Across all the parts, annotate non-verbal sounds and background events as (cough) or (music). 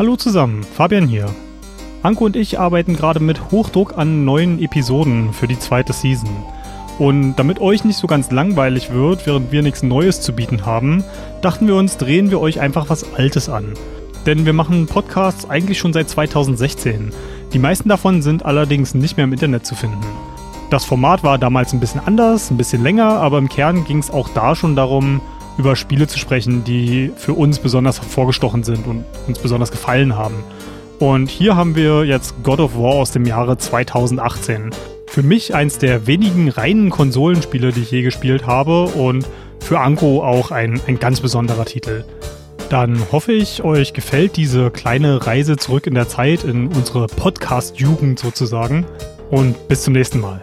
Hallo zusammen, Fabian hier. Anko und ich arbeiten gerade mit Hochdruck an neuen Episoden für die zweite Season. Und damit euch nicht so ganz langweilig wird, während wir nichts Neues zu bieten haben, dachten wir uns, drehen wir euch einfach was Altes an. Denn wir machen Podcasts eigentlich schon seit 2016. Die meisten davon sind allerdings nicht mehr im Internet zu finden. Das Format war damals ein bisschen anders, ein bisschen länger, aber im Kern ging es auch da schon darum, über Spiele zu sprechen, die für uns besonders hervorgestochen sind und uns besonders gefallen haben. Und hier haben wir jetzt God of War aus dem Jahre 2018. Für mich eins der wenigen reinen Konsolenspiele, die ich je gespielt habe und für Anko auch ein, ein ganz besonderer Titel. Dann hoffe ich, euch gefällt diese kleine Reise zurück in der Zeit, in unsere Podcast-Jugend sozusagen. Und bis zum nächsten Mal.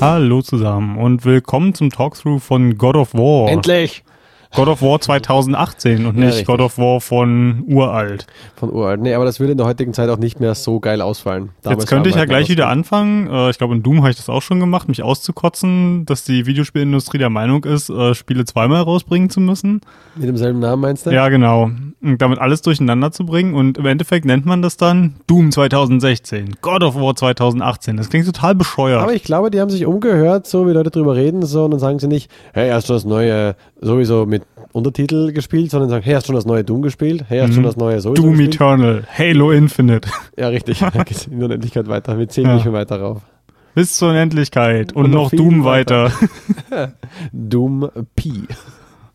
Hallo zusammen und willkommen zum Talkthrough von God of War. Endlich! God of War 2018 und Ja, nicht richtig. God of War von uralt. Von uralt. Nee, aber das würde in der heutigen Zeit auch nicht mehr so geil ausfallen. Damals Jetzt könnte ich ja gleich wieder anfangen. Äh, ich glaube, in Doom habe ich das auch schon gemacht, mich auszukotzen, dass die Videospielindustrie der Meinung ist, äh, Spiele zweimal rausbringen zu müssen. Mit demselben Namen meinst du? Ja, genau. Damit alles durcheinander zu bringen. Und im Endeffekt nennt man das dann Doom 2016, God of War 2018. Das klingt total bescheuert. Aber ich glaube, die haben sich umgehört, so wie Leute drüber reden, so, und dann sagen sie nicht, hey, hast du das neue, sowieso mit Untertitel gespielt, sondern sagen, hey, hast du schon das neue Doom gespielt? Hey, hast du schon das neue sowieso Mhm. Doom gespielt? Eternal, Halo Infinite. (laughs) Ja, richtig. (laughs) Geht in der Unendlichkeit weiter. Wir zählen Ja. nicht mehr weiter rauf. Bis zur Unendlichkeit und, Und noch noch Doom weiter. (laughs) Doom P.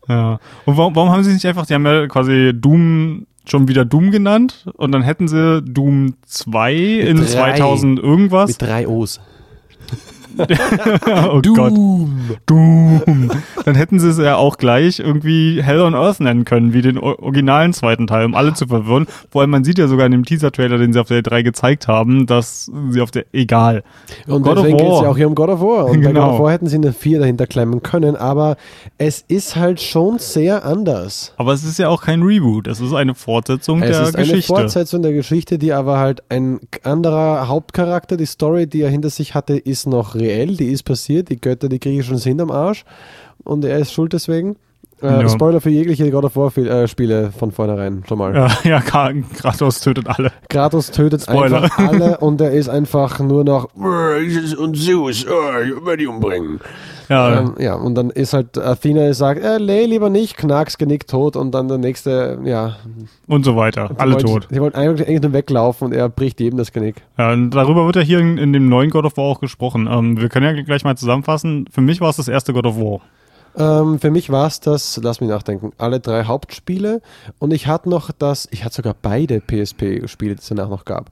Ja. Und warum, warum haben sie nicht einfach, die haben ja quasi Doom schon wieder Doom genannt und dann hätten sie Doom 2 in drei. 2000 irgendwas. Mit drei O's. (laughs) oh Gott. Doom. Dann hätten sie es ja auch gleich irgendwie Hell on Earth nennen können, wie den originalen zweiten Teil, um alle zu verwirren. Vor allem, man sieht ja sogar in dem Teaser-Trailer, den sie auf der 3 gezeigt haben, dass sie auf der, egal. Und God deswegen geht es ja auch hier um God of War. Und bei Genau. God of War hätten sie eine 4 dahinter klemmen können, aber es ist halt schon sehr anders. Aber es ist ja auch kein Reboot, es ist eine Fortsetzung Es der ist eine Geschichte. Fortsetzung der Geschichte, die aber halt ein anderer Hauptcharakter, die Story, die er hinter sich hatte, ist noch reell, die ist passiert, die Götter, die kriege schon sind am Arsch und er ist schuld deswegen. Äh, Ja. Spoiler für jegliche God of War Fil- äh, Spiele von vornherein schon mal. ja, (laughs) ja, Kra- Kratos tötet alle. Kratos tötet Spoiler. einfach alle (laughs) und er ist einfach nur noch und Zeus, äh, ich werde die umbringen. Ja, Ähm, ja, und dann ist halt Athena, sagt, äh, nee, lieber nicht, Knacks, Genick tot und dann der nächste, ja. und so weiter. die Alle wollen- tot. Die wollten eigentlich eigentlich nur weglaufen und er bricht jedem das Genick. Ja, und darüber wird ja hier in, in dem neuen God of War auch gesprochen. Ähm, wir können ja gleich mal zusammenfassen. Für mich war es das erste God of War. Ähm, für mich war es das, lass mich nachdenken, alle drei Hauptspiele und ich hatte noch das, ich hatte sogar beide PSP-Spiele, die es danach noch gab.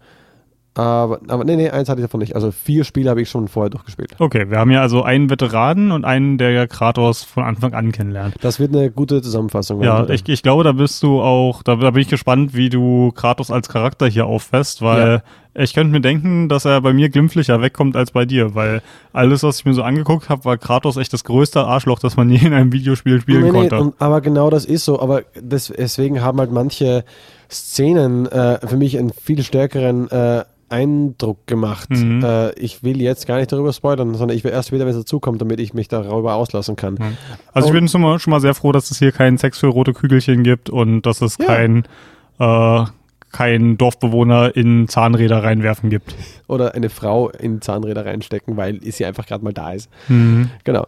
Aber, aber nee, nee, eins hatte ich davon nicht. Also vier Spiele habe ich schon vorher durchgespielt. Okay, wir haben ja also einen Veteranen und einen, der ja Kratos von Anfang an kennenlernt. Das wird eine gute Zusammenfassung. Ja, ich, ich glaube, da bist du auch, da, da bin ich gespannt, wie du Kratos als Charakter hier auffasst, weil ich könnte mir denken, dass er bei mir glimpflicher wegkommt als bei dir, weil alles, was ich mir so angeguckt habe, war Kratos echt das größte Arschloch, das man je in einem Videospiel spielen Nee, nee, konnte. und, aber genau das ist so. Aber das, deswegen haben halt manche Szenen äh, für mich einen viel stärkeren äh, Eindruck gemacht. Mhm. Äh, ich will jetzt gar nicht darüber spoilern, sondern ich will erst wieder, wenn es dazukommt, damit ich mich darüber auslassen kann. Also ich Und- bin schon mal, schon mal sehr froh, dass es hier keinen Sex für rote Kügelchen gibt und dass es Ja. kein, äh, kein Dorfbewohner in Zahnräder reinwerfen gibt. Oder eine Frau in Zahnräder reinstecken, weil sie einfach gerade mal da ist. Mhm. Genau.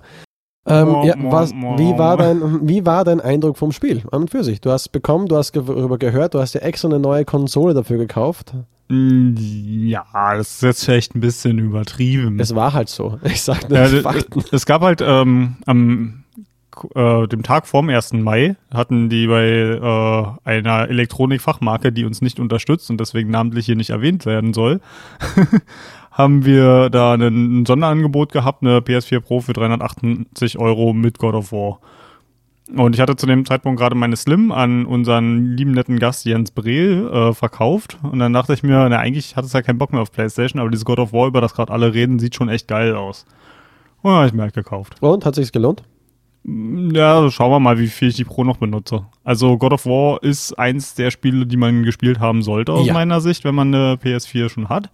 Ähm, Mo- ja, was, mo- wie, war dein, wie war dein Eindruck vom Spiel an und für sich? Du hast bekommen, du hast darüber gehört, du hast dir extra eine neue Konsole dafür gekauft. Ja, das ist jetzt vielleicht ein bisschen übertrieben. Es war halt so. (laughs) Ich sag nur Ja, Fakten. es gab halt ähm, am äh, dem Tag vorm 1. Mai hatten die bei äh, einer Elektronikfachmarke, die uns nicht unterstützt und deswegen namentlich hier nicht erwähnt werden soll, (laughs) haben wir da ein Sonderangebot gehabt, eine PS4 Pro für 380 Euro mit God of War. Und ich hatte zu dem Zeitpunkt gerade meine Slim an unseren lieben netten Gast Jens Brehl äh, verkauft. Und dann dachte ich mir, na eigentlich hat es ja keinen Bock mehr auf Playstation, aber dieses God of War, über das gerade alle reden, sieht schon echt geil aus. Und dann habe ich mir halt gekauft. Und hat sich's gelohnt? Ja, also schauen wir mal, wie viel ich die Pro noch benutze. Also God of War ist eins der Spiele, die man gespielt haben sollte, aus Ja. meiner Sicht, wenn man eine PS4 schon hat.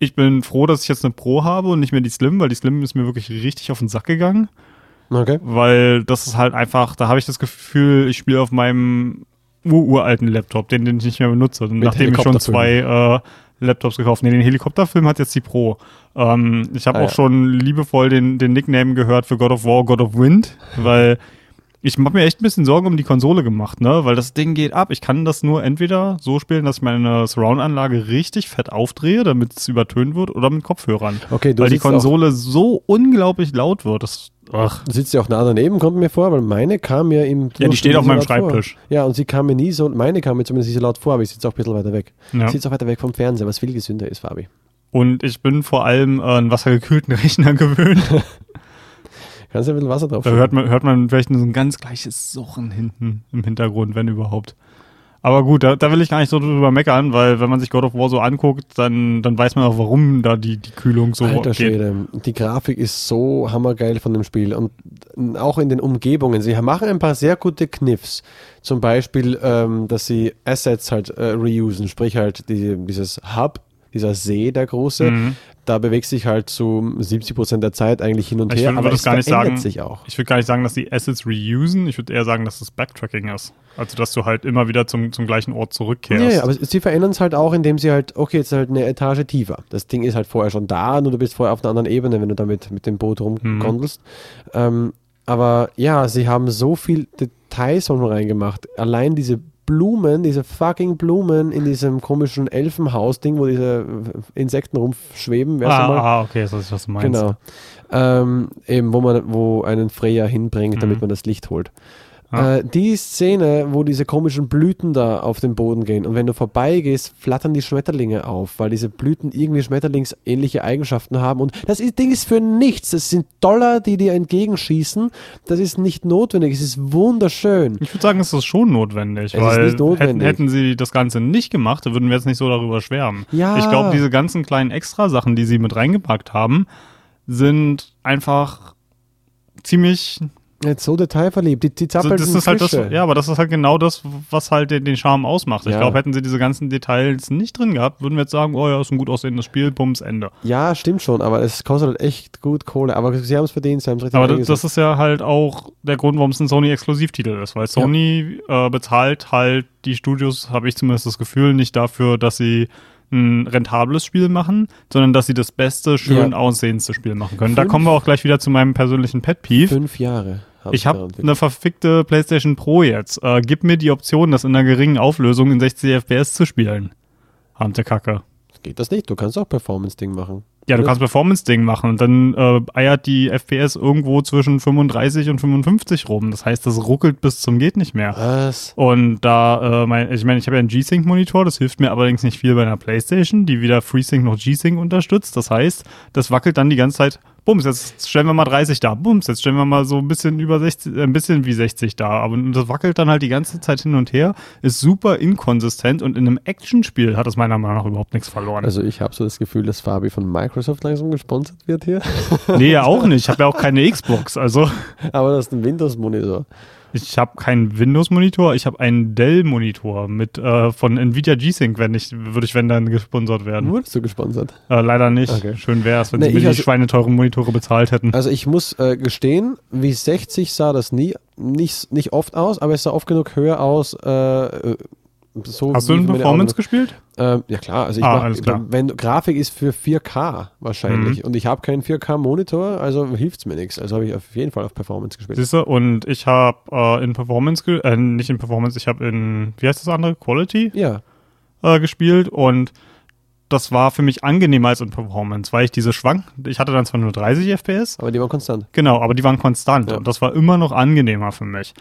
ich bin froh, dass ich jetzt eine Pro habe und nicht mehr die Slim, weil die Slim ist mir wirklich richtig auf den Sack gegangen. Okay. Weil das ist halt einfach, da habe ich das Gefühl, ich spiele auf meinem uralten Laptop, den, den ich nicht mehr benutze. nachdem ich schon zwei äh, Laptops gekauft. Nee, den Helikopterfilm hat jetzt die Pro. Ähm, ich habe Ah, auch ja. schon liebevoll den, den Nickname gehört für God of War, God of Wind, weil ich habe mir echt ein bisschen Sorgen um die Konsole gemacht, ne? Weil das Ding geht ab. Ich kann das nur entweder so spielen, dass ich meine Surround-Anlage richtig fett aufdrehe, damit es übertönt wird, oder mit Kopfhörern. Okay, du weil die Konsole so unglaublich laut wird. Das, ach, sitzt ja auch nah daneben, kommt mir vor, weil meine kam mir im. Ja, die steht auf so meinem laut vor. Schreibtisch. Ja, und sie kam mir nie so, meine kam mir zumindest nicht so laut vor, aber ich sitze auch ein bisschen weiter weg. ja. Ich sitze auch weiter weg vom Fernseher, was viel gesünder ist, Fabi. Und ich bin vor allem äh, einen wassergekühlten (laughs) Rechner gewöhnt. (laughs) Kannst du ein bisschen Wasser drauf Da hört man, hört man vielleicht nur so ein ganz gleiches Suchen hinten im Hintergrund, wenn überhaupt. Aber gut, da, da will ich gar nicht so drüber meckern, weil wenn man sich God of War so anguckt, dann, dann weiß man auch, warum da die, die Kühlung so Alter geht. Schwede, die Grafik ist so hammergeil von dem Spiel und auch in den Umgebungen. Sie machen ein paar sehr gute Kniffs. Zum Beispiel, ähm, dass sie Assets halt äh, reusen, sprich halt die, dieses Hub, dieser See, der große, Mhm. da bewegt sich halt zu 70 Prozent der Zeit eigentlich hin und her, würde aber das es gar nicht sagen. sich auch. Ich würde gar nicht sagen, dass die Assets reusen. Ich würde eher sagen, dass das Backtracking ist. Also, dass du halt immer wieder zum, zum gleichen Ort zurückkehrst. Ja, ja, aber sie verändern es halt auch, indem sie halt, okay, jetzt halt eine Etage tiefer. Das Ding ist halt vorher schon da, nur du bist vorher auf einer anderen Ebene, wenn du damit mit dem Boot rumgondelst. Ähm, aber ja, sie haben so viel Details von reingemacht. Allein diese Blumen, diese fucking Blumen in diesem komischen Elfenhaus-Ding, wo diese Insekten rumschweben. Ah, mal? ah, okay, das ist, was du meinst. Genau. Ähm, eben, wo man, wo einen Freya hinbringt, damit Mhm. man das Licht holt. Ah. Äh, die Szene, wo diese komischen Blüten da auf den Boden gehen und wenn du vorbeigehst, flattern die Schmetterlinge auf, weil diese Blüten irgendwie schmetterlingsähnliche Eigenschaften haben und das ist, Ding ist für nichts. Das sind Dollar, die dir entgegenschießen. Das ist nicht notwendig. Es ist wunderschön. Ich würde sagen, es ist schon notwendig, Es ist weil nicht notwendig. Hätten, hätten sie das Ganze nicht gemacht, dann würden wir jetzt nicht so darüber schwärmen. Ja. Ich glaube, diese ganzen kleinen Extrasachen, die sie mit reingepackt haben, sind einfach ziemlich. Jetzt so detailverliebt. Die, die zappeln das ist halt das, ja, aber das ist halt genau das, was halt den, den Charme ausmacht. Ich Ja. glaube, hätten sie diese ganzen Details nicht drin gehabt, würden wir jetzt sagen, oh ja, ist ein gut aussehendes Spiel, Bums, Ende. Ja, stimmt schon, aber es kostet halt echt gut Kohle. Aber sie haben es verdient, sie haben es richtig Aber das, das ist ja halt auch der Grund, warum es ein Sony-Exklusivtitel ist, weil Sony äh, bezahlt halt die Studios, habe ich zumindest das Gefühl, nicht dafür, dass sie ein rentables Spiel machen, sondern dass sie das beste, schön Ja. aussehendste Spiel machen können. Da Fünf- kommen wir auch gleich wieder zu meinem persönlichen Pet Peeve. Fünf Jahre. Haben Ich habe eine verfickte PlayStation Pro jetzt. Äh, gib mir die Option, das in einer geringen Auflösung in 60 FPS zu spielen. Hamte Kacke. Geht das nicht? Du kannst auch Performance-Ding machen. Ja, du kannst Performance-Ding machen und dann äh, eiert die FPS irgendwo zwischen 35 und 55 rum. Das heißt, das ruckelt bis zum geht nicht mehr. Was? Und da, äh, mein, ich meine, ich habe ja einen G-Sync-Monitor, das hilft mir allerdings nicht viel bei einer Playstation, die weder FreeSync noch G-Sync unterstützt. Das heißt, das wackelt dann die ganze Zeit. Bums, jetzt stellen wir mal 30 da. Bums, jetzt stellen wir mal so ein bisschen über 60, äh, ein bisschen wie 60 da. Aber das wackelt dann halt die ganze Zeit hin und her, ist super inkonsistent und in einem Actionspiel hat das meiner Meinung nach überhaupt nichts verloren. Also ich habe so das Gefühl, dass Fabi von Microsoft langsam gesponsert wird hier. nee, ja (laughs) auch nicht. Ich habe ja auch keine Xbox. Also Aber das ist ein Windows-Monitor. Ich habe keinen Windows-Monitor, ich habe einen Dell-Monitor mit äh, von Nvidia G-Sync, wenn ich, würde ich wenn dann gesponsert werden. Wurdest du gesponsert? Äh, leider nicht. Okay. Schön wäre es, wenn Nee, sie mir ich die also- schweineteuren Monitore bezahlt hätten. Also ich muss äh, gestehen, wie 60 sah das nie, nicht, nicht oft aus, aber es sah oft genug höher aus. Äh, äh, so Hast du in Performance gespielt? Ähm, ja klar, also ich Ah, mach, klar. wenn Grafik ist für 4K wahrscheinlich Mhm. und ich habe keinen 4K-Monitor, also hilft es mir nichts. Also habe ich auf jeden Fall auf Performance gespielt. Siehst du, und ich habe äh, in Performance, äh, nicht in Performance, ich habe in, wie heißt das andere, Quality Ja, äh, gespielt und das war für mich angenehmer als in Performance, weil ich diese Schwank, ich hatte dann zwar nur 30 FPS, aber die waren konstant. Genau, aber die waren konstant Ja. und das war immer noch angenehmer für mich.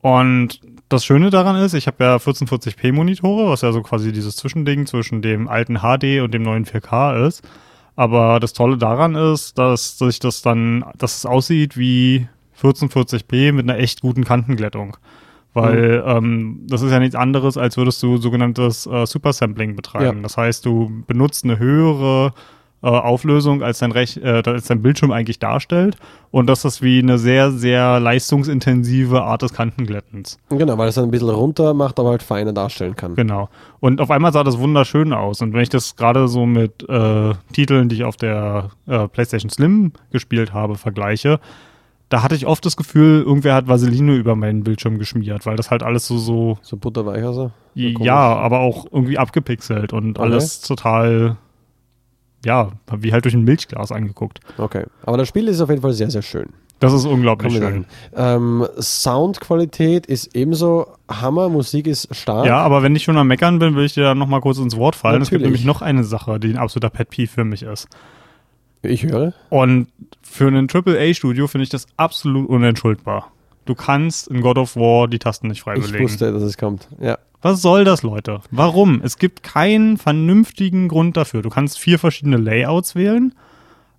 Und das Schöne daran ist, ich habe ja 1440p Monitore, was ja so quasi dieses Zwischending zwischen dem alten HD und dem neuen 4K ist. Aber das Tolle daran ist, dass sich das dann, dass es aussieht wie 1440p mit einer echt guten Kantenglättung. Weil ähm, das ist ja nichts anderes, als würdest du sogenanntes äh, Supersampling betreiben. Ja. Das heißt, du benutzt eine höhere äh, Auflösung, als dein, Rech äh, als dein Bildschirm eigentlich darstellt und dass das wie eine sehr, sehr leistungsintensive Art des Kantenglättens. Genau, weil es dann ein bisschen runter macht, aber halt feiner darstellen kann. Genau. Und auf einmal sah das wunderschön aus. Und wenn ich das gerade so mit äh, Titeln, die ich auf der äh, PlayStation Slim gespielt habe, vergleiche, da hatte ich oft das Gefühl, irgendwer hat Vaseline über meinen Bildschirm geschmiert, weil das halt alles so so So butterweich also? So ja, aber auch irgendwie abgepixelt und Okay. alles total ja, wie halt durch ein Milchglas angeguckt. Okay. Aber das Spiel ist auf jeden Fall sehr, sehr schön. Das ist unglaublich schön. Ähm, Soundqualität ist ebenso Hammer, Musik ist stark. Ja, aber wenn ich schon am Meckern bin, will ich dir da noch mal kurz ins Wort fallen. Es gibt Natürlich. nämlich noch eine Sache, die ein absoluter Pet Peeve für mich ist. Ich höre. Und für ein AAA-Studio finde ich das absolut unentschuldbar. Du kannst in God of War die Tasten nicht frei Ich belegen. wusste, dass es kommt. Ja. Was soll das, Leute? Warum? Es gibt keinen vernünftigen Grund dafür. Du kannst vier verschiedene Layouts wählen,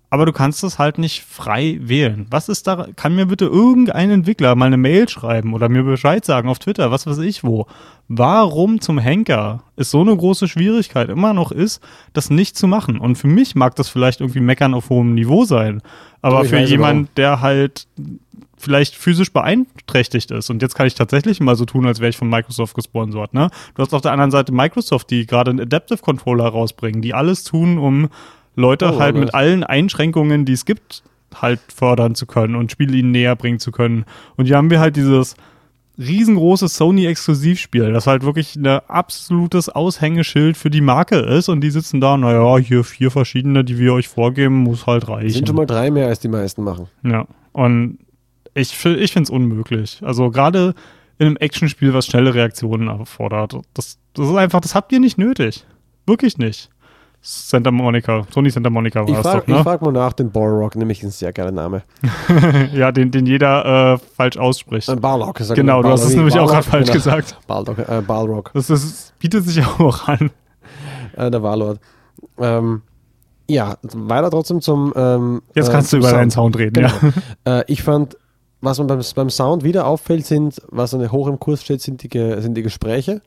aber du kannst es halt nicht frei wählen. Was ist da? Kann mir bitte irgendein Entwickler mal eine Mail schreiben oder mir Bescheid sagen auf Twitter, was weiß ich wo? Warum zum Henker es so eine große Schwierigkeit immer noch ist, das nicht zu machen? Und für mich mag das vielleicht irgendwie meckern auf hohem Niveau sein, aber ich für weiß jemand, der halt vielleicht physisch beeinträchtigt ist. Und jetzt kann ich tatsächlich mal so tun, als wäre ich von Microsoft gesponsert. Ne? Du hast auf der anderen Seite Microsoft, die gerade einen Adaptive Controller rausbringen, die alles tun, um Leute Oh, halt mit allen Einschränkungen, die es gibt, halt fördern zu können und Spiele ihnen näher bringen zu können. Und hier haben wir halt dieses riesengroße Sony-Exklusivspiel, das halt wirklich ein absolutes Aushängeschild für die Marke ist und die sitzen da, naja, hier vier verschiedene, die wir euch vorgeben, muss halt reichen. Sind schon mal drei mehr, als die meisten machen. Ja, und ich, ich finde es unmöglich. Also gerade in einem Actionspiel, was schnelle Reaktionen erfordert, das, das ist einfach, das habt ihr nicht nötig. Wirklich nicht. Santa Monica, Sony Santa Monica Ich war es doch, ne? frag mal nach dem Balrog, nämlich ein sehr geiler Name. (laughs) ja, den, den jeder äh, falsch ausspricht. Äh, Balrog. sag genau, du hast es nämlich auch gerade falsch genau. gesagt. (laughs) Balrog, äh, Balrog Das, das bietet sich (laughs) auch an. äh, der Warlord. Ähm, ja, weiter trotzdem zum. Ähm, Jetzt äh, kannst du zum über deinen Sound. Sound reden, Genau. ja. Äh, ich fand, was man beim, beim Sound wieder auffällt, sind, was hoch im Kurs steht, sind die, sind die Gespräche,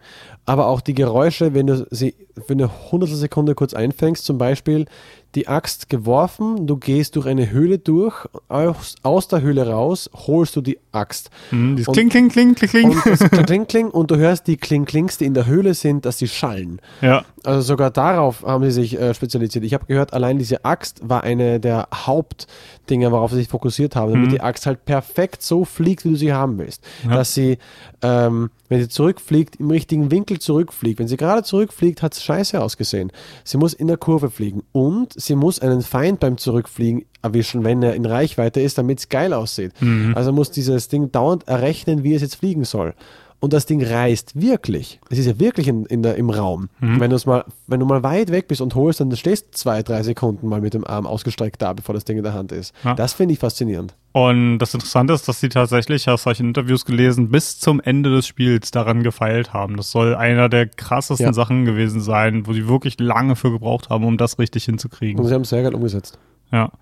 aber auch die Geräusche, wenn du sie für eine hundertstel Sekunde kurz einfängst, zum Beispiel die Axt geworfen, du gehst durch eine Höhle durch, aus, aus der Höhle raus, holst du die Axt. Hm, dieses Und- Kling, Kling, Kling, Kling, Kling. Und das (laughs) Kling, Kling, und du hörst die Kling-Klings, die in der Höhle sind, dass sie schallen. ja. Also sogar darauf haben sie sich äh, spezialisiert. Ich habe gehört, allein diese Axt war eine der Hauptdinge, worauf sie sich fokussiert haben, damit Mhm. die Axt halt perfekt so fliegt, wie du sie haben willst. Ja. Dass sie, ähm, wenn sie zurückfliegt, im richtigen Winkel zurückfliegt. Wenn sie gerade zurückfliegt, hat es scheiße ausgesehen. Sie muss in der Kurve fliegen und sie muss einen Feind beim Zurückfliegen erwischen, wenn er in Reichweite ist, damit es geil aussieht. Mhm. Also muss dieses Ding dauernd errechnen, wie es jetzt fliegen soll. Und das Ding reißt wirklich. Es ist ja wirklich in, in der, im Raum. Mhm. Wenn, mal, wenn du mal weit weg bist und holst, dann stehst zwei, drei Sekunden mal mit dem Arm ausgestreckt da, bevor das Ding in der Hand ist. Ja. Das finde ich faszinierend. Und das Interessante ist, dass sie tatsächlich, ich in Interviews gelesen, bis zum Ende des Spiels daran gefeilt haben. Das soll einer der krassesten Ja. Sachen gewesen sein, wo sie wirklich lange für gebraucht haben, um das richtig Und hinzukriegen. sie haben es sehr geil umgesetzt. Ja.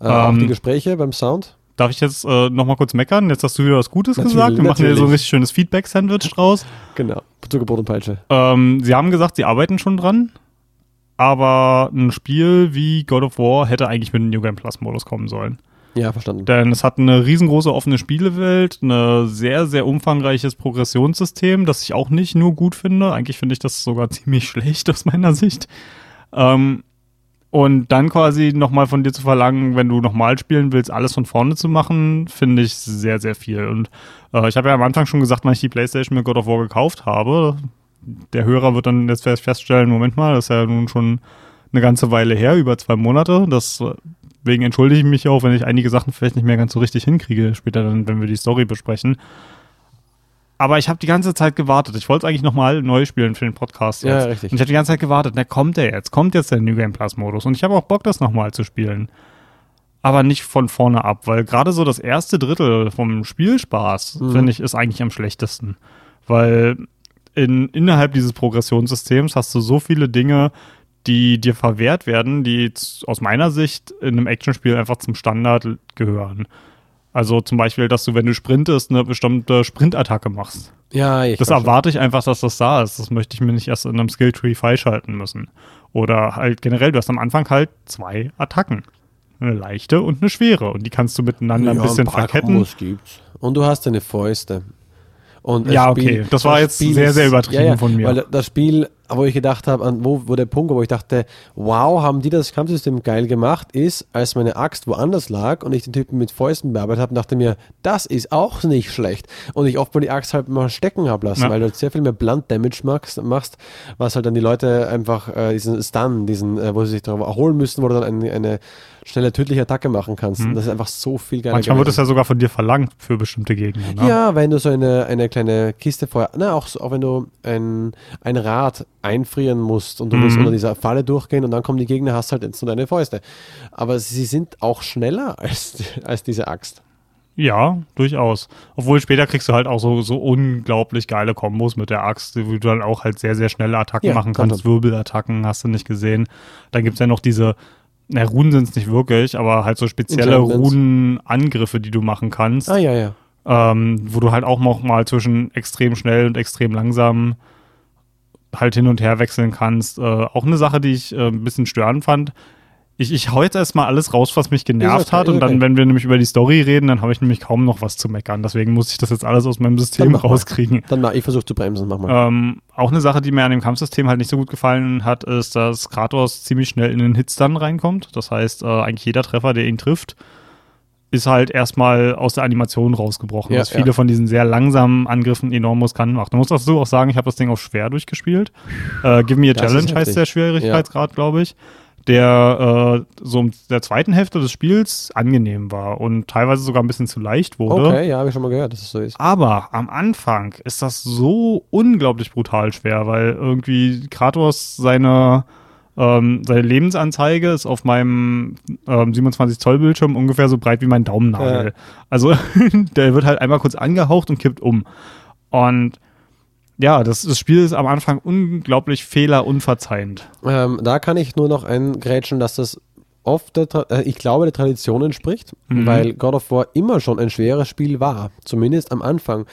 Äh, auch Ähm, die Gespräche beim Sound. Darf ich jetzt äh, nochmal kurz meckern? Jetzt hast du wieder was Gutes Natürlich, gesagt. Wir machen hier so ein natürlich. richtig schönes Feedback-Sandwich draus. Genau. Zuckerbrot und Peitsche. Ähm, sie haben gesagt, sie arbeiten schon dran. Aber ein Spiel wie God of War hätte eigentlich mit dem New Game Plus Modus kommen sollen. Ja, verstanden. Denn es hat eine riesengroße offene Spielewelt, ein sehr, sehr umfangreiches Progressionssystem, das ich auch nicht nur gut finde. Eigentlich finde ich das sogar (laughs) ziemlich schlecht aus meiner Sicht. Ähm, und dann quasi nochmal von dir zu verlangen, wenn du nochmal spielen willst, alles von vorne zu machen, finde ich sehr, sehr viel. Und äh, ich habe ja am Anfang schon gesagt, wann ich die Playstation mit God of War gekauft habe. Der Hörer wird dann jetzt feststellen, Moment mal, das ist ja nun schon eine ganze Weile her, über zwei Monate. Deswegen entschuldige ich mich auch, wenn ich einige Sachen vielleicht nicht mehr ganz so richtig hinkriege, später dann, wenn wir die Story besprechen. Aber ich habe die ganze Zeit gewartet. Ich wollte es eigentlich nochmal neu spielen für den Podcast. Ja, jetzt. richtig. Und ich habe die ganze Zeit gewartet. Na, kommt der jetzt? Kommt jetzt der New Game Plus Modus? Und ich habe auch Bock, das nochmal zu spielen. Aber nicht von vorne ab, weil gerade so das erste Drittel vom Spielspaß, Mhm. finde ich, ist eigentlich am schlechtesten. Weil in, innerhalb dieses Progressionssystems hast du so viele Dinge, die dir verwehrt werden, die aus meiner Sicht in einem Actionspiel einfach zum Standard gehören. Also zum Beispiel, dass du, wenn du sprintest, eine bestimmte Sprintattacke machst. Ja, ich Das erwarte ich einfach, dass das da ist. Das möchte ich mir nicht erst in einem Skilltree freischalten müssen. Oder halt generell, du hast am Anfang halt zwei Attacken. Eine leichte und eine schwere. Und die kannst du miteinander ein bisschen verketten. Kombos gibt's. Und du hast deine Fäuste. Und Ja, Spiel- okay. Das war jetzt Spiel sehr, ist- sehr übertrieben von mir. Weil das Spiel, wo ich gedacht habe, an wo, wo der Punkt, wo ich dachte, wow, haben die das Kampfsystem geil gemacht, ist, als meine Axt woanders lag und ich den Typen mit Fäusten bearbeitet habe, dachte mir, das ist auch nicht schlecht. Und ich oft mal die Axt halt mal stecken habe lassen, Ja. weil du sehr viel mehr Blunt Damage machst, machst was halt dann die Leute einfach äh, diesen Stun, diesen, äh, wo sie sich darauf erholen müssen, wo du dann eine, eine schnelle tödliche Attacke machen kannst. Und das ist einfach so viel geiler. Manchmal wird gewesen. es ja sogar von dir verlangt für bestimmte Gegner. Ne? Ja, wenn du so eine, eine kleine Kiste vorher, na, auch, so, auch wenn du ein, ein Rad einfrieren musst und du musst Mhm. unter dieser Falle durchgehen und dann kommen die Gegner, hast halt jetzt nur deine Fäuste. Aber sie sind auch schneller (laughs) als, als diese Axt. Ja, durchaus. Obwohl später kriegst du halt auch so, so unglaublich geile Kombos mit der Axt, wo du dann auch halt sehr, sehr schnelle Attacken Ja, machen kann kannst. Wirbelattacken hast du nicht gesehen. Dann gibt's ja noch diese, na, Runen sind's nicht wirklich, aber halt so spezielle. Runenangriffe, die du machen kannst. Ah, ja, ja. ähm, wo du halt auch noch mal zwischen extrem schnell und extrem langsam halt hin und her wechseln kannst. Äh, auch eine Sache, die ich äh, ein bisschen störend fand. Ich, ich hau jetzt erstmal alles raus, was mich genervt okay, hat. Und dann, okay. wenn wir nämlich über die Story reden, dann habe ich nämlich kaum noch was zu meckern. Deswegen muss ich das jetzt alles aus meinem Dann System mach mal. rauskriegen. Dann mal, ich versuche zu bremsen, mach mal. Ähm, auch eine Sache, die mir an dem Kampfsystem halt nicht so gut gefallen hat, ist, dass Kratos ziemlich schnell in den Hitstun reinkommt. Das heißt, äh, eigentlich jeder Treffer, der ihn trifft, ist halt erstmal aus der Animation rausgebrochen, Ja, was ja. viele von diesen sehr langsamen Angriffen enorm riskant macht. Man muss dazu auch sagen, ich habe das Ding auf schwer durchgespielt. Äh, Give Me a Das Challenge heißt der Schwierigkeitsgrad, glaube ich. Der äh, so in der zweiten Hälfte des Spiels angenehm war und teilweise sogar ein bisschen zu leicht wurde. Okay, ja, habe ich schon mal gehört, dass es so ist. Aber am Anfang ist das so unglaublich brutal schwer, weil irgendwie Kratos seine, ähm, seine Lebensanzeige ist auf meinem ähm, 27 Zoll Bildschirm ungefähr so breit wie mein Daumennagel. Ja. Also (laughs) der wird halt einmal kurz angehaucht und kippt um. Und ja, das, das Spiel ist am Anfang unglaublich fehlerunverzeihend. Ähm, da kann ich nur noch eingrätschen, dass das oft, der, Tra- äh, ich glaube, der Tradition entspricht, Mhm. weil God of War immer schon ein schweres Spiel war, zumindest am Anfang.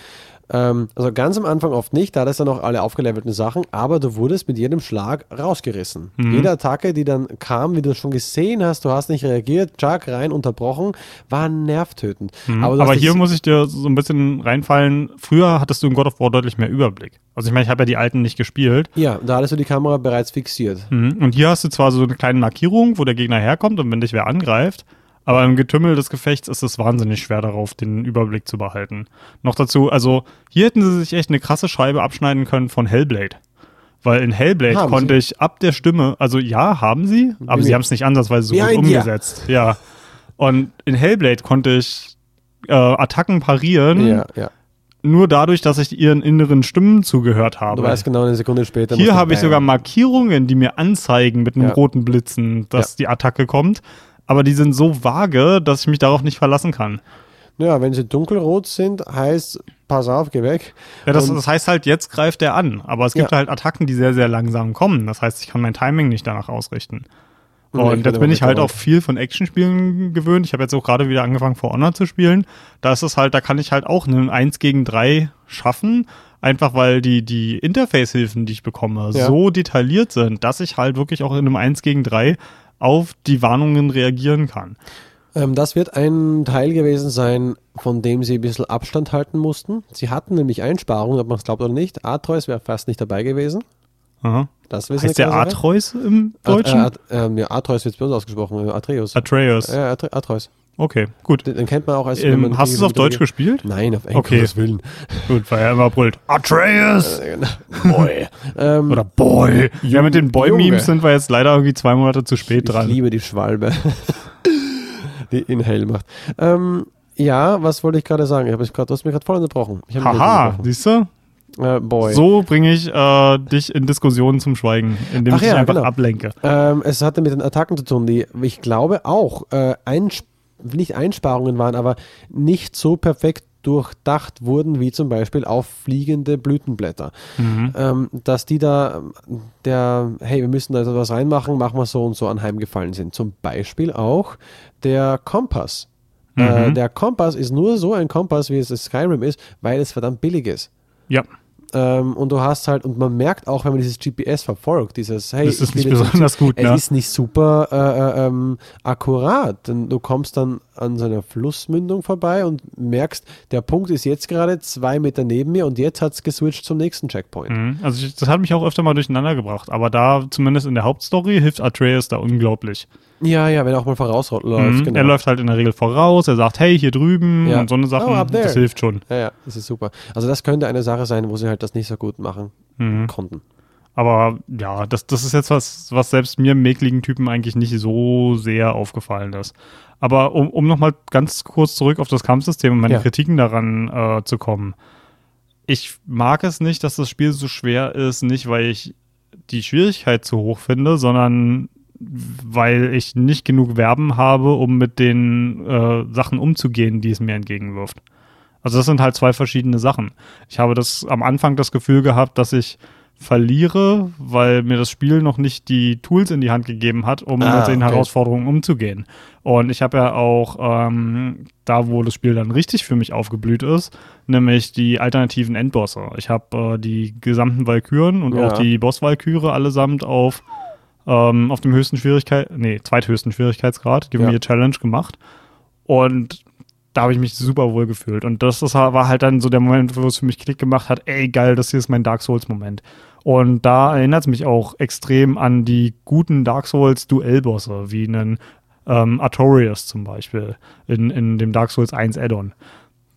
Ähm, also ganz am Anfang oft nicht, da hat es dann noch alle aufgelevelten Sachen, aber du wurdest mit jedem Schlag rausgerissen. Mhm. Jede Attacke, die dann kam, wie du schon gesehen hast, du hast nicht reagiert, Chuck rein, unterbrochen, war nervtötend. Aber, du Mhm. Aber dich- hier muss ich dir so ein bisschen reinfallen. Früher hattest du in God of War deutlich mehr Überblick. Also ich meine, ich habe ja die alten nicht gespielt. ja, da hattest du die Kamera bereits fixiert. Mhm. Und hier hast du zwar so eine kleine Markierung, wo der Gegner herkommt und wenn dich wer angreift, aber im Getümmel des Gefechts ist es wahnsinnig schwer darauf, den Überblick zu behalten. Noch dazu, also hier hätten sie sich echt eine krasse Scheibe abschneiden können von Hellblade. Weil in Hellblade Haben konnte sie? ich ab der Stimme, also ja, haben sie, aber Wie- sie haben es nicht ansatzweise so gut umgesetzt. Ja. Und in Hellblade konnte ich äh, Attacken parieren, Ja, ja. nur dadurch, dass ich ihren inneren Stimmen zugehört habe. Du weißt genau, eine Sekunde später. Hier habe ich sogar Markierungen, die mir anzeigen mit einem Ja. roten Blitzen, dass Ja. die Attacke kommt. Aber die sind so vage, dass ich mich darauf nicht verlassen kann. Ja, wenn sie dunkelrot sind, heißt, pass auf, geh weg. Ja, das, das heißt halt, jetzt greift er an. Aber es gibt Ja. halt Attacken, die sehr, sehr langsam kommen. Das heißt, ich kann mein Timing nicht danach ausrichten. Ich Und jetzt bin ich halt auch viel von Actionspielen gewöhnt. Ich habe jetzt auch gerade wieder angefangen, For Honor zu spielen. Da ist es halt, da kann ich halt auch einen 1 gegen 3 schaffen. Einfach weil die, die Interface-Hilfen, die ich bekomme, Ja. so detailliert sind, dass ich halt wirklich auch in einem 1 gegen 3 auf die Warnungen reagieren kann. Ähm, das wird ein Teil gewesen sein, von dem sie ein bisschen Abstand halten mussten. Sie hatten nämlich Einsparungen, ob man es glaubt oder nicht. Atreus wäre fast nicht dabei gewesen. Aha. Das ist Heißt der. Atreus im At- Deutschen? äh, At- ähm, ja, Atreus wird bei uns ausgesprochen, äh, Atreus. Atreus. Ja, Atre- Atreus. Okay, gut. Den, den kennt man auch als. Ähm, hast du es auf Deutsch gespielt? Nein, auf Englisch. Okay. Willen. Gut, weil er immer brüllt. Atreus! (laughs) Boy. ähm, Oder Boy. Ja, mit den. Boy-Memes sind wir jetzt leider irgendwie zwei Monate zu spät ich dran. liebe die Schwalbe, (laughs) die ihn hell macht. Ähm, ja, was wollte ich gerade sagen? Ich hab grad, du hast mich gerade voll unterbrochen. Ich Haha, siehst du? Äh, boy. So bringe ich äh, dich in Diskussionen zum Schweigen, indem Ach ich dich ja, einfach genau. ablenke. Ähm, es hatte mit den Attacken zu tun, die ich glaube auch äh, Einsp nicht Einsparungen waren, aber nicht so perfekt durchdacht wurden, wie zum Beispiel auf fliegende Blütenblätter. Mhm. Ähm, dass die da, der, hey, wir müssen da jetzt was reinmachen, machen wir so und so anheimgefallen sind. Zum Beispiel auch der Kompass. Äh, Mhm. der Kompass ist nur so ein Kompass, wie es das Skyrim ist, weil es verdammt billig ist. Ja. Ähm, und du hast halt, und man merkt auch, wenn man dieses GPS verfolgt, dieses, hey, Das ist ich nicht besonders gut, es ne? ist nicht super äh, äh, ähm, akkurat. Denn du kommst dann an so einer Flussmündung vorbei und merkst, der Punkt ist jetzt gerade zwei Meter neben mir und jetzt hat es geswitcht zum nächsten Checkpoint. Mhm. Also das hat mich auch öfter mal durcheinander gebracht, aber da, zumindest in der Hauptstory, hilft Atreus da unglaublich. Ja, ja, wenn er auch mal vorausläuft. Mhm. Genau. Er läuft halt in der Regel voraus, er sagt, hey, hier drüben Ja. und so eine Sachen, Oh, das hilft schon. Ja, ja, das ist super. Also das könnte eine Sache sein, wo sie halt das nicht so gut machen Mhm. konnten. Aber ja, das, das ist jetzt was, was selbst mir mäkligen Typen eigentlich nicht so sehr aufgefallen ist. Aber um, um nochmal ganz kurz zurück auf das Kampfsystem und meine Ja. Kritiken daran äh, zu kommen. Ich mag es nicht, dass das Spiel so schwer ist, nicht weil ich die Schwierigkeit zu hoch finde, sondern weil ich nicht genug Verben habe, um mit den äh, Sachen umzugehen, die es mir entgegenwirft. Also das sind halt zwei verschiedene Sachen. Ich habe das am Anfang das Gefühl gehabt, dass ich verliere, weil mir das Spiel noch nicht die Tools in die Hand gegeben hat, um Ah, mit den okay. Herausforderungen umzugehen. Und ich habe ja auch ähm, da, wo das Spiel dann richtig für mich aufgeblüht ist, nämlich die alternativen Endbosse. Ich habe äh, die gesamten Valkyren und Ja. auch die Boss-Valkyre allesamt auf, ähm, auf dem höchsten Schwierigkeit, nee, zweithöchsten Schwierigkeitsgrad, Give Ja. A Challenge gemacht. Und da habe ich mich super wohl gefühlt. Und das ist, war halt dann so der Moment, wo es für mich Klick gemacht hat, ey, geil, das hier ist mein Dark Souls-Moment. Und da erinnert es mich auch extrem an die guten Dark Souls-Duellbosse, wie einen ähm, Artorias zum Beispiel in, in dem Dark Souls 1 Add-on.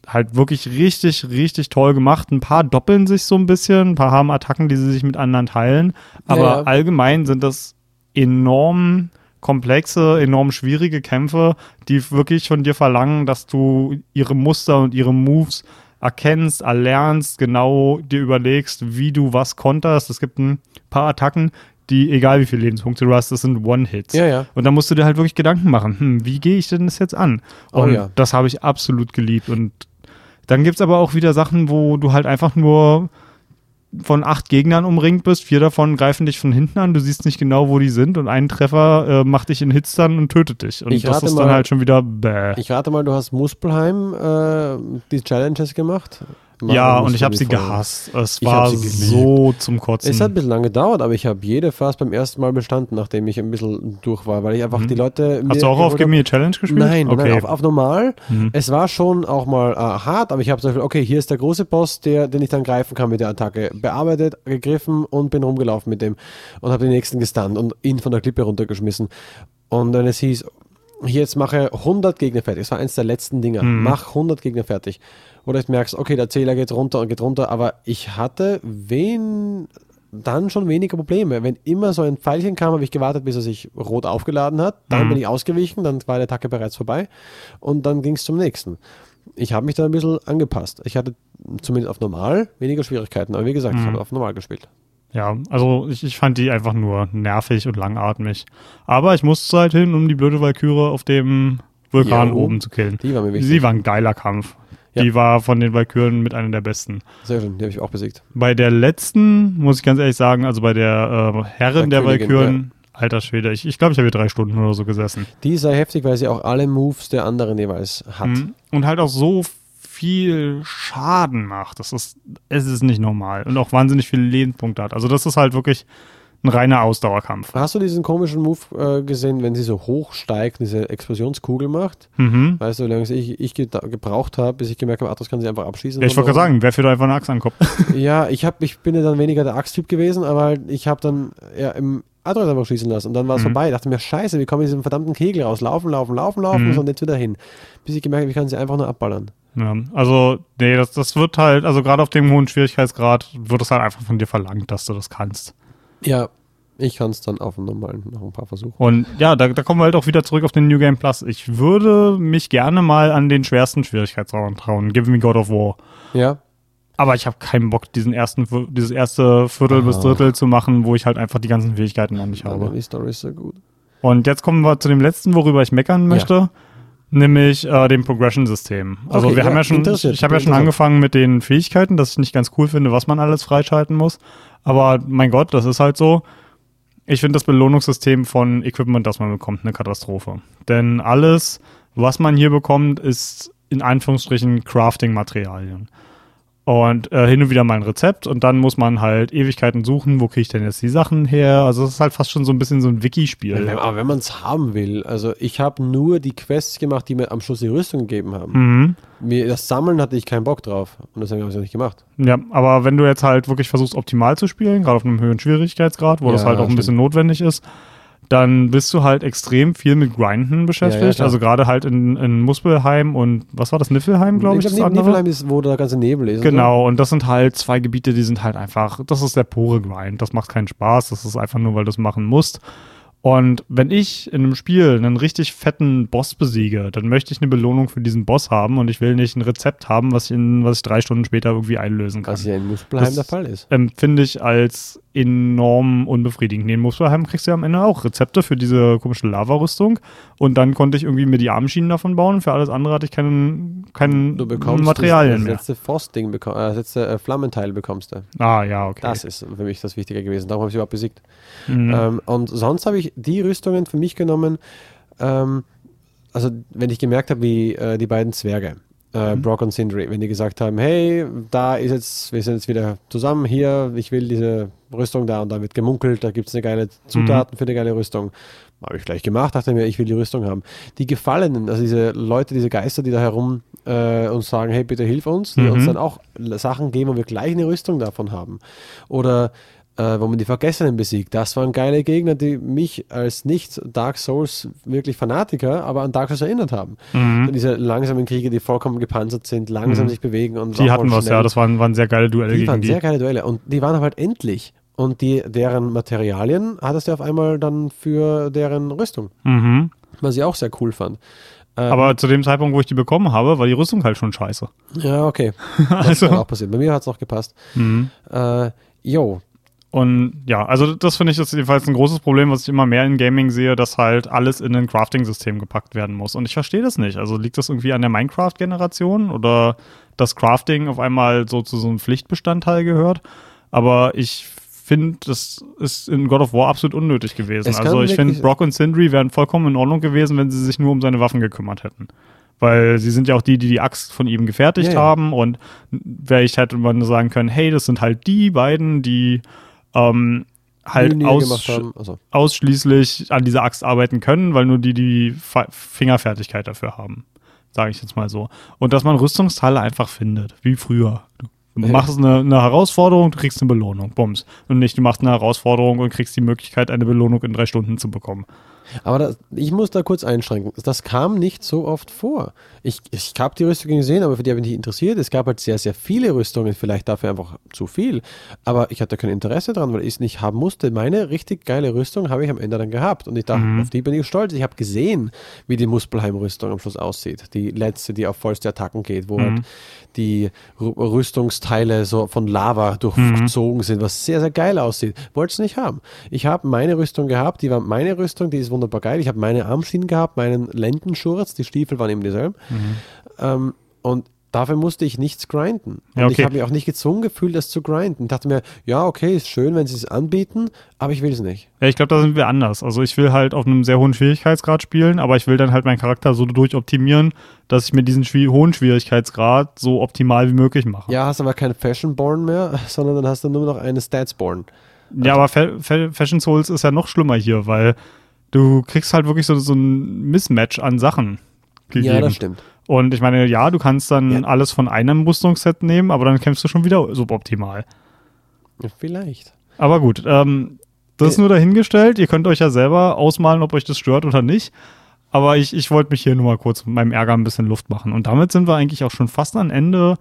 Halt wirklich richtig, richtig toll gemacht. Ein paar doppeln sich so ein bisschen, ein paar haben Attacken, die sie sich mit anderen teilen. Aber Ja, ja. allgemein sind das enorm komplexe, enorm schwierige Kämpfe, die wirklich von dir verlangen, dass du ihre Muster und ihre Moves erkennst, erlernst, genau dir überlegst, wie du was konterst. Es gibt ein paar Attacken, die, egal wie viele Lebenspunkte du hast, das sind One-Hits. Ja, ja. Und da musst du dir halt wirklich Gedanken machen, hm, wie gehe ich denn das jetzt an? Oh Und ja. das habe ich absolut geliebt. Und dann gibt es aber auch wieder Sachen, wo du halt einfach nur von acht Gegnern umringt bist, vier davon greifen dich von hinten an, du siehst nicht genau, wo die sind und ein Treffer äh, macht dich in Hits dann und tötet dich. Und Ich das ist dann mal- halt schon wieder bäh. Ich rate mal, du hast Muspelheim äh, die Challenges gemacht. Ja, und ich habe sie gehasst. Es Ich war so zum Kotzen. Es hat ein bisschen lange gedauert, aber ich habe jede fast beim ersten Mal bestanden, nachdem ich ein bisschen durch war, weil ich einfach die Leute. Mhm. Hast du auch auf Give Me a Challenge gespielt? Nein, okay. nein, auf, auf normal. Mhm. Es war schon auch mal äh, hart, aber ich habe zum Beispiel, okay, hier ist der große Boss, der, den ich dann greifen kann mit der Attacke. Bearbeitet, gegriffen und bin rumgelaufen mit dem und habe den nächsten gestunt und ihn von der Klippe runtergeschmissen. Und dann es hieß, hier jetzt mache 100 Gegner fertig. Das war eins der letzten Dinger. Mhm. Mach 100 Gegner fertig. Wo du merkst, okay, der Zähler geht runter und geht runter, aber ich hatte wen dann schon weniger Probleme. Wenn immer so ein Pfeilchen kam, habe ich gewartet, bis er sich rot aufgeladen hat. Dann Mhm. bin ich ausgewichen, dann war die Attacke bereits vorbei und dann ging es zum nächsten. Ich habe mich da ein bisschen angepasst. Ich hatte zumindest auf normal weniger Schwierigkeiten, aber wie gesagt, ich Mhm. habe auf normal gespielt. Ja, also ich, ich fand die einfach nur nervig und langatmig. Aber ich musste halt hin, um die blöde Valkyrie auf dem Vulkan Jo. oben zu killen. Die war mir wichtig. Sie war ein geiler Kampf. Ja. Die war von den Valkyren mit einer der besten. Sehr schön, die habe ich auch besiegt. Bei der letzten, muss ich ganz ehrlich sagen, also bei der äh, Herrin Der der, Königin, Valkyren, alter Schwede, ich glaube, ich, glaub, ich habe hier drei Stunden oder so gesessen. Die ist sehr heftig, weil sie auch alle Moves der anderen jeweils hat. Mhm. Und halt auch so viel Schaden macht. Das ist, es ist nicht normal. Und auch wahnsinnig viele Lebenspunkte hat. Also das ist halt wirklich ein reiner Ausdauerkampf. Hast du diesen komischen Move äh, gesehen, wenn sie so hoch steigt, diese Explosionskugel macht? Mhm. Weißt du, wie lange ich, ich gebraucht habe, bis ich gemerkt habe, ach, das kann sie einfach abschießen. Ja, ich wollte da gerade sagen, wer für einfach eine Axt ankommt. oben. (laughs) Ja, ich, hab, ich bin ja dann weniger der Axttyp gewesen, aber halt, ich habe dann ja, im Adroid einfach schießen lassen und dann war es Mhm. vorbei. Ich dachte mir, scheiße, wie komme ich diesem verdammten Kegel raus? Laufen, laufen, laufen, laufen Mhm. und jetzt wieder hin. Bis ich gemerkt habe, ich kann sie einfach nur abballern. Ja, also, nee, das, das wird halt, also gerade auf dem hohen Schwierigkeitsgrad wird es halt einfach von dir verlangt, dass du das kannst. Ja, ich kann es dann auf dem normalen noch ein paar versuchen. Und ja, da, da kommen wir halt auch wieder zurück auf den New Game Plus. Ich würde mich gerne mal an den schwersten Schwierigkeitsgrad trauen. Give me God of War. Ja, Aber ich habe keinen Bock, diesen ersten, dieses erste Viertel bis Ah. Drittel zu machen, wo ich halt einfach die ganzen Fähigkeiten noch nicht aber habe. die Story ist so gut. Und jetzt kommen wir zu dem letzten, worüber ich meckern möchte. Nämlich äh, dem Progression-System. Also Okay, wir ja, haben ja schon, ich habe ja schon angefangen mit den Fähigkeiten, dass ich nicht ganz cool finde, was man alles freischalten muss. Aber mein Gott, das ist halt so. Ich finde das Belohnungssystem von Equipment, das man bekommt, eine Katastrophe. Denn alles, was man hier bekommt, ist in Anführungsstrichen Crafting-Materialien. Und äh, hin und wieder mal ein Rezept und dann muss man halt Ewigkeiten suchen, wo kriege ich denn jetzt die Sachen her? Also es ist halt fast schon so ein bisschen so ein Wiki-Spiel. Ja, aber wenn man es haben will, also ich habe nur die Quests gemacht, die mir am Schluss die Rüstung gegeben haben. Mhm. Mir, das Sammeln hatte ich keinen Bock drauf und deswegen habe ich es nicht gemacht. Ja, aber wenn du jetzt halt wirklich versuchst, optimal zu spielen, gerade auf einem höheren Schwierigkeitsgrad, wo Ja, das halt auch ein stimmt. bisschen notwendig ist, dann bist du halt extrem viel mit Grinden beschäftigt. klar. also gerade halt in, in Muspelheim und was war das, Niffelheim, glaube ich, ich das glaube, andere? Niflheim ist, wo der ganze Nebel ist. Genau, und das sind halt zwei Gebiete, die sind halt einfach, das ist der pure Grind. Das macht keinen Spaß, das ist einfach nur, weil du es machen musst. Und wenn ich in einem Spiel einen richtig fetten Boss besiege, dann möchte ich eine Belohnung für diesen Boss haben und ich will nicht ein Rezept haben, was ich, in, was ich drei Stunden später irgendwie einlösen kann. Was ja in Muspelheim der Fall ist. Empfinde ich als enorm unbefriedigend. In Muspelheim kriegst du ja am Ende auch Rezepte für diese komische Lava-Rüstung und dann konnte ich irgendwie mir die Armschienen davon bauen. Für alles andere hatte ich keinen, keinen Du bekommst Materialien das, mehr. das letzte Frostding, beko- äh, das letzte äh, Flammenteil bekommst du. Ah, ja, okay. Das ist für mich das Wichtige gewesen. Darum habe ich sie überhaupt besiegt. Mhm. Ähm, und sonst habe ich die Rüstungen für mich genommen, ähm, also wenn ich gemerkt habe, wie äh, die beiden Zwerge, äh, Mhm. Brock und Sindri, wenn die gesagt haben, hey, da ist jetzt, wir sind jetzt wieder zusammen hier, ich will diese Rüstung da und da wird gemunkelt, da gibt es eine geile Zutaten für eine geile Rüstung. Habe ich gleich gemacht, dachte mir, ich will die Rüstung haben. Die Gefallenen, also diese Leute, diese Geister, die da herum äh, uns sagen, hey, bitte hilf uns, die Mhm. uns dann auch Sachen geben, wo wir gleich eine Rüstung davon haben. Oder äh, wo man die Vergessenen besiegt. Das waren geile Gegner, die mich als nicht Dark Souls wirklich Fanatiker, aber an Dark Souls erinnert haben. Mhm. Diese langsamen Kriege, die vollkommen gepanzert sind, langsam Mhm. sich bewegen und Die auch hatten was, schnell. ja. Das waren, waren sehr geile Duelle die gegen waren die. sehr geile Duelle und die waren halt endlich. Und die, deren Materialien hattest du auf einmal dann für deren Rüstung, Mhm. was ich auch sehr cool fand. Ähm, Aber zu dem Zeitpunkt, wo ich die bekommen habe, war die Rüstung halt schon scheiße. ja, okay. (laughs) Das Also- kann auch passieren. Bei mir hat es noch gepasst. Mhm. Äh, jo, Und ja, also das finde ich ist jedenfalls ein großes Problem, was ich immer mehr in Gaming sehe, dass halt alles in ein Crafting-System gepackt werden muss. Und ich verstehe das nicht. Also liegt das irgendwie an der Minecraft-Generation oder dass Crafting auf einmal so zu so einem Pflichtbestandteil gehört? Aber ich finde, das ist in God of War absolut unnötig gewesen. Also ich finde, Brock und Sindri wären vollkommen in Ordnung gewesen, wenn sie sich nur um seine Waffen gekümmert hätten. Weil sie sind ja auch die, die die Axt von ihm gefertigt Ja, ja. haben und vielleicht hätte man sagen können, hey, das sind halt die beiden, die ähm, halt Mjölnir aus. Also, ausschließlich an dieser Axt arbeiten können, weil nur die die Fa- Fingerfertigkeit dafür haben. Sage ich jetzt mal so. Und dass man Rüstungsteile einfach findet, wie früher. Du Ja. machst eine, eine Herausforderung, du kriegst eine Belohnung. Bums. Und nicht, du machst eine Herausforderung und kriegst die Möglichkeit, eine Belohnung in drei Stunden zu bekommen. Aber das, ich muss da kurz einschränken. Das kam nicht so oft vor. Ich, ich habe die Rüstungen gesehen, aber für die habe ich mich nicht interessiert. Es gab halt sehr, sehr viele Rüstungen, vielleicht dafür einfach zu viel. Aber ich hatte kein Interesse dran, weil ich es nicht haben musste. Meine richtig geile Rüstung habe ich am Ende dann gehabt. Und ich dachte, Mhm. auf die bin ich stolz. Ich habe gesehen, wie die Muspelheim-Rüstung am Schluss aussieht. Die letzte, die auf vollste Attacken geht, wo Mhm. halt die Rü- Rüstungsteile so von Lava Mhm. durchzogen sind, was sehr, sehr geil aussieht. Wollte es nicht haben. Ich habe meine Rüstung gehabt, die war meine Rüstung, die ist wunderbar geil. Ich habe meine Armschienen gehabt, meinen Lendenschurz, die Stiefel waren eben dieselben. Ähm, und dafür musste ich nichts grinden. Und Ja, okay. ich habe mich auch nicht gezwungen gefühlt, das zu grinden. Ich dachte mir, ja, okay, ist schön, wenn sie es anbieten, aber ich will es nicht. Ja, ich glaube, da sind wir anders. Also ich will halt auf einem sehr hohen Schwierigkeitsgrad spielen, aber ich will dann halt meinen Charakter so durchoptimieren, dass ich mir diesen schwi- hohen Schwierigkeitsgrad so optimal wie möglich mache. Ja, hast aber kein Fashion-Born mehr, (laughs) sondern dann hast du nur noch eine Stats-Born. Ja, aber Fa Fa Fashion Souls ist ja noch schlimmer hier, weil du kriegst halt wirklich so, so ein Mismatch an Sachen gegeben. Ja, das stimmt. Und ich meine, ja, du kannst dann Ja. alles von einem Rüstungsset nehmen, aber dann kämpfst du schon wieder suboptimal. Ja, Vielleicht. Aber gut, ähm, das ist nur dahingestellt. Ihr könnt euch ja selber ausmalen, ob euch das stört oder nicht. Aber ich, ich wollte mich hier nur mal kurz mit meinem Ärger ein bisschen Luft machen. Und damit sind wir eigentlich auch schon fast am Ende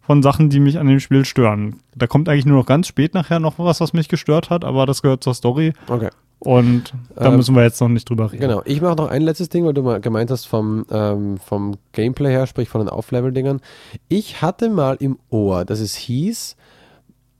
von Sachen, die mich an dem Spiel stören. Da kommt eigentlich nur noch ganz spät nachher noch was, was mich gestört hat, aber das gehört zur Story. Okay. Und da Ähm, müssen wir jetzt noch nicht drüber reden. Genau, ich mache noch ein letztes Ding, weil du mal gemeint hast vom, ähm, vom Gameplay her, sprich von den Auflevel-Dingern. Ich hatte mal im Ohr, dass es hieß,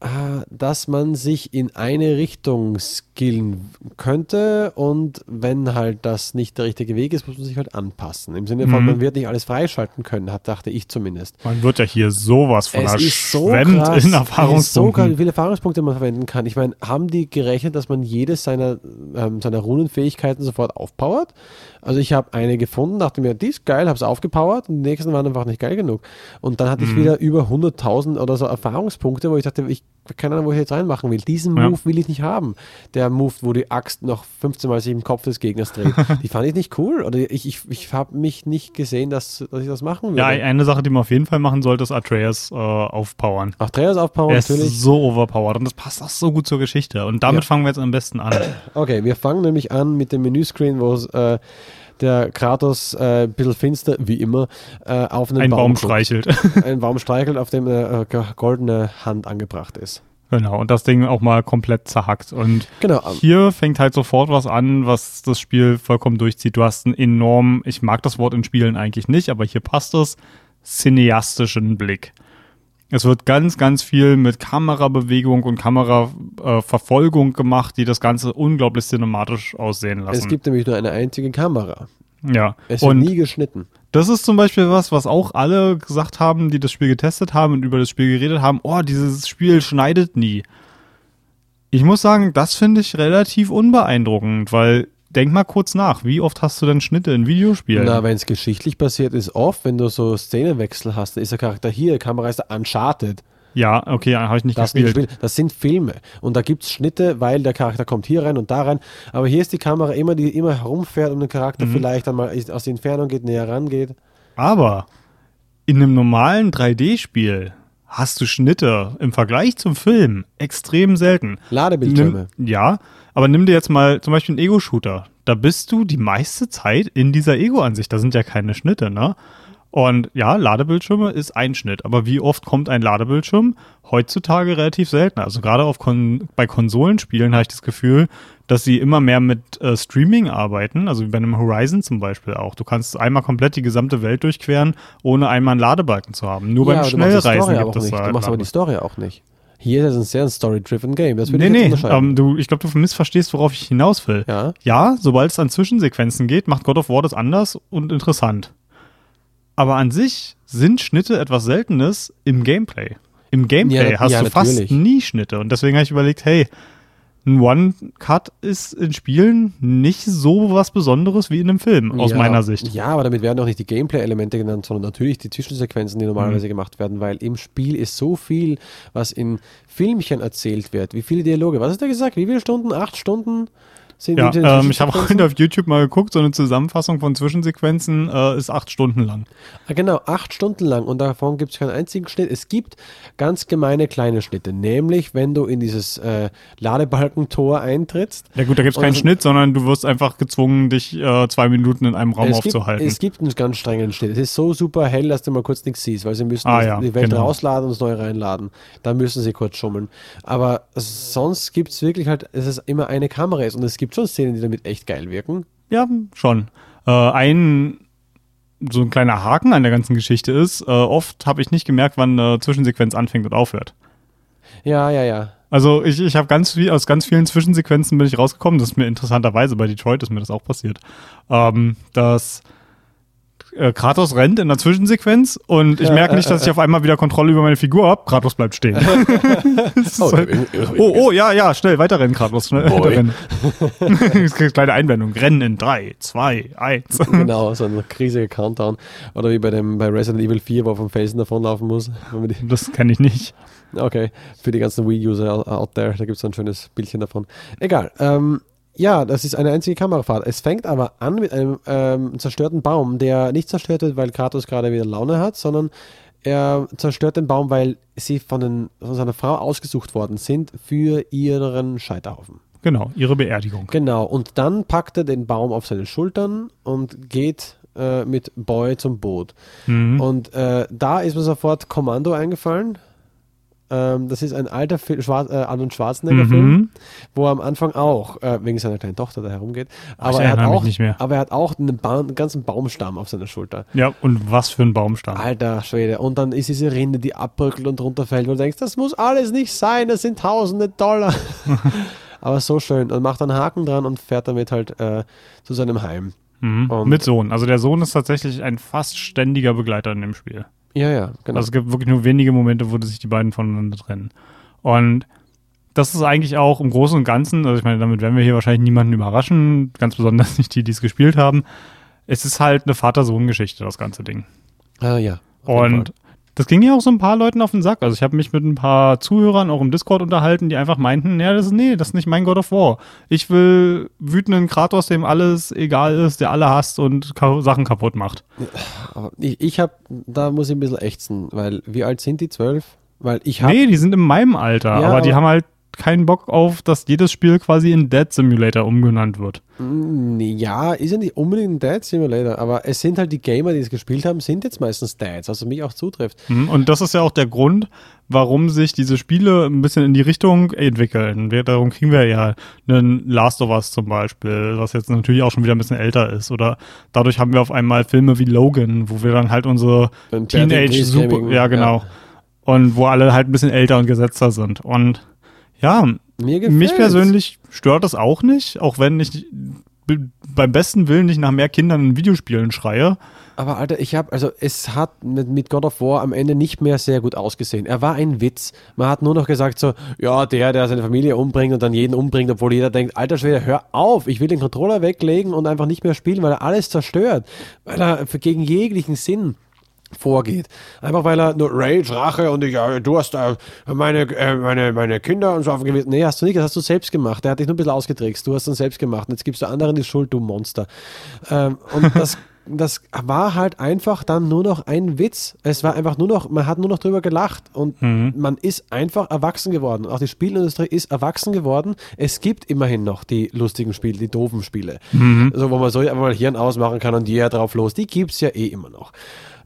äh, dass man sich in eine Richtung killen könnte und wenn halt das nicht der richtige Weg ist, muss man sich halt anpassen. Im Sinne von, Mhm. man wird nicht alles freischalten können, hat, dachte ich zumindest. Man wird ja hier sowas von Es ist so krass, in es ist so krass, Erfahrungspunkten. wie viele Erfahrungspunkte man verwenden kann. Ich meine, haben die gerechnet, dass man jedes seiner, ähm, seiner Runenfähigkeiten sofort aufpowert? Also ich habe eine gefunden, dachte mir, die ist geil, habe es aufgepowert und die nächsten waren einfach nicht geil genug. Und dann hatte Mhm. ich wieder über 100.000 oder so Erfahrungspunkte, wo ich dachte, ich keine Ahnung, wo ich jetzt reinmachen will. Diesen Ja. Move will ich nicht haben. Der Move, wo die Axt noch 15 Mal sich im Kopf des Gegners dreht, (laughs) die fand ich nicht cool. Oder ich, ich, ich habe mich nicht gesehen, dass, dass ich das machen würde. Ja, eine Sache, die man auf jeden Fall machen sollte, ist Atreus äh, aufpowern. Dreher aufpowern, Er ist natürlich. so overpowered und das passt auch so gut zur Geschichte. Und damit Ja. fangen wir jetzt am besten an. Okay, wir fangen nämlich an mit dem Menüscreen, wo äh, der Kratos äh, ein bisschen finster, wie immer, äh, auf einen Ein Baum guckt. streichelt. (laughs) Einen Baum (laughs) streichelt, auf dem eine äh, goldene Hand angebracht ist. genau, und das Ding auch mal komplett zerhackt. Und Genau. hier fängt halt sofort was an, was das Spiel vollkommen durchzieht. Du hast einen enorm, ich mag das Wort in Spielen eigentlich nicht, aber hier passt es, cineastischen Blick. Es wird ganz, ganz viel mit Kamerabewegung und Kameraverfolgung gemacht, die das Ganze unglaublich cinematisch aussehen lassen. Es gibt nämlich nur eine einzige Kamera. ja. Es wird und nie geschnitten. Das ist zum Beispiel was, was auch alle gesagt haben, die das Spiel getestet haben und über das Spiel geredet haben. Oh, dieses Spiel schneidet nie. Ich muss sagen, das finde ich relativ unbeeindruckend, weil denk mal kurz nach, wie oft hast du denn Schnitte in Videospielen? Na, wenn es geschichtlich passiert ist, oft, wenn du so Szenenwechsel hast, ist der Charakter hier, die Kamera ist da Uncharted. ja, okay, habe ich nicht Das, nicht gespielt. Spiel, das sind Filme. Und da gibt es Schnitte, weil der Charakter kommt hier rein und da rein. Aber hier ist die Kamera immer, die immer herumfährt und der Charakter Mhm. vielleicht dann mal aus der Entfernung geht, näher rangeht. Aber in einem normalen 3D-Spiel hast du Schnitte im Vergleich zum Film extrem selten. Ladebildschirme. Ja, aber nimm dir jetzt mal zum Beispiel einen Ego-Shooter. Da bist du die meiste Zeit in dieser Ego-Ansicht. Da sind ja keine Schnitte, ne? Und ja, Ladebildschirme ist ein Schnitt. Aber wie oft kommt ein Ladebildschirm? Heutzutage relativ selten. Also gerade auf Kon bei Konsolenspielen habe ich das Gefühl, dass sie immer mehr mit äh, Streaming arbeiten. Also wie bei einem Horizon zum Beispiel auch. Du kannst einmal komplett die gesamte Welt durchqueren, ohne einmal einen Ladebalken zu haben. Nur beim machst die Schnellreisen gibt es da Du machst aber die. Story auch nicht. Hier ist es ein sehr story-driven Game. Das würde Nee, ich nee, ähm, du, ich glaube, du missverstehst, worauf ich hinaus will. Ja. Ja, sobald es an Zwischensequenzen geht, macht God of War das anders und interessant. Aber an sich sind Schnitte etwas Seltenes im Gameplay. Im Gameplay Ja, hast ja, du fast natürlich. nie Schnitte. Und deswegen habe ich überlegt, hey, ein One-Cut ist in Spielen nicht so was Besonderes wie in einem Film, aus ja, meiner Sicht. Ja, aber damit werden auch nicht die Gameplay-Elemente genannt, sondern natürlich die Zwischensequenzen, die normalerweise Mhm. gemacht werden, weil im Spiel ist so viel, was in Filmchen erzählt wird. Wie viele Dialoge? Was hast du gesagt? Wie viele Stunden? Acht Stunden? Sind Ja, ähm, ich habe heute auf YouTube mal geguckt, so eine Zusammenfassung von Zwischensequenzen äh, ist acht Stunden lang. Ah, Genau, acht Stunden lang und davon gibt es keinen einzigen Schnitt. Es gibt ganz gemeine kleine Schnitte, nämlich wenn du in dieses äh, Ladebalkentor eintrittst. Ja gut, da gibt es keinen es- Schnitt, sondern du wirst einfach gezwungen, dich äh, zwei Minuten in einem Raum es gibt, aufzuhalten. es gibt einen ganz strengen Schnitt. Es ist so super hell, dass du mal kurz nichts siehst, weil sie müssen Ah, ja, die Welt genau. rausladen und das neue reinladen. Da müssen sie kurz schummeln. Aber sonst gibt es wirklich halt, es ist immer eine Kamera ist und es gibt schon Szenen, die damit echt geil wirken. Ja, schon. Äh, ein so ein kleiner Haken an der ganzen Geschichte ist, äh, oft habe ich nicht gemerkt, wann eine Zwischensequenz anfängt und aufhört. Ja, ja, ja. Also ich, ich habe ganz viel, aus ganz vielen Zwischensequenzen bin ich rausgekommen. Das ist mir interessanterweise bei Detroit ist mir das auch passiert. Ähm, dass äh, Kratos rennt in der Zwischensequenz und ich merke äh, nicht, dass äh, ich auf einmal wieder Kontrolle über meine Figur habe. Kratos bleibt stehen. (laughs) (laughs) Oh, oh, oh, ja, ja, schnell, weiterrennen, Kratos. Schnell Boy. weiterrennen. (laughs) Kleine Einblendung. Rennen in 3, 2, 1. Genau, so ein riesiger Countdown. Oder wie bei dem bei Resident Evil 4, wo er vom Felsen davonlaufen muss. Das kenne ich nicht. Okay, für die ganzen Wii-User out there, da gibt es ein schönes Bildchen davon. Egal. Ähm, ja, das ist eine einzige Kamerafahrt. Es fängt aber an mit einem ähm, zerstörten Baum, der nicht zerstört wird, weil Kratos gerade wieder Laune hat, sondern er zerstört den Baum, weil sie von, den, von seiner Frau ausgesucht worden sind für ihren Scheiterhaufen. Genau, ihre Beerdigung. Genau, und dann packt er den Baum auf seine Schultern und geht äh, mit Boy zum Boot. Mhm. Und äh, da ist mir sofort Kommando eingefallen. Ähm, das ist ein alter Fil Schwar äh, Arnold Schwarzenegger-Film, Mhm. wo er am Anfang auch, äh, wegen seiner kleinen Tochter da herumgeht, aber, er hat auch, aber er hat auch einen, ba einen ganzen Baumstamm auf seiner Schulter. Ja, und was für ein Baumstamm. Alter Schwede. Und dann ist diese Rinde, die abbröckelt und runterfällt, wo du denkst, das muss alles nicht sein, das sind tausende Dollar. (laughs) (laughs) aber so schön. Und macht einen Haken dran und fährt damit halt äh, zu seinem Heim. Mhm. Mit Sohn. Also der Sohn ist tatsächlich ein fast ständiger Begleiter in dem Spiel. Ja, ja, genau. Also es gibt wirklich nur wenige Momente, wo sich die beiden voneinander trennen. Und das ist eigentlich auch im Großen und Ganzen, also ich meine, damit werden wir hier wahrscheinlich niemanden überraschen, ganz besonders (laughs) nicht die, die es gespielt haben. Es ist halt eine Vater-Sohn-Geschichte, das ganze Ding. ah, ja. Und das ging ja auch so ein paar Leuten auf den Sack. Also ich habe mich mit ein paar Zuhörern auch im Discord unterhalten, die einfach meinten, ja, das ist, nee, das ist nicht mein God of War. Ich will wütenden Kratos, dem alles egal ist, der alle hasst und ka Sachen kaputt macht. Ich, ich habe, da muss ich ein bisschen ächzen, weil wie alt sind die? Zwölf? Weil ich habe. Nee, die sind in meinem Alter, Ja, aber die aber- haben halt keinen Bock auf, dass jedes Spiel quasi in Dead Simulator umgenannt wird. Ja, ist ja nicht unbedingt ein Dad Simulator, aber es sind halt die Gamer, die es gespielt haben, sind jetzt meistens Dads, also mich auch zutrifft. Mhm, Und das ist ja auch der Grund, warum sich diese Spiele ein bisschen in die Richtung entwickeln. Wir, darum kriegen wir ja einen Last of Us zum Beispiel, was jetzt natürlich auch schon wieder ein bisschen älter ist. Oder dadurch haben wir auf einmal Filme wie Logan, wo wir dann halt unsere Ein Teenage Bad Super, Gaming, ja genau. Und wo alle halt ein bisschen älter und gesetzter sind. Und ja, mich persönlich stört das auch nicht, auch wenn ich beim besten Willen nicht nach mehr Kindern in Videospielen schreie. Aber Alter, ich habe, also es hat mit, mit God of War am Ende nicht mehr sehr gut ausgesehen. Er war ein Witz. Man hat nur noch gesagt so, ja, der, der seine Familie umbringt und dann jeden umbringt, obwohl jeder denkt, alter Schwede, hör auf, ich will den Controller weglegen und einfach nicht mehr spielen, weil er alles zerstört. Weil er gegen jeglichen Sinn vorgeht. Einfach weil er nur Rage, Rache und ich, ja, du hast äh, meine, äh, meine, meine Kinder und so aufgewiesen. Nee, hast du nicht, das hast du selbst gemacht. Der hat dich nur ein bisschen ausgetrickst. Du hast dann selbst gemacht. Und jetzt gibst du anderen die Schuld, du Monster. Ähm, und (laughs) das, das war halt einfach dann nur noch ein Witz. Es war einfach nur noch, man hat nur noch drüber gelacht und man ist einfach erwachsen geworden. Auch die Spielindustrie ist erwachsen geworden. Es gibt immerhin noch die lustigen Spiele, die doofen Spiele. Also, wo man so einfach mal Hirn ausmachen kann und jeder drauf los. Die gibt es ja eh immer noch.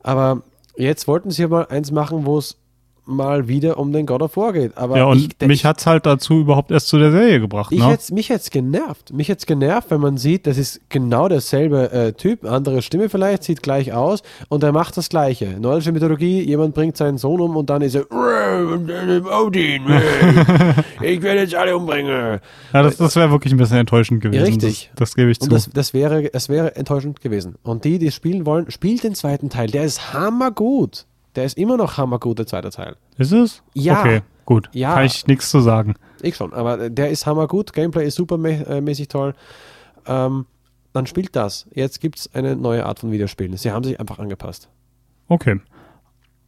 Aber jetzt wollten sie mal eins machen, wo es mal wieder um den God of War geht. Aber Ja, und ich, mich hat's halt dazu überhaupt erst zu der Serie gebracht. ich ne? hätt's, mich hätte es genervt. Mich hätte es genervt, wenn man sieht, das ist genau derselbe äh, Typ, andere Stimme vielleicht, sieht gleich aus und er macht das Gleiche. Nordische Mythologie, jemand bringt seinen Sohn um und dann ist er Odin, (laughs) ich werde jetzt alle umbringen. Ja, das, das wäre wirklich ein bisschen enttäuschend gewesen. richtig. Das, das gebe ich zu. Und das, das wäre, es wäre enttäuschend gewesen. Und die, die es spielen wollen, spielt den zweiten Teil. Der ist hammergut. Der ist immer noch hammergut, der zweite Teil. ist es? Ja. Okay, gut. Ja. Kann ich nichts zu sagen. Ich schon, aber der ist hammergut. Gameplay ist super mä äh, mäßig toll. Ähm, dann spielt das. Jetzt gibt es eine neue Art von Videospielen. Sie haben sich einfach angepasst. Okay.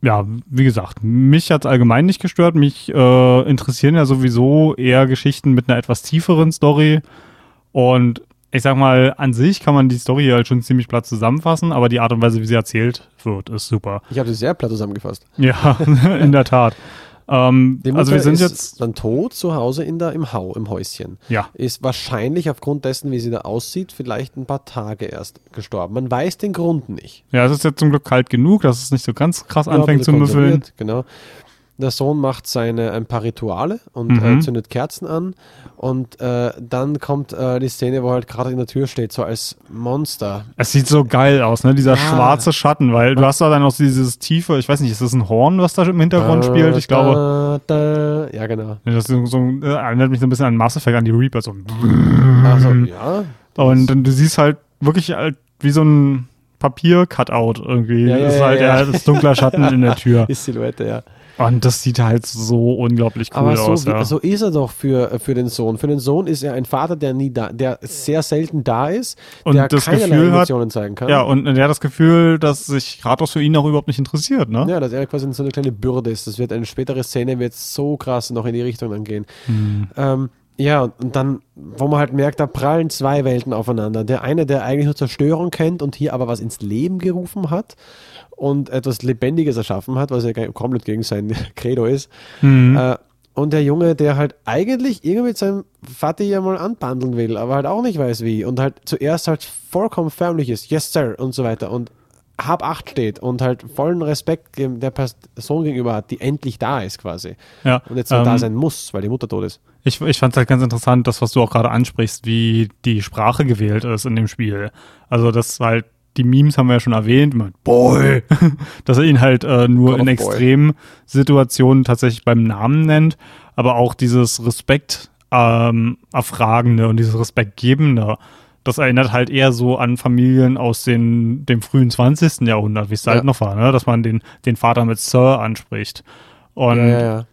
Ja, wie gesagt, mich hat's allgemein nicht gestört. Mich äh, interessieren ja sowieso eher Geschichten mit einer etwas tieferen Story. Und ich sag mal, an sich kann man die Story halt schon ziemlich platt zusammenfassen, aber die Art und Weise, wie sie erzählt wird, ist super. Ich habe sie sehr platt zusammengefasst. Ja, (laughs) in der Tat. Ähm, Die also wir Mutter sind ist jetzt, dann tot zu Hause in der, im Hau, im Häuschen. ja, Ist wahrscheinlich aufgrund dessen, wie sie da aussieht, vielleicht ein paar Tage erst gestorben. Man weiß den Grund nicht. ja, es ist jetzt zum Glück kalt genug, dass es nicht so ganz krass Ja, anfängt zu müffeln. Genau. Der Sohn macht seine ein paar Rituale und Mhm. äh, zündet Kerzen an. Und äh, dann kommt äh, die Szene, wo er halt gerade in der Tür steht, so als Monster. Es sieht so geil aus, ne? Dieser Ja. schwarze Schatten, weil du hast da dann noch dieses tiefe, ich weiß nicht, ist das ein Horn, was da im Hintergrund spielt? Ich glaube, Da, da, ja, genau. das ist so, so, äh, erinnert mich so ein bisschen an Mass Effect, an die Reaper. So. Also, (laughs) ja. Und du siehst halt wirklich halt wie so ein Papier-Cutout irgendwie. Ja, ja, das ist ja, halt ja. der das dunkler Schatten in der (laughs) Tür. Ist Silhouette, ja. Und das sieht halt so unglaublich cool Aber so, aus. wie, Ja. so ist er doch für, für den Sohn. Für den Sohn ist er ein Vater, der nie da, der sehr selten da ist, Und der das keinerlei Gefühl hat- Emotionen zeigen kann. ja, und er hat das Gefühl, dass sich Kratos für ihn auch überhaupt nicht interessiert, ne? Ja, dass er quasi so eine kleine Bürde ist. Das wird eine spätere Szene, wird so krass noch in die Richtung dann gehen. Hm. Ähm, ja, und dann, wo man halt merkt, da prallen zwei Welten aufeinander. Der eine, der eigentlich nur Zerstörung kennt und hier aber was ins Leben gerufen hat und etwas Lebendiges erschaffen hat, was ja komplett gegen sein (laughs) Credo ist. Mhm. Äh, und der Junge, der halt eigentlich irgendwie mit seinem Vati ja mal anbandeln will, aber halt auch nicht weiß wie. Und halt zuerst halt vollkommen förmlich ist, yes sir, und so weiter. Und hab acht steht und halt vollen Respekt der Person gegenüber hat, die endlich da ist quasi. ja. Und jetzt ähm, da sein muss, weil die Mutter tot ist. Ich, ich fand es halt ganz interessant, das, was du auch gerade ansprichst, wie die Sprache gewählt ist in dem Spiel. Also, das halt, die Memes haben wir ja schon erwähnt, immer, Boy, (laughs) dass er ihn halt äh, nur God in Boy. extremen Situationen tatsächlich beim Namen nennt, aber auch dieses Respekt ähm, Erfragende und dieses Respektgebende. Das erinnert halt eher so an Familien aus den, dem frühen 20. Jahrhundert, wie es da Ja. halt noch war, ne? dass man den, den Vater mit Sir anspricht. Und ja, ja,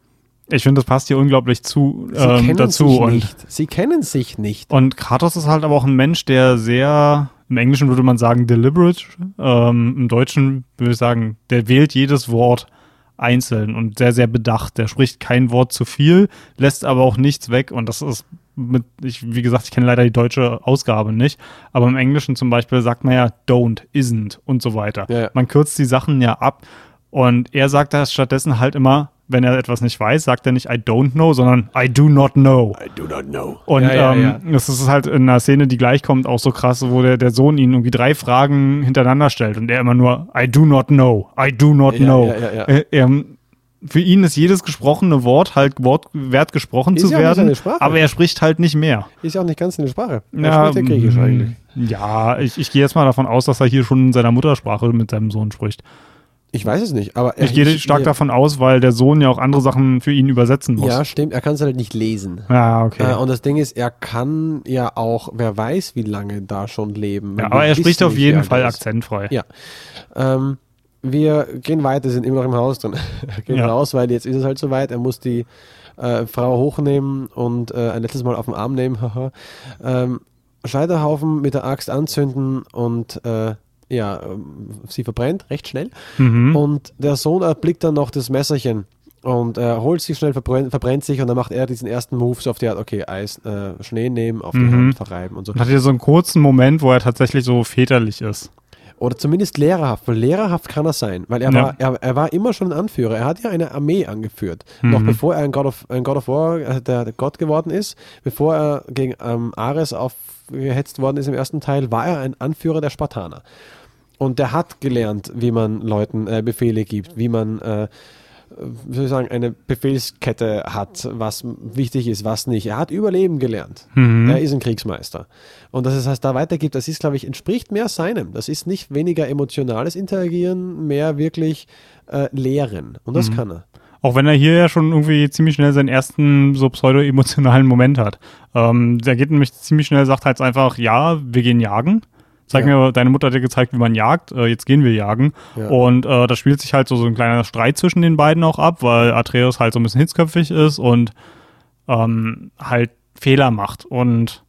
ich finde, das passt hier unglaublich zu, Sie ähm, kennen dazu. sich Und nicht. Sie kennen sich nicht. und Kratos ist halt aber auch ein Mensch, der sehr, im Englischen würde man sagen, deliberate. Ähm, Im Deutschen würde ich sagen, der wählt jedes Wort einzeln und sehr, sehr bedacht. Der spricht kein Wort zu viel, lässt aber auch nichts weg. Und das ist mit, ich, wie gesagt, ich kenne leider die deutsche Ausgabe nicht, aber im Englischen zum Beispiel sagt man ja don't, isn't und so weiter. Ja. Man kürzt die Sachen ja ab. Und er sagt das stattdessen halt immer, wenn er etwas nicht weiß, sagt er nicht I don't know, sondern I do not know. I do not know. Und ja, ja, ähm, ja. das ist halt in einer Szene, die gleich kommt, auch so krass, wo der, der Sohn ihn irgendwie drei Fragen hintereinander stellt und er immer nur I do not know, I do not Ja, know. ja, ja, ja. Äh, ähm, für ihn ist jedes gesprochene Wort halt Wort wert gesprochen Ist zu ja auch nicht werden, seine Sprache. aber er spricht halt nicht mehr. Ist ja auch nicht ganz in der Sprache. Er spricht ja Griechisch mm, eigentlich. Ja, ich, ich gehe jetzt mal davon aus, dass er hier schon in seiner Muttersprache mit seinem Sohn spricht. Ich weiß es nicht, aber Ich gehe stark davon aus, weil der Sohn ja auch andere Sachen für ihn übersetzen muss. Ja, stimmt. Er kann es halt nicht lesen. Ja, okay. Äh, und das Ding ist, er kann ja auch, wer weiß, wie lange da schon leben. ja, aber er spricht auf nicht, jeden Fall er akzentfrei. Ja. Ähm, wir gehen weiter, sind immer noch im Haus drin. (laughs) gehen Ja. raus, weil jetzt ist es halt soweit. Er muss die äh, Frau hochnehmen und äh, ein letztes Mal auf den Arm nehmen. (laughs) ähm, Scheiterhaufen mit der Axt anzünden und äh, ja, ähm, sie verbrennt recht schnell. Mhm. Und der Sohn erblickt dann noch das Messerchen und er holt sich schnell, verbrennt, verbrennt sich und dann macht er diesen ersten Move so auf die Art, okay, Eis, äh, Schnee nehmen, auf die Mhm. Hand verreiben und so. Hat hier so einen kurzen Moment, wo er tatsächlich so väterlich ist. Oder zumindest lehrerhaft, weil lehrerhaft kann er sein, weil er, Ja. war, er, er war immer schon ein Anführer. Er hat ja eine Armee angeführt. Mhm. Noch bevor er ein God of, ein God of War, äh, der, der Gott geworden ist, bevor er gegen ähm, Ares aufgehetzt worden ist im ersten Teil, war er ein Anführer der Spartaner. Und der hat gelernt, wie man Leuten äh, Befehle gibt, wie man äh, soll ich sagen, eine Befehlskette hat, was wichtig ist, was nicht. Er hat Überleben gelernt. Mhm. Er ist ein Kriegsmeister. Und dass es heißt, da weitergibt, das ist, glaube ich, entspricht mehr seinem. Das ist nicht weniger emotionales Interagieren, mehr wirklich äh, Lehren. Und Mhm. das kann er. Auch wenn er hier ja schon irgendwie ziemlich schnell seinen ersten so pseudo-emotionalen Moment hat. Ähm, der geht nämlich ziemlich schnell, sagt halt einfach, ja, wir gehen jagen. Zeig Ja. mir, deine Mutter hat dir gezeigt, wie man jagt, äh, jetzt gehen wir jagen. Ja. Und äh, da spielt sich halt so, so ein kleiner Streit zwischen den beiden auch ab, weil Atreus halt so ein bisschen hitzköpfig ist und ähm, halt Fehler macht. Und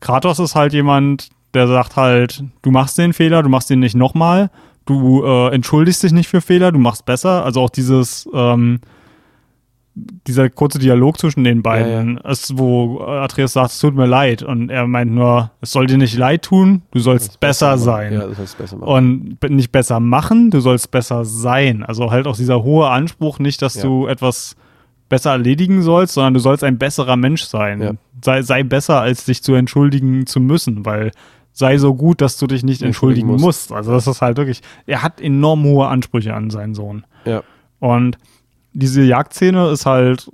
Kratos ist halt jemand, der sagt halt, du machst den Fehler, du machst ihn nicht nochmal, du äh, entschuldigst dich nicht für Fehler, du machst besser. Also auch dieses, ähm, dieser kurze Dialog zwischen den beiden ist, wo Atreus sagt, es tut mir leid. Und er meint nur, es soll dir nicht leid tun, du sollst besser machen. sein. Ja, du sollst besser machen. Und nicht besser machen, du sollst besser sein. Also halt auch dieser hohe Anspruch, nicht, dass Ja. du etwas besser erledigen sollst, sondern du sollst ein besserer Mensch sein. Ja. Sei, sei besser, als dich zu entschuldigen zu müssen, weil sei so gut, dass du dich nicht Entschuldigen entschuldigen musst. musst. Also das ist halt wirklich, er hat enorm hohe Ansprüche an seinen Sohn. ja. Und diese Jagdszene ist halt,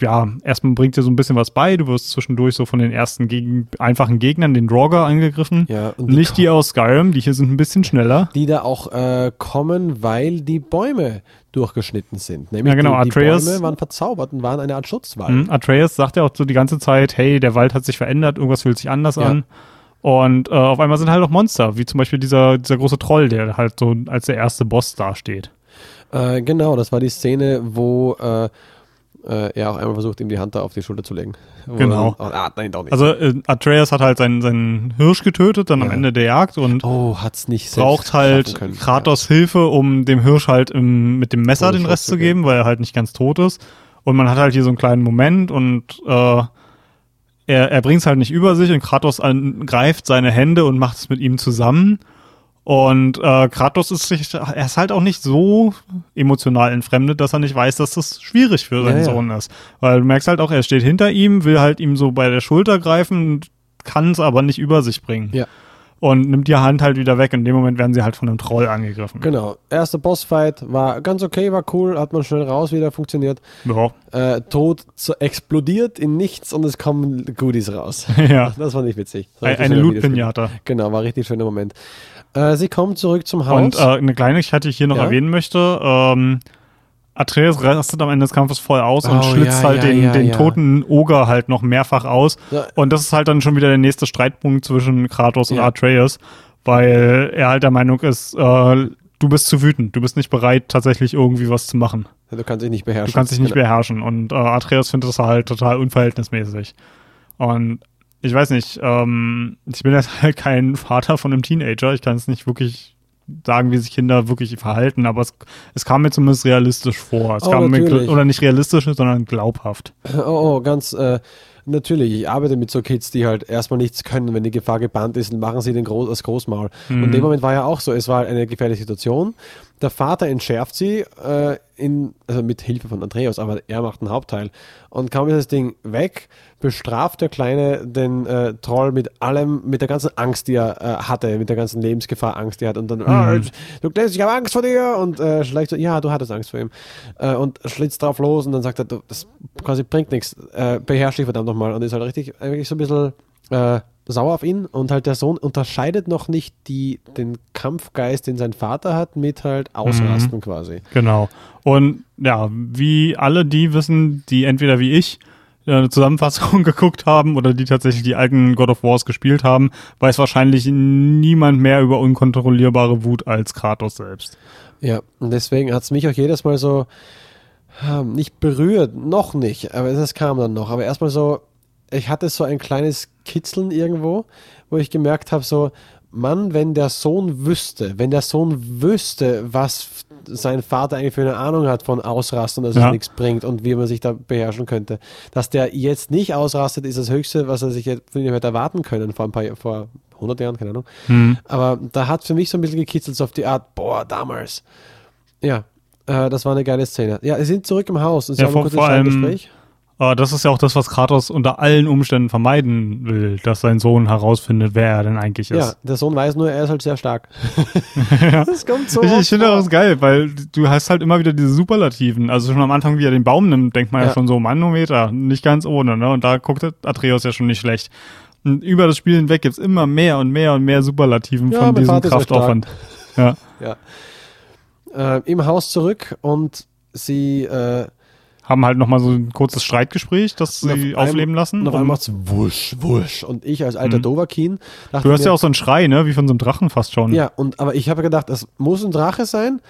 ja, erstmal bringt dir so ein bisschen was bei. Du wirst zwischendurch so von den ersten gegen, einfachen Gegnern, den Draugr, angegriffen. Ja, und Nicht die aus Skyrim, die hier sind ein bisschen schneller. die da auch äh, kommen, weil die Bäume durchgeschnitten sind. Nämlich Ja, genau, die, die Atreus- Bäume waren verzaubert und waren eine Art Schutzwall. Mhm. Atreus sagt ja auch so die ganze Zeit, hey, der Wald hat sich verändert, irgendwas fühlt sich anders Ja. an. Und äh, auf einmal sind halt auch Monster, wie zum Beispiel dieser, dieser große Troll, der halt so als der erste Boss dasteht. Äh, genau, das war die Szene, wo äh, äh, er auch einmal versucht, ihm die Hand da auf die Schulter zu legen. Wo Genau. Dann, ah, nein, doch nicht. Also äh, Atreus hat halt seinen, seinen Hirsch getötet, dann am Ja. Ende der Jagd und oh, hat's nicht selbst braucht halt. Kratos Hilfe, um dem Hirsch halt im, mit dem Messer den Rest zu zu geben, weil er halt nicht ganz tot ist. Und man hat halt hier so einen kleinen Moment und äh, er, er bringt es halt nicht über sich und Kratos an, greift seine Hände und macht es mit ihm zusammen. Und äh, Kratos ist sich, er ist halt auch nicht so emotional entfremdet, dass er nicht weiß, dass das schwierig für seinen Ja. Sohn ist. Weil du merkst halt auch, er steht hinter ihm, will halt ihm so bei der Schulter greifen, kann es aber nicht über sich bringen. Ja. Und nimmt die Hand halt wieder weg. In dem Moment werden sie halt von einem Troll angegriffen. Genau. Erster Bossfight war ganz okay, war cool, hat man schnell raus, wieder funktioniert. Ja. Äh, Tod explodiert in nichts und es kommen Goodies raus. (laughs) ja. Das war nicht witzig. Das Ein- Eine schöner Loot-Pinata. Genau, war richtig schöner Moment. Äh, sie kommt zurück zum Haus. Und äh, eine Kleinigkeit, die ich hier noch Ja? erwähnen möchte. Ähm, Atreus rastet am Ende des Kampfes voll aus und Oh, schlitzt ja, halt ja, den, ja, den toten Oger halt noch mehrfach aus. Und das ist halt dann schon wieder der nächste Streitpunkt zwischen Kratos und. Atreus, weil er halt der Meinung ist, äh, du bist zu wütend, du bist nicht bereit, tatsächlich irgendwie was zu machen. Du kannst dich nicht beherrschen. Du kannst dich nicht Genau. beherrschen. Und äh, Atreus findet das halt total unverhältnismäßig. Und ich weiß nicht, ähm, ich bin jetzt (laughs) halt kein Vater von einem Teenager. Ich kann es nicht wirklich sagen, wie sich Kinder wirklich verhalten, aber es, es kam mir zumindest realistisch vor. Es Oh, kam mir, natürlich. gl- oder nicht realistisch, sondern glaubhaft. (laughs) Oh, oh ganz äh, natürlich. Ich arbeite mit so Kids, die halt erstmal nichts können. Wenn die Gefahr gebannt ist, dann machen sie den Groß, das Großmaul. Und in dem Moment war ja auch so, es war eine gefährliche Situation. Der Vater entschärft sie, äh, in, also mit Hilfe von Andreas, aber er macht den Hauptteil. Und kaum ist das Ding weg, bestraft der Kleine den äh, Troll mit allem, mit der ganzen Angst, die er äh, hatte, mit der ganzen Lebensgefahr, Angst, die er hat. Und dann, ah, du glaubst, ich habe Angst vor dir. Und äh, schlägt so, ja, du hattest Angst vor ihm. Äh, und schlitzt drauf los und dann sagt er, du, das quasi bringt nichts. Äh, beherrsch dich verdammt nochmal. Und ist halt richtig, eigentlich so ein bisschen äh, sauer auf ihn. Und halt der Sohn unterscheidet noch nicht die, den Kampfgeist, den sein Vater hat, mit halt Ausrasten quasi. Genau. Und ja, wie alle die wissen, die entweder wie ich äh, eine Zusammenfassung (laughs) geguckt haben oder die tatsächlich die alten God of Wars gespielt haben, weiß wahrscheinlich niemand mehr über unkontrollierbare Wut als Kratos selbst. Ja, und deswegen hat es mich auch jedes Mal so ähm, nicht berührt, noch nicht, aber das kam dann noch. Aber erstmal so, ich hatte so ein kleines Kitzeln irgendwo, wo ich gemerkt habe, so, Mann, wenn der Sohn wüsste, wenn der Sohn wüsste, was sein Vater eigentlich für eine Ahnung hat von Ausrasten, dass Ja. es nichts bringt und wie man sich da beherrschen könnte. Dass der jetzt nicht ausrastet, ist das Höchste, was er sich jetzt von ihm hätte erwarten können vor ein paar vor 100 Jahren, keine Ahnung. Aber da hat für mich so ein bisschen gekitzelt, so auf die Art, boah, damals. Ja, äh, das war eine geile Szene. Ja, sie sind zurück im Haus und sie Ja, haben vor- ein kurzes vor allem- Streitgespräch. Aber das ist ja auch das, was Kratos unter allen Umständen vermeiden will, dass sein Sohn herausfindet, wer er denn eigentlich Ja, ist. der Sohn weiß nur, er ist halt sehr stark. (laughs) Das kommt so. Ich, ich finde das geil, weil du hast halt immer wieder diese Superlativen. Also schon am Anfang, wie er den Baum nimmt, denkt man ja, Ja. schon so, Manometer, nicht ganz ohne, ne? Und da guckt Atreus ja schon nicht schlecht. Und über das Spiel hinweg gibt's immer mehr und mehr und mehr Superlativen Ja, von diesem Kraftaufwand. Ja. Ja. Äh, Im Haus zurück und sie äh, Haben halt nochmal so ein kurzes Streitgespräch, das und auf sie einmal- aufleben lassen. Und auf einmal macht's wusch, wusch. Und ich als alter Doverkin dachte du mir, ja auch so einen Schrei, ne? Wie von so einem Drachen fast schon. Ja, und aber ich habe gedacht, das muss ein Drache sein.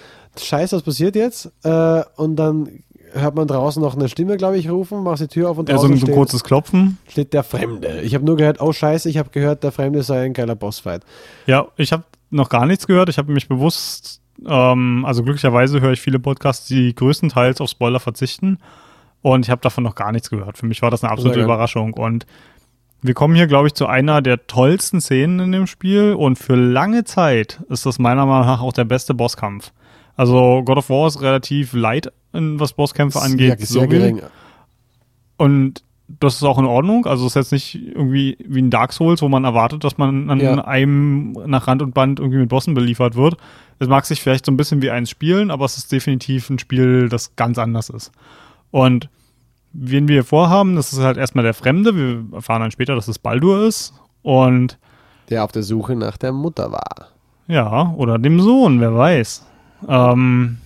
Scheiße, was passiert jetzt? Äh, und dann hört man draußen noch eine Stimme, glaube ich, rufen, macht die Tür auf und Ja, so draußen ein, so ein steht, kurzes Klopfen. steht der Fremde. Ich habe nur gehört, oh Scheiße, ich habe gehört, der Fremde sei ein geiler Bossfight. Ja, ich habe noch gar nichts gehört. Ich habe mich bewusst, ähm, also glücklicherweise höre ich viele Podcasts, die größtenteils auf Spoiler verzichten. Und ich habe davon noch gar nichts gehört. Für mich war das eine absolute. Überraschung. Und wir kommen hier, glaube ich, zu einer der tollsten Szenen in dem Spiel. Und für lange Zeit ist das meiner Meinung nach auch der beste Bosskampf. Also God of War ist relativ light, was Bosskämpfe angeht. sehr, so sehr gering. und das ist auch in Ordnung. Also es ist jetzt nicht irgendwie wie ein Dark Souls, wo man erwartet, dass man an Ja. einem nach Rand und Band irgendwie mit Bossen beliefert wird. Es mag sich vielleicht so ein bisschen wie eins spielen, aber es ist definitiv ein Spiel, das ganz anders ist. Und wen wir hier vorhaben, das ist halt erstmal der Fremde. Wir erfahren dann später, dass es Baldur ist. Und Der auf der Suche nach der Mutter war. ja, oder dem Sohn, wer weiß. Ähm,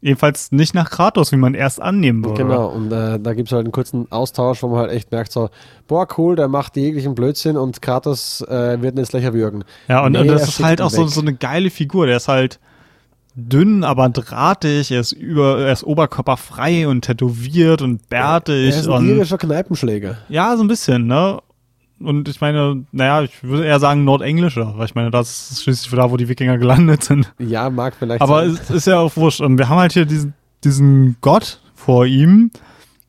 jedenfalls nicht nach Kratos, wie man erst annehmen würde. Genau, und äh, da gibt es halt einen kurzen Austausch, wo man halt echt merkt, so, boah, cool, der macht jeglichen Blödsinn und Kratos äh, wird ihn jetzt gleich erwürgen. Ja, und, Nee, und das ist halt auch so, so eine geile Figur. Der ist halt dünn, aber drahtig. Er ist über, er ist oberkörperfrei und tätowiert und bärtig. Er ist ein irischer Kneipenschläger. ja, so ein bisschen, ne? Und ich meine, naja, ich würde eher sagen nordenglischer, weil ich meine, das ist schließlich da, wo die Wikinger gelandet sind. Ja, mag vielleicht Aber sein. es ist ja auch wurscht. Und wir haben halt hier diesen, diesen Gott vor ihm,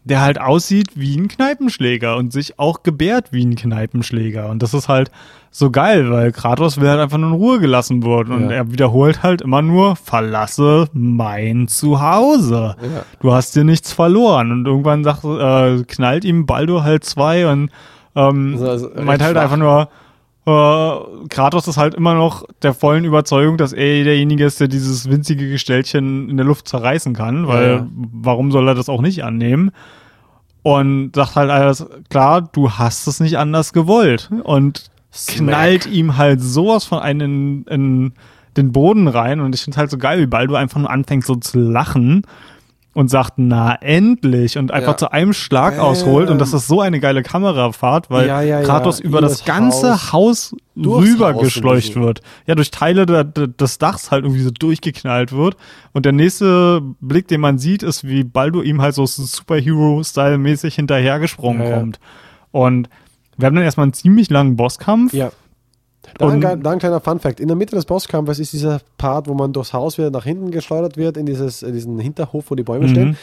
der halt aussieht wie ein Kneipenschläger und sich auch gebärt wie ein Kneipenschläger. Und das ist halt so geil, weil Kratos will halt einfach nur in Ruhe gelassen werden. Und Ja. er wiederholt halt immer nur, verlasse mein Zuhause. Ja. Du hast dir nichts verloren. Und irgendwann sagt, äh, knallt ihm Baldur halt zwei und ähm, Also, meint halt schwach. einfach nur, äh, Kratos ist halt immer noch der vollen Überzeugung, dass er derjenige ist, der dieses winzige Gestellchen in der Luft zerreißen kann, weil Ja. warum soll er das auch nicht annehmen? Und sagt halt alles, klar, du hast es nicht anders gewollt. Und knallt ihm halt sowas von einen in, in den Boden rein. Und ich finde halt so geil, wie bald du einfach nur anfängst so zu lachen. Und sagt, na endlich und einfach Ja. zu einem Schlag Bam. ausholt und das ist so eine geile Kamerafahrt, weil Ja, ja. Kratos über Übers das ganze Haus, Haus ein geschleucht bisschen. wird. Ja, durch Teile der, der, des Dachs halt irgendwie so durchgeknallt wird und der nächste Blick, den man sieht, ist, wie Baldur ihm halt so Superhero-Style-mäßig hinterhergesprungen kommt. Und wir haben dann erstmal einen ziemlich langen Bosskampf. Ja. Da ein, da ein kleiner Fun-Fact. In der Mitte des Bosskampfes ist dieser Part, wo man durchs Haus wieder nach hinten geschleudert wird, in, dieses, in diesen Hinterhof, wo die Bäume Mhm. stehen.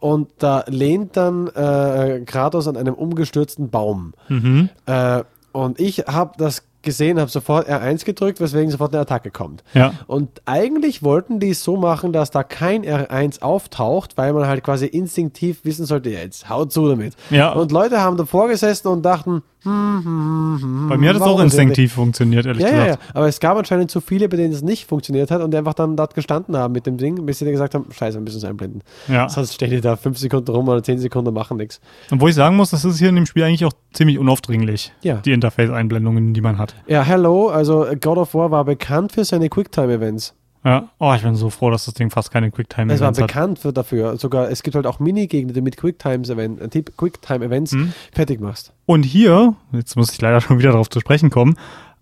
Und da lehnt dann äh, Kratos an einem umgestürzten Baum. Mhm. Äh, und ich habe das gesehen, habe sofort R1 gedrückt, weswegen sofort eine Attacke kommt. Ja. Und eigentlich wollten die es so machen, dass da kein R1 auftaucht, weil man halt quasi instinktiv wissen sollte, ja, jetzt haut zu damit. Ja. Und Leute haben davor gesessen und dachten, Bei mir hat es auch instinktiv funktioniert, ehrlich ja, ja, gesagt. ja, aber es gab anscheinend zu viele, bei denen es nicht funktioniert hat und die einfach dann dort gestanden haben mit dem Ding, bis sie dann gesagt haben, scheiße, wir müssen es einblenden. Ja. Sonst stehen die da fünf Sekunden rum oder zehn Sekunden und machen nichts. Und wo ich sagen muss, das ist hier in dem Spiel eigentlich auch ziemlich unaufdringlich, Ja. die Interface-Einblendungen, die man hat. Ja, hello, also God of War war bekannt für seine Quicktime-Events. Ja. Oh, ich bin so froh, dass das Ding fast keine Es war Quicktime-Events hat. bekannt für dafür. Sogar, es gibt halt auch Minigegner, die mit äh, Quicktime-Events Mhm. fertig machst. Und hier, jetzt muss ich leider (laughs) schon wieder darauf zu sprechen kommen,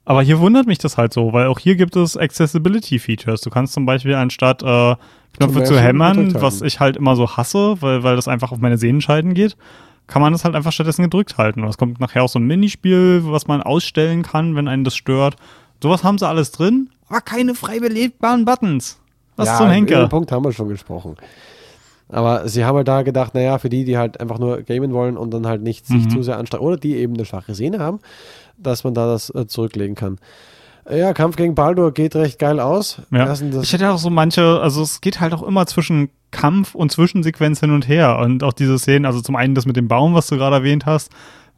aber hier wundert mich das halt so, weil auch hier gibt es Accessibility-Features. Du kannst zum Beispiel anstatt äh, Knöpfe zu hämmern, was ich halt immer so hasse, weil, weil das einfach auf meine Sehnenscheiden geht, kann man das halt einfach stattdessen gedrückt halten. Und es kommt nachher auch so ein Minispiel, was man ausstellen kann, wenn einen das stört. Sowas haben sie alles drin, aber keine frei belegbaren Buttons. Was ja, zum Über Henker? den Punkt haben wir schon gesprochen. Aber sie haben halt da gedacht, naja, für die, die halt einfach nur gamen wollen und dann halt nicht sich Mhm. zu sehr anstrengen oder die eben eine schwache Sehne haben, dass man da das äh, zurücklegen kann. Äh, Ja, Kampf gegen Baldur geht recht geil aus. Ja. Ich hätte auch so manche, also es geht halt auch immer zwischen Kampf und Zwischensequenz hin und her. Und auch diese Szenen, also zum einen das mit dem Baum, was du gerade erwähnt hast,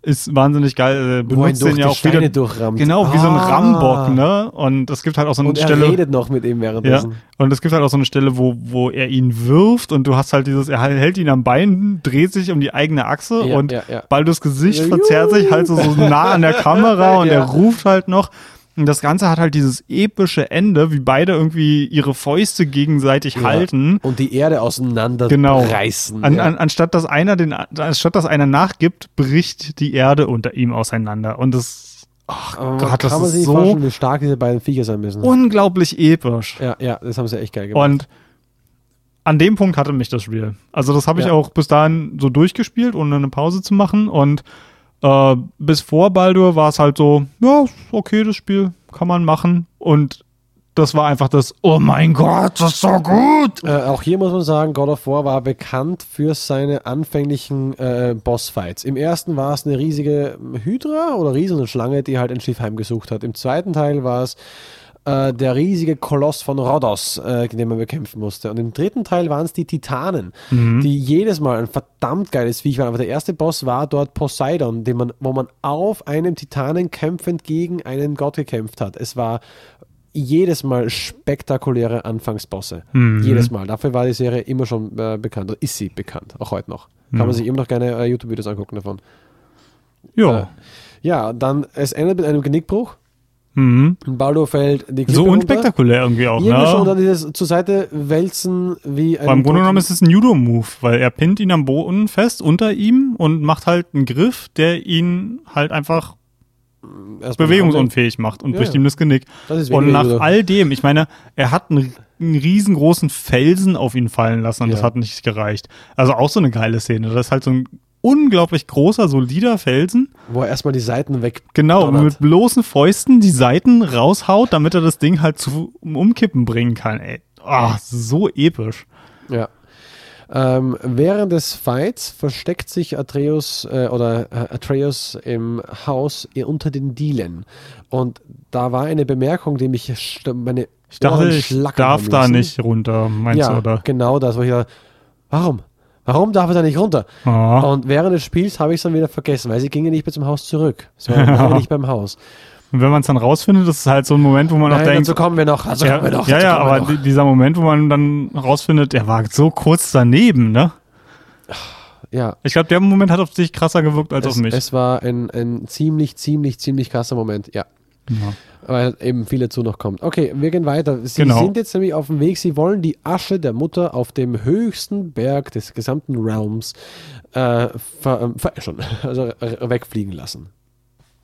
ist wahnsinnig geil. Äh, benutzt den ja auch Steine wieder. durchrammt. Genau, wie so ein Ah. Rambock, ne? Und es gibt halt auch so eine Und er Stelle. redet noch mit ihm Ja, währenddessen. und es gibt halt auch so eine Stelle, wo, wo er ihn wirft und du hast halt dieses, er hält ihn am Bein, dreht sich um die eigene Achse Ja, und ja, ja. Baldurs Gesicht Ja, verzerrt sich halt so, so nah an der Kamera (laughs) und Ja. er ruft halt noch. Und das Ganze hat halt dieses epische Ende, wie beide irgendwie ihre Fäuste gegenseitig halten. Und die Erde auseinander Genau. reißen. An, ja. an, anstatt dass einer den, anstatt dass einer nachgibt, bricht die Erde unter ihm auseinander. Und das, ach Aber Gott, das kann man sich so vorstellen, wie stark diese beiden Viecher sein müssen. unglaublich episch. ja, ja, das haben sie echt geil gemacht. Und an dem Punkt hatte mich das Spiel. Also das habe ich Ja. auch bis dahin so durchgespielt, ohne eine Pause zu machen. Und äh, bis vor Baldur war es halt so, ja, okay, das Spiel kann man machen. Und das war einfach das, oh mein Gott, das ist so gut. Äh, auch hier muss man sagen, God of War war bekannt für seine anfänglichen äh, Bossfights. Im ersten war es eine riesige Hydra oder riesige Schlange, die halt ein Schiff heimgesucht hat. Im zweiten Teil war es äh, der riesige Koloss von Rhodos, äh, den man bekämpfen musste. Und im dritten Teil waren es die Titanen, die jedes Mal ein verdammt geiles Viech waren. Aber der erste Boss war dort Poseidon, den man, wo man auf einem Titanen kämpfend gegen einen Gott gekämpft hat. Es war jedes Mal spektakuläre Anfangsbosse. Jedes Mal. Dafür war die Serie immer schon äh, bekannt. Oder ist sie bekannt, auch heute noch. Kann man sich immer noch gerne äh, YouTube-Videos angucken davon. Ja. Äh, Ja, dann, es endet mit einem Genickbruch. Mhm. Baldur fällt die Klippe So runter. unspektakulär irgendwie auch, Irgendwie schon, und ne? dann dieses zur Seite wälzen wie ein. Im Grunde genommen ist es ein Judo-Move, weil er pinnt ihn am Boden fest unter ihm und macht halt einen Griff, der ihn halt einfach erstmal bewegungsunfähig macht und Ja, bricht ihm das Genick. Das Und nach Judo. all dem, ich meine, er hat einen, einen riesengroßen Felsen auf ihn fallen lassen und Ja. das hat nicht gereicht. Also auch so eine geile Szene. Das ist halt so ein unglaublich großer, solider Felsen. Wo er erstmal die Seiten weg. Genau, donnert. mit bloßen Fäusten die Seiten raushaut, damit er das Ding halt zu Umkippen bringen kann. Ey, ah, so episch. Ja. Ähm, während des Fights versteckt sich Atreus äh, oder äh, Atreus im Haus äh, unter den Dielen. Und da war eine Bemerkung, die mich meine Ich dachte, ich darf da nicht runter, meinst ja, du, oder? genau das, wo ich dachte, warum? Warum darf er da nicht runter? Ah. Und während des Spiels habe ich es dann wieder vergessen, weil sie gingen nicht mehr zum Haus zurück. (laughs) Sie waren nicht beim Haus. Und wenn man es dann rausfindet, das ist halt so ein Moment, wo man auch Nein, denkt, dazu kommen wir noch. Also ja, kommen wir noch. ja, ja, aber noch. di- dieser Moment, wo man dann rausfindet, er war so kurz daneben, ne? ja, Ich glaube, der Moment hat auf dich krasser gewirkt als es, auf mich. es war ein, ein ziemlich, ziemlich, ziemlich krasser Moment, ja. Ja. Weil eben viel dazu noch kommt. Okay, wir gehen weiter. Sie Genau. sind jetzt nämlich auf dem Weg, sie wollen die Asche der Mutter auf dem höchsten Berg des gesamten Realms äh, ver, veräschern, (laughs) also äh, wegfliegen lassen.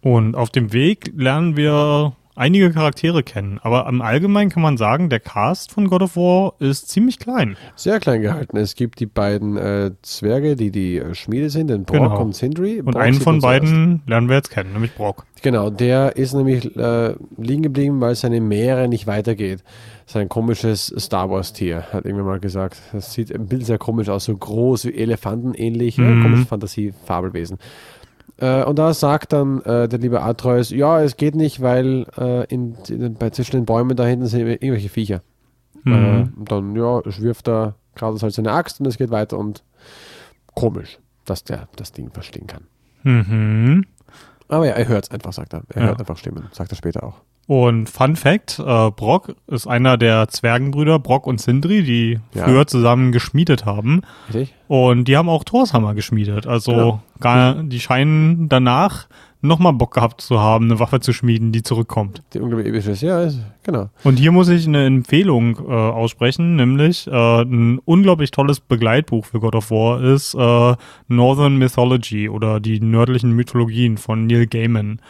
Und auf dem Weg lernen wir einige Charaktere kennen. Aber im Allgemeinen kann man sagen, der Cast von God of War ist ziemlich klein. Sehr klein gehalten. Es gibt die beiden äh, Zwerge, die die äh, Schmiede sind, den Brock Genau. und Sindri. Und Brock einen von beiden lernen wir jetzt kennen, nämlich Brock. Genau, der ist nämlich äh, liegen geblieben, weil seine Meere nicht weitergeht. Sein komisches Star Wars-Tier, hat irgendwer mal gesagt. Das sieht ein bisschen sehr komisch aus, so groß wie Elefanten ähnlich. Äh, Mhm. komisches Fantasie-Fabelwesen. Äh, und da sagt dann äh, der liebe Atreus, ja, es geht nicht, weil äh, in, in, bei zwischen den Bäumen da hinten sind irgendwelche Viecher. Äh, Mhm. und dann, ja, wirft er gerade halt seine Axt und es geht weiter und komisch, dass der das Ding verstehen kann. Mhm. Aber ja, er hört es einfach, sagt er. Er Ja. hört einfach Stimmen, sagt er später auch. Und Fun Fact, äh, Brock ist einer der Zwergenbrüder, Brock und Sindri, die Ja. früher zusammen geschmiedet haben. Richtig? Und die haben auch Thorshammer geschmiedet. Also Genau. gar, die scheinen danach nochmal Bock gehabt zu haben, eine Waffe zu schmieden, die zurückkommt. Die unglaublich epische ist, ja, ist, genau. Und hier muss ich eine Empfehlung äh, aussprechen, nämlich äh, ein unglaublich tolles Begleitbuch für God of War ist äh, Northern Mythology oder die nördlichen Mythologien von Neil Gaiman.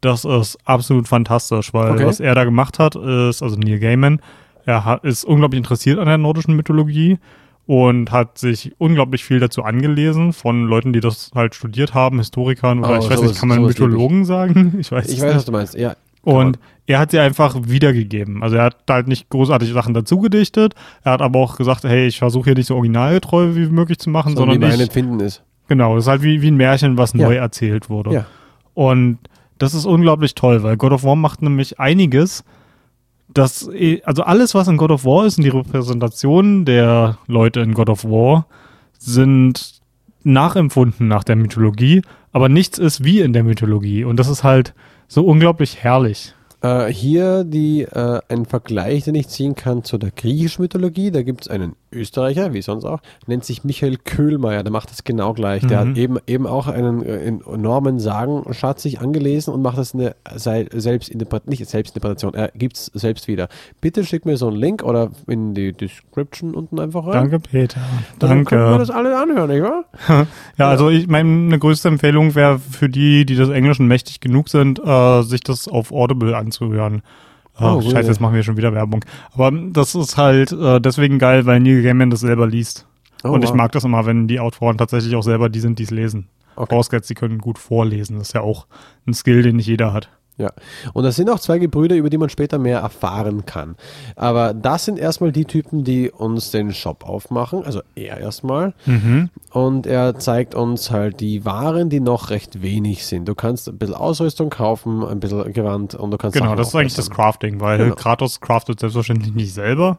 Das ist absolut fantastisch, weil Okay. was er da gemacht hat, ist, also Neil Gaiman, er hat, ist unglaublich interessiert an der nordischen Mythologie und hat sich unglaublich viel dazu angelesen von Leuten, die das halt studiert haben, Historikern oder Oh, ich weiß nicht, kann man. Mythologen sagen? (laughs) Ich weiß Ich weiß, nicht. was du meinst, ja. Und er hat sie einfach wiedergegeben. Also er hat halt nicht großartige Sachen dazu gedichtet. Er hat aber auch gesagt, hey, ich versuche hier nicht so originalgetreu wie möglich zu machen, so wie sondern mein ich, Empfinden ist. genau, das ist halt wie, wie ein Märchen, was Ja. neu erzählt wurde. Ja. Und das ist unglaublich toll, weil God of War macht nämlich einiges, das, eh- also alles, was in God of War ist und die Repräsentation der Leute in God of War sind nachempfunden nach der Mythologie, aber nichts ist wie in der Mythologie. Und das ist halt so unglaublich herrlich. Äh, hier die, äh, ein Vergleich, den ich ziehen kann zu der griechischen Mythologie. Da gibt es einen Österreicher, wie sonst auch, nennt sich Michael Köhlmeier. Der macht das genau gleich. Der Mhm. hat eben, eben auch einen äh, enormen Sagenschatz sich angelesen und macht das eine Selbstinterpretation, nicht Selbstinterpretation, er gibt es selbst wieder. Bitte schick mir so einen Link oder in die Description unten einfach rein. Danke, Peter. Dann können wir Danke. das alle anhören, nicht wahr? (laughs) Ja, also ich meine größte Empfehlung wäre für die, die des Englischen mächtig genug sind, äh, sich das auf Audible anzuhören. Oh, Oh, gute Scheiße, jetzt machen wir schon wieder Werbung. Aber das ist halt äh, deswegen geil, weil Neil Gaiman das selber liest. Oh, Und ich wow. mag das immer, wenn die Autoren tatsächlich auch selber die sind, die es lesen. Okay. Vorausgesetzt, sie können gut vorlesen. Das ist ja auch ein Skill, den nicht jeder hat. Ja, und das sind auch zwei Gebrüder, über die man später mehr erfahren kann. Aber das sind erstmal die Typen, die uns den Shop aufmachen, also er erstmal. Mhm. Und er zeigt uns halt die Waren, die noch recht wenig sind. Du kannst ein bisschen Ausrüstung kaufen, ein bisschen Gewand und du kannst Genau, Sachen das ist eigentlich das. Crafting, weil Genau. Kratos craftet selbstverständlich nicht selber,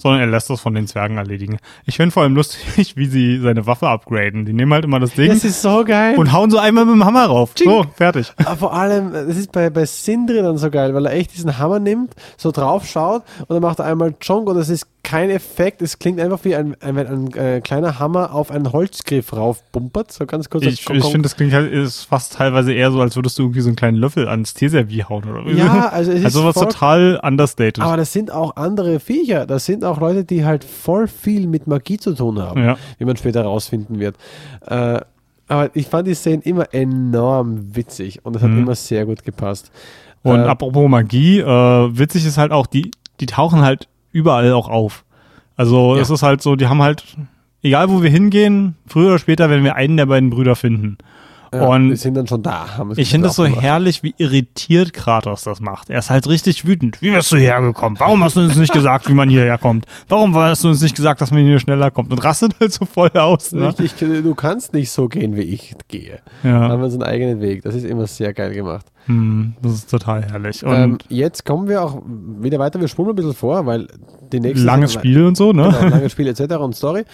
sondern er lässt das von den Zwergen erledigen. Ich finde vor allem lustig, (laughs) wie sie seine Waffe upgraden. Die nehmen halt immer das Ding Das ist so geil. und hauen so einmal mit dem Hammer rauf. So, fertig. Aber vor allem, das ist bei, bei Sindri dann so geil, weil er echt diesen Hammer nimmt, so drauf schaut und dann macht er einmal Chonk und es ist kein Effekt. Es klingt einfach wie ein, ein, wenn ein, äh, kleiner Hammer auf einen Holzgriff raufbumpert. So ganz kurz. Ich, ich finde, das klingt halt, ist fast teilweise eher so, als würdest du irgendwie so einen kleinen Löffel ans Teeservice hauen oder Ja, also es ist Also was total understated. Aber das sind auch andere Viecher. Das sind auch Leute, die halt voll viel mit Magie zu tun haben, Ja. wie man später herausfinden wird. Äh, aber ich fand die Szenen immer enorm witzig und es hat Mhm. immer sehr gut gepasst. Und Äh, apropos Magie, äh, witzig ist halt auch, die, die tauchen halt überall auch auf. Also Ja. es ist halt so, die haben halt, egal wo wir hingehen, früher oder später werden wir einen der beiden Brüder finden. Ja, und sind dann schon da. Es Ich finde das so aufgemacht. herrlich, wie irritiert Kratos das macht. Er ist halt richtig wütend. Wie bist du hergekommen? Warum hast du uns nicht gesagt, wie man hierher kommt? Warum hast du uns nicht gesagt, dass man hier schneller kommt? Und rastet halt so voll aus. Ne? Richtig, du kannst nicht so gehen, wie ich gehe. Ja, haben wir unseren eigenen Weg. Das ist immer sehr geil gemacht. Hm, das ist total herrlich. Und Ähm, jetzt kommen wir auch wieder weiter. Wir spulen ein bisschen vor, weil die nächste langes Spiel und so, ne? Genau, langes Spiel etc. und Story.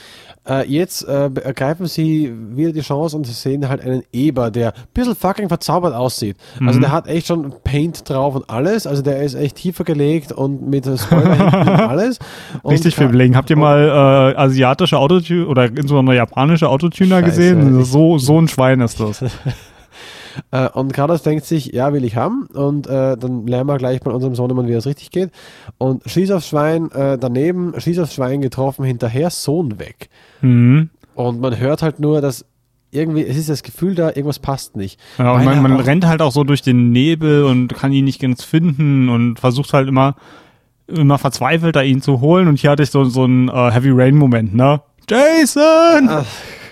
Äh, jetzt äh, ergreifen sie wieder die Chance und sie sehen halt einen Eber, der ein bisschen fucking verzaubert aussieht. Also Mhm. der hat echt schon Paint drauf und alles. Also der ist echt tiefer gelegt und mit Spoiler hinten und (laughs) alles. Und Richtig viel ka- Bling. Habt ihr mal äh, asiatische Autotuner oder insbesondere japanische Autotuner Scheiße, gesehen? So, so ein Schwein ist das. (laughs) Äh, und Kratos denkt sich, ja, will ich haben. Und äh, dann lernen wir gleich bei unserem Sohnemann, wie das richtig geht. Und schieß aufs Schwein äh, daneben, schieß aufs Schwein getroffen, hinterher Sohn weg. Mhm. Und man hört halt nur, dass irgendwie, es ist das Gefühl da, irgendwas passt nicht. Ja, und man, man rennt halt auch so durch den Nebel und kann ihn nicht ganz finden und versucht halt immer, immer verzweifelter ihn zu holen. Und hier hatte ich so, so einen äh, Heavy Rain-Moment, ne? Jason!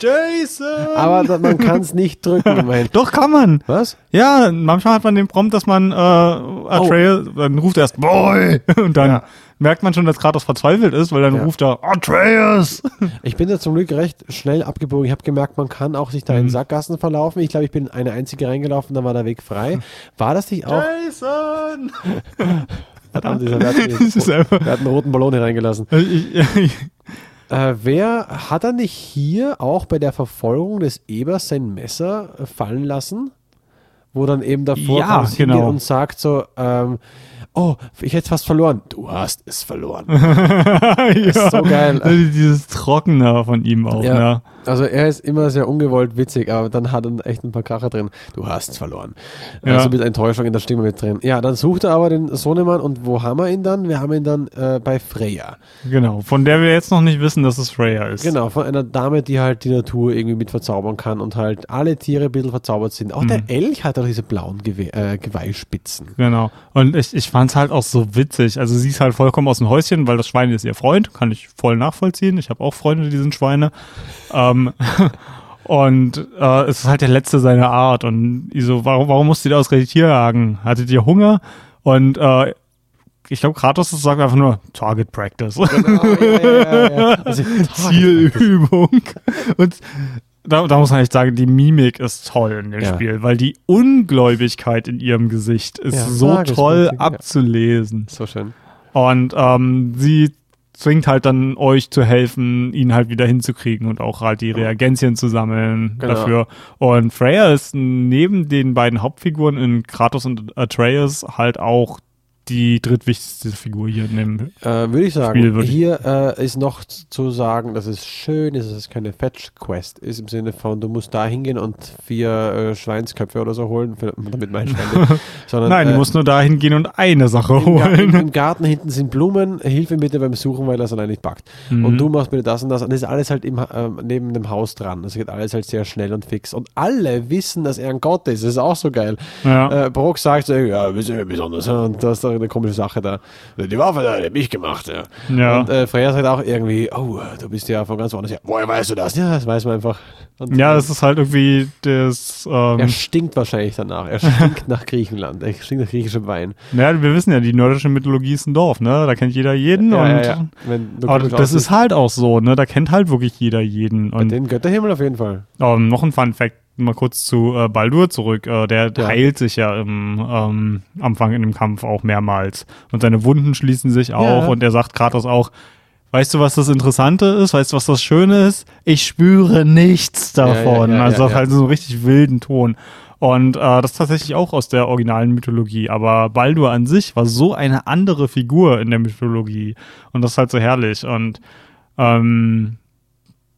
Jason! Aber man (laughs) kann es nicht drücken (laughs) immerhin. Doch, kann man. Was? Ja, manchmal hat man den Prompt, dass man äh, Atreus, dann ruft er erst Boy (laughs) und dann Ja. merkt man schon, dass Kratos verzweifelt ist, weil dann Ja. ruft er Atreus. Ich bin da zum Glück recht schnell abgebogen. Ich habe gemerkt, man kann auch sich da Mhm. in Sackgassen verlaufen. Ich glaube, ich bin eine einzige reingelaufen, dann war der Weg frei. War das nicht auch? Jason! Verdammt, dieser Wert, wir hatten einen roten Ballon hier reingelassen. Ich, ich, Äh, wer hat er nicht hier auch bei der Verfolgung des Ebers sein Messer äh, fallen lassen? Wo dann eben davor Ja, genau. und sagt so, ähm, oh, ich hätte fast verloren. Du hast es verloren. (laughs) ja. so geil. Dieses Trockene von ihm auch, Ja. ne? Also er ist immer sehr ungewollt witzig, aber dann hat er echt ein paar Kracher drin. Du hast verloren. Ja. Also mit Enttäuschung in der Stimme mit drin. Ja, dann sucht er aber den Sohnemann und wo haben wir ihn dann? Wir haben ihn dann äh, bei Freya. Genau. Von der wir jetzt noch nicht wissen, dass es Freya ist. Genau, von einer Dame, die halt die Natur irgendwie mit verzaubern kann und halt alle Tiere ein bisschen verzaubert sind. Auch der Mhm. Elch hat auch diese blauen Gewe äh, Geweihspitzen. Genau. Und ich, ich fand es halt auch so witzig. Also sie ist halt vollkommen aus dem Häuschen, weil das Schwein ist ihr Freund. Kann ich voll nachvollziehen. Ich habe auch Freunde, die sind Schweine. ähm, (laughs) und äh, es ist halt der letzte seiner Art. Und ich so, warum, warum musst du dir ausgerechnet hier jagen? Hattet ihr Hunger? Und äh, ich glaube, Kratos sagt einfach nur Target Practice. Oh, ja, ja, ja, ja. (laughs) Also, Zielübung. (laughs) Und da, da muss man echt sagen, die Mimik ist toll in dem Ja. Spiel, weil die Ungläubigkeit in ihrem Gesicht ist Ja, so toll ja. abzulesen. So schön. Und ähm, sie zwingt halt dann euch zu helfen, ihn halt wieder hinzukriegen und auch halt die Reagenzien zu sammeln Genau. dafür. Und Freya ist neben den beiden Hauptfiguren in Kratos und Atreus halt auch die drittwichtigste Figur hier in dem Äh, Würde ich sagen, Spiel würde ich- hier äh, ist noch zu sagen, dass es schön ist, dass es keine Fetch-Quest ist, im Sinne von, du musst da hingehen und vier äh, Schweinsköpfe oder so holen, für, (laughs) damit mein Schwein (laughs) sondern Nein, du äh, musst nur dahin gehen und eine Sache im, holen. im Garten hinten sind Blumen, hilf ihm bitte beim Suchen, weil er es allein nicht packt. Mhm. Und du machst bitte das und das. Und das ist alles halt im, ähm, neben dem Haus dran. Das geht alles halt sehr schnell und fix. Und alle wissen, dass er ein Gott ist. Das ist auch so geil. Ja. Äh, Brock sagt so, ja, wir sind ja besonders. Und das doch eine komische Sache da. Die Waffe da, die hab ich gemacht. Ja. Ja. Und äh, Freya sagt auch irgendwie, oh, du bist ja von ganz woanders her. Woher weißt du das? Ja, das weiß man einfach. Und, Ja, äh, es ist halt irgendwie das. er Ähm, stinkt wahrscheinlich danach. Er stinkt (laughs) nach Griechenland. Er stinkt nach griechischem Wein. ja, wir wissen ja, die nordische Mythologie ist ein Dorf, ne? Da kennt jeder jeden. Ja, und, ja, ja. Aber das ist halt auch so, ne? Da kennt halt wirklich jeder jeden. Bei Und den Götterhimmel auf jeden Fall. ähm, noch ein Fun Fact, mal kurz zu äh, Baldur zurück. Äh, der Ja. heilt sich ja im ähm, Anfang in dem Kampf auch mehrmals. Und seine Wunden schließen sich auch. Ja. Und er sagt Kratos auch, weißt du, was das Interessante ist? Weißt du, was das Schöne ist? Ich spüre nichts davon. ja, also halt so einen richtig wilden Ton. Und äh, das ist tatsächlich auch aus der originalen Mythologie. Aber Baldur an sich war so eine andere Figur in der Mythologie. Und das ist halt so herrlich. Und ähm,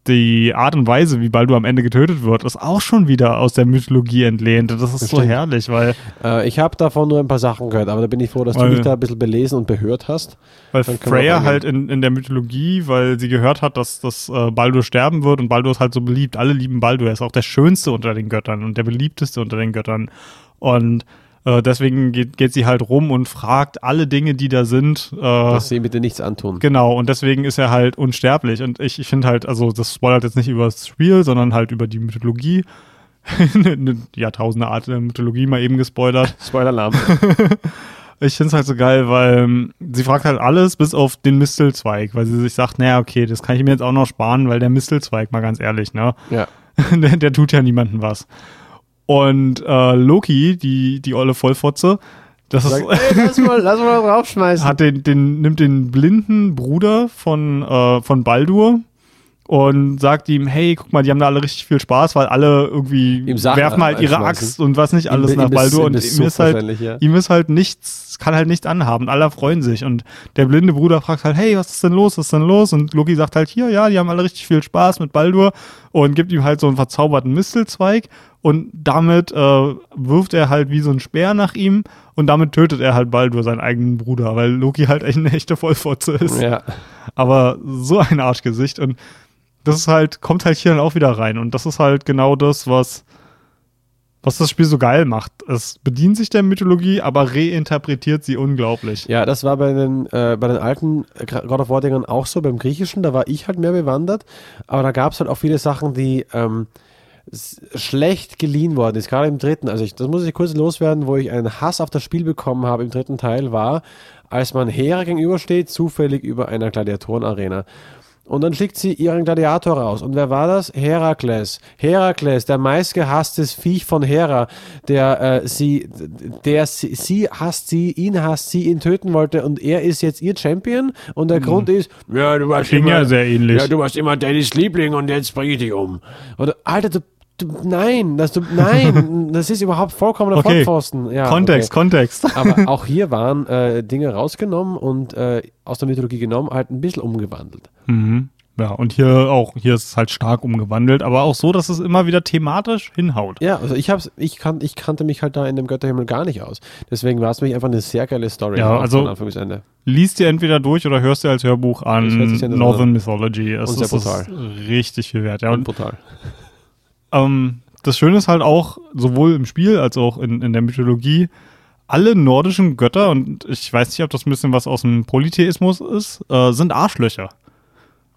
die Art und Weise, wie Baldur am Ende getötet wird, ist auch schon wieder aus der Mythologie entlehnt. Das ist Das so stimmt. herrlich, weil, Äh, ich habe davon nur ein paar Sachen gehört, aber da bin ich froh, dass Weil- du mich da ein bisschen belesen und behört hast. weil Freya halt in, in der Mythologie, weil sie gehört hat, dass, dass äh, Baldur sterben wird und Baldur ist halt so beliebt. Alle lieben Baldur. Er ist auch der schönste unter den Göttern und der beliebteste unter den Göttern. Und äh, deswegen geht, geht sie halt rum und fragt alle Dinge, die da sind. Äh, Dass sie ihm bitte nichts antun. Genau, und deswegen ist er halt unsterblich. Und ich, ich finde halt, also das spoilert jetzt nicht über das Spiel, sondern halt über die Mythologie. Eine (laughs) Jahrtausende Art der Mythologie mal eben gespoilert. (laughs) Spoiler-Alarm. (laughs) Ich finde es halt so geil, weil ähm, sie fragt halt alles bis auf den Mistelzweig, weil sie sich sagt, naja, okay, das kann ich mir jetzt auch noch sparen, weil der Mistelzweig, mal ganz ehrlich, ne? ja. der, der tut ja niemandem was. Und äh, Loki, die, die olle Vollfotze, das ist, Sag, (laughs) ey, lass mal, lass mal draufschmeißen. hat den, den, nimmt den blinden Bruder von, äh, von Baldur und sagt ihm, hey, guck mal, die haben da alle richtig viel Spaß, weil alle irgendwie werfen halt ihre. Axt und was nicht alles Ihm- nach ihm ist- Baldur ihm und ist ihm ist halt, ja. ihm ist halt nichts, kann halt nichts anhaben. Alle freuen sich und der blinde Bruder fragt halt, hey, was ist denn los, was ist denn los? Und Loki sagt halt, hier, ja, die haben alle richtig viel Spaß mit Baldur und gibt ihm halt so einen verzauberten Mistelzweig und damit äh, wirft er halt wie so ein Speer nach ihm und damit tötet er halt Baldur, seinen eigenen Bruder, weil Loki halt echt eine echte Vollfotze ist. Ja. Aber so ein Arschgesicht und das ist halt, kommt halt hier dann auch wieder rein und das ist halt genau das, was was das Spiel so geil macht. Es bedient sich der Mythologie, aber reinterpretiert sie unglaublich. Ja, das war bei den, äh, bei den alten God of War-Dingern auch so, beim Griechischen, da war ich halt mehr bewandert, aber da gab es halt auch viele Sachen, die ähm, schlecht geliehen worden ist, gerade im dritten. Also ich, das muss ich kurz loswerden, wo ich einen Hass auf das Spiel bekommen habe im dritten Teil, war, als man Hera gegenübersteht, zufällig über einer Gladiatorenarena. Und dann schickt sie ihren Gladiator raus. Und wer war das? Herakles. Herakles, der meistgehasste Viech von Hera, der äh, sie, der sie, sie hasst sie, ihn hasst sie, ihn töten wollte. Und er ist jetzt ihr Champion. Und der mhm. Grund ist, ja, du warst immer, ja sehr ähnlich. Ja, du warst immer Daddys Liebling und jetzt bringe ich dich um. Oder, Alter, du Du, nein, das, du, nein, (laughs) das ist überhaupt vollkommener okay. Vollpfosten. Ja, Kontext, okay. Kontext. Aber (laughs) auch hier waren äh, Dinge rausgenommen und äh, aus der Mythologie genommen, halt ein bisschen umgewandelt. Mhm. Ja, und hier auch, hier ist es halt stark umgewandelt, aber auch so, dass es immer wieder thematisch hinhaut. Ja, also ich hab's, ich, kan ich kannte mich halt da in dem Götterhimmel gar nicht aus. Deswegen war es mich einfach eine sehr geile Story. Ja, also von Anfang bis Ende. liest dir entweder durch oder hörst dir als Hörbuch an Northern Mythology. Es und sehr brutal. richtig viel wert. Ja, und, und brutal. Ähm, das Schöne ist halt auch, sowohl im Spiel als auch in, in der Mythologie, alle nordischen Götter, und ich weiß nicht, ob das ein bisschen was aus dem Polytheismus ist, äh, sind Arschlöcher.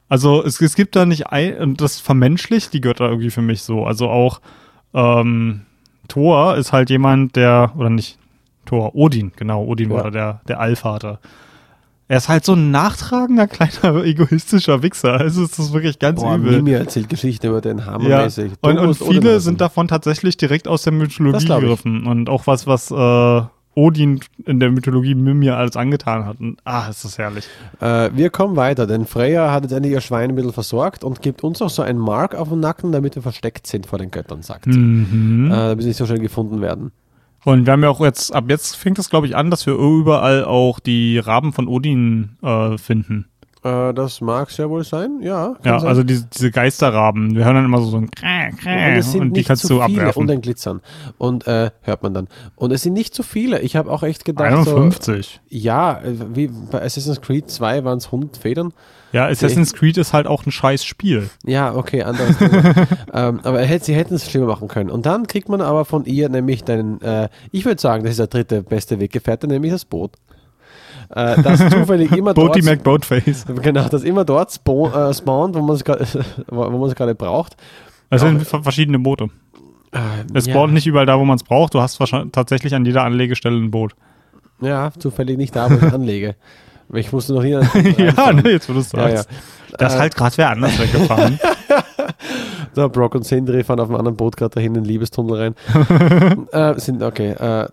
Also es, es gibt da nicht ein, und das vermenschlicht die Götter irgendwie für mich so. Also auch ähm, Thor ist halt jemand, der, oder nicht Thor, Odin, genau, Odin ja. war der, der Allvater. Er ist halt so ein nachtragender, kleiner, (laughs) egoistischer Wichser. Also es ist wirklich ganz Boah, übel. Mimi erzählt Geschichte über den Hammer ja. Und, und viele sind davon tatsächlich direkt aus der Mythologie gegriffen. Und auch was, was äh, Odin in der Mythologie Mimir alles angetan hat. Und, ah, ist das herrlich. Äh, wir kommen weiter, denn Freya hat jetzt endlich ihr Schwein ein bisschen versorgt und gibt uns auch so ein Mark auf den Nacken, damit wir versteckt sind vor den Göttern, sagt sie. Mhm. Äh, damit sie nicht so schnell gefunden werden. Und wir haben ja auch jetzt, ab jetzt fängt es, glaube ich, an, dass wir überall auch die Raben von Odin äh, finden. Äh, das mag ja wohl sein, ja. Ja, sein. also diese, diese Geisterraben, wir hören dann immer so, so ein Krä, Krä, und, und die kannst du abwerfen. Und ein Glitzern. Und äh, hört man dann. Und es sind nicht zu viele. Ich habe auch echt gedacht. 51. So, ja, wie bei Assassin's Creed 2 waren es 100 Federn. Ja, Assassin's Creed ist halt auch ein scheiß Spiel. Ja, okay, anderes (laughs) ähm, Aber sie hätten es schlimmer machen können. Und dann kriegt man aber von ihr nämlich deinen, äh, ich würde sagen, das ist der dritte beste Weggefährte, nämlich das Boot äh, das zufällig immer (laughs) dort. Boaty McBoatface. Genau, das immer dort spawn, äh, spawnt, wo man es gerade (laughs) braucht. Es sind verschiedene Boote. Äh, es ja. spawnt nicht überall da, wo man es braucht. Du hast tatsächlich an jeder Anlegestelle ein Boot. Ja, zufällig nicht da, wo ich anlege. Ich musste noch nie. (laughs) ja, ne, jetzt wo du es sagst. Ja, ja. Das äh, halt gerade wer anders weggefahren. da Brock und Sindri fahren auf einem anderen Boot gerade dahin in den Liebestunnel rein. äh, sind, okay. Äh,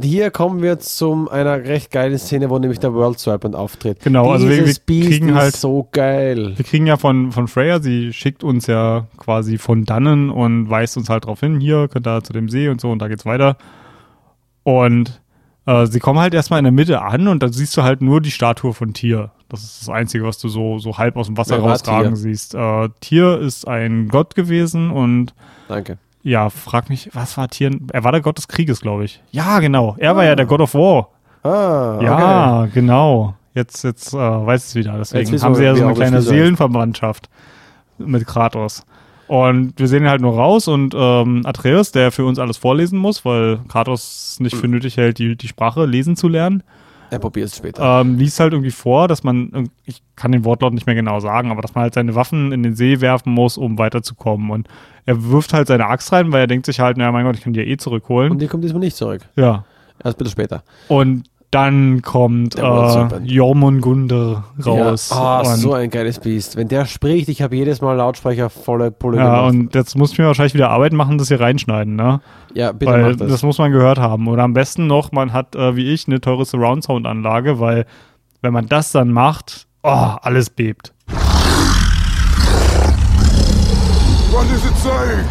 hier kommen wir zu einer recht geilen Szene, wo nämlich der World Serpent auftritt. Genau, Dieses also wir, wir kriegen halt so geil. Wir kriegen ja von, von Freya, sie schickt uns ja quasi von dannen und weist uns halt darauf hin, hier könnt ihr zu dem See und so und da geht's weiter. Und äh, sie kommen halt erstmal in der Mitte an und dann siehst du halt nur die Statue von Tier. Das ist das Einzige, was du so, so halb aus dem Wasser rausragen siehst. Äh, Tier ist ein Gott gewesen und Danke. Ja, frag mich, was war Tier? Er war der Gott des Krieges, glaube ich. Ja, genau. Er ah. war ja der God of War. Ah, okay. Ja, genau. Jetzt, jetzt äh, weiß es wieder. Deswegen haben sie ja so eine kleine Seelenverwandtschaft mit Kratos. Und wir sehen ihn halt nur raus und ähm, Atreus, der für uns alles vorlesen muss, weil Kratos nicht für hm. nötig hält, die, die Sprache lesen zu lernen. Er probiert es später. Ähm, liest halt irgendwie vor, dass man, ich kann den Wortlaut nicht mehr genau sagen, aber dass man halt seine Waffen in den See werfen muss, um weiterzukommen. Und er wirft halt seine Axt rein, weil er denkt sich halt, naja, mein Gott, ich kann die ja eh zurückholen. Und die kommt diesmal nicht zurück. Ja. Erst bitte später. Und dann kommt äh, Jormungandr raus. Ja, oh, so ein geiles Biest. Wenn der spricht, ich habe jedes Mal Lautsprecher volle Pulle Ja, gemacht. und jetzt muss ich mir wahrscheinlich wieder Arbeit machen, das hier reinschneiden, ne? Ja, bitte weil das. das. muss man gehört haben. Oder am besten noch, man hat, äh, wie ich, eine teure Surround-Sound-Anlage, weil wenn man das dann macht, oh, alles bebt. What does it say?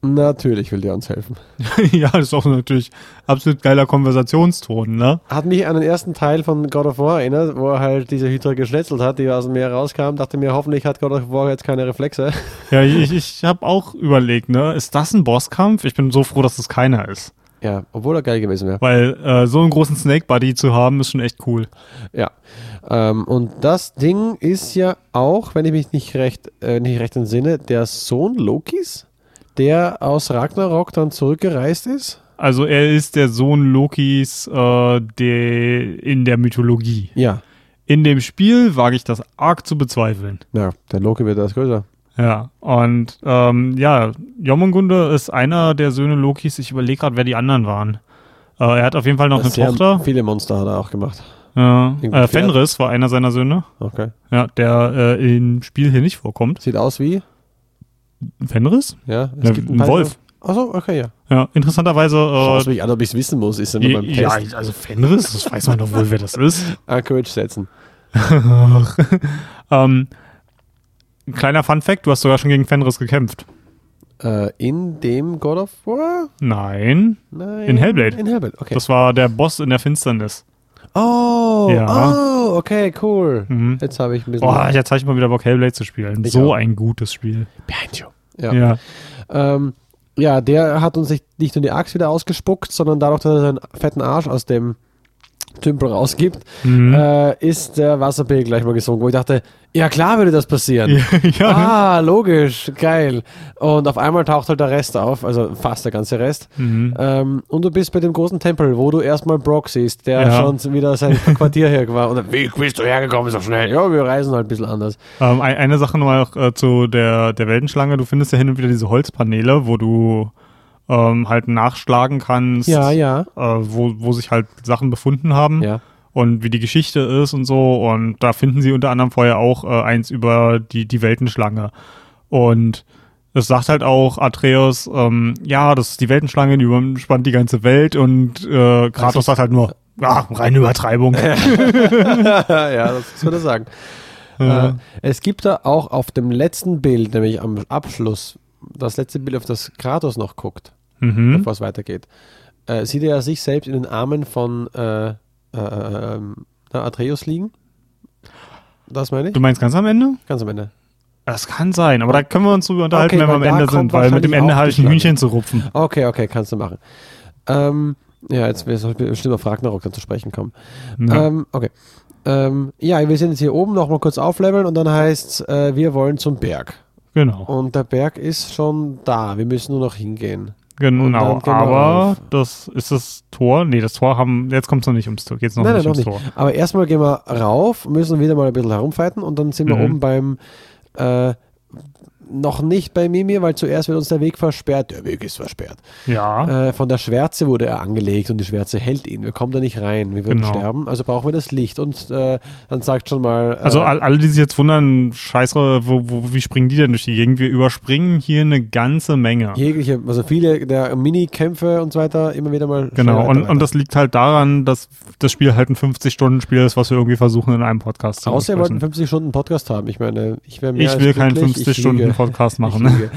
Natürlich will der uns helfen. (laughs) ja, das ist auch natürlich absolut geiler Konversationston, ne? Hat mich an den ersten Teil von God of War erinnert, wo er halt diese Hydra geschnetzelt hat, die aus dem Meer rauskam. Dachte mir, hoffentlich hat God of War jetzt keine Reflexe. (laughs) Ja, ich, ich habe auch überlegt, ne? Ist das ein Bosskampf? Ich bin so froh, dass das keiner ist. Ja, obwohl er geil gewesen wäre. Weil äh, so einen großen Snake Buddy zu haben, ist schon echt cool. Ja. Ähm, und das Ding ist ja auch, wenn ich mich nicht recht, äh, nicht recht entsinne, der Sohn Lokis, der aus Ragnarok dann zurückgereist ist. Also er ist der Sohn Lokis äh, der in der Mythologie. Ja. In dem Spiel wage ich das arg zu bezweifeln. Ja, der Loki wird das größer. Ja, und ähm, ja, Jormungandr ist einer der Söhne Lokis. Ich überlege gerade, wer die anderen waren. Äh, er hat auf jeden Fall noch eine Sehr Tochter. Viele Monster hat er auch gemacht. Ja. Äh. Fenris war einer seiner Söhne. Okay. Ja, der äh, im Spiel hier nicht vorkommt. Sieht aus wie? Fenris? Ja, Ja, ein paar- Wolf. Achso, okay, ja. Ja, interessanterweise. Äh, mich an, ob ich es wissen muss. Ist ja nur beim ja, Test. also Fenris, das weiß man doch wohl, wer das ist. (laughs) Anchorage setzen. (laughs) ähm, ein kleiner Fun Fact: Du hast sogar schon gegen Fenris gekämpft. Äh, in dem God of War? Nein, Nein. In Hellblade. In Hellblade, okay. das war der Boss in der Finsternis. Oh, Ja. oh, okay, cool. Mhm. Jetzt habe ich ein bisschen. Oh, jetzt habe ich mal wieder Bock, Hellblade zu spielen. Ich so auch. ein gutes Spiel. Behind you. Ja. Ja. Ähm, ja, der hat uns nicht, nicht nur die Axt wieder ausgespuckt, sondern dadurch, dass er seinen fetten Arsch aus dem Tümpel rausgibt, Mhm. äh, ist der Wasserpegel gleich mal gesunken, wo ich dachte, ja klar würde das passieren. (laughs) ja, ja. Ah, logisch, geil. Und auf einmal taucht halt der Rest auf, also fast der ganze Rest. Mhm. Ähm, und du bist bei dem großen Tempel, wo du erstmal Brock siehst, der Ja. schon wieder sein (laughs) Quartier her war. Und wie bist du hergekommen so schnell? Ja, wir reisen halt ein bisschen anders. Ähm, ein- eine Sache nochmal noch, äh, zu der, der Weltenschlange. Du findest ja hin und wieder diese Holzpaneele, wo du ähm, halt nachschlagen kannst, Ja, ja. Äh, wo, wo sich halt Sachen befunden haben Ja. und wie die Geschichte ist und so. Und da finden sie unter anderem vorher auch äh, eins über die, die Weltenschlange. Und es sagt halt auch Atreus, ähm, ja, das ist die Weltenschlange, die überspannt die ganze Welt und äh, Kratos sagt halt nur, ah, reine Übertreibung. (laughs) ja, das würde ich sagen. Äh, Äh, es gibt da auch auf dem letzten Bild, nämlich am Abschluss, das letzte Bild, auf das Kratos noch guckt, mhm. bevor es weitergeht, äh, sieht er sich selbst in den Armen von äh, äh, ähm, Atreus liegen. Das meine ich? Du meinst ganz am Ende? Ganz am Ende. Das kann sein, aber da können wir uns drüber unterhalten, Okay, wenn wir am Ende sind, weil mit dem Ende habe ich ein Hühnchen zu rupfen. Okay, okay, kannst du machen. Ähm, ja, jetzt soll ich bestimmt auf Ragnarok dann zu sprechen kommen. Ähm, okay. Ähm, ja, wir sind jetzt hier oben noch mal kurz aufleveln und dann heißt äh, wir wollen zum Berg. genau, Und der Berg ist schon da. Wir müssen nur noch hingehen. Genau. Aber das ist das Tor. Nee, das Tor haben. Jetzt kommt es noch nicht ums Tor. Geht's noch nein, nicht nein, noch ums nicht. Tor. Aber erstmal gehen wir rauf, müssen wieder mal ein bisschen herumfighten und dann sind wir Mhm. oben beim äh, noch nicht bei Mimir, weil zuerst wird uns der Weg versperrt. Der Weg ist versperrt. Ja. Äh, von der Schwärze wurde er angelegt und die Schwärze hält ihn. Wir kommen da nicht rein. Wir würden Genau. sterben. Also brauchen wir das Licht. Und äh, dann sagt schon mal. Äh, Also all- alle, die sich jetzt wundern, scheiße, wo, wo, wie springen die denn durch die Gegend? Wir überspringen hier eine ganze Menge. jegliche, also viele der Minikämpfe und so weiter immer wieder mal. Genau, und, weiter, und das liegt halt daran, dass das Spiel halt ein 50-Stunden-Spiel ist, was wir irgendwie versuchen in einem Podcast zu Außer wir wollten besprechen. 50 Stunden Podcast haben. Ich meine, ich wäre mehr Ich will keinen glücklich. Ich 50-Stunden-Podcast lüge. machen. Lüge.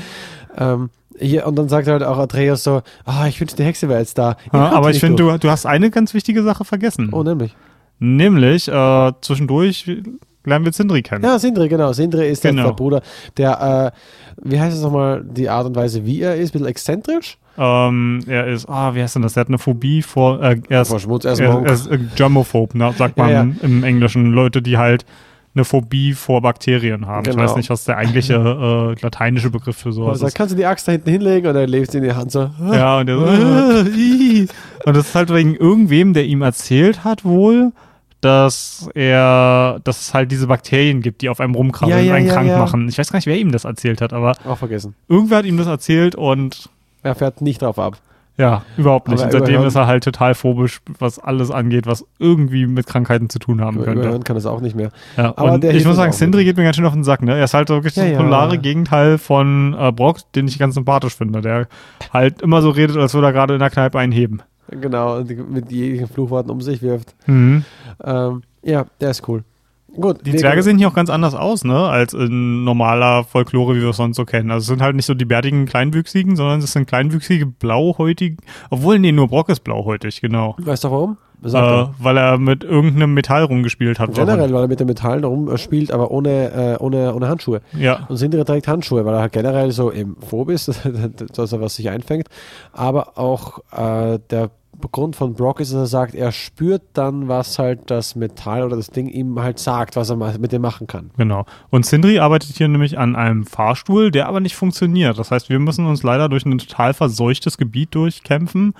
ähm, hier, und dann sagt halt auch Atreus so, ah, ich wünschte, die Hexe wäre jetzt da. Ja, aber ich finde, du, du hast eine ganz wichtige Sache vergessen. Oh, nämlich. Nämlich, äh, zwischendurch lernen wir Sindri kennen. Ja, Sindri, genau. Sindri ist Genau. der Bruder, der, äh, wie heißt es nochmal, die Art und Weise, wie er ist, ein bisschen exzentrisch. Ähm, er ist, ah, wie heißt denn das? Er hat eine Phobie vor, äh, er ist, Vor Schmutz, er ist er, er ist äh, Germophob, ne, sagt Ja, man ja. im Englischen. Leute, die halt eine Phobie vor Bakterien haben. Ich Genau. weiß nicht, was der eigentliche äh, lateinische Begriff für sowas sagt, ist. kannst du die Axt da hinten hinlegen und er legt sie in die Hand so. Ja, und, der so, (laughs) und das ist halt wegen irgendwem, der ihm erzählt hat wohl, dass er, dass es halt diese Bakterien gibt, die auf einem rumkrabbeln Ja, ja, und einen ja, krank machen. Ich weiß gar nicht, wer ihm das erzählt hat, aber Auch vergessen. irgendwer hat ihm das erzählt und Er fährt nicht drauf ab. Ja, überhaupt nicht. Aber Und seitdem ist er halt total phobisch, was alles angeht, was irgendwie mit Krankheiten zu tun haben Über- könnte. Überhören kann das auch nicht mehr. Ja, Aber und ich muss sagen, Sindri geht mir ganz schön auf den Sack, ne? Er ist halt wirklich Ja, das ja. polare Gegenteil von äh, Brock, den ich ganz sympathisch finde, der halt immer so redet, als würde er gerade in der Kneipe einen heben. Genau, und mit jeglichen Fluchworten um sich wirft. Mhm. Ähm, ja, der ist cool. Gut, Die Zwerge sehen hier auch ganz anders aus, ne, als in normaler Folklore, wie wir es sonst so kennen. Also es sind halt nicht so die bärtigen Kleinwüchsigen, sondern es sind kleinwüchsige, blauhäutige, obwohl, nee, nur Brock ist blauhäutig, genau. Weißt du warum? Äh, Sag weil er mit irgendeinem Metall rumgespielt hat. Generell, weil er mit den Metallen rumspielt, aber ohne, äh, ohne, ohne Handschuhe. Ja. Und Sindri trägt Handschuhe, weil er halt generell so eben phob ist, (laughs) dass er was sich einfängt. Aber auch äh, der Grund von Brock ist, dass er sagt, er spürt dann, was halt das Metall oder das Ding ihm halt sagt, was er mit dem machen kann. Genau. Und Sindri arbeitet hier nämlich an einem Fahrstuhl, der aber nicht funktioniert. Das heißt, wir müssen uns leider durch ein total verseuchtes Gebiet durchkämpfen,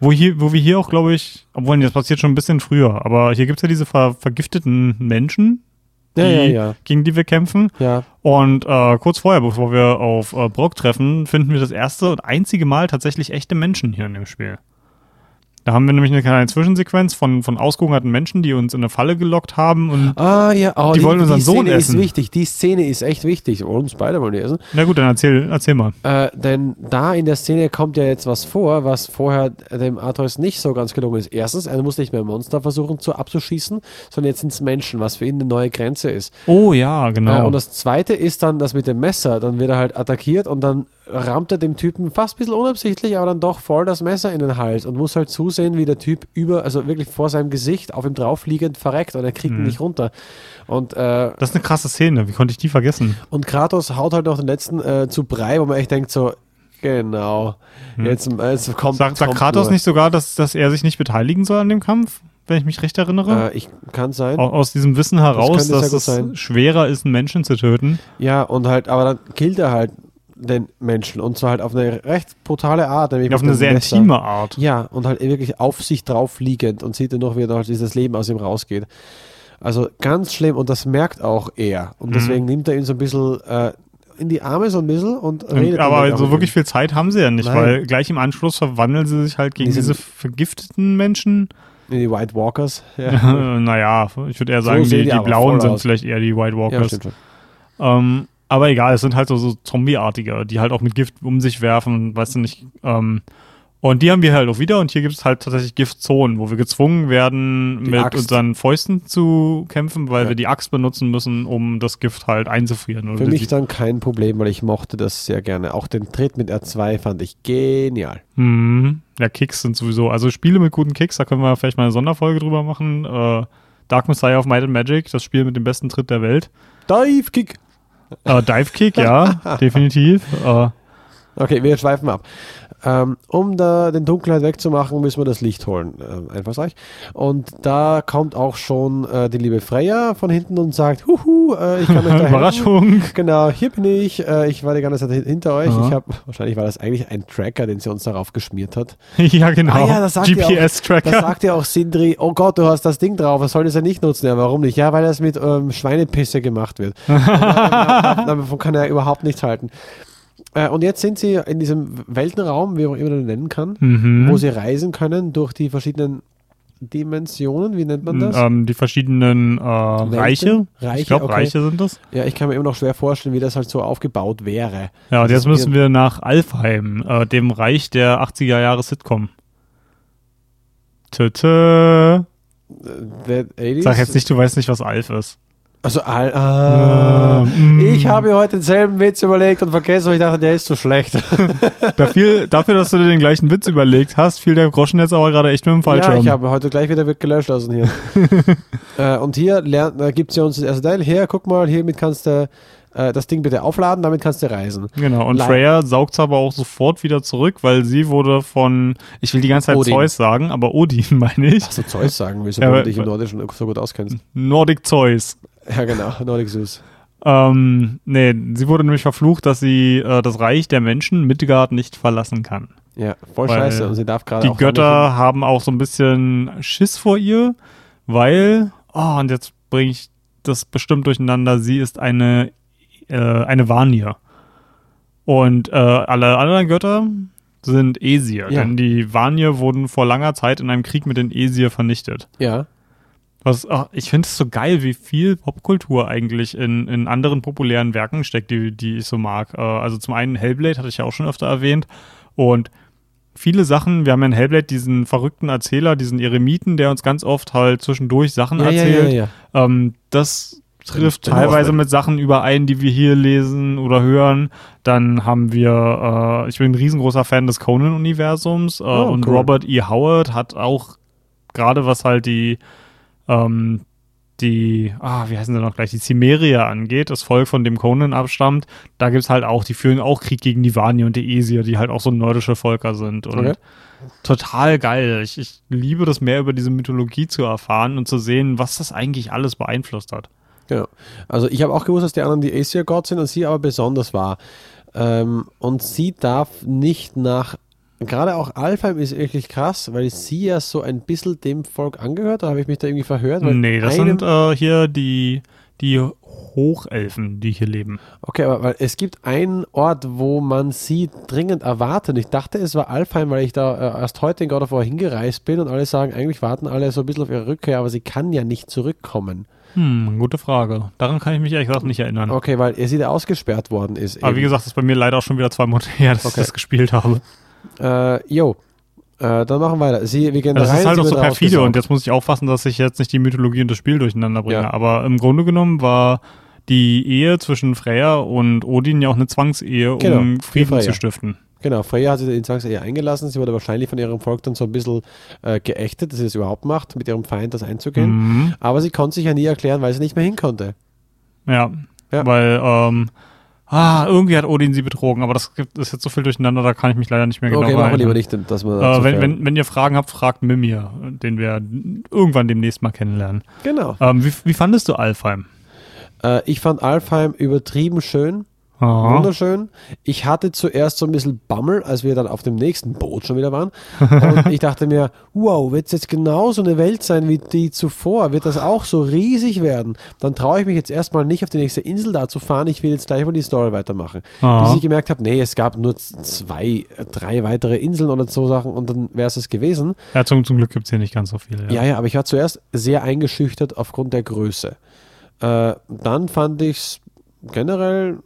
wo, hier, wo wir hier auch, glaube ich, obwohl das passiert schon ein bisschen früher, aber hier gibt es ja diese ver vergifteten Menschen, die, Ja, ja, ja. gegen die wir kämpfen. Ja, Und äh, kurz vorher, bevor wir auf äh, Brock treffen, finden wir das erste und einzige Mal tatsächlich echte Menschen hier in dem Spiel. Da haben wir nämlich eine kleine Zwischensequenz von, von ausgehungerten Menschen, die uns in eine Falle gelockt haben und Ah, ja, oh, Die wollen unseren die Sohn Szene essen. ist wichtig. Die Szene ist echt wichtig. Uns beide wollen die essen. na gut, dann erzähl, erzähl mal. Äh, denn da in der Szene kommt ja jetzt was vor, was vorher dem Arthurs nicht so ganz gelungen ist. Erstens, er muss nicht mehr Monster versuchen zu abzuschießen, sondern jetzt sind es Menschen, was für ihn eine neue Grenze ist. Oh ja, genau. Äh, und das zweite ist dann das mit dem Messer. Dann wird er halt attackiert und dann rammt er dem Typen fast ein bisschen unabsichtlich, aber dann doch voll das Messer in den Hals und muss halt zusehen, wie der Typ über, also wirklich vor seinem Gesicht auf ihm drauf liegend verreckt und er kriegt ihn nicht runter. Und äh, das ist eine krasse Szene. Wie konnte ich die vergessen? und Kratos haut halt noch den letzten äh, zu Brei, wo man echt denkt so, genau, jetzt, jetzt kommt Sagt, sagt Kratos nur. nicht sogar, dass, dass er sich nicht beteiligen soll an dem Kampf, wenn ich mich recht erinnere? Äh, ich kann sein. Au- Aus diesem Wissen heraus, sehr dass es sein. schwerer ist, einen Menschen zu töten. Ja, und halt, aber dann killt er halt den Menschen und zwar halt auf eine recht brutale Art. Nämlich Auf mit eine sehr Messer. intime Art. Ja, und halt wirklich auf sich drauf liegend und sieht dann noch, wie dann halt dieses Leben aus ihm rausgeht. Also ganz schlimm und das merkt auch er. Und deswegen nimmt er ihn so ein bisschen äh, in die Arme so ein bisschen und redet. Aber so wirklich viel Zeit haben sie ja nicht, Nein. weil gleich im Anschluss verwandeln sie sich halt gegen Diese- diese vergifteten Menschen. In die White Walkers. (laughs) Ja, naja, ich würde eher sagen, sehen die, die die Blauen sind vielleicht eher die White ja Walkers. schon. Ähm, aber egal, es sind halt so, so Zombie-artige, die halt auch mit Gift um sich werfen, weißt du nicht. Ähm, und die haben wir halt auch wieder und hier gibt es halt tatsächlich Giftzonen, wo wir gezwungen werden, Die mit Axt. unseren Fäusten zu kämpfen, weil Ja. wir die Axt benutzen müssen, um das Gift halt einzufrieren. Für mich dann kein Problem, weil ich mochte das sehr gerne. Auch den Tritt mit R2 fand ich genial. Mhm. Ja, Kicks sind sowieso, also Spiele mit guten Kicks, da können wir vielleicht mal eine Sonderfolge drüber machen. Äh, Dark Messiah of Might and Magic, das Spiel mit dem besten Tritt der Welt. Dive Kick. Äh, Dive Kick, ja, (laughs) definitiv. Äh, Okay, wir schweifen ab. Ähm, um da den Dunkelheit wegzumachen, müssen wir das Licht holen. Ähm, einfallsreich. Und da kommt auch schon äh, die liebe Freya von hinten und sagt, huhu, äh, ich kann euch (laughs) da. Überraschung. Genau, hier bin ich. Äh, ich war die ganze Zeit hin- hinter euch. Aha. Ich habe wahrscheinlich war das eigentlich ein Tracker, den sie uns darauf geschmiert hat. (laughs) ja, genau. Ah ja, das sagt ihr auch. Da GPS-Tracker. sagt ja auch Sindri, oh Gott, du hast das Ding drauf, was soll das ja nicht nutzen? Ja, warum nicht? Ja, weil das mit ähm, Schweinepisse gemacht wird. Und (laughs) da- Davon kann er überhaupt nichts halten. Äh, und jetzt sind sie in diesem Weltenraum, wie auch immer man den nennen kann, Mhm. wo sie reisen können durch die verschiedenen Dimensionen, wie nennt man das? Ähm, die verschiedenen äh, Reiche. Reiche, Ich glaube, okay. Reiche sind das. Ja, ich kann mir immer noch schwer vorstellen, wie das halt so aufgebaut wäre. Ja, und Das jetzt müssen wir nach Alfheim, äh, dem Reich der 80er Jahre Sitcom. Tö, The 80s? Sag jetzt nicht, du weißt nicht, was Alf ist. Also, all, ah, Mm. ich habe mir heute denselben Witz überlegt und vergessen, weil ich dachte, der ist so schlecht. (laughs) Da fiel, dafür, dass du dir den gleichen Witz überlegt hast, fiel der Groschen jetzt aber gerade echt mit dem Ja, Fallschirm. ich habe heute gleich wieder wird gelöscht lassen hier. (laughs) äh, und hier lernt, gibt es ja uns das erste Teil. Hier, guck mal, hiermit kannst du äh, das Ding bitte aufladen, damit kannst du reisen. Genau, und Le- Freya saugt aber auch sofort wieder zurück, weil sie wurde von, ich will die ganze Zeit Odin. Zeus sagen, aber Odin (laughs) meine ich. Ach so, Zeus sagen willst, Ja, obwohl aber- du dich im Nordischen so gut auskennst. Nordic Zeus. (laughs) Ja, genau, Nordic Zeus. Ähm, nee, sie wurde nämlich verflucht, dass sie äh, das Reich der Menschen Midgard nicht verlassen kann. Ja, voll Weil scheiße. Und sie darf gerade Die Götter haben auch so ein bisschen Schiss vor ihr, weil, oh, und jetzt bringe ich das bestimmt durcheinander, sie ist eine, äh, eine Vanir. Und äh, alle anderen Götter sind Esir, Ja. denn die Vanir wurden vor langer Zeit in einem Krieg mit den Esir vernichtet. Ja, Was, ach, ich finde es so geil, wie viel Popkultur eigentlich in, in anderen populären Werken steckt, die, die ich so mag. Äh, also zum einen Hellblade hatte ich ja auch schon öfter erwähnt und viele Sachen, wir haben ja in Hellblade diesen verrückten Erzähler, diesen Eremiten, der uns ganz oft halt zwischendurch Sachen Ja, erzählt. ja, ja. Ähm, das trifft teilweise mit Sachen überein, die wir hier lesen oder hören. Dann haben wir, äh, ich bin ein riesengroßer Fan des Conan-Universums äh, Oh, und cool. Robert E. Howard hat auch gerade was halt die ähm, die, ah, wie heißen sie noch gleich, die Cimmeria angeht, das Volk, von dem Conan abstammt, da gibt's halt auch, die führen auch Krieg gegen die Vani und die Esier, die halt auch so nordische Völker sind. Und Okay. total geil. Ich, ich liebe das mehr über diese Mythologie zu erfahren und zu sehen, was das eigentlich alles beeinflusst hat. Genau. Also ich habe auch gewusst, dass die anderen die Aesir Gott sind und sie aber besonders war. Ähm, und sie darf nicht nach, gerade auch Alfheim ist wirklich krass, weil sie ja so ein bisschen dem Volk angehört, da habe ich mich da irgendwie verhört. Weil Nee, das sind äh, hier die, die Hochelfen, die hier leben. Okay, aber weil es gibt einen Ort, wo man sie dringend erwartet. Ich dachte, es war Alfheim, weil ich da äh, erst heute in God of War hingereist bin und alle sagen, eigentlich warten alle so ein bisschen auf ihre Rückkehr, aber sie kann ja nicht zurückkommen. Hm, gute Frage. Daran kann ich mich ehrlich gesagt nicht erinnern. Okay, weil sie da ausgesperrt worden ist. Aber wie eben. gesagt, das ist bei mir leider auch schon wieder zwei Monate her, dass Okay. ich das gespielt habe. Äh, jo, äh, dann machen wir weiter. Sie, wir gehen Das rein, ist halt auch so perfide und jetzt muss ich aufpassen, dass ich jetzt nicht die Mythologie und das Spiel durcheinander bringe. Ja. Aber im Grunde genommen war die Ehe zwischen Freya und Odin ja auch eine Zwangsehe, um Genau, Frieden Freya. zu stiften. Genau, Freya hat sich in Zwangsehe eingelassen. Sie wurde wahrscheinlich von ihrem Volk dann so ein bisschen äh, geächtet, dass sie das überhaupt macht, mit ihrem Feind das einzugehen. Mhm. Aber sie konnte sich ja nie erklären, weil sie nicht mehr hin konnte. Ja, Ja. weil ähm, ah, irgendwie hat Odin sie betrogen, aber das gibt, ist jetzt so viel durcheinander, da kann ich mich leider nicht mehr genau okay, machen wir lieber nicht, dass man Äh, wenn, wenn, wenn ihr Fragen habt, fragt Mimir, den wir irgendwann demnächst mal kennenlernen. Genau. Ähm, wie, wie fandest du Alfheim? Äh, ich fand Alfheim übertrieben schön. Aha. Wunderschön. Ich hatte zuerst so ein bisschen Bammel, als wir dann auf dem nächsten Boot schon wieder waren. Und ich dachte mir, wow, wird es jetzt genauso eine Welt sein wie die zuvor? Wird das auch so riesig werden? Dann traue ich mich jetzt erstmal nicht auf die nächste Insel da zu fahren. Ich will jetzt gleich mal die Story weitermachen. Aha. Bis ich gemerkt habe, nee, es gab nur zwei, drei weitere Inseln oder so Sachen und dann wäre es es gewesen. Ja, zum, zum Glück gibt's hier nicht ganz so viele. Ja, ja, aber ich war zuerst sehr eingeschüchtert aufgrund der Größe. Äh, dann fand ich es generell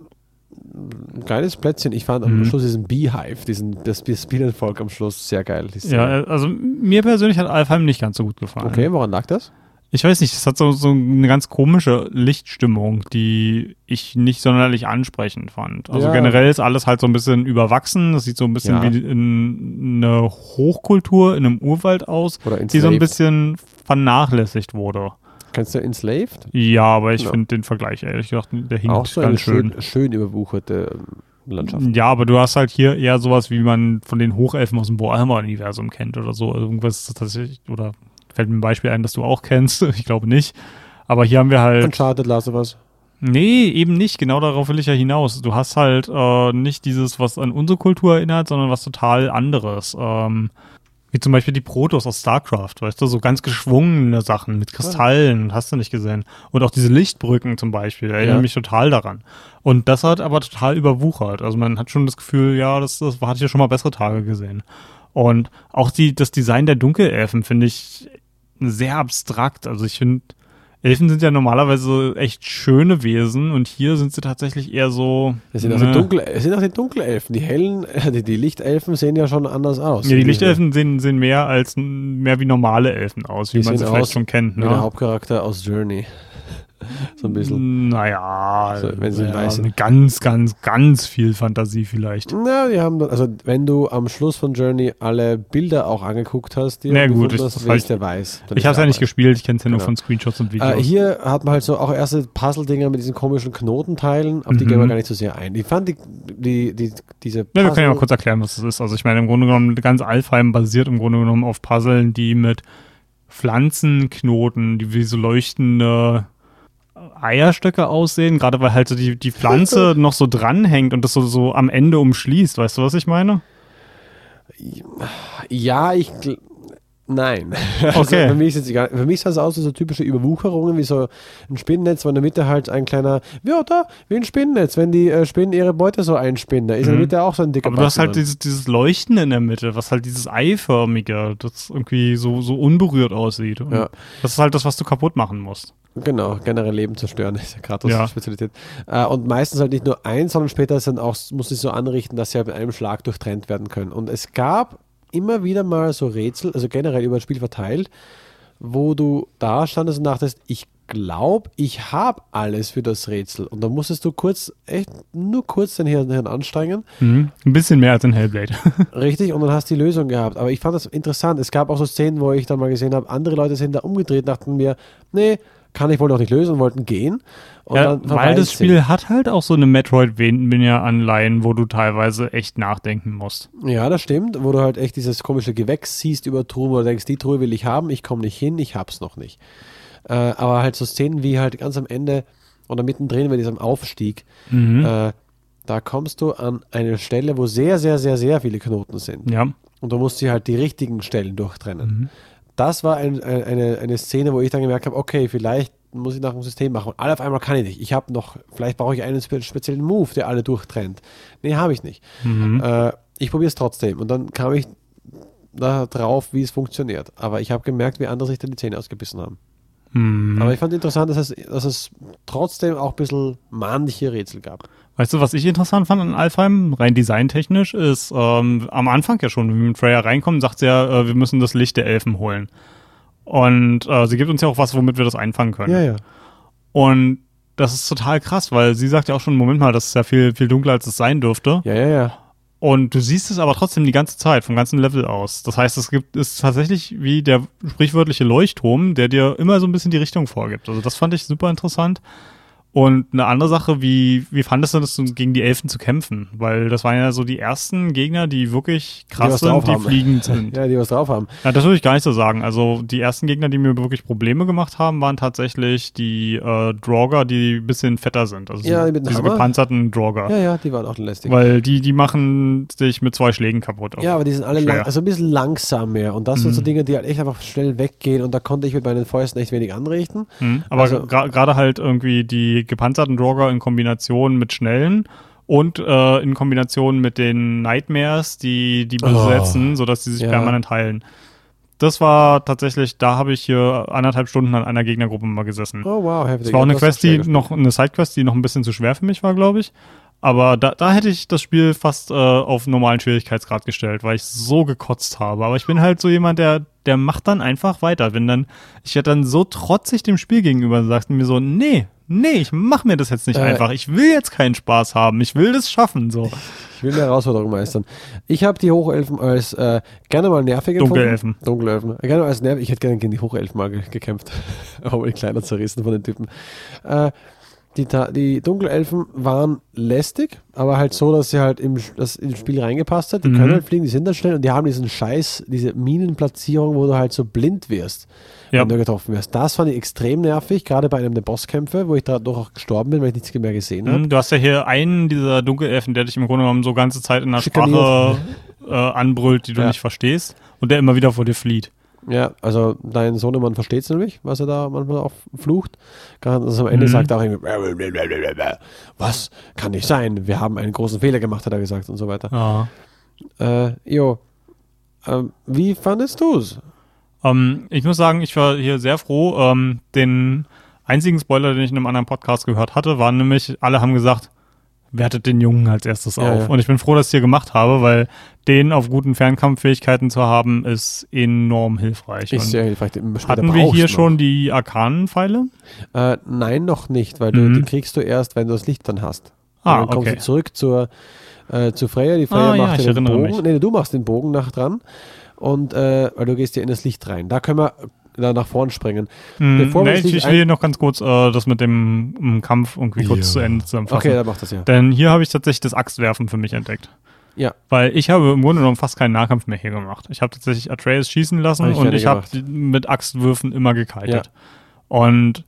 geiles Plätzchen. Ich fand am Mhm. Schluss diesen Beehive, diesen, das, das Bienenvolk am Schluss sehr geil. Ja, also mir persönlich hat Alfheim nicht ganz so gut gefallen. okay, woran lag das? Ich weiß nicht, es hat so, so eine ganz komische Lichtstimmung, die ich nicht sonderlich ansprechend fand. Also Ja. generell ist alles halt so ein bisschen überwachsen. Das sieht so ein bisschen Ja. wie in, eine Hochkultur in einem Urwald aus, die so ein bisschen vernachlässigt wurde. Kennst du Enslaved? Ja, aber ich Ja. finde den Vergleich ehrlich gesagt, der hinkt Auch so ganz schön. schön, schön überwucherte ähm, Landschaft. Ja, aber du hast halt hier eher sowas, wie man von den Hochelfen aus dem Warhammer-Universum kennt oder so. Irgendwas tatsächlich, oder fällt mir ein Beispiel ein, das du auch kennst. (laughs) Ich glaube nicht. Aber hier haben wir halt. Uncharted, Last Us. Nee, eben nicht. Genau darauf will ich ja hinaus. Du hast halt äh, nicht dieses, was an unsere Kultur erinnert, sondern was total anderes. Ähm, wie zum Beispiel die Protos aus StarCraft, weißt du, so ganz geschwungene Sachen mit Kristallen, hast du nicht gesehen. Und auch diese Lichtbrücken zum Beispiel, erinnern Ja. mich total daran. Und das hat aber total überwuchert. Also man hat schon das Gefühl, ja, das, das hatte ich ja schon mal bessere Tage gesehen. Und auch die, das Design der Dunkelelfen finde ich sehr abstrakt. Also ich finde, Elfen sind ja normalerweise echt schöne Wesen und hier sind sie tatsächlich eher so. Das sind auch, ne. die Dunkel, es sind auch die Dunkelelfen. Die hellen, die, die Lichtelfen sehen ja schon anders aus. Ja, die Lichtelfen sehen, sehen mehr als mehr wie normale Elfen aus, wie Die man sie vielleicht aus schon kennt. Wie der Ne? Hauptcharakter aus Journey. (laughs) so ein bisschen. Naja, So, wenn sie ja, weiß sind. ganz, ganz, ganz viel Fantasie vielleicht. Na, die haben dann, also wenn du am Schluss von Journey alle Bilder auch angeguckt hast, die Na gut, ich- hast, ist der weiß. Ich habe es ja nicht gespielt, ich kenne es ja nur Genau. von Screenshots und Videos. Äh, hier hat man halt so auch erste Puzzle-Dinger mit diesen komischen Knotenteilen, auf die Mhm. gehen wir gar nicht so sehr ein. Ich fand die, die, die, diese Ja, wir können ja mal Puzzle- kurz erklären, was das ist. Also ich meine, im Grunde genommen, ganz Alfheim basiert im Grunde genommen auf Puzzeln, die mit Pflanzenknoten, die wie so leuchtende Eierstöcke aussehen, gerade weil halt so die, die Pflanze noch so dranhängt und das so, so am Ende umschließt. Weißt du, was ich meine? Ja, ich. Nein. (laughs) Also Okay. für mich ist egal. Für mich sah es aus wie so typische Überwucherungen, wie so ein Spinnennetz, wo in der Mitte halt ein kleiner, ja, da, wie ein Spinnennetz, wenn die äh, Spinnen ihre Beute so einspinnen. Da ist in der Mhm. Mitte auch so ein dicker Aber du hast halt dieses, dieses Leuchten in der Mitte, was halt dieses Eiförmige, das irgendwie so, so unberührt aussieht. Und Ja. Das ist halt das, was du kaputt machen musst. Genau, generell Leben zerstören (laughs) ist ja gerade Ja. Spezialität. Äh, und meistens halt nicht nur eins, sondern später ist dann auch, muss es so anrichten, dass sie halt mit einem Schlag durchtrennt werden können. Und es gab immer wieder mal so Rätsel, also generell über das Spiel verteilt, wo du da standest und dachtest, ich glaube, ich habe alles für das Rätsel. Und dann musstest du kurz, echt nur kurz den Hirn, Hirn anstrengen. Mhm. Ein bisschen mehr als in Hellblade. (laughs) Richtig, und dann hast du die Lösung gehabt. Aber ich fand das interessant. Es gab auch so Szenen, wo ich dann mal gesehen habe, andere Leute sind da umgedreht, dachten mir, nee, kann ich wohl noch nicht lösen und wollten gehen. Und ja, weil das. Spiel hat halt auch so eine Metroidvania-Anleihen, wo du teilweise echt nachdenken musst. Ja, das stimmt, wo du halt echt dieses komische Gewächs siehst über Truhen, wo du denkst, die Truhe will ich haben, ich komme nicht hin, ich hab's noch nicht. Äh, aber halt so Szenen wie halt ganz am Ende oder mittendrin bei diesem Aufstieg, Mhm. äh, da kommst du an eine Stelle, wo sehr, sehr, sehr, sehr viele Knoten sind. Ja. Und du musst sie halt die richtigen Stellen durchtrennen. Mhm. Das war ein, ein, eine, eine Szene, wo ich dann gemerkt habe, okay, vielleicht muss ich nach dem System machen. Und alle auf einmal kann ich nicht. Ich habe noch, vielleicht brauche ich einen spe speziellen Move, der alle durchtrennt. Nee, habe ich nicht. Mhm. Äh, ich probiere es trotzdem. Und dann kam ich da drauf, wie es funktioniert. Aber ich habe gemerkt, wie andere sich dann die Zähne ausgebissen haben. Mhm. Aber ich fand interessant, dass es, dass es trotzdem auch ein bisschen mahnliche Rätsel gab. Weißt du, was ich interessant fand an Alfheim, rein designtechnisch, ist ähm, am Anfang ja schon, wenn wir mit Freya reinkommen, sagt sie ja, äh, wir müssen das Licht der Elfen holen. Und äh, sie gibt uns ja auch was, womit wir das einfangen können. Ja, ja. Und das ist total krass, weil sie sagt ja auch schon, Moment mal, das ist ja viel, viel dunkler, als es sein dürfte. Ja, ja, ja. Und du siehst es aber trotzdem die ganze Zeit, vom ganzen Level aus. Das heißt, es gibt ist tatsächlich wie der sprichwörtliche Leuchtturm, der dir immer so ein bisschen die Richtung vorgibt. Also das fand ich super interessant. Und eine andere Sache, wie, wie fandest du das, gegen die Elfen zu kämpfen? Weil das waren ja so die ersten Gegner, die wirklich Die krass was sind, die haben. fliegend (laughs) sind. Ja, die was drauf haben. Ja, das würde ich gar nicht so sagen. Also die ersten Gegner, die mir wirklich Probleme gemacht haben, waren tatsächlich die äh, Draugr, die ein bisschen fetter sind. Also Ja, die mit diese Hammer. gepanzerten Draugr. Ja, ja, die waren auch lästig. Weil die, die machen sich mit zwei Schlägen kaputt. Ja, aber die sind alle lang, also ein bisschen langsam mehr. Und das sind so Mhm. Dinge, die halt echt einfach schnell weggehen. Und da konnte ich mit meinen Fäusten echt wenig anrichten. Hm, aber Also- gerade halt irgendwie die gepanzerten Draugr in Kombination mit schnellen und äh, in Kombination mit den Nightmares, die die Oh. besetzen, sodass die sich Ja. permanent heilen. Das war tatsächlich, da habe ich hier anderthalb Stunden an einer Gegnergruppe mal gesessen. Oh, wow, heftig. Es war auch eine Das Quest, die noch eine Sidequest, die noch ein bisschen zu schwer für mich war, glaube ich. Aber da, da hätte ich das Spiel fast äh, auf normalen Schwierigkeitsgrad gestellt, weil ich so gekotzt habe. Aber ich bin halt so jemand, der, der macht dann einfach weiter. Wenn dann, ich werde dann so trotzig dem Spiel gegenüber und sagte mir so, nee, nee, ich mach mir das jetzt nicht Äh. einfach. Ich will jetzt keinen Spaß haben. Ich will das schaffen. So. Ich will eine Herausforderung meistern. Ich habe die Hochelfen als äh, gerne mal nervig empfunden. Dunkelelfen. Dunkelelfen. Gerne mal als nervig. Ich hätte gerne gegen die Hochelfen mal ge gekämpft. (laughs) Aber die kleiner zerrissen von den Typen. Äh, die, die Dunkelelfen waren lästig, aber halt so, dass sie halt im, das ins Spiel reingepasst hat. Die Mhm. können halt fliegen, die sind dann schnell und die haben diesen Scheiß, diese Minenplatzierung, wo du halt so blind wirst, Ja. wenn du getroffen wirst. Das fand ich extrem nervig, gerade bei einem der Bosskämpfe, wo ich dadurch auch gestorben bin, weil ich nichts mehr gesehen habe. Hm, Du hast ja hier einen dieser Dunkelelfen, der dich im Grunde genommen so ganze Zeit in einer. Sprache äh, anbrüllt, die du Ja. nicht verstehst und der immer wieder vor dir flieht. Ja, also dein Sohnemann versteht es nämlich, was er da manchmal auch flucht. Also am Ende Mhm. sagt er auch irgendwie, was kann nicht sein? Wir haben einen großen Fehler gemacht, hat er gesagt und so weiter. Ja. Äh, jo, ähm, wie fandest du es? Ähm, ich muss sagen, ich war hier sehr froh. Ähm, den einzigen Spoiler, den ich in einem anderen Podcast gehört hatte, war nämlich, alle haben gesagt, wertet den Jungen als erstes Ja, auf. ja. Und ich bin froh, dass ich hier gemacht habe, weil den auf guten Fernkampffähigkeiten zu haben, ist enorm hilfreich. Ist Und sehr hilfreich. hatten wir hier du noch. schon die Arkanen-Pfeile? Äh, nein, noch nicht, weil du, Mhm. die kriegst du erst, wenn du das Licht dann hast. Ah, dann kommst okay. du zurück zur, äh, zu Freya. Die Freya Ah, ja, macht dir den Bogen. mich. Nee, du machst den Bogen nach dran. Und äh, weil du gehst ja in das Licht rein. Da können wir nach vorn springen. Hm, Bevor wir nee, ich, ich will hier noch ganz kurz äh, das mit dem ähm, Kampf irgendwie kurz Ja. zu Ende zusammenfassen. Okay, dann mach das ja. Denn hier habe ich tatsächlich das Axtwerfen für mich entdeckt. Ja. Weil ich habe im Grunde genommen fast keinen Nahkampf mehr hier gemacht. Ich habe tatsächlich Atreus schießen lassen Hab ich und ich habe mit Axtwürfen immer gekitet. Und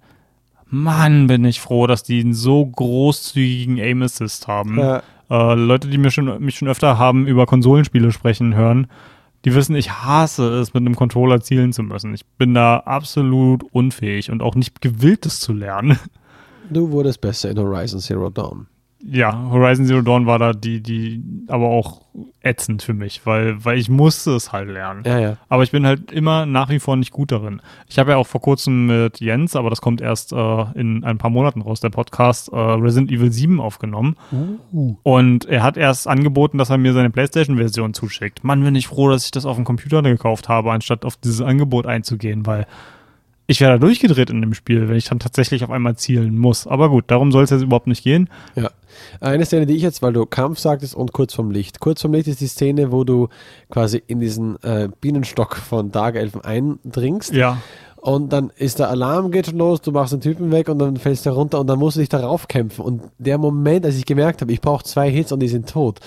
Mann, bin ich froh, dass die einen so großzügigen Aim Assist haben. Ja. Äh, Leute, die mir schon, mich schon öfter haben über Konsolenspiele sprechen hören, die wissen, ich hasse es, mit einem Controller zielen zu müssen. Ich bin da absolut unfähig und auch nicht gewillt, das zu lernen. Du wurdest besser in Horizon Zero Dawn. Ja, Horizon Zero Dawn war da die, die, aber auch ätzend für mich, weil, weil ich musste es halt lernen. Ja, ja. Aber ich bin halt immer nach wie vor nicht gut darin. Ich habe ja auch vor kurzem mit Jens, aber das kommt erst äh, in ein paar Monaten raus, der Podcast äh, Resident Evil 7 aufgenommen. Uh. Und er hat erst angeboten, dass er mir seine PlayStation-Version zuschickt. Mann, bin ich froh, dass ich das auf dem Computer gekauft habe, anstatt auf dieses Angebot einzugehen, weil ich wäre da durchgedreht in dem Spiel, wenn ich dann tatsächlich auf einmal zielen muss. Aber gut, darum soll es jetzt überhaupt nicht gehen. Ja. Eine Szene, die ich jetzt, weil du Kampf sagtest und kurz vom Licht. Kurz vom Licht ist die Szene, wo du quasi in diesen äh, Bienenstock von Dargelfen eindringst. Ja. Und dann ist der Alarm, geht schon los, du machst den Typen weg und dann fällst du runter und dann musst du dich darauf kämpfen. Und der Moment, als ich gemerkt habe, ich brauche zwei Hits und die sind tot,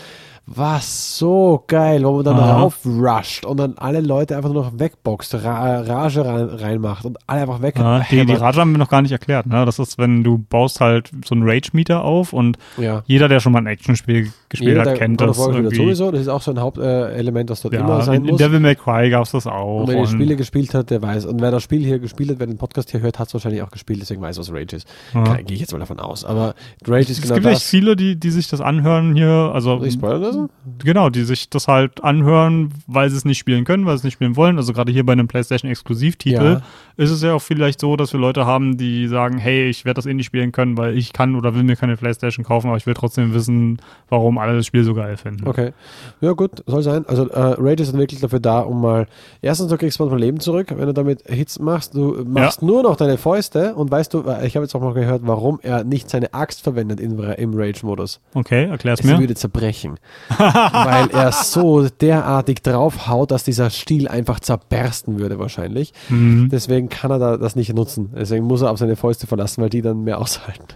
war so geil, wo man dann Aha. raufrusht und dann alle Leute einfach nur noch wegboxt, Ra Rage rein, reinmacht und alle einfach weg. Ja, die, die Rage haben wir noch gar nicht erklärt. Ne? Das ist, wenn du baust halt so einen Rage-Meter auf und ja. jeder, der schon mal ein Actionspiel gespielt Jeder, hat, kennt das irgendwie. sowieso, das ist auch so ein Hauptelement, das dort immer Ja, sein in, in muss. Devil May Cry gab es das auch. Und wer die und- Spiele gespielt hat, der weiß. Und wer das Spiel hier gespielt hat, wer den Podcast hier hört, hat es wahrscheinlich auch gespielt, deswegen weiß, was Rage ist. Ja. Gehe ich jetzt mal davon aus. Aber Rage ist es genau gibt echt das. viele, die, die sich das anhören hier, also ich spoilern lassen? genau, die sich das halt anhören, weil sie es nicht spielen können, weil sie es nicht spielen wollen. Also gerade hier bei einem PlayStation-Exklusivtitel ist es ja auch vielleicht so, dass wir Leute haben, die sagen, hey, ich werde das eh nicht spielen können, weil ich kann oder will mir keine PlayStation kaufen, aber ich will trotzdem wissen, warum alle das Spiel so geil finden. Okay. Ja, gut, soll sein. Also, äh, Rage ist dann wirklich dafür da, um mal. Erstens, du kriegst manchmal Leben zurück, wenn du damit Hits machst. Du machst nur noch deine Fäuste und weißt du, äh, ich habe jetzt auch mal gehört, warum er nicht seine Axt verwendet im, im Rage-Modus. Okay, erklär's Sie mir. würde zerbrechen. (laughs) weil er so derartig draufhaut, dass dieser Stiel einfach zerbersten würde, wahrscheinlich. Mhm. Deswegen kann er da das nicht nutzen. Deswegen muss er auf seine Fäuste verlassen, weil die dann mehr (laughs) aushalten.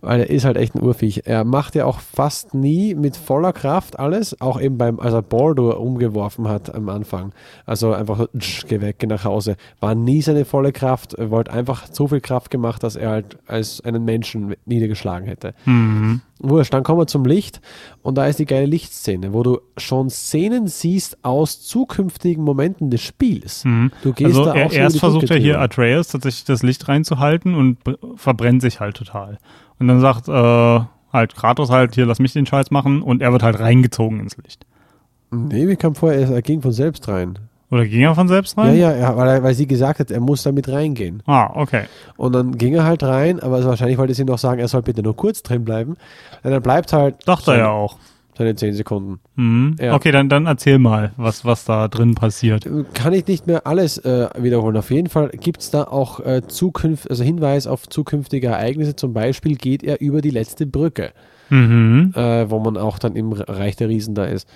Weil er ist halt echt ein Urviech. Er macht ja auch fast nie mit voller Kraft alles, auch eben beim, als er Baldur umgeworfen hat am Anfang. Also einfach tsch, geh weg, geh nach Hause. War nie seine volle Kraft, wollte einfach so viel Kraft gemacht, dass er halt als einen Menschen niedergeschlagen hätte. Mhm. Wurscht, dann kommen wir zum Licht und da ist die geile Lichtszene, wo du schon Szenen siehst aus zukünftigen Momenten des Spiels. Mhm. Du gehst Also da er, auch erst versucht er hier. Atreus tatsächlich das Licht reinzuhalten und verbrennt sich halt total. Und dann sagt äh, halt Kratos halt, hier lass mich den Scheiß machen und er wird halt reingezogen ins Licht. Nee, wir kamen vorher, er ging von selbst rein. Oder ging er von selbst rein? Ja, ja, er, weil, er, weil sie gesagt hat, er muss damit reingehen. Ah, okay. Und dann ging er halt rein, aber wahrscheinlich wollte sie noch sagen, er soll bitte nur kurz drin bleiben. Und dann bleibt halt Dachte er ja auch. seine 10 Sekunden. Mhm. Ja. Okay, dann, dann erzähl mal, was, was da drin passiert. Kann ich nicht mehr alles äh, wiederholen. Auf jeden Fall gibt es da auch äh, Zukünft, also Hinweis auf zukünftige Ereignisse. Zum Beispiel geht er über die letzte Brücke. Mhm. äh, wo man auch dann im Reich der Riesen da ist.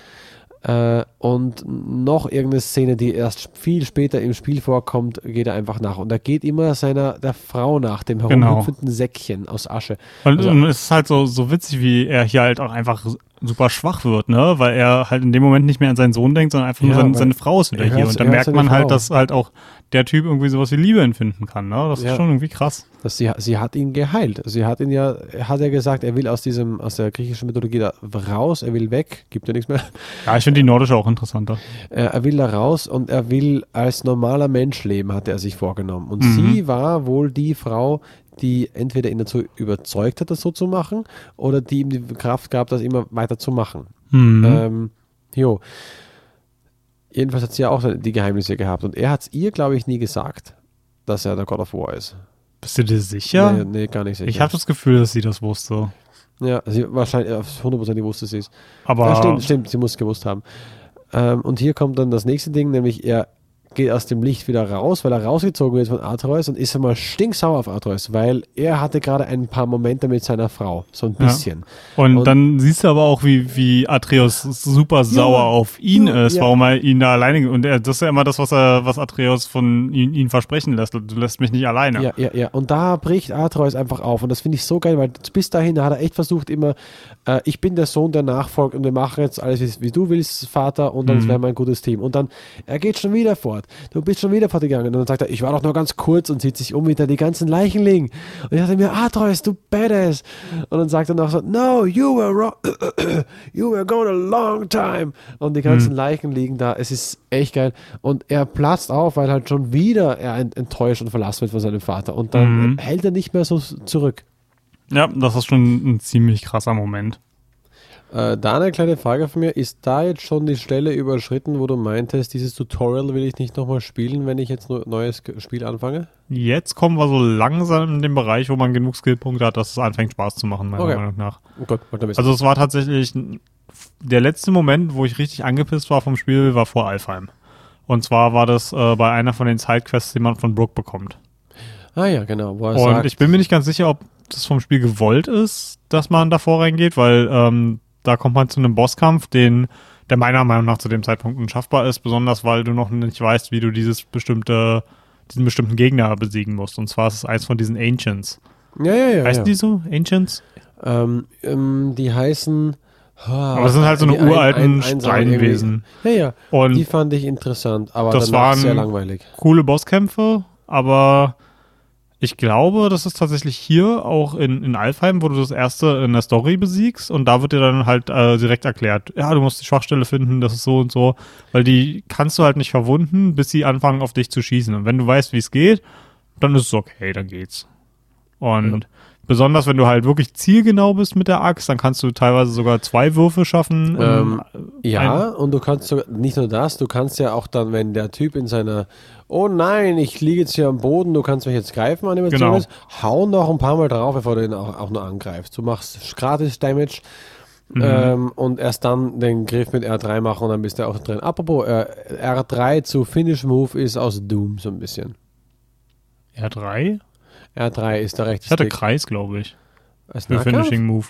Äh, und noch irgendeine Szene, die erst viel später im Spiel vorkommt, geht er einfach nach. Und er geht immer seiner der Frau nach, dem Genau. herumhüpfenden Säckchen aus Asche. Und, Also- und es ist halt so, so witzig, wie er hier halt auch einfach super schwach wird, ne? Weil er halt in dem Moment nicht mehr an seinen Sohn denkt, sondern einfach nur Ja, seine, weil seine Frau ist wieder er hier. Und dann er merkt seine man halt, Frau. dass halt auch der Typ irgendwie sowas wie Liebe empfinden kann, ne? Das Ja. ist schon irgendwie krass. Dass sie, sie hat ihn geheilt. Sie hat ihn ja, er hat ja gesagt, er will aus diesem, aus der griechischen Mythologie da raus, er will weg, gibt ja nichts mehr. Ja, ich finde die nordische auch interessanter. Er, er will da raus und er will als normaler Mensch leben, hatte er sich vorgenommen. Und Mhm. sie war wohl die Frau, die entweder ihn dazu überzeugt hat, das so zu machen, oder die ihm die Kraft gab, das immer weiter zu machen. Mhm. Ähm, jo. Jedenfalls hat sie ja auch die Geheimnisse gehabt. Und er hat es ihr, glaube ich, nie gesagt, dass er der God of War ist. Bist du dir sicher? Nee, nee gar nicht sicher. ich habe das Gefühl, dass sie das wusste. ja, sie wahrscheinlich auf 100% wusste sie es. Aber Ja, stimmt, stimmt, sie muss es gewusst haben. Ähm, und hier kommt dann das nächste Ding, nämlich er geht aus dem Licht wieder raus, weil er rausgezogen wird von Atreus und ist einmal stinksauer auf Atreus, weil er hatte gerade ein paar Momente mit seiner Frau, so ein Ja. bisschen. Und, Und- dann siehst du aber auch, wie, wie Atreus super sauer auf ihn ja, ist, ja. warum er ihn da alleine. Und er, das ist ja immer das, was er, was Atreus von ihn, ihn versprechen lässt. Du lässt mich nicht alleine. Ja, ja, ja. Und da bricht Atreus einfach auf. Und das finde ich so geil, weil bis dahin hat er echt versucht, immer, äh, ich bin der Sohn, der nachfolgt und wir machen jetzt alles, wie, wie du willst, Vater, und dann Mhm. wären wir ein gutes Team. Und dann, er geht schon wieder fort. Du bist schon wieder fortgegangen. Und dann sagt er, ich war doch nur ganz kurz und sieht sich um, wie da die ganzen Leichen liegen. Und ich dachte mir, Atreus, du Badass. Und dann sagt er noch so, no, you were wrong. (coughs) you were gone a long time. Und die ganzen Leichen liegen da. Es ist echt geil. Und er platzt auf, weil halt schon wieder er ent- enttäuscht und verlassen wird von seinem Vater. Und dann Mhm. hält er nicht mehr so zurück. Ja, das ist schon ein ziemlich krasser Moment. Äh, da eine kleine Frage von mir. Ist da jetzt schon die Stelle überschritten, wo du meintest, dieses Tutorial will ich nicht nochmal spielen, wenn ich jetzt ein neues Spiel anfange? Jetzt kommen wir so langsam in den Bereich, wo man genug Skillpunkte hat, dass es anfängt Spaß zu machen, meiner Okay. Meinung nach. Oh Gott. Also es war tatsächlich der letzte Moment, wo ich richtig angepisst war vom Spiel, war vor Alfheim. Und zwar war das äh, bei einer von den Sidequests, die man von Brooke bekommt. ah ja, genau. Und sagt, ich bin mir nicht ganz sicher, ob das vom Spiel gewollt ist, dass man davor reingeht, weil ähm, da kommt man zu einem Bosskampf, den der meiner Meinung nach zu dem Zeitpunkt unschaffbar ist, besonders weil du noch nicht weißt, wie du dieses bestimmte, diesen bestimmten Gegner besiegen musst. Und zwar ist es eins von diesen Ancients. ja, ja, ja. Heißen ja. die so? Ancients? Ähm, ähm, die heißen. Aber das sind halt so eine ein- uralten ein- einsamen Steinwesen. Ja, ja. Und Die fand ich interessant, aber Das waren- sehr langweilig. coole Bosskämpfe, aber ich glaube, das ist tatsächlich hier auch in, in Alfheim, wo du das erste in der Story besiegst und da wird dir dann halt äh, direkt erklärt, ja, du musst die Schwachstelle finden, das ist so und so, weil die kannst du halt nicht verwunden, bis sie anfangen auf dich zu schießen. Und wenn du weißt, wie es geht, dann ist es okay, dann geht's. Und besonders wenn du halt wirklich zielgenau bist mit der Axt, dann kannst du teilweise sogar zwei Würfe schaffen. Ähm, Ja, und du kannst sogar, nicht nur das, du kannst ja auch dann, wenn der Typ in seiner, oh nein, ich liege jetzt hier am Boden, du kannst mich jetzt greifen, Animation Genau. ist, hau noch ein paar Mal drauf, bevor du ihn auch, auch nur angreifst. Du machst gratis Damage Mhm. ähm, und erst dann den Griff mit R3 machen und dann bist du auch drin. Apropos, äh, R3 zu Finish Move ist aus Doom so ein bisschen. R3? R3 ist der rechte Ich hatte Stick. Kreis, glaube ich, Als für Nahkampf? Finishing Move.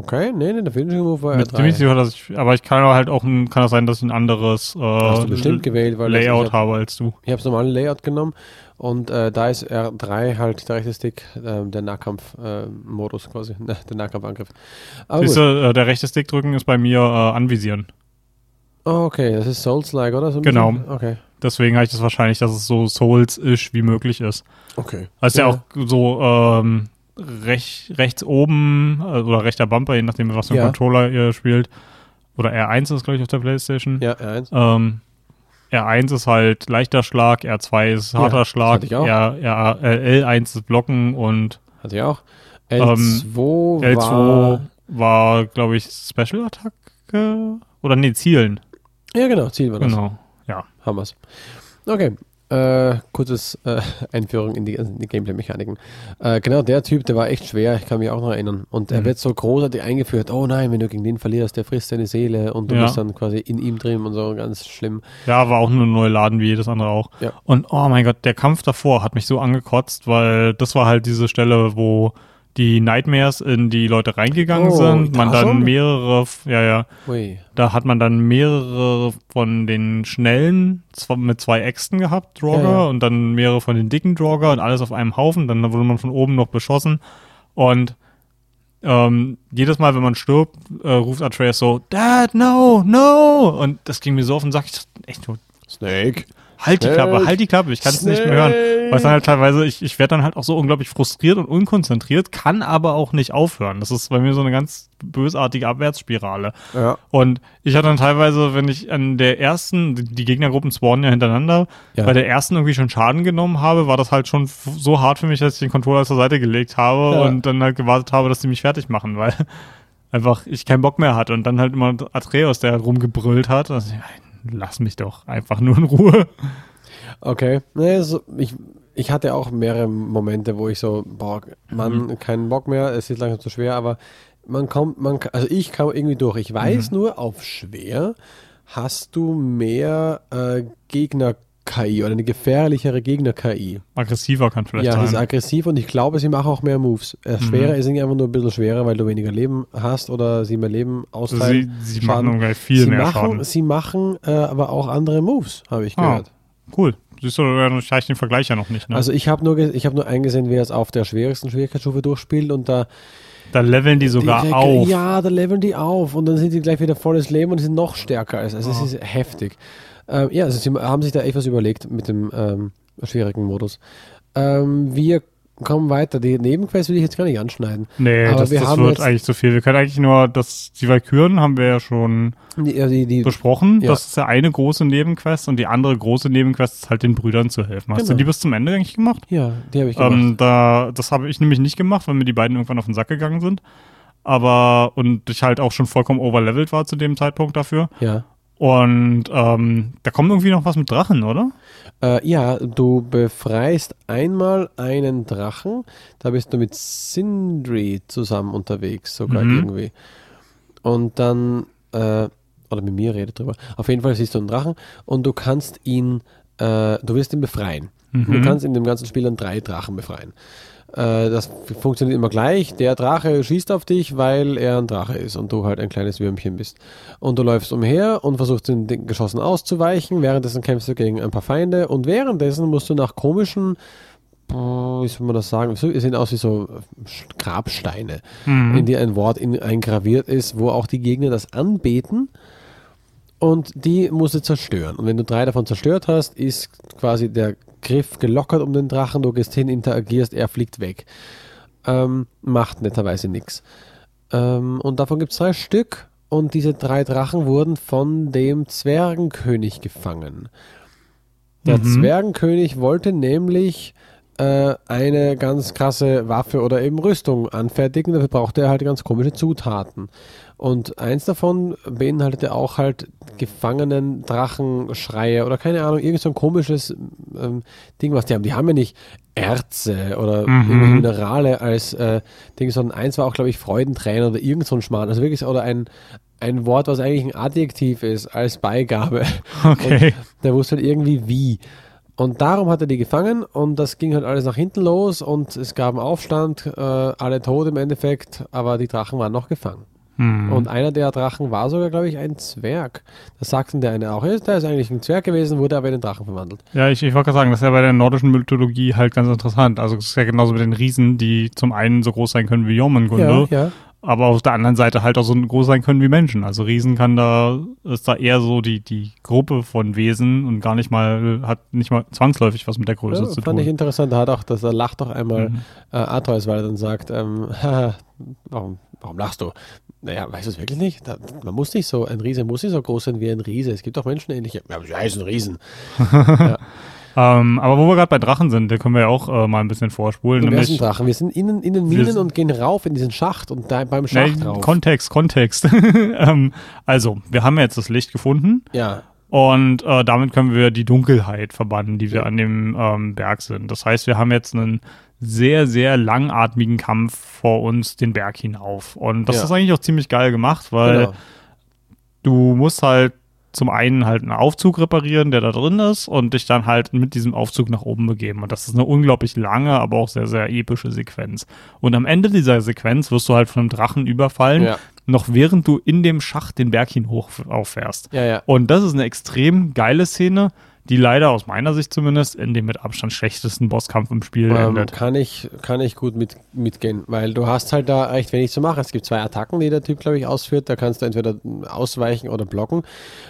Okay, nee, nee, der Finishing Move war Bin R3. ziemlich sicher, dass ich, aber ich kann halt auch, ein, kann das sein, dass ich ein anderes äh, Hast du bestimmt gewählt, weil das- Layout hab- habe als du. Ich habe es normalen Layout genommen und äh, da ist R3 halt der rechte Stick, äh, der Nahkampf-Modus quasi, ne, (laughs) der Nahkampfangriff. Aber Siehst du, äh, der rechte Stick drücken ist bei mir äh, anvisieren. Oh, okay, das ist Souls-like, oder? So ein Genau. bisschen? Okay. Deswegen habe ich das wahrscheinlich, dass es so Souls-ish wie möglich ist. Okay. Das ist ja, auch so ähm, rech, rechts oben äh, oder rechter Bumper, je nachdem, was für ein Ja. Controller ihr spielt. Oder R1 ist, glaube ich, auf der Playstation. Ja, R1. Ähm, R1 ist halt leichter Schlag, R2 ist Ja, harter das Schlag, hatte ich auch. R, R, äh, L1 ist Blocken und Hatte ich auch. L2 L2 war... war, glaube ich, Special Attacke oder nee, Zielen. Ja, genau, Ziel war das. Genau. Ja. Haben wir's. Okay. Äh, kurzes äh, (laughs) Einführung in die, die Gameplay-Mechaniken. Äh, genau, der Typ, der war echt schwer, ich kann mich auch noch erinnern. Und er Mhm. wird so großartig eingeführt. Oh nein, wenn du gegen den verlierst, der frisst deine Seele und du Ja. bist dann quasi in ihm drin und so, ganz schlimm. Ja, war auch nur ein neuer Laden wie jedes andere auch. Ja. Und oh mein Gott, der Kampf davor hat mich so angekotzt, weil das war halt diese Stelle, wo die Nightmares in die Leute reingegangen Oh, sind. Man da dann schon? mehrere, ja, ja, Ui. da hat man dann mehrere von den schnellen mit zwei Äxten gehabt, Draugr, Ja, ja. und dann mehrere von den dicken Draugr und alles auf einem Haufen. Dann wurde man von oben noch beschossen. Und ähm, jedes Mal, wenn man stirbt, äh, ruft Atreus so, Dad, no, no! Und das ging mir so auf den Sack. Ich dachte, echt, Snake. Halt die. Klappe, halt die Klappe, ich kann es nicht mehr hören. Weil es dann halt teilweise, ich, ich werde dann halt auch so unglaublich frustriert und unkonzentriert, kann aber auch nicht aufhören. Das ist bei mir so eine ganz bösartige Abwärtsspirale. Ja. Und ich hatte dann teilweise, wenn ich an der ersten, die Gegnergruppen spawnen ja hintereinander, Ja. bei der ersten irgendwie schon Schaden genommen habe, war das halt schon so hart für mich, dass ich den Controller zur Seite gelegt habe Ja. und dann halt gewartet habe, dass die mich fertig machen, weil (laughs) einfach ich keinen Bock mehr hatte und dann halt immer Atreus, der halt rumgebrüllt hat. Also, lass mich doch einfach nur in Ruhe. Okay. Nee, so, ich, ich hatte auch mehrere Momente, wo ich so, boah, Mann, keinen Bock mehr, es ist langsam zu schwer, aber man kommt, man, also ich kam irgendwie durch. Ich weiß nur, auf schwer hast du mehr äh, Gegner-KI oder eine gefährlichere Gegner-KI. Aggressiver kann vielleicht Ja, die ist sein. aggressiv und ich glaube, sie machen auch mehr Moves. Äh, schwerer ist irgendwie einfach nur ein bisschen schwerer, weil du weniger Leben hast oder sie mehr Leben Also austeilen. sie, sie machen gleich viel sie mehr machen, Schaden. Sie machen äh, aber auch andere Moves, habe ich Ah. gehört. Cool. Siehst du, ich habe den Vergleich ja noch nicht. Ne? Also ich habe nur, ich hab nur eingesehen, wer es auf der schwierigsten Schwierigkeitsstufe durchspielt und da da leveln die sogar direkt- auf. Ja, da leveln die auf und dann sind die gleich wieder volles Leben und sind noch stärker. Also, also Ah. es ist heftig. Ähm, ja, also sie haben sich da echt was überlegt mit dem ähm, schwierigen Modus. Ähm, wir komm weiter. Die Nebenquest will ich jetzt gar nicht anschneiden. Nee, Aber das, wir das wird eigentlich zu viel. Wir können eigentlich nur, das, die Valkyren haben wir ja schon Die, die, die, besprochen. Ja. Das ist ja eine große Nebenquest und die andere große Nebenquest ist halt den Brüdern zu helfen. Hast du Genau. die bis zum Ende eigentlich gemacht? ja, die habe ich gemacht. Ähm, da, das habe ich nämlich nicht gemacht, weil mir die beiden irgendwann auf den Sack gegangen sind. Aber, und ich halt auch schon vollkommen overlevelt war zu dem Zeitpunkt dafür. ja. Und ähm, da kommt irgendwie noch was mit Drachen, oder? Äh, ja, du befreist einmal einen Drachen. Da bist du mit Sindri zusammen unterwegs, sogar Mhm. irgendwie. Und dann, äh, oder mit mir redet drüber. Auf jeden Fall siehst du einen Drachen und du kannst ihn, äh, du wirst ihn befreien. Mhm. Du kannst in dem ganzen Spiel dann drei Drachen befreien. Äh, das funktioniert immer gleich. Der Drache schießt auf dich, weil er ein Drache ist und du halt ein kleines Würmchen bist. Und du läufst umher und versuchst den, Geschossen auszuweichen. Währenddessen kämpfst du gegen ein paar Feinde und währenddessen musst du nach komischen, wie soll man das sagen, so- sehen aus wie so äh, Grabsteine, in die ein Wort in, eingraviert ist, wo auch die Gegner das anbeten. Und die musst du zerstören. Und wenn du drei davon zerstört hast, ist quasi der Griff gelockert um den Drachen. Du gehst hin, interagierst, er fliegt weg. Ähm, macht netterweise nichts. Ähm, und davon gibt es drei Stück. Und diese drei Drachen wurden von dem Zwergenkönig gefangen. Der Mhm. Zwergenkönig wollte nämlich äh, eine ganz krasse Waffe oder eben Rüstung anfertigen. Dafür brauchte er halt ganz komische Zutaten. Und eins davon beinhaltete auch halt gefangenen Drachenschreie oder keine Ahnung, irgend so ein komisches ähm, Ding, was die haben. Die haben ja nicht Erze oder Mhm. Minerale als äh, Ding, sondern eins war auch, glaube ich, Freudentränen oder irgend so ein Schmarrn. Also wirklich, oder ein, ein Wort, was eigentlich ein Adjektiv ist, als Beigabe. Okay. Der wusste halt irgendwie wie. Und darum hat er die gefangen und das ging halt alles nach hinten los und es gab einen Aufstand, äh, alle tot im Endeffekt, aber die Drachen waren noch gefangen. Hm. Und einer der Drachen war sogar, glaube ich, ein Zwerg. Das sagten der eine auch. Ja, Der ist eigentlich ein Zwerg gewesen, wurde aber in den Drachen verwandelt. Ja, ich, ich wollte gerade sagen, das ist ja bei der nordischen Mythologie halt ganz interessant. Also es ist ja genauso mit den Riesen, die zum einen so groß sein können wie Jormungandr, ja. Aber auf der anderen Seite halt auch so groß sein können wie Menschen. Also Riesen kann da, ist da eher so die, die Gruppe von Wesen und gar nicht mal, hat nicht mal zwangsläufig was mit der Größe ja zu fand ich tun. interessant. Hat auch, dass er lacht doch einmal Mhm. äh, Atreus, weil er dann sagt, ähm, (laughs) warum, warum lachst du? Naja, weißt du es wirklich nicht? Da, man muss nicht so, ein Riese muss nicht so groß sein wie ein Riese. Es gibt auch menschenähnliche. Ja, aber sie heißen Riesen. (laughs) Ähm, aber wo wir gerade bei Drachen sind, da können wir ja auch äh, mal ein bisschen vorspulen. Ersten Nämlich, Drachen. Wir sind innen in den Wir Minen sind- und gehen rauf in diesen Schacht und da beim Schacht nee, rauf. Kontext, Kontext. (laughs) ähm, also, wir haben jetzt das Licht gefunden ja, und äh, damit können wir die Dunkelheit verbannen, die wir an dem ähm, Berg sind. Das heißt, wir haben jetzt einen sehr, sehr langatmigen Kampf vor uns den Berg hinauf. Und das Ja. ist eigentlich auch ziemlich geil gemacht, weil genau. du musst halt zum einen halt einen Aufzug reparieren, der da drin ist, und dich dann halt mit diesem Aufzug nach oben begeben. Und das ist eine unglaublich lange, aber auch sehr, sehr epische Sequenz. Und am Ende dieser Sequenz wirst du halt von einem Drachen überfallen, Ja. noch während du in dem Schacht den Berg hinauf auffährst. Ja, ja. Und das ist eine extrem geile Szene, die leider aus meiner Sicht zumindest in dem mit Abstand schlechtesten Bosskampf im Spiel Ähm, endet. kann, ich, kann ich gut mit, mitgehen, weil du hast halt da recht wenig zu machen. Es gibt zwei Attacken, die der Typ, glaube ich, ausführt. Da kannst du entweder ausweichen oder blocken.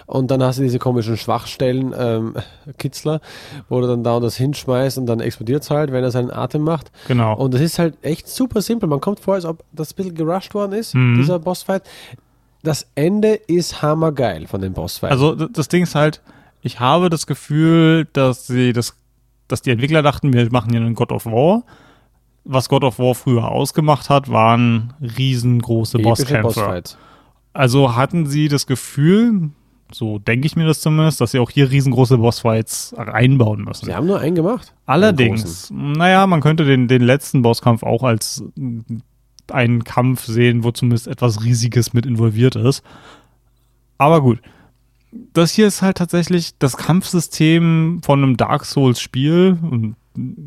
Und dann hast du diese komischen Schwachstellen, ähm, (laughs) Kitzler, wo du dann da und das hinschmeißt und dann explodiert es halt, wenn er seinen Atem macht. Genau. Und das ist halt echt super simpel. Man kommt vor, als ob das ein bisschen gerusht worden ist, Mhm. dieser Bossfight. Das Ende ist hammergeil von dem Bossfight. Also das Ding ist halt, ich habe das Gefühl, dass sie das, dass die Entwickler dachten, wir machen hier einen God of War. Was God of War früher ausgemacht hat, waren riesengroße Bosskämpfe. Also hatten sie das Gefühl, so denke ich mir das zumindest, dass sie auch hier riesengroße Bossfights einbauen müssen. Sie haben nur einen gemacht. Einen Allerdings, naja, man könnte den, den letzten Bosskampf auch als einen Kampf sehen, wo zumindest etwas Riesiges mit involviert ist. Aber gut. Das hier ist halt tatsächlich das Kampfsystem von einem Dark Souls-Spiel. Und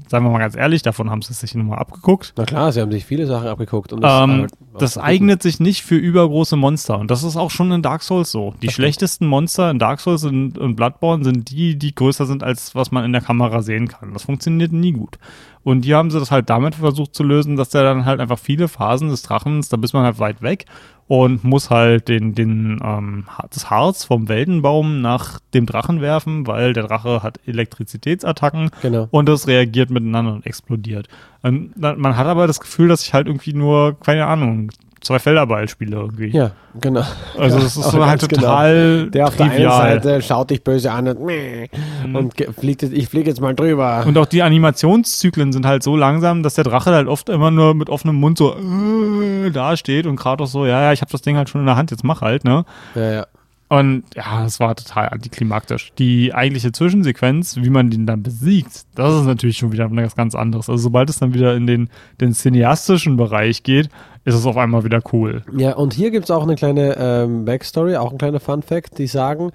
seien wir mal ganz ehrlich, davon haben sie es sich nochmal abgeguckt. Na klar, sie haben sich viele Sachen abgeguckt. Und Ähm, aber- das eignet sich nicht für übergroße Monster. Und das ist auch schon in Dark Souls so. Die schlechtesten Monster in Dark Souls und, und Bloodborne sind die, die größer sind, als was man in der Kamera sehen kann. Das funktioniert nie gut. Und hier haben sie das halt damit versucht zu lösen, dass der dann halt einfach viele Phasen des Drachens, da bist man halt weit weg und muss halt den, den, ähm, das Harz vom Weltenbaum nach dem Drachen werfen, weil der Drache hat Elektrizitätsattacken Genau. und das reagiert miteinander und explodiert. Und man hat aber das Gefühl, dass ich halt irgendwie nur, keine Ahnung, zwei Felderball spiele irgendwie. Ja, genau. Also das ist so (laughs) halt genau. total Der auf der einen trivial. Seite schaut dich böse an und, meh, und ge- fliegt jetzt, ich fliege jetzt mal drüber. Und auch die Animationszyklen sind halt so langsam, dass der Drache halt oft immer nur mit offenem Mund so äh, da steht und Kratos so, ja, ja, ich habe das Ding halt schon in der Hand, jetzt mach halt, ne? ja, ja. Und ja, das war total antiklimaktisch. Die eigentliche Zwischensequenz, wie man den dann besiegt, das ist natürlich schon wieder was ganz anderes. Also sobald es dann wieder in den, den cineastischen Bereich geht, ist es auf einmal wieder cool. Ja, und hier gibt es auch eine kleine ähm, Backstory, auch ein kleiner Fun-Fact, die sagen,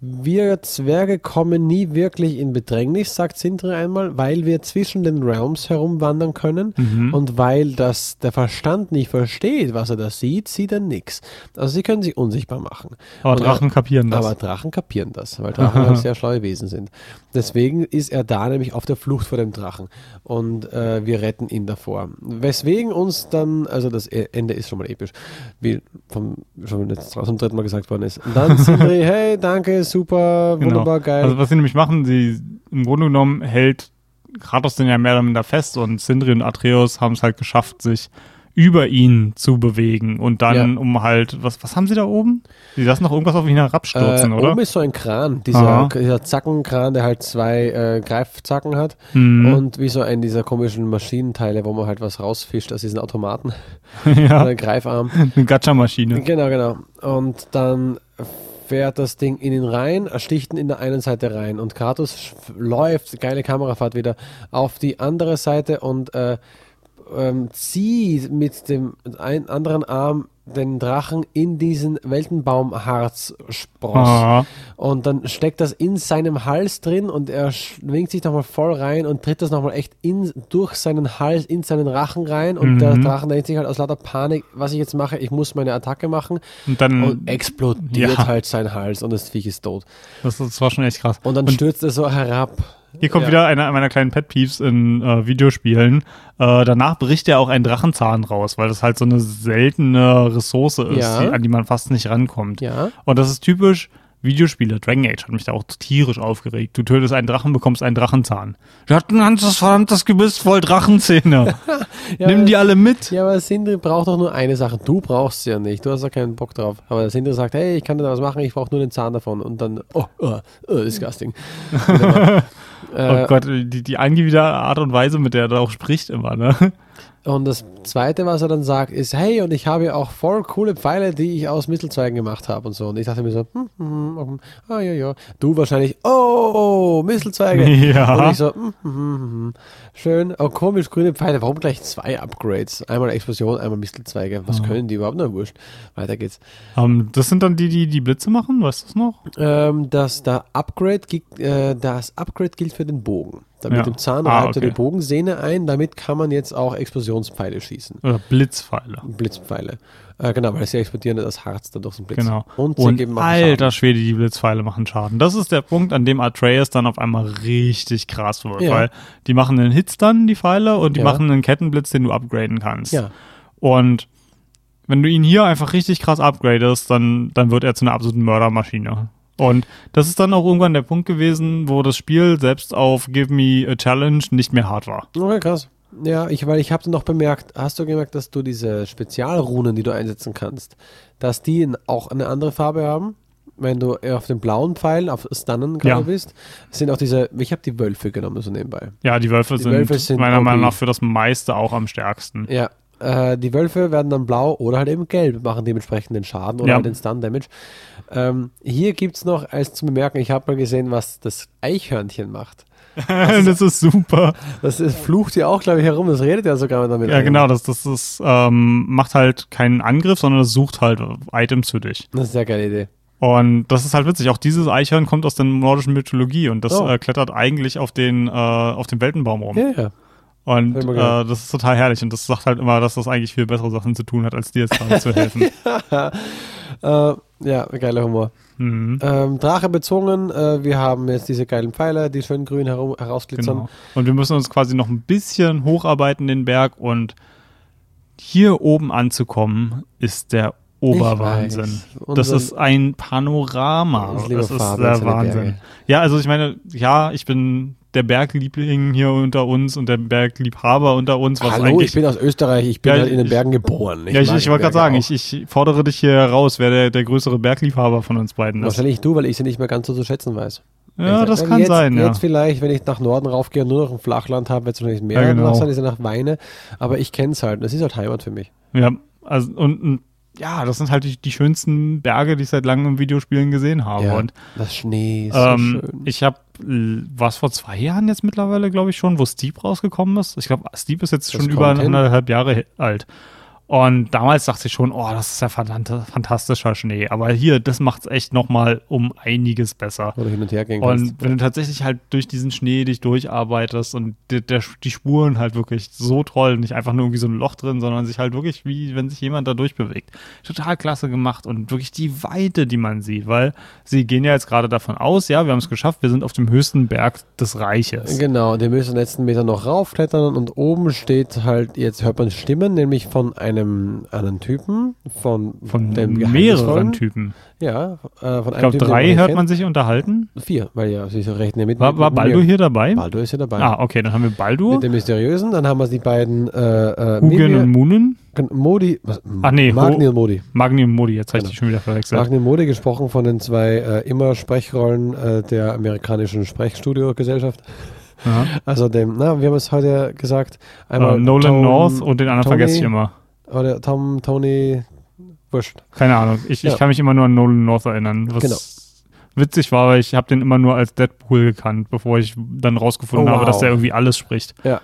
wir Zwerge kommen nie wirklich in Bedrängnis, sagt Sindri einmal, weil wir zwischen den Realms herumwandern können Mhm. und weil das der Verstand nicht versteht, was er da sieht, sieht er nichts. Also sie können sich unsichtbar machen. Aber Und, Drachen kapieren das. Aber Drachen kapieren das, weil Drachen (laughs) halt sehr schlaue Wesen sind. Deswegen ist er da nämlich auf der Flucht vor dem Drachen und äh, wir retten ihn davor. Weswegen uns dann, also das E- Ende ist schon mal episch, wie vom, schon jetzt zum dritten Mal gesagt worden ist. Und dann (laughs) Sindri, hey, danke, super, wunderbar, geil. Also was sie nämlich machen, sie im Grunde genommen hält Kratos den ja mehr oder minder fest und Sindri und Atreus haben es halt geschafft, sich über ihn zu bewegen und dann Ja. um halt, was, was haben sie da oben? Sie lassen noch irgendwas auf ihn herabstürzen, äh, oder? Oben ist so ein Kran, dieser, Aha. dieser Zackenkran, der halt zwei äh, Greifzacken hat Mhm. und wie so ein dieser komischen Maschinenteile, wo man halt was rausfischt aus diesen Automaten, (laughs) ja, Greifarm. eine Gacha-Maschine. Genau, genau. Und dann fährt das Ding in ihn rein, er sticht ihn in der einen Seite rein und Kratos läuft, geile Kamerafahrt wieder, auf die andere Seite und äh, ähm, zieht mit dem einen anderen Arm den Drachen in diesen Weltenbaumharzspross. Aha. Und dann steckt das in seinem Hals drin und er schwingt sich nochmal voll rein und tritt das nochmal echt in, durch seinen Hals, in seinen Rachen rein. Und Mhm. der Drachen denkt sich halt aus lauter Panik, was ich jetzt mache, ich muss meine Attacke machen. Und dann, Und explodiert Ja. halt sein Hals und das Viech ist tot. das, das war schon echt krass. Und dann stürzt er so herab. Hier kommt Ja. wieder einer meiner kleinen Pet Peeves in äh, Videospielen. Äh, danach bricht ja auch ein Drachenzahn raus, weil das halt so eine seltene Ressource ist, Ja. die, an die man fast nicht rankommt. Ja. Und das ist typisch Videospiele. Dragon Age hat mich da auch tierisch aufgeregt. Du tötest einen Drachen, bekommst einen Drachenzahn. Der hat ein ganzes verdammtes Gebiss voll Drachenzähne. (laughs) Nimm die alle mit. Ja, aber Sindri braucht doch nur eine Sache. Du brauchst sie ja nicht. Du hast ja keinen Bock drauf. Aber der Sindri sagt, hey, ich kann da was machen, ich brauche nur den Zahn davon. Und dann, oh, oh, oh disgusting. (laughs) Mal. äh, Oh Gott, die, die angewiderte Art und Weise, mit der er da auch spricht immer, ne? Und das Zweite, was er dann sagt, ist, hey, und ich habe ja auch voll coole Pfeile, die ich aus Mistelzweigen gemacht habe und so. Und ich dachte mir so, hm, hm, hm, ah, ja, ja. Du wahrscheinlich, oh, Mistelzweige. (laughs) Ja. Und ich so, hm, hm, hm, hm. schön. Oh, komisch, grüne Pfeile. Warum gleich zwei Upgrades? Einmal Explosion, einmal Mistelzweige. Was können die überhaupt? Na, wurscht. Weiter geht's. Ähm, das sind dann die, die die Blitze machen, weißt du das noch? Ähm, das, da Upgrade, gilt- äh, das Upgrade gilt für den Bogen. Da mit Ja. dem Zahn Ah, reibt er okay. die Bogensehne ein. Damit kann man jetzt auch Explosionspfeile schießen. Oder Blitzpfeile. Blitzpfeile. Äh, genau, weil sie explodieren das Harz dann durch den Blitz. Genau. Und sie Und alter Schaden. Schwede, die Blitzpfeile machen Schaden. Das ist der Punkt, an dem Atreus dann auf einmal richtig krass wird, Ja. weil die machen einen Hitstun, die Pfeile, und die Ja. machen einen Kettenblitz, den du upgraden kannst. Ja. Und wenn du ihn hier einfach richtig krass upgradest, dann, dann wird er zu einer absoluten Mördermaschine. Und das ist dann auch irgendwann der Punkt gewesen, wo das Spiel selbst auf Give Me a Challenge nicht mehr hart war. Okay, krass. Ja, ich, weil ich habe noch bemerkt, hast du gemerkt, dass du diese Spezialrunen, die du einsetzen kannst, dass die auch eine andere Farbe haben? Wenn du auf den blauen Pfeil, auf Stunnen gerade Ja. bist, sind auch diese, ich habe die Wölfe genommen, so nebenbei. Ja, die Wölfe, Die sind, Wölfe sind meiner. Meinung nach für das meiste auch am stärksten. Ja, äh, die Wölfe werden dann blau oder halt eben gelb, machen dementsprechend den Schaden oder Ja. halt den Stun-Damage. Ähm, hier gibt es noch, als zu bemerken, ich habe mal gesehen, was das Eichhörnchen macht. Das ist super. Das ist, flucht ja auch, glaube ich, herum, das redet ja sogar damit. Ja, genau, das, das ist, ähm, macht halt keinen Angriff, sondern es sucht halt Items für dich. Das ist eine sehr geile Idee. Und das ist halt witzig. Auch dieses Eichhörn kommt aus der nordischen Mythologie und das Oh. äh, klettert eigentlich auf den, äh, auf den Weltenbaum rum. Ja, ja. Und äh, das ist total herrlich und das sagt halt immer, dass das eigentlich viel bessere Sachen zu tun hat, als dir jetzt damit zu (laughs) helfen. Äh, ja, geiler Humor. Mhm. Ähm, Drache bezwungen, äh, wir haben jetzt diese geilen Pfeile, die schön grün herum, herausglitzern. Genau. Und wir müssen uns quasi noch ein bisschen hocharbeiten, den Berg. Und hier oben anzukommen, ist der Oberwahnsinn. Das ist ein Panorama. Das ist der Wahnsinn. Berge. Ja, also ich meine, ja, ich bin der Bergliebling hier unter uns und der Bergliebhaber unter uns. Was Hallo, ich bin aus Österreich, ich bin Ja, halt in den ich- Bergen geboren. ja, ich, mag ich die wollte gerade sagen, ich, ich fordere dich hier heraus, wer der, der größere Bergliebhaber von uns beiden ist. Wahrscheinlich du, weil ich sie nicht mehr ganz so zu schätzen weiß. Ja, Ich- das kann jetzt, sein, ja. Jetzt vielleicht, wenn ich nach Norden raufgehe und nur noch ein Flachland habe, wird es wahrscheinlich mehr Ja, genau. nach sein, ist ja nach Weine. Aber ich kenne es halt. Das ist halt Heimat für mich. Ja, also und, und ja, das sind halt die, die schönsten Berge, die ich seit langem in Videospielen gesehen habe. Ja, Und das Schnee ist ähm, so schön. ich habe was vor zwei Jahren jetzt mittlerweile, glaube ich schon, wo Steep rausgekommen ist. Ich glaube, Steep ist jetzt Das schon über hin. anderthalb Jahre alt. Und damals dachte ich schon, oh, das ist ja fanta- fantastischer Schnee. Aber hier, das macht es echt nochmal um einiges besser. Du hin und her gehen. Und wenn du tatsächlich halt durch diesen Schnee dich durcharbeitest und der, der, die Spuren halt wirklich so toll, nicht einfach nur irgendwie so ein Loch drin, sondern sich halt wirklich wie wenn sich jemand da durchbewegt. Total klasse gemacht und wirklich die Weite, die man sieht, weil sie gehen ja jetzt gerade davon aus, ja, wir haben es geschafft, wir sind auf dem höchsten Berg des Reiches. Genau, die müssen den letzten Meter noch raufklettern und oben steht halt, jetzt hört man Stimmen, nämlich von einem anderen Typen, von, Von dem mehreren. Typen. Ja, äh, von Ich glaube, drei hört man sich unterhalten. Vier, weil ja, sie der Mitte. War, war mit Baldur hier dabei? Baldur ist ja dabei. Ah, okay, dann haben wir Baldur, Mit dem Mysteriösen, dann haben wir die beiden äh, äh, Mimir- und Munin. Modi, was, Ach nee, Magni Ho- und Modi. Magni und Modi, jetzt habe ich Genau. schon wieder verwechselt. Magni und Modi gesprochen von den zwei äh, immer Sprechrollen äh, der amerikanischen Sprechstudio-Gesellschaft. Aha. Also dem, na, wir haben es heute gesagt, Äh, Nolan Tom- North und den anderen Tony- vergesse ich immer. Oder Tom, Tony, wurscht. Keine Ahnung. Ich, Ja. ich kann mich immer nur an Nolan North erinnern. Was Genau. witzig war, weil ich habe den immer nur als Deadpool gekannt, bevor ich dann rausgefunden Oh, habe, dass wow. der irgendwie alles spricht. Ja.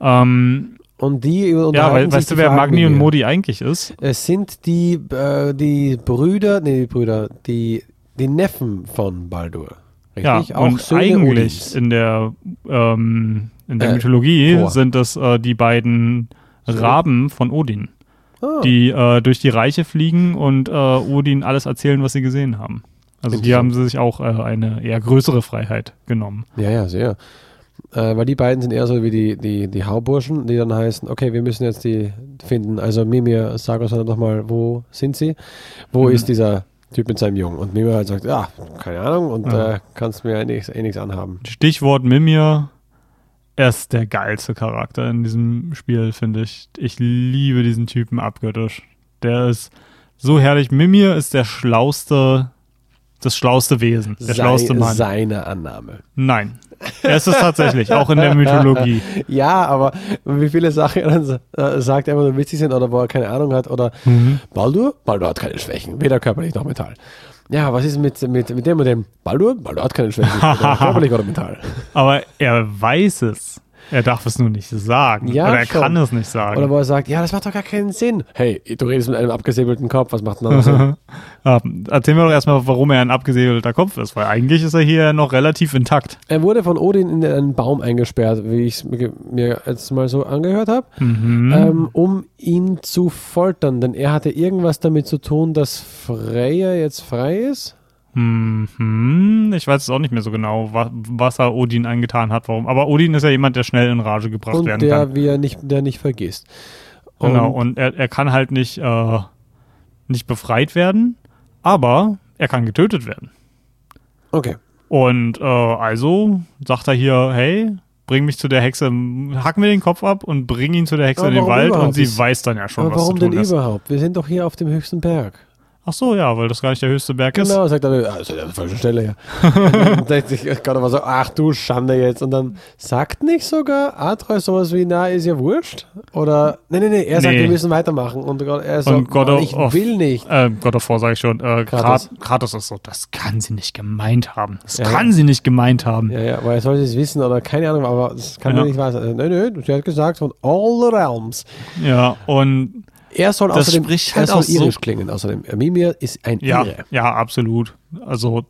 Ähm, Und die ja, weil, weißt du, wer Magni und. Modi eigentlich ist? Es sind die, äh, die Brüder, nee, die Brüder, die, die Neffen von Baldur. Richtig? Ja, und Söhne eigentlich Odins. in der, ähm, in der Äh, Mythologie Thor. sind das äh, die beiden Raben von Odin, Ah, die äh, durch die Reiche fliegen und äh, Odin alles erzählen, was sie gesehen haben. Also hier haben sie sich auch äh, eine eher größere Freiheit genommen. Ja, ja, sehr. Äh, weil die beiden sind eher so wie die, die, die Hauburschen, die dann heißen, okay, wir müssen jetzt die finden. Also Mimir, sag uns doch mal, wo sind sie? Wo Mhm. ist dieser Typ mit seinem Jungen? Und Mimir halt sagt, ja, keine Ahnung und Ja. äh, kannst mir nichts, eh nichts anhaben. Stichwort Mimir. Er ist der geilste Charakter in diesem Spiel, finde ich. Ich liebe diesen Typen abgöttisch. Der ist so herrlich. Mimir ist der schlauste, das schlauste Wesen, der schlauste Mann. Seine Annahme. Nein. Er ist es tatsächlich, auch in der Mythologie. (laughs) Ja, aber wie viele Sachen er dann äh, sagt, er nur witzig sind oder wo er keine Ahnung hat oder Baldur? Baldur hat keine Schwächen, weder körperlich noch mental. Ja, was ist mit, mit, mit dem und dem? Baldur? Baldur hat keine Schwächen, weder (laughs) körperlich oder mental. Aber er weiß es. Er darf es nur nicht sagen. Ja, Oder er schon. kann es nicht sagen. Oder wo er sagt, ja, das macht doch gar keinen Sinn. Hey, du redest mit einem abgesäbelten Kopf, was macht denn das? Sinn? (laughs) Ja, erzähl mir doch erstmal, warum er ein abgesäbelter Kopf ist, weil eigentlich ist er hier noch relativ intakt. er wurde von Odin in einen Baum eingesperrt, wie ich es mir, mir jetzt mal so angehört habe, Mhm. ähm, um ihn zu foltern, denn er hatte irgendwas damit zu tun, dass Freya jetzt frei ist. Mhm. Ich weiß es auch nicht mehr so genau, was, was er Odin angetan hat, warum. Aber Odin ist ja jemand, der schnell in Rage gebracht und werden der, kann. wie er nicht, der nicht vergisst. Genau, Und, und er, er kann halt nicht, äh, nicht befreit werden, aber er kann getötet werden. okay. Und äh, also sagt er hier, hey, bring mich zu der Hexe, hack mir den Kopf ab und bring ihn zu der Hexe Aber in den Wald und überhaupt? sie Das- weiß dann ja schon, Aber was warum zu tun denn ist. überhaupt? Wir sind doch hier auf dem höchsten Berg. Ach so, ja, weil das gar nicht der höchste Berg ist. Genau, sagt er, ah, das ist an der falschen Stelle, ja. (laughs) dann denkt sich Gott aber so, ach du Schande jetzt. Und dann sagt nicht sogar Atreus sowas wie, na, ist ja wurscht? Oder, nee, nee, nee, er sagt, Nee. wir müssen weitermachen. Und Gott- er sagt, Und God "Mann, of- ich of- will nicht. Äh, God of War sage ich schon. Äh, Kratos. Kratos. Ist so, das kann sie nicht gemeint haben. Das Ja, kann ja. sie nicht gemeint haben. Ja, ja, aber er sollte es wissen oder keine Ahnung, aber das kann Ja. ja nicht wahr sein. Also, Nö, nö, sie hat gesagt, von all the realms. Ja, und Er soll Das außerdem, spricht er halt soll auch so- irisch klingen. Außerdem, Mimir ist ein ja, Ire. ja, absolut. Also,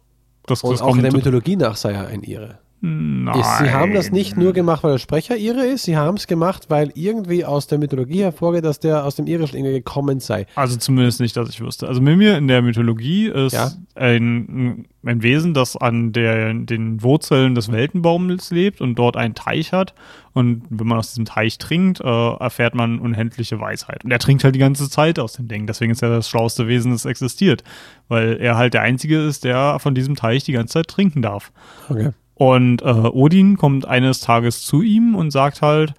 das, Und das auch in der. Mythologie nach sei er ein Ire. Nein. Sie haben das nicht nur gemacht, weil der Sprecher Ire ist, sie haben es gemacht, weil irgendwie aus der Mythologie hervorgeht, dass der aus dem Irischen irgendwie gekommen sei. Also zumindest nicht, dass ich wüsste. Also Mimir in der Mythologie ist Ja. ein, ein Wesen, das an der, den Wurzeln des Weltenbaums lebt und dort einen Teich hat. Und wenn man aus diesem Teich trinkt, äh, erfährt man unendliche Weisheit. Und er trinkt halt die ganze Zeit aus dem Ding. Deswegen ist er das schlauste Wesen, das existiert. Weil er halt der Einzige ist, der von diesem Teich die ganze Zeit trinken darf. Okay. Und äh, Odin kommt eines Tages zu ihm und sagt halt,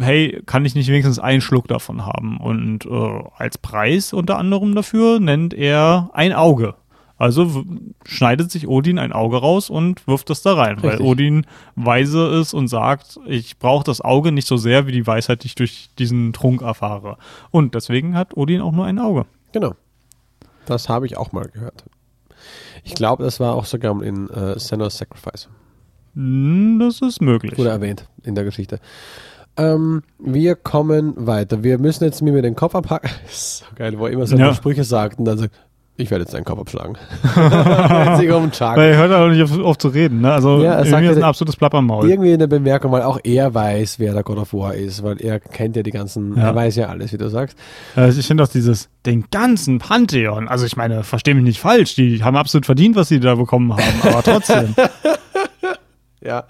hey, kann ich nicht wenigstens einen Schluck davon haben? Und äh, als Preis unter anderem dafür nennt er ein Auge. Also schneidet sich Odin ein Auge raus und wirft es da rein, weil Richtig. Odin weise ist und sagt, ich brauche das Auge nicht so sehr wie die Weisheit, die ich durch diesen Trunk erfahre. Und deswegen hat Odin auch nur ein Auge. Genau. Das habe ich auch mal gehört. Ich glaube, das war auch sogar in äh, Senua's Sacrifice. Hm, Das ist möglich. Wurde erwähnt in der Geschichte. Ähm, wir kommen weiter. Wir müssen jetzt mir mit den Kopf abhacken. (laughs) so geil, wo er immer so Ja. Sprüche sagt und dann sagt, ich werde jetzt deinen Kopf abschlagen. (laughs) Weil er hört auch nicht auf, auf zu reden. Ne? Also Ja, er irgendwie ist ein absolutes Plappermaul. Irgendwie in der Bemerkung, weil auch er weiß, wer der God of War ist, weil er kennt ja die ganzen, Ja. er weiß ja alles, wie du sagst. Also ich finde auch dieses, den ganzen Pantheon, also ich meine, versteh mich nicht falsch, die haben absolut verdient, was sie da bekommen haben, aber trotzdem. (laughs) Ja.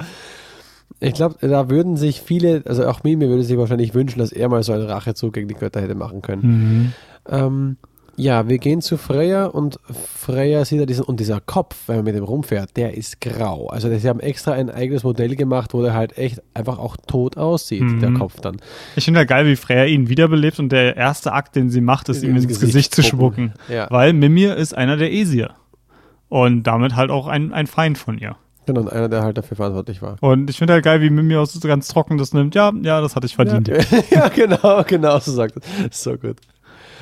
Ich glaube, da würden sich viele, also auch Mimi würde sich wahrscheinlich wünschen, dass er mal so einen Rachezug gegen die Götter hätte machen können. mhm. Ähm, ja, wir gehen zu Freya und Freya sieht ja diesen, und dieser Kopf, wenn man mit dem rumfährt, der ist grau. Also sie haben extra ein eigenes Modell gemacht, wo der halt echt einfach auch tot aussieht, Mhm. der Kopf dann. Ich finde ja geil, wie Freya ihn wiederbelebt und der erste Akt, den sie macht, ist Ist ihm ins Gesicht Gesicht zu spucken. Ja. Weil Mimir ist einer der Esir. Und damit halt auch ein, ein Feind von ihr. Genau, und einer, der halt dafür verantwortlich war. Und ich finde halt geil, wie Mimir aus so ganz trocken das nimmt. Ja, ja, das hatte ich verdient. Ja, (laughs) ja, genau, genau, so sagt es. So gut.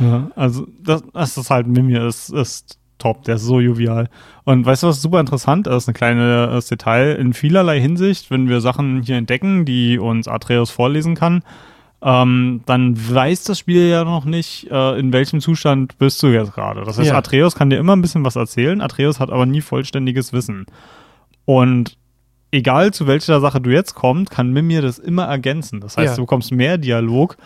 Ja, also das, das ist halt Mimir ist, ist top, der ist so jovial. Und weißt du, was super interessant ist, ein kleines Detail in vielerlei Hinsicht, wenn wir Sachen hier entdecken, die uns Atreus vorlesen kann, ähm, dann weiß das Spiel ja noch nicht, äh, in welchem Zustand bist du jetzt gerade. Das heißt, Ja. Atreus kann dir immer ein bisschen was erzählen, Atreus hat aber nie vollständiges Wissen. Und egal zu welcher Sache du jetzt kommst, kann Mimir das immer ergänzen. Das heißt, Ja. du bekommst mehr Dialog,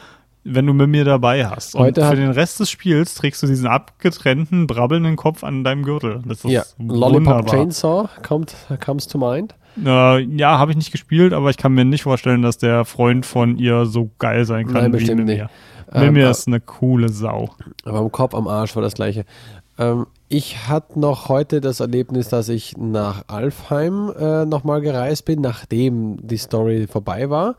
wenn du Mimir dabei hast. Und Heute für den Rest des Spiels trägst du diesen abgetrennten, brabbelnden Kopf an deinem Gürtel. Das ist Ja, Lollipop wunderbar. Chainsaw kommt, comes to mind. Äh, ja, habe ich nicht gespielt, aber ich kann mir nicht vorstellen, dass der Freund von ihr so geil sein kann Nein, wie bestimmt Mimir. Ähm, Mimir äh, ist eine coole Sau. Aber am Kopf, am Arsch war das gleiche. Ähm, ich hatte noch heute das Erlebnis, dass ich nach Alfheim äh, nochmal gereist bin, nachdem die Story vorbei war.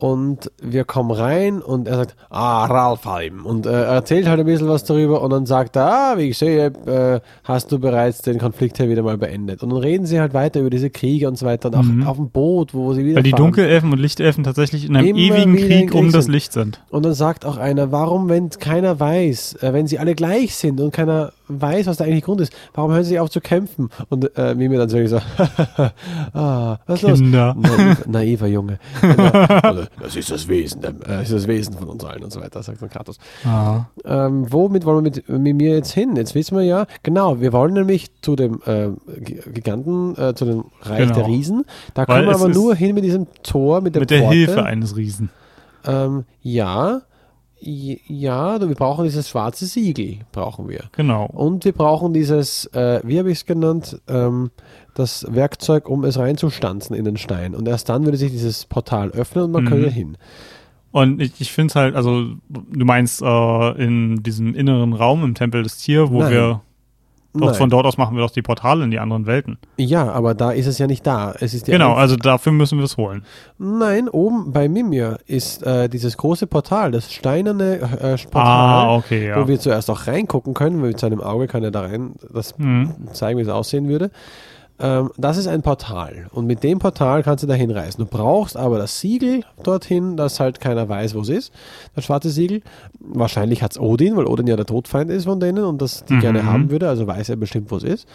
Und wir kommen rein und er sagt, ah, Ralfheim. Und äh, er erzählt halt ein bisschen was darüber und dann sagt er, ah, wie ich sehe, äh, hast du bereits den Konflikt hier wieder mal beendet. Und dann reden sie halt weiter über diese Kriege und so weiter und auch auf dem Boot, wo sie wieder Mhm. Weil die. Dunkelelfen und Lichtelfen tatsächlich in einem Immer ewigen Krieg um das. Licht sind. Und dann sagt auch einer, warum, wenn keiner weiß, äh, wenn sie alle gleich sind und keiner weiß, was der eigentliche Grund ist, warum hören sie auf zu kämpfen? Und äh, Mimi dann so, (laughs) ah, was ist los? Naiv, naiver Junge. (laughs) das ist das Wesen, der, äh, das ist das Wesen von uns allen und so weiter, sagt dann Kratos. Ähm, womit wollen wir mit, mit mir jetzt hin? Jetzt wissen wir ja, genau, wir wollen nämlich zu dem äh, Giganten, äh, zu dem Reich Genau. der Riesen. Da Weil kommen wir aber nur hin mit diesem Tor, mit der Mit der Pforte. Hilfe eines Riesen. Ähm, ja, ja, wir brauchen dieses schwarze Siegel, brauchen wir. Genau. Und wir brauchen dieses, äh, wie habe ich es genannt, ähm, das Werkzeug, um es reinzustanzen in den Stein. Und erst dann würde sich dieses Portal öffnen und man Mhm. könnte hin. Und ich, ich finde es halt, also du meinst äh, in diesem inneren Raum im Tempel des Tier, wo Nein. wir doch von dort aus machen wir doch die Portale in die anderen Welten. Ja, aber da ist es ja nicht da. Es ist genau, also dafür müssen wir es holen. Nein, oben bei Mimir ist äh, dieses große Portal, das steinerne äh, Portal, Ah, okay, ja. wo wir zuerst auch reingucken können, weil mit seinem Auge kann er da rein das Mhm. zeigen, wie es aussehen würde. Ähm, das ist ein Portal und mit dem Portal kannst du da hinreisen. Du brauchst aber das Siegel dorthin, dass halt keiner weiß, wo es ist. Das schwarze Siegel. Wahrscheinlich hat es Odin, weil Odin ja der Todfeind ist von denen und das die Mhm. gerne haben würde, also weiß er bestimmt, wo es ist.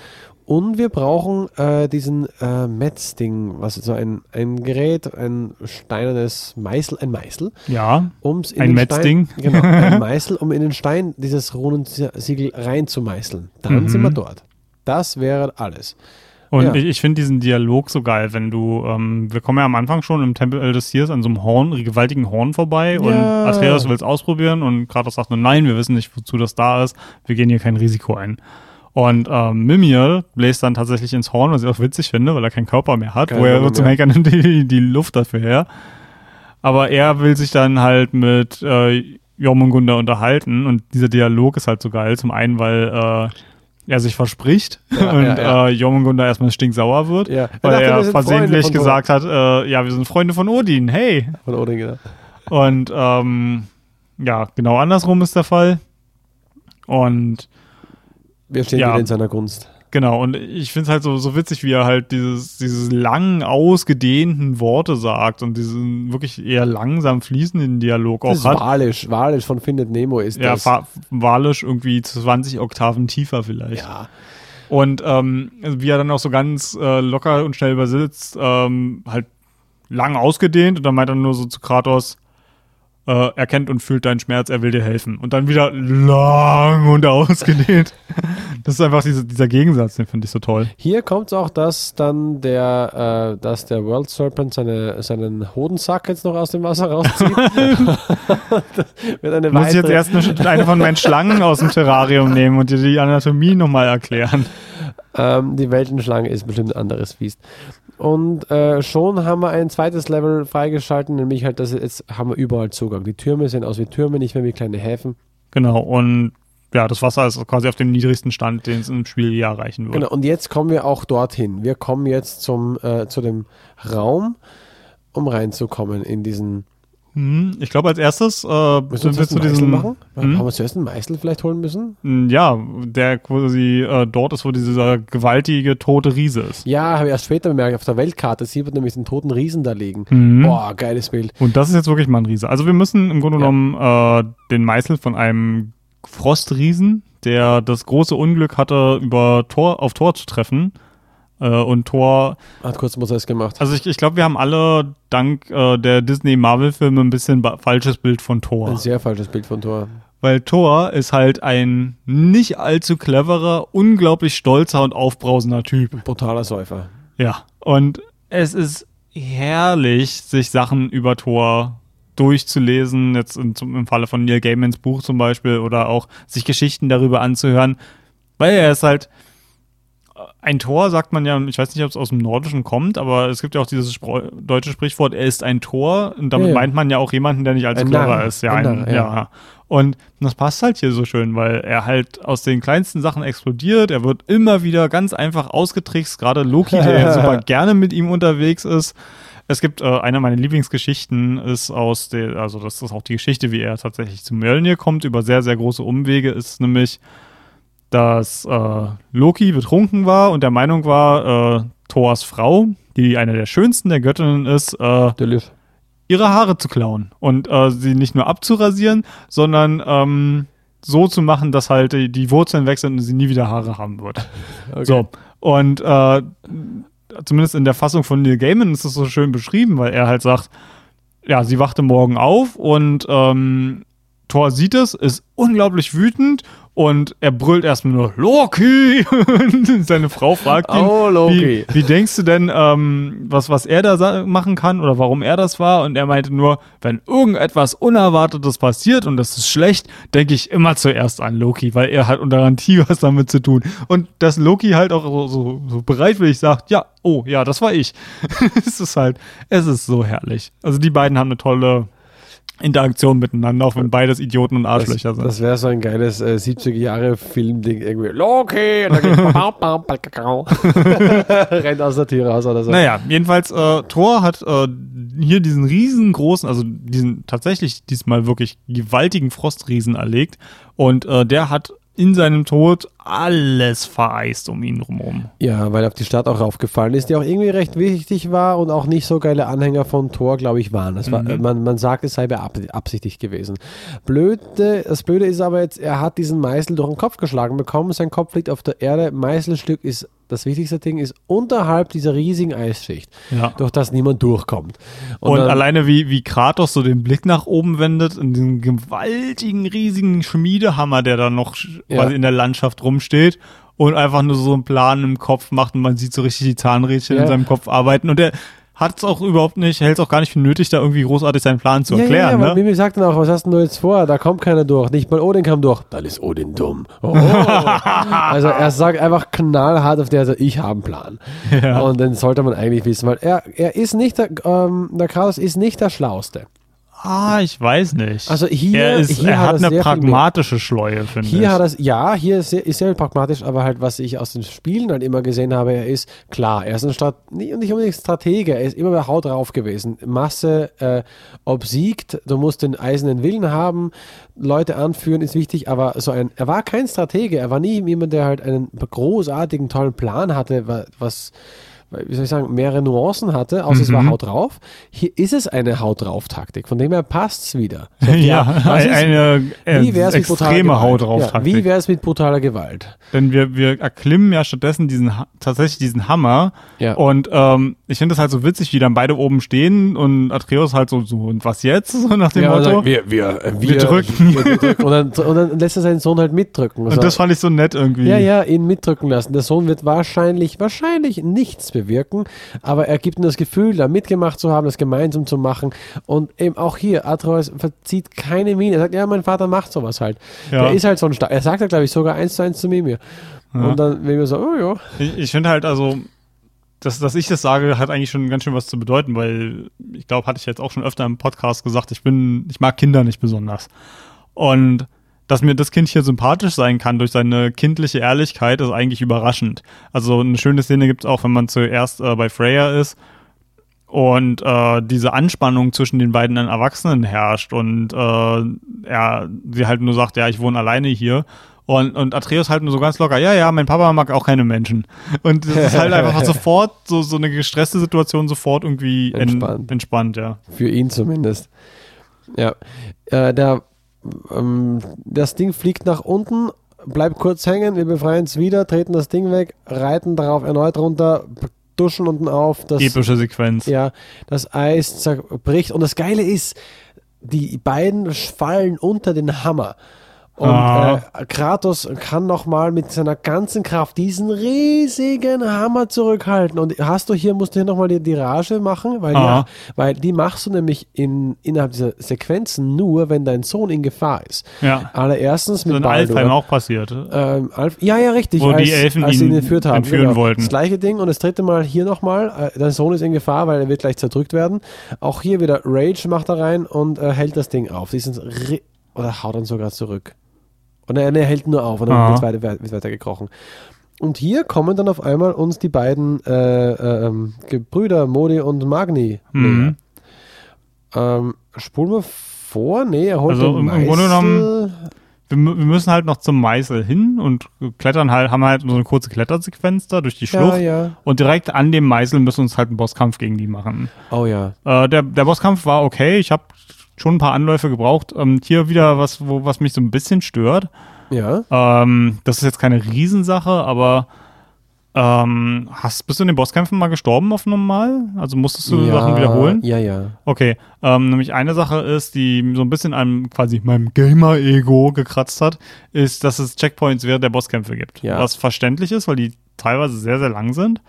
Und wir brauchen äh, diesen äh, Metzding, was ist so ein, ein Gerät, ein steinernes Meißel, ein Meißel, Ja, um's in Ein den Metzding. Genau, (laughs) ein Meißel, um in den Stein dieses Runensiegel reinzumeißeln. Dann Mhm. sind wir dort. Das wäre alles. Und Ja. ich, ich finde diesen Dialog so geil, wenn du, ähm, wir kommen ja am Anfang schon im Tempel des Tiers an so einem Horn, gewaltigen Horn vorbei und Ja. Atreus will es ausprobieren und Kratos sagt nur, nein, wir wissen nicht, wozu das da ist, wir gehen hier kein Risiko ein. Und ähm, Mimir bläst dann tatsächlich ins Horn, was ich auch witzig finde, weil er keinen Körper mehr hat, Keinen wo er zum. Henker nimmt die, die Luft dafür her. Aber er will sich dann halt mit äh, Jormungandr unterhalten und dieser Dialog ist halt so geil. Zum einen, weil äh, er sich verspricht (laughs) Ja, und ja, ja. Äh, Jormungandr erstmal stinksauer wird, Ja. weil dachte, er versehentlich gesagt hat, äh, ja, wir sind Freunde von Odin, hey. Von Odin, genau. Und ähm, ja, genau andersrum ist der Fall. Und Wir stehen Ja. wieder in seiner Gunst. Genau, und ich finde es halt so, so witzig, wie er halt dieses, dieses lang ausgedehnten Worte sagt und diesen wirklich eher langsam fließenden Dialog Das auch ist hat. Walisch. Walisch von Findet Nemo ist Ja, das. fa- wahrlich irgendwie 20 Oktaven tiefer vielleicht. ja. Und ähm, wie er dann auch so ganz äh, locker und schnell übersitzt, ähm, halt lang ausgedehnt und dann meint er nur so zu Kratos, äh, er kennt und fühlt deinen Schmerz, er will dir helfen. Und dann wieder lang und ausgedehnt. (laughs) das ist einfach diese, dieser Gegensatz, den finde ich so toll. Hier kommt auch, dass dann der, äh, dass der World Serpent seine, seinen Hodensack jetzt noch aus dem Wasser rauszieht. (laughs) eine Muss ich jetzt erst eine, eine von meinen Schlangen aus dem Terrarium nehmen und dir die Anatomie nochmal erklären. Ähm, die Weltenschlange ist bestimmt ein anderes Biest. Und äh, schon haben wir ein zweites Level freigeschalten, nämlich halt, dass jetzt haben wir überall Zugang. Die Türme sehen aus wie Türme, nicht mehr wie kleine Häfen. Genau, und ja, das Wasser ist quasi auf dem niedrigsten Stand, den es im Spiel je erreichen wird. Genau, und jetzt kommen wir auch dorthin. Wir kommen jetzt zum, äh, zu dem Raum, um reinzukommen in diesen. Mhm, Ich glaube, als erstes äh, zu einen Meißel diesem. machen? Hm? Haben wir zuerst einen Meißel vielleicht holen müssen? Mm, Ja, der quasi äh, dort ist, wo dieser gewaltige tote Riese ist. Ja, habe ich erst später bemerkt. Auf der Weltkarte sieht man nämlich den toten Riesen da liegen. Mhm. Boah, geiles Bild. Und das ist jetzt wirklich mal ein Riese. Also wir müssen im Grunde Ja. genommen äh, den Meißel von einem Frostriesen, der das große Unglück hatte, über Tor auf Tor zu treffen. Äh, und Tor, Hat kurz Prozess gemacht. also ich, ich glaube, wir haben alle dank äh, der Disney-Marvel-Filme ein bisschen falsches Bild von Thor. Ein sehr falsches Bild von Thor. Weil Thor ist halt ein nicht allzu cleverer, unglaublich stolzer und aufbrausender Typ. Brutaler Säufer. Ja. Und es ist herrlich, sich Sachen über Thor durchzulesen, jetzt in, zum, im Falle von Neil Gaimans Buch zum Beispiel, oder auch sich Geschichten darüber anzuhören, weil er ist halt ein Tor, sagt man ja, ich weiß nicht, ob es aus dem Nordischen kommt, aber es gibt ja auch dieses Spro deutsche Sprichwort, er ist ein Tor, und damit Ja, ja. meint man ja auch jemanden, der nicht allzu clever ist. Ja, Ein Narr, ja. ja. Und das passt halt hier so schön, weil er halt aus den kleinsten Sachen explodiert. Er wird immer wieder ganz einfach ausgetrickst. Gerade Loki, der ja (laughs) super gerne mit ihm unterwegs ist. Es gibt äh, eine meiner Lieblingsgeschichten ist aus der, also das ist auch die Geschichte, wie er tatsächlich zu Mjölnir kommt über sehr sehr große Umwege. Ist nämlich, dass äh, Loki betrunken war und der Meinung war, äh, Thors Frau, die eine der schönsten der Göttinnen ist, äh, ihre Haare zu klauen und äh, sie nicht nur abzurasieren, sondern ähm, so zu machen, dass halt die, Wurzeln weg sind und sie nie wieder Haare haben wird. Okay. So, und äh, zumindest in der Fassung von Neil Gaiman ist es so schön beschrieben, weil er halt sagt, ja, sie wachte morgen auf und ähm, Thor sieht es, ist unglaublich wütend und er brüllt erstmal nur Loki. (laughs) Und Seine Frau fragt ihn, Oh, Loki. Wie, wie denkst du denn, ähm, was, was er da machen kann oder warum er das war? Und er meinte nur, wenn irgendetwas Unerwartetes passiert und das ist schlecht, denke ich immer zuerst an Loki, weil er hat unter Garantie was damit zu tun. Und dass Loki halt auch so, so, so bereitwillig sagt, ja, oh, ja, das war ich. (laughs) es ist halt, es ist so herrlich. Also die beiden haben eine tolle Interaktion miteinander, auch wenn beides Idioten und Arschlöcher Das, sind. das wäre so ein geiles äh, 70er-Jahre-Film-Ding irgendwie. Loki! Und dann geht. (laughs) Rennt aus der Tür raus oder so. Naja, jedenfalls, äh, Thor hat äh, hier diesen riesengroßen, also diesen tatsächlich diesmal wirklich gewaltigen Frostriesen erlegt und äh, der hat in seinem Tod alles vereist um ihn drumherum. Ja, weil auf die Stadt auch raufgefallen ist, die auch irgendwie recht wichtig war und auch nicht so geile Anhänger von Thor, glaube ich, waren. Das war Mhm. man, man sagt, es sei beab- absichtlich gewesen. Blöde, das Blöde ist aber jetzt, er hat diesen Meißel durch den Kopf geschlagen bekommen, sein Kopf liegt auf der Erde, Meißelstück ist, das wichtigste Ding ist unterhalb dieser riesigen Eisschicht, Ja. durch das niemand durchkommt. Und, dann- alleine wie, wie Kratos so den Blick nach oben wendet, in diesem gewaltigen, riesigen Schmiedehammer, der da noch Ja. quasi in der Landschaft rumsteht. und einfach nur so einen Plan im Kopf macht und man sieht so richtig die Zahnrädchen Ja. in seinem Kopf arbeiten und er hat es auch überhaupt nicht, hält es auch gar nicht für nötig, da irgendwie großartig seinen Plan zu ja, erklären. ja, ja, ne? Mimi sagt dann auch, was hast denn du jetzt vor? Da kommt keiner durch. Nicht mal Odin kam durch. Dann ist Odin dumm. Oh. (laughs) also er sagt einfach knallhart auf der Seite, ich habe einen Plan. Ja. Und den sollte man eigentlich wissen, weil er, er ist nicht der, ähm, der Kraus ist nicht der Schlauste. Ah, ich weiß nicht. Also hier- er, ist, hier er hat hat er eine pragmatische Schleue, finde ich. Hier hat er es, ja, hier ist sehr, ist sehr pragmatisch, aber halt, was ich aus den Spielen halt immer gesehen habe, er ist klar, er ist ein Strat nicht, nicht unbedingt Stratege, er ist immer bei Haut drauf gewesen. Masse äh, obsiegt, du musst den eisernen Willen haben, Leute anführen ist wichtig, aber so ein, er war kein Stratege, er war nie jemand, der halt einen großartigen, tollen Plan hatte, wa- was wie soll ich sagen, mehrere Nuancen hatte, außer es war Mhm. Haut drauf. Hier ist es eine Haut drauf Taktik, von dem her passt es wieder. So, (laughs) ja, was ist- eine äh, wie wär's extreme? Haut drauf Ja, wie wäre es mit brutaler Gewalt? Denn wir, wir erklimmen ja stattdessen diesen tatsächlich diesen Hammer. Ja. Und ähm, ich finde das halt so witzig, wie dann beide oben stehen und Atreus halt so, so und was jetzt? (laughs) So nach dem Ja, Motto. also, wir, wir, äh, wir, drücken. Wir, (laughs) wir drücken. Und, dann, und dann lässt er seinen Sohn halt mitdrücken. Also, und das fand ich so nett irgendwie. ja, ja, ihn mitdrücken lassen. Der Sohn wird wahrscheinlich, wahrscheinlich nichts bewirken, aber er gibt ihm das Gefühl, da mitgemacht zu haben, das gemeinsam zu machen. Und eben auch hier, Atreus verzieht keine Miene. Er sagt, ja, mein Vater macht sowas halt. Ja. Der ist halt so ein Star. Er sagt ja, glaube ich, sogar eins zu eins zu Mimir. Und dann wir so, oh ja. Ich, ich finde halt also, dass, dass ich das sage, hat eigentlich schon ganz schön was zu bedeuten, weil ich glaube, hatte ich jetzt auch schon öfter im Podcast gesagt, ich bin, ich mag Kinder nicht besonders. Und dass mir das Kind hier sympathisch sein kann durch seine kindliche Ehrlichkeit, ist eigentlich überraschend. Also eine schöne Szene gibt es auch, wenn man zuerst äh, bei Freya ist und äh, diese Anspannung zwischen den beiden Erwachsenen herrscht und äh, er sie halt nur sagt, ja, ich wohne alleine hier. Und, und Atreus halt nur so ganz locker, ja, ja, mein Papa mag auch keine Menschen. Und das ist halt einfach (laughs) sofort, so, so eine gestresste Situation sofort irgendwie en- Entspannt. entspannt, ja. Für ihn zumindest. Ja. Äh, der, ähm, das Ding fliegt nach unten, bleibt kurz hängen, wir befreien es wieder, treten das Ding weg, reiten darauf erneut runter, duschen unten auf. Das, Epische Sequenz. Ja, das Eis zerbricht. Und das Geile ist, die beiden fallen unter den Hammer. Und Ah. äh, Kratos kann nochmal mit seiner ganzen Kraft diesen riesigen Hammer zurückhalten. Und hast du hier, musst du hier nochmal die, die Rage machen, weil, Ah. ja, weil die machst du nämlich in, innerhalb dieser Sequenzen nur, wenn dein Sohn in Gefahr ist. Ja. Allererstens So mit in Baldur. Alfheim auch passiert. Ähm, Alf, ja, ja, richtig. Wo die Elfen als sie ihn ihn entführt haben. entführen genau. wollten. Das gleiche Ding und das dritte Mal hier nochmal. Äh, dein Sohn ist in Gefahr, weil er wird gleich zerdrückt werden. Auch hier wieder Rage macht er rein und äh, hält das Ding auf. Sie sind oder haut dann sogar zurück. Und er, er hält nur auf und dann wird weiter, wird weiter gekrochen. Und hier kommen dann auf einmal uns die beiden äh, äh, ähm, Gebrüder Modi und Magni Mhm. Ähm, spulen wir vor? Nee, er holt Also den im- im Grunde Meißel. genommen- Wir, wir müssen halt noch zum Meißel hin und klettern halt, haben halt so eine kurze Klettersequenz da durch die Ja, Schlucht. ja. Und direkt an dem Meißel müssen wir uns halt einen Bosskampf gegen die machen. Oh ja. Äh, der, der Bosskampf war okay. Ich habe schon ein paar Anläufe gebraucht. Ähm, hier wieder was, wo, was mich so ein bisschen stört. Ja. Ähm, das ist jetzt keine Riesensache, aber ähm, hast, bist du in den Bosskämpfen mal gestorben auf normal? Also musstest du Sachen wiederholen? Ja, ja. Okay, ähm, nämlich eine Sache ist, die so ein bisschen an quasi meinem Gamer-Ego gekratzt hat, ist, dass es Checkpoints während der Bosskämpfe gibt. Ja. Was verständlich ist, weil die teilweise sehr, sehr lang sind.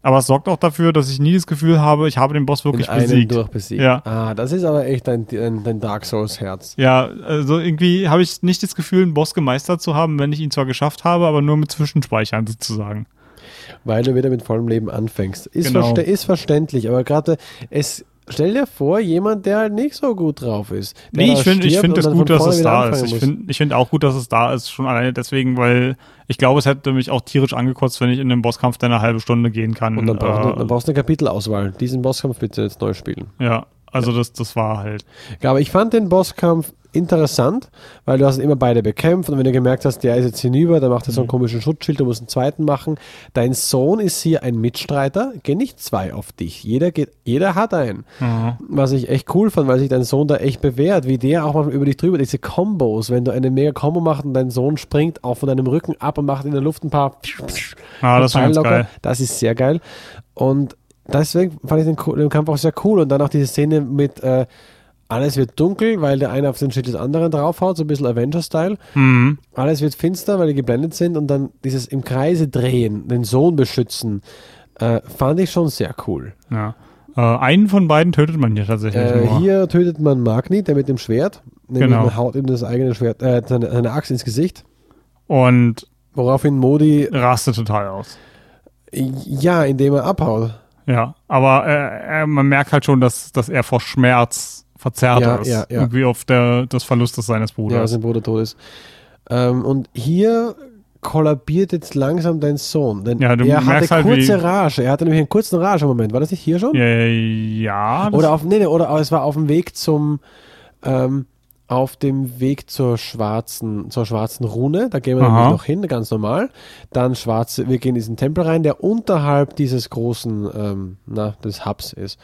Aber es sorgt auch dafür, dass ich nie das Gefühl habe, ich habe den Boss wirklich in einem besiegt. durchbesiegt. Ja. Ah, das ist aber echt dein, dein, dein Dark Souls Herz. Ja, also irgendwie habe ich nicht das Gefühl, einen Boss gemeistert zu haben, wenn ich ihn zwar geschafft habe, aber nur mit Zwischenspeichern sozusagen. Weil du wieder mit vollem Leben anfängst. Ist, Genau. verste ist verständlich, aber gerade es stell dir vor, jemand, der halt nicht so gut drauf ist. Nee, ich finde ich find dann gut, dass es da ist. Ich finde find auch gut, dass es da ist, schon alleine deswegen, weil ich glaube, es hätte mich auch tierisch angekotzt, wenn ich in den Bosskampf dann eine halbe Stunde gehen kann. Und dann, brauchst du, äh, dann brauchst du eine Kapitelauswahl. Diesen Bosskampf bitte jetzt neu spielen. ja, also das, das war halt. Ja, aber ich fand den Bosskampf interessant, weil du hast immer beide bekämpft und wenn du gemerkt hast, der ist jetzt hinüber, dann macht er so einen Mhm. komischen Schutzschild, du musst einen zweiten machen. Dein Sohn ist hier ein Mitstreiter, gehen nicht zwei auf dich. Jeder, geht, jeder hat einen. Mhm. Was ich echt cool fand, weil sich dein Sohn da echt bewährt, wie der auch mal über dich drüber, diese Kombos, wenn du eine mega Kombo machst und dein Sohn springt auch von deinem Rücken ab und macht in der Luft ein paar Ah, das geil. Das ist sehr geil. Und deswegen fand ich den, den Kampf auch sehr cool. Und dann auch diese Szene mit äh, Alles wird dunkel, weil der eine auf den Schild des anderen draufhaut, so ein bisschen Avenger-Style. Mhm. Alles wird finster, weil die geblendet sind und dann dieses im Kreise drehen, den Sohn beschützen, äh, fand ich schon sehr cool. Ja. Äh, einen von beiden tötet man hier tatsächlich Äh, hier tötet man Magni, der mit dem Schwert, nämlich Genau. man haut ihm das eigene Schwert, äh, seine, seine Axt ins Gesicht, Und woraufhin Modi, rastet total aus. ja, indem er abhaut. Ja, aber äh, äh, man merkt halt schon, dass, dass er vor Schmerz verzerrt Ja, ist. ja, ja. Irgendwie auf der, des Verlustes seines Ja, Bruders. sein Bruder tot ist. Ähm, und hier kollabiert jetzt langsam dein Sohn, denn Ja, du er hatte halt, kurze Rage, er hatte nämlich einen kurzen Rage-Moment, war das nicht hier schon? Ja, das, Oder auf, nee, nee, oder es war auf dem Weg zum, ähm, auf dem Weg zur schwarzen, zur schwarzen Rune, da gehen wir nämlich noch hin, ganz normal. Dann schwarze, wir gehen in diesen Tempel rein, der unterhalb dieses großen, ähm, na, des Hubs ist.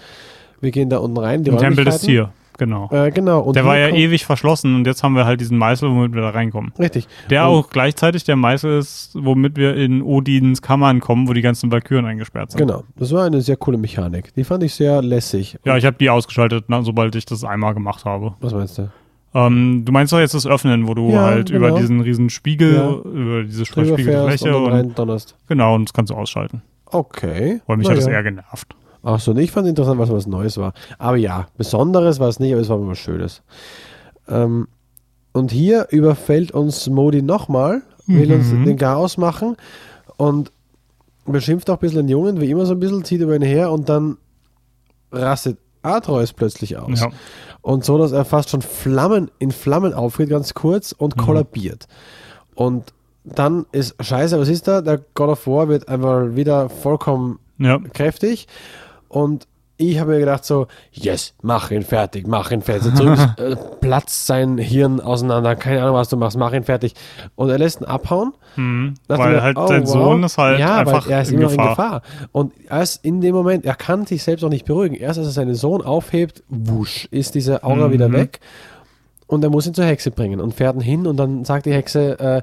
Wir gehen da unten rein, im Tempel des. Tier, genau. Äh, genau. Und der war ja ewig verschlossen und jetzt haben wir halt diesen Meißel, womit wir da reinkommen. Richtig. Der Und- auch gleichzeitig der Meißel ist, womit wir in Odins Kammern kommen, wo die ganzen Valkyren eingesperrt sind. Genau, das war eine sehr coole Mechanik. Die fand ich sehr lässig. Ja, ich habe die ausgeschaltet, na, sobald ich das einmal gemacht habe. Was meinst du? Ähm, du meinst doch jetzt das Öffnen, wo du Ja, halt genau. über diesen riesen Spiegel, Ja. über diese Drüber spiegelige fährst Fläche und und, genau, und das kannst du ausschalten. Okay. Weil mich Na hat das ja. eher genervt. Ach so, ich fand interessant, was was Neues war. Aber ja, Besonderes war es nicht, aber es war immer was Schönes. Ähm, und hier überfällt uns Modi nochmal, will uns Mhm. den Chaos machen und beschimpft auch ein bisschen den Jungen, wie immer so ein bisschen, zieht über ihn her und dann rastet Atreus plötzlich aus. Ja. Und so, dass er fast schon Flammen in Flammen aufgeht, ganz kurz und Mhm. kollabiert. Und dann ist scheiße, was ist da? Der God of War wird einfach wieder vollkommen Ja. kräftig. Und ich habe mir gedacht so, yes, mach ihn fertig, mach ihn fertig. Zurück, äh, platzt sein Hirn auseinander, keine Ahnung, was du machst, mach ihn fertig. Und er lässt ihn abhauen. Mhm. Weil mir, halt oh, sein wow. Sohn ist halt ja, einfach er ist in immer Gefahr. in Gefahr. Und erst in dem Moment, er kann sich selbst auch nicht beruhigen. Erst als er seinen Sohn aufhebt, wusch, ist diese Aura Mhm. wieder weg. Und er muss ihn zur Hexe bringen und fährt ihn hin und dann sagt die Hexe, äh,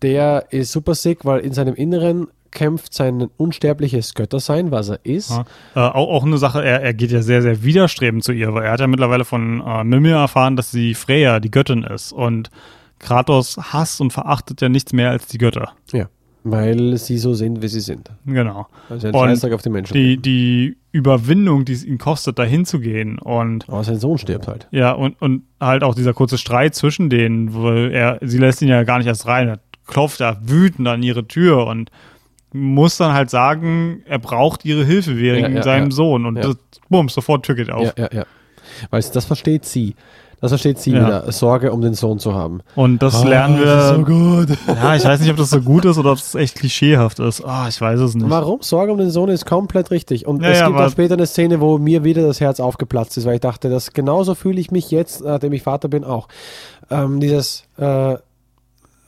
der ist super sick, weil in seinem Inneren kämpft sein unsterbliches Göttersein, was er ist. Ja. Äh, auch, auch eine Sache, er, er geht ja sehr, sehr widerstrebend zu ihr, weil er hat ja mittlerweile von äh, Mimir erfahren, dass sie Freya, die Göttin ist. Und Kratos hasst und verachtet ja nichts mehr als die Götter. Ja, weil sie so sind, wie sie sind. Genau. Also ein Scheißdreck auf die Menschen. Die, die Überwindung, die es ihn kostet, dahin zu gehen und Aber sein Sohn stirbt halt. ja, und, und halt auch dieser kurze Streit zwischen denen, wo er, sie lässt ihn ja gar nicht erst rein, er klopft da wütend an ihre Tür und muss dann halt sagen, er braucht ihre Hilfe wegen Ja, ja, seinem ja. Sohn und das, bums, sofort Tür geht auf. Ja, ja, ja. Weil das versteht sie. Das versteht sie wieder. Sorge um den Sohn zu haben. Und das Ah, lernen wir. das ist so gut. ja, ich weiß nicht, ob das so gut ist oder ob es echt klischeehaft ist. Ah, ich weiß es nicht. Warum? Sorge um den Sohn ist komplett richtig. Und es gibt auch später eine Szene, wo mir wieder das Herz aufgeplatzt ist, weil ich dachte, dass genauso fühle ich mich jetzt, nachdem ich Vater bin, auch. Ähm, dieses, äh,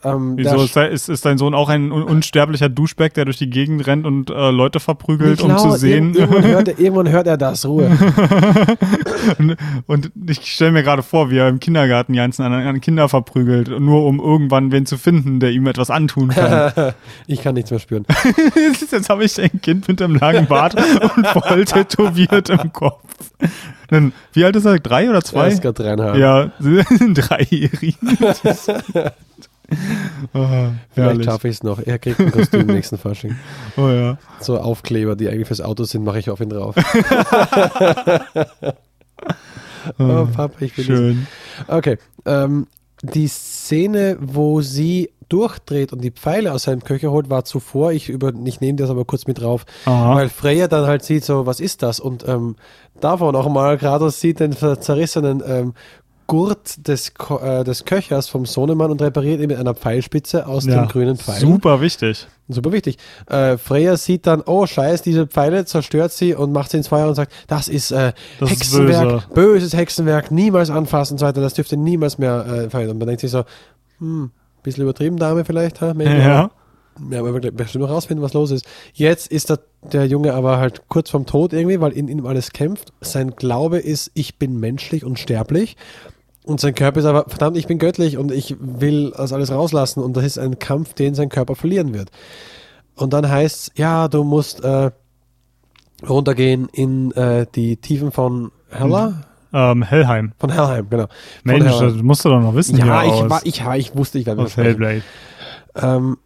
ähm, Wieso ist, ist, ist dein Sohn auch ein un unsterblicher Duschback, der durch die Gegend rennt und äh, Leute verprügelt, um zu sehen? ir- Irgendwann hört, er, (laughs) irgendwann hört er das, Ruhe. (laughs) und, und ich stelle mir gerade vor, wie er im Kindergarten die ganzen anderen Kinder verprügelt, nur um irgendwann wen zu finden, der ihm etwas antun kann. (laughs) ich kann nichts mehr spüren. Jetzt habe ich ein Kind mit einem langen Bart und voll tätowiert im Kopf. Wie alt ist er? Drei oder Er zwei? ist gerade dreieinhalb. Ja, dreijährig. Oh, Vielleicht schaffe ich es noch. Er kriegt ein Kostüm im nächsten Fasching. (laughs) Oh ja. So Aufkleber, die eigentlich fürs Auto sind, mache ich auf ihn drauf. (laughs) oh, Papa, ich will. Schön. Okay. Ähm, die Szene, wo sie durchdreht und die Pfeile aus seinem Köcher holt, war zuvor. Ich, über, ich nehme das aber kurz mit drauf. Aha. Weil Freya dann halt sieht, so, was ist das? Und ähm, davon auch mal, Kratos sieht den zerrissenen ähm, Gurt des, Ko äh, des Köchers vom Sohnemann und repariert ihn mit einer Pfeilspitze aus dem grünen Pfeil. Super wichtig. Super wichtig. Äh, Freya sieht dann, oh scheiß, diese Pfeile zerstört sie und macht sie ins Feuer und sagt, das ist äh, Das ist Hexenwerk, böses Hexenwerk, niemals anfassen und so weiter, das dürfte niemals mehr äh. Und man denkt sich so, hm, bisschen übertrieben, Dame vielleicht, ha? Maybe. Ja. Ja, aber wir werden bestimmt noch rausfinden, was los ist. Jetzt ist der, der Junge aber halt kurz vorm Tod irgendwie, weil in ihm alles kämpft. Sein Glaube ist, ich bin menschlich und sterblich. Und sein Körper ist aber, verdammt, ich bin göttlich und ich will das alles rauslassen. Und das ist ein Kampf, den sein Körper verlieren wird. Und dann heißt es, ja, du musst äh, runtergehen in äh, die Tiefen von Hella. Ähm, Helheim. Von Helheim, genau. Von Mensch, Helheim. das musst du doch noch wissen ja, ich, war, ich, ja, ich wusste, ich werde aus Hellblade. Ähm,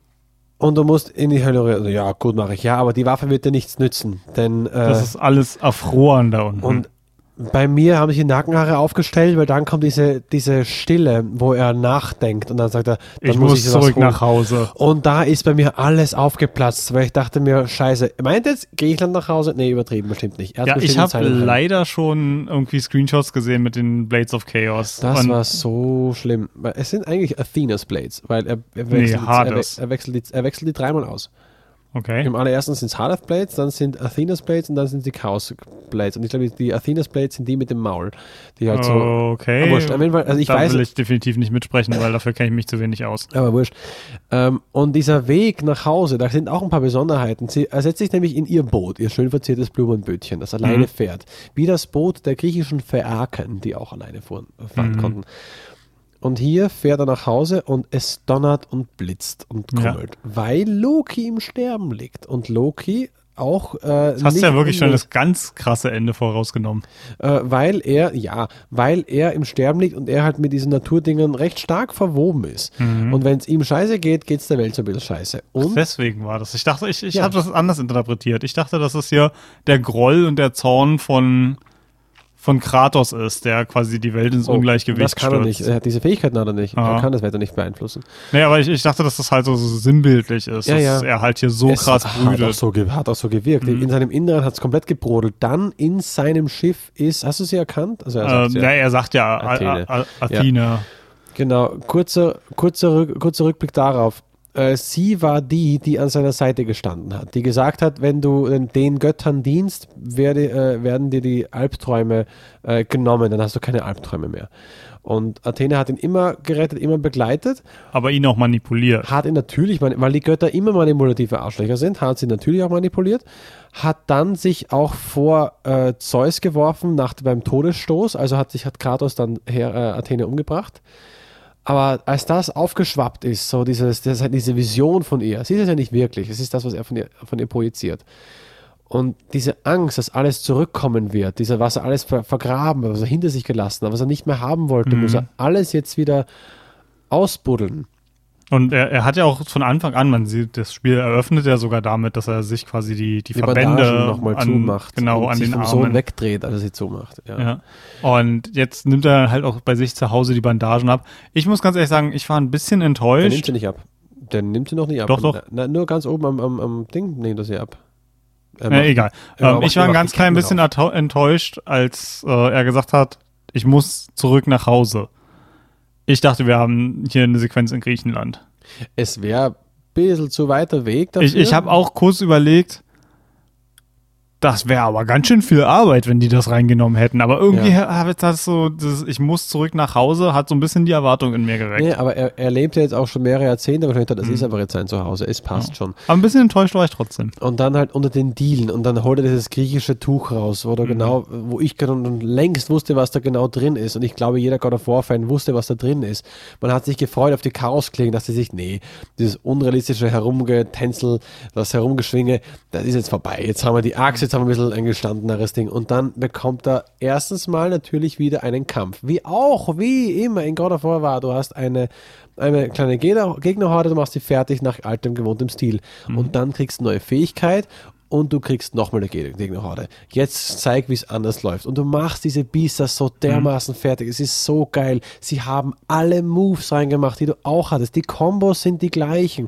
und du musst in die Hölle. Also, ja, gut, mache ich. Ja, aber die Waffe wird dir nichts nützen. Denn, äh, Das ist alles erfroren da unten. und bei mir haben sich die Nackenhaare aufgestellt, weil dann kommt diese, diese Stille, wo er nachdenkt und dann sagt er, dann ich muss jetzt was zurück holen. nach Hause. Und da ist bei mir alles aufgeplatzt, weil ich dachte mir, scheiße, meint jetzt Griechenland nach Hause? Nee, übertrieben, bestimmt nicht. Ja, ich habe leider schon irgendwie Screenshots gesehen mit den Blades of Chaos. Das Und war so schlimm. Es sind eigentlich Athena's Blades, weil er, er, wechselt, die, er, er, wechselt, er wechselt die dreimal aus. Okay. Im allerersten sind es Hades Blades, dann sind Athena's Blades und dann sind die Chaos Blades. Und ich glaube, die Athena's Blades sind die mit dem Maul. Die halt so. Okay. Wurscht, also ich da weiß, will ich definitiv nicht mitsprechen, weil dafür kenne ich mich zu wenig aus. aber wurscht. Ähm, und dieser Weg nach Hause, da sind auch ein paar Besonderheiten. Sie er setzt sich nämlich in ihr Boot, ihr schön verziertes Blumenbötchen, das alleine Mhm. fährt. Wie das Boot der griechischen Phäaken, die auch alleine fuhren, fahren Mhm. konnten. Und hier fährt er nach Hause und es donnert und blitzt und Ja. krummelt, weil Loki im Sterben liegt. Und Loki auch. Äh, Das hast ja wirklich schon das ganz krasse Ende vorausgenommen. äh, weil er, ja, weil er im Sterben liegt und er halt mit diesen Naturdingen recht stark verwoben ist. Mhm. Und wenn es ihm scheiße geht, geht es der Welt so ein bisschen scheiße. Und Deswegen war das. Ich dachte, ich, ich Ja. habe das anders interpretiert. Ich dachte, dass es hier der Groll und der Zorn von, von Kratos ist, der quasi die Welt ins Oh, Ungleichgewicht das kann er nicht. stürzt. Er hat diese Fähigkeiten hat er nicht. Aha. Er kann das Wetter nicht beeinflussen. Nee, aber ich, ich dachte, dass das halt so, so sinnbildlich ist, Ja, dass ja. er halt hier so es krass hat auch, brütet. so, hat auch so gewirkt. Mhm. In seinem Inneren hat es komplett gebrodelt. Dann in seinem Schiff ist, hast du sie erkannt? Also er Ähm, sagt's ja. ja. er sagt ja Athene. Athene. A, A, Athene. Genau, kurzer, kurzer, kurzer Rückblick darauf. Äh, sie war die, die an seiner Seite gestanden hat, die gesagt hat, wenn du den, den Göttern dienst, werde, äh, werden dir die Albträume äh, genommen, dann hast du keine Albträume mehr. Und Athene hat ihn immer gerettet, immer begleitet, aber ihn auch manipuliert. hat ihn natürlich, weil die Götter immer manipulative Arschlöcher sind, hat sie natürlich auch manipuliert, hat dann sich auch vor äh, Zeus geworfen nach, beim Todesstoß, also hat sich hat Kratos dann her, äh, Athene umgebracht. Aber als das aufgeschwappt ist, so dieses, das ist halt diese Vision von ihr, sie ist es ja nicht wirklich, es ist das, was er von ihr, von ihr projiziert. Und diese Angst, dass alles zurückkommen wird, dieser, was er alles ver vergraben, was er hinter sich gelassen hat, was er nicht mehr haben wollte, Mhm. muss er alles jetzt wieder ausbuddeln. Und er, er hat ja auch von Anfang an, man sieht, das Spiel eröffnet ja sogar damit, dass er sich quasi die, die, die Verbände nochmal zumacht. Genau, und an sich den vom Armen. Sohn wegdreht, als er sie zumacht. Ja. Ja. Und jetzt nimmt er halt auch bei sich zu Hause die Bandagen ab. Ich muss ganz ehrlich sagen, ich war ein bisschen Der nimmt enttäuscht. sie nicht ab. Der nimmt sie noch nicht ab. Doch, doch. Na, nur ganz oben am, am, am Ding nimmt er sie ab. Er macht- egal. er Ähm, ich war ein ganz klein bisschen enttäuscht, als äh, er gesagt hat, ich muss zurück nach Hause. Ich dachte, wir haben hier eine Sequenz in Griechenland. Es wäre ein bisschen zu weiter Weg dafür. Ich, ich habe auch kurz überlegt, das wäre aber ganz schön viel Arbeit, wenn die das reingenommen hätten. Aber irgendwie Ja. habe ich das so, das, ich muss zurück nach Hause, hat so ein bisschen die Erwartung in mir geweckt. Nee, aber er, er lebt ja jetzt auch schon mehrere Jahrzehnte, wahrscheinlich, das Mhm. ist einfach jetzt sein Zuhause, es passt schon. Aber ein bisschen enttäuscht war ich trotzdem. Und dann halt unter den Dielen und dann holt er dieses griechische Tuch raus, wo, da Mhm. genau, wo ich schon längst wusste, was da genau drin ist. Und ich glaube, jeder God of War-Fan wusste, was da drin ist. Man hat sich gefreut auf die Chaosklingen, dass sie sich, nee, dieses unrealistische Herumgetänzel, das Herumgeschwinge, das ist jetzt vorbei. Jetzt haben wir die Axt, jetzt haben wir ein bisschen ein gestandeneres Ding. Und dann bekommt er erstens mal natürlich wieder einen Kampf. Wie auch, wie immer in God of War war. Du hast eine, eine kleine Gegner, Gegnerhorde, du machst sie fertig nach altem, gewohntem Stil. Und dann kriegst du neue Fähigkeit und du kriegst nochmal eine Geg- Gegnerhorde. Jetzt zeig, wie es anders läuft. Und du machst diese Beasts so dermaßen fertig. Es ist so geil. Sie haben alle Moves reingemacht, die du auch hattest. Die Kombos sind die gleichen.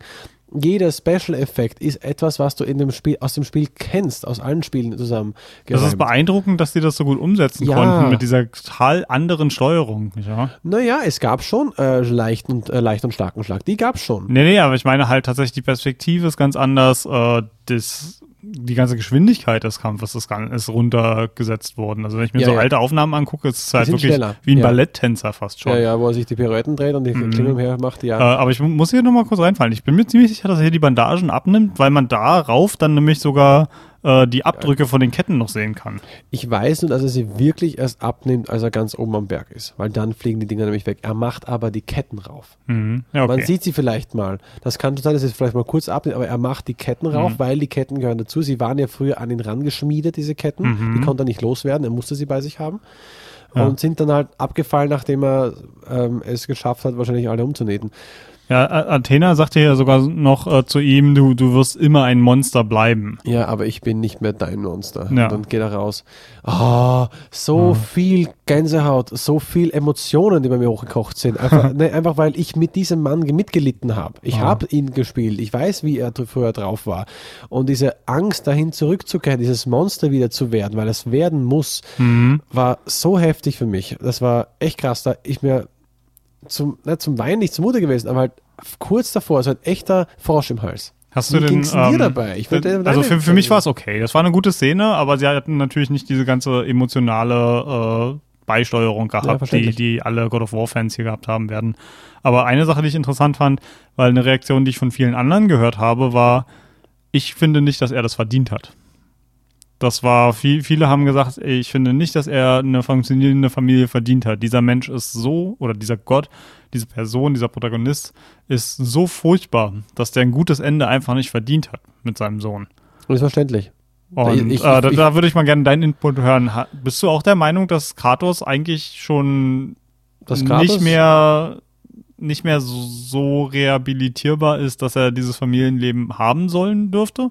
Jeder Special-Effekt ist etwas, was du in dem Spiel, aus dem Spiel kennst, aus allen Spielen zusammen. Das ist beeindruckend, dass die das so gut umsetzen Ja. konnten mit dieser total anderen Steuerung. Ja. Naja, es gab schon äh, leicht, und, äh, leicht und starken Schlag. Die gab es schon. Nee, nee, aber ich meine halt tatsächlich, die Perspektive ist ganz anders. Äh, das, die ganze Geschwindigkeit des Kampfes ist, ist runtergesetzt worden. Also wenn ich mir Ja, so ja. alte Aufnahmen angucke, ist es halt wirklich schneller. wie ein Ja. Balletttänzer fast schon. Ja, ja, wo er sich die Pirouetten dreht und die Mhm. Klinge umher macht, ja. Äh, aber ich mu- muss hier nochmal kurz reinfallen. Ich bin mir ziemlich sicher, dass er hier die Bandagen abnimmt, weil man darauf dann nämlich sogar äh, die Abdrücke von den Ketten noch sehen kann. Ich weiß nur, dass er sie wirklich erst abnimmt, als er ganz oben am Berg ist. Weil dann fliegen die Dinger nämlich weg. Er macht aber die Ketten rauf. Mhm. Ja, okay. Man sieht sie vielleicht mal. Das kann sein, dass es vielleicht mal kurz abnimmt, aber er macht die Ketten rauf, Mhm. weil die Ketten gehören dazu. Sie waren ja früher an ihn rangeschmiedet, diese Ketten. Mhm. Die konnte er nicht loswerden, er musste sie bei sich haben. Ja. und sind dann halt abgefallen, nachdem er ähm, es geschafft hat, wahrscheinlich alle umzunähen. Ja, Athena sagte ja sogar noch äh, zu ihm, du, du wirst immer ein Monster bleiben. Ja, aber ich bin nicht mehr dein Monster. Ja. Und dann geht er raus. Ah, so viel Gänsehaut, so viel Emotionen, die bei mir hochgekocht sind. Einfach, (laughs) ne, einfach weil ich mit diesem Mann mitgelitten habe. Ich Ah. habe ihn gespielt. Ich weiß, wie er früher drauf war. Und diese Angst, dahin zurückzukehren, dieses Monster wieder zu werden, weil es werden muss, Mhm. war so heftig für mich. Das war echt krass. Da ich mir zum, nicht zum Weinen nicht zumute gewesen, aber halt kurz davor, so ein echter Frosch im Hals. Hast Wie du den, ging's denn dir dabei? Ich wollte also deine- für, für mich war es okay. Das war eine gute Szene, aber sie hatten natürlich nicht diese ganze emotionale äh, Beisteuerung Ja, gehabt, die, verständlich. die alle God of War-Fans hier gehabt haben werden. Aber eine Sache, die ich interessant fand, weil eine Reaktion, die ich von vielen anderen gehört habe, war, ich finde nicht, dass er das verdient hat. Das war, viel, viele haben gesagt, ich finde nicht, dass er eine funktionierende Familie verdient hat. Dieser Mensch ist so, oder dieser Gott, diese Person, dieser Protagonist ist so furchtbar, dass der ein gutes Ende einfach nicht verdient hat mit seinem Sohn. Ist verständlich. Und Ich- ich- äh, da, da würde ich mal gerne deinen Input hören. Bist du auch der Meinung, dass Kratos eigentlich schon Kratos- nicht mehr nicht mehr so, so rehabilitierbar ist, dass er dieses Familienleben haben sollen dürfte?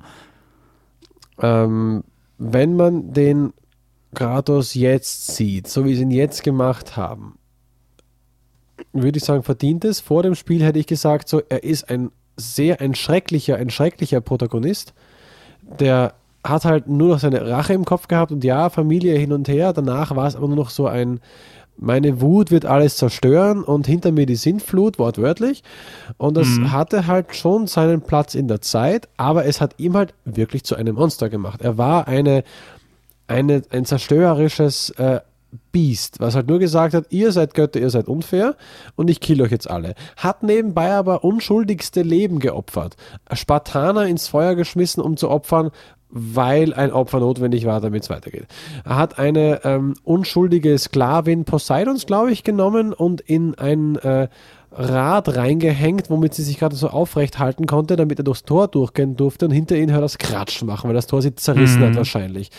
Ähm, wenn man den Kratos jetzt sieht, so wie sie ihn jetzt gemacht haben, würde ich sagen, verdient es. Vor dem Spiel hätte ich gesagt, so, er ist ein sehr, ein schrecklicher, ein schrecklicher Protagonist, der hat halt nur noch seine Rache im Kopf gehabt und ja, Familie hin und her. Danach war es aber nur noch so ein, meine Wut wird alles zerstören und hinter mir die Sintflut, wortwörtlich. Und das hatte halt schon seinen Platz in der Zeit, aber es hat ihm halt wirklich zu einem Monster gemacht. Er war eine, eine, ein zerstörerisches äh, Biest, was halt nur gesagt hat, ihr seid Götter, ihr seid unfair und ich kill euch jetzt alle. Hat nebenbei aber unschuldigste Leben geopfert. Spartaner ins Feuer geschmissen, um zu opfern, weil ein Opfer notwendig war, damit es weitergeht. Er hat eine ähm, unschuldige Sklavin Poseidons, glaube ich, genommen und in ein äh, Rad reingehängt, womit sie sich gerade so aufrecht halten konnte, damit er durchs Tor durchgehen durfte und hinter ihnen hört das Kratsch machen, weil das Tor sie zerrissen hat wahrscheinlich.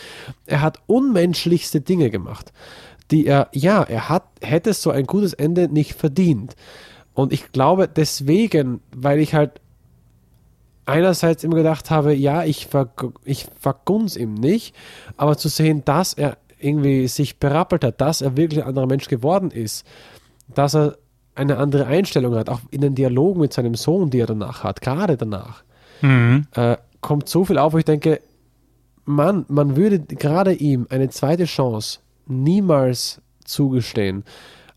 Er hat unmenschlichste Dinge gemacht, die er, ja, er hat, hätte so ein gutes Ende nicht verdient. Und ich glaube deswegen, weil ich halt einerseits immer gedacht habe, ja, ich, verg ich vergun's ihm nicht, aber zu sehen, dass er irgendwie sich berappelt hat, dass er wirklich ein anderer Mensch geworden ist, dass er eine andere Einstellung hat, auch in den Dialogen mit seinem Sohn, die er danach hat, gerade danach, Mhm. äh, kommt so viel auf, wo ich denke, Mann, man würde gerade ihm eine zweite Chance niemals zugestehen.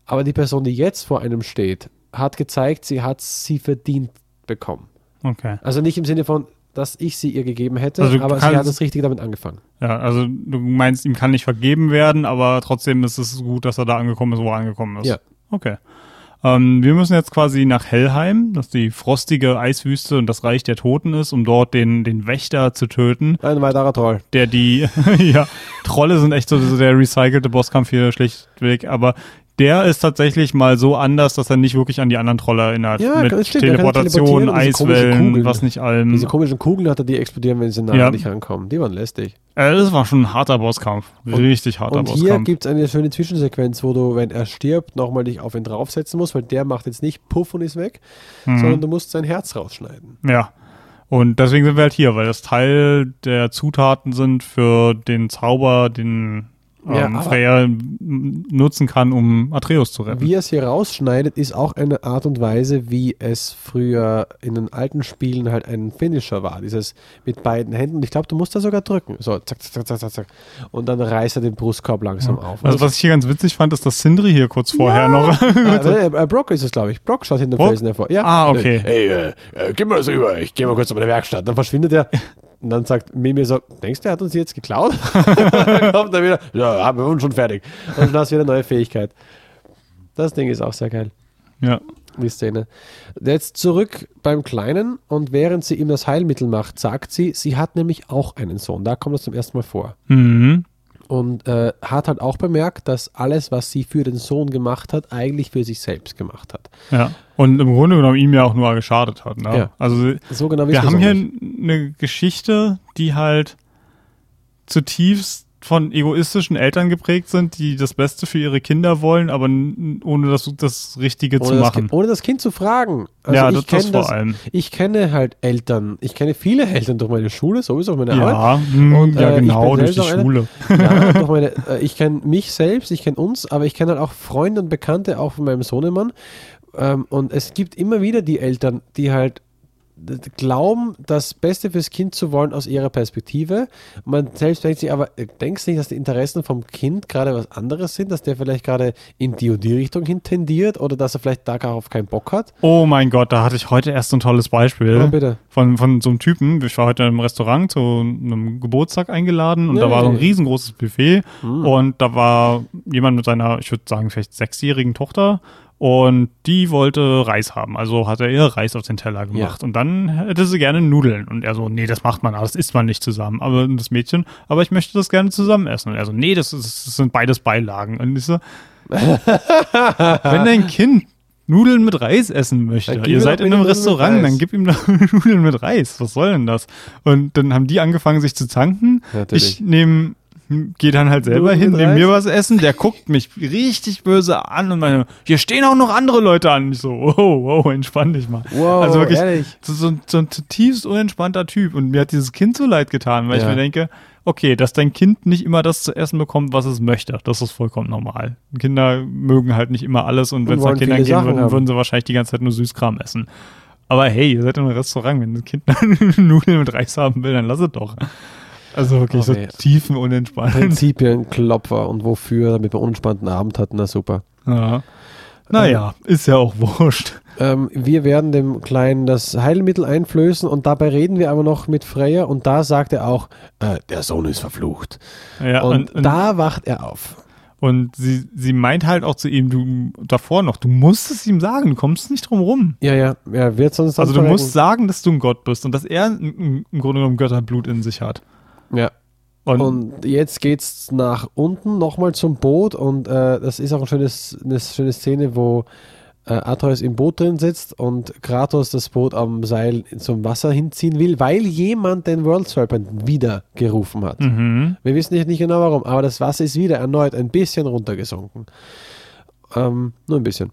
Aber die Person, die jetzt vor einem steht, hat gezeigt, sie hat sie verdient bekommen. Okay. Also nicht im Sinne von, dass ich sie ihr gegeben hätte, Also aber sie hat das richtig damit angefangen. Ja, also du meinst, ihm kann nicht vergeben werden, aber trotzdem ist es gut, dass er da angekommen ist, wo er angekommen ist. Ja. Okay. Ähm, wir müssen jetzt quasi nach Hellheim, das die frostige Eiswüste und das Reich der Toten ist, um dort den, den Wächter zu töten, Ein weiterer Troll. der die, (laughs) ja, Trolle sind echt so so der recycelte Bosskampf hier schlichtweg, aber der ist tatsächlich mal so anders, dass er nicht wirklich an die anderen Trolle erinnert. Ja, Mit stimmt, Teleportation, Eiswellen, was nicht allem. Diese komischen Kugeln hat er, die explodieren, wenn sie nah Ja. an dich rankommen. Die waren lästig. Äh, das war schon ein harter Bosskampf. Richtig harter Und hier Bosskampf. gibt es eine schöne Zwischensequenz, wo du, wenn er stirbt, nochmal dich auf ihn draufsetzen musst, weil der macht jetzt nicht Puff und ist weg, Mhm. sondern du musst sein Herz rausschneiden. Ja. Und deswegen sind wir halt hier, weil das Teil der Zutaten sind für den Zauber, den Ja, ähm, Freya nutzen kann, um Atreus zu retten. Wie er es hier rausschneidet, ist auch eine Art und Weise, wie es früher in den alten Spielen halt ein Finisher war. Dieses mit beiden Händen. Und ich glaube, du musst da sogar drücken. So, zack, zack, zack, zack, zack. Und dann reißt er den Brustkorb langsam auf. Also was ich hier ganz witzig fand, ist, dass Sindri hier kurz vorher noch. Ah, (laughs) äh, äh, Brock ist es, glaube ich. Brock schaut hinter dem? Felsen hervor. Ja. Ah, okay. Hey, äh, äh, gib mal das rüber. Ich gehe mal kurz zu meiner Werkstatt. Dann verschwindet er. Und dann sagt Mimi so, denkst du, er hat uns jetzt geklaut? (laughs) dann kommt er wieder, ja, haben wir uns schon fertig. Und dann hast du wieder eine neue Fähigkeit. Das Ding ist auch sehr geil, ja. die Szene. Jetzt zurück beim Kleinen und während sie ihm das Heilmittel macht, sagt sie, sie hat nämlich auch einen Sohn. Da kommt das zum ersten Mal vor. Mhm. Und äh, hat halt auch bemerkt, dass alles, was sie für den Sohn gemacht hat, eigentlich für sich selbst gemacht hat. Ja. Und im Grunde genommen ihm ja auch nur geschadet hat. Ne? Ja. Also So genau wir haben hier nicht. eine Geschichte, die halt zutiefst von egoistischen Eltern geprägt sind, die das Beste für ihre Kinder wollen, aber ohne das, das Richtige zu ohne, das machen. kind, ohne das Kind zu fragen. Also ja, ich das, das vor allem. Ich kenne halt Eltern. Ich kenne viele (laughs) Eltern durch meine Schule, sowieso meine Arbeit. Ja, hm, Und, ja äh, genau, durch die. Schule. (laughs) Ja, durch (laughs) meine, äh, ich kenne mich selbst, ich kenne uns, aber ich kenne halt auch Freunde und Bekannte, auch von meinem Sohnemann. Ähm, und es gibt immer wieder die Eltern, die halt glauben, das Beste fürs Kind zu wollen aus ihrer Perspektive. Man selbst denkt sich, aber äh, denkst du nicht, dass die Interessen vom Kind gerade was anderes sind, dass der vielleicht gerade in die und die Richtung hin tendiert oder dass er vielleicht darauf keinen Bock hat? Oh mein Gott, da hatte ich heute erst so ein tolles Beispiel. Oh, bitte. Von, von so einem Typen. Ich war heute im Restaurant zu einem Geburtstag eingeladen und da war so ein riesengroßes Buffet Hm. und da war jemand mit seiner, ich würde sagen, vielleicht sechsjährigen Tochter und die wollte Reis haben. Also hat er ihr Reis auf den Teller gemacht und dann hätte sie gerne Nudeln und er so, nee, das macht man, das isst man nicht zusammen. Aber das Mädchen, aber ich möchte das gerne zusammen essen. Und er so, nee, das, ist, das sind beides Beilagen. Und ich so, (laughs) wenn dein Kind Nudeln mit Reis essen möchte. Ihr seid in einem Restaurant, dann gib ihm doch (laughs) Nudeln mit Reis. Was soll denn das? Und dann haben die angefangen, sich zu zanken. Natürlich. Ich nehme, gehe dann halt selber hin, nehme mir was essen. Der guckt mich richtig böse an und meine, hier stehen auch noch andere Leute an. Ich so, wow, wow, entspann dich mal. Wow, also wirklich, ehrlich? so, so, ein- so ein zutiefst unentspannter Typ. Und mir hat dieses Kind so leid getan, weil ich Ja. mir denke, okay, dass dein Kind nicht immer das zu essen bekommt, was es möchte, das ist vollkommen normal. Kinder mögen halt nicht immer alles und wenn es nach Kindern gehen würde, würden sie wahrscheinlich die ganze Zeit nur Süßkram essen. Aber hey, ihr seid in einem Restaurant, wenn ein Kind (laughs) Nudeln mit Reis haben will, dann lass es doch. Also wirklich Oh, so tiefen unentspannt. Prinzipien, Klopfer und wofür, damit wir unentspannten Abend hatten, na super. Ja. Naja, ist ja auch wurscht. Ähm, wir werden dem Kleinen das Heilmittel einflößen und dabei reden wir aber noch mit Freya und da sagt er auch, äh, der Sohn ist verflucht. Ja, und, und, und, da wacht er auf. und sie, sie meint halt auch zu ihm, du davor noch, du musst es ihm sagen, du kommst nicht drum rum. Ja, ja, er wird sonst Also du musst sagen, dass du ein Gott bist und dass er im im Grunde genommen Götterblut in sich hat. Ja. Und, Und jetzt geht's nach unten nochmal zum Boot und äh, das ist auch ein schönes, eine schöne Szene, wo äh, Atreus im Boot drin sitzt und Kratos das Boot am Seil zum Wasser hinziehen will, weil jemand den World Serpent wieder gerufen hat. mhm. Wir wissen nicht, nicht genau warum, aber das Wasser ist wieder erneut ein bisschen runtergesunken. Ähm, nur ein bisschen.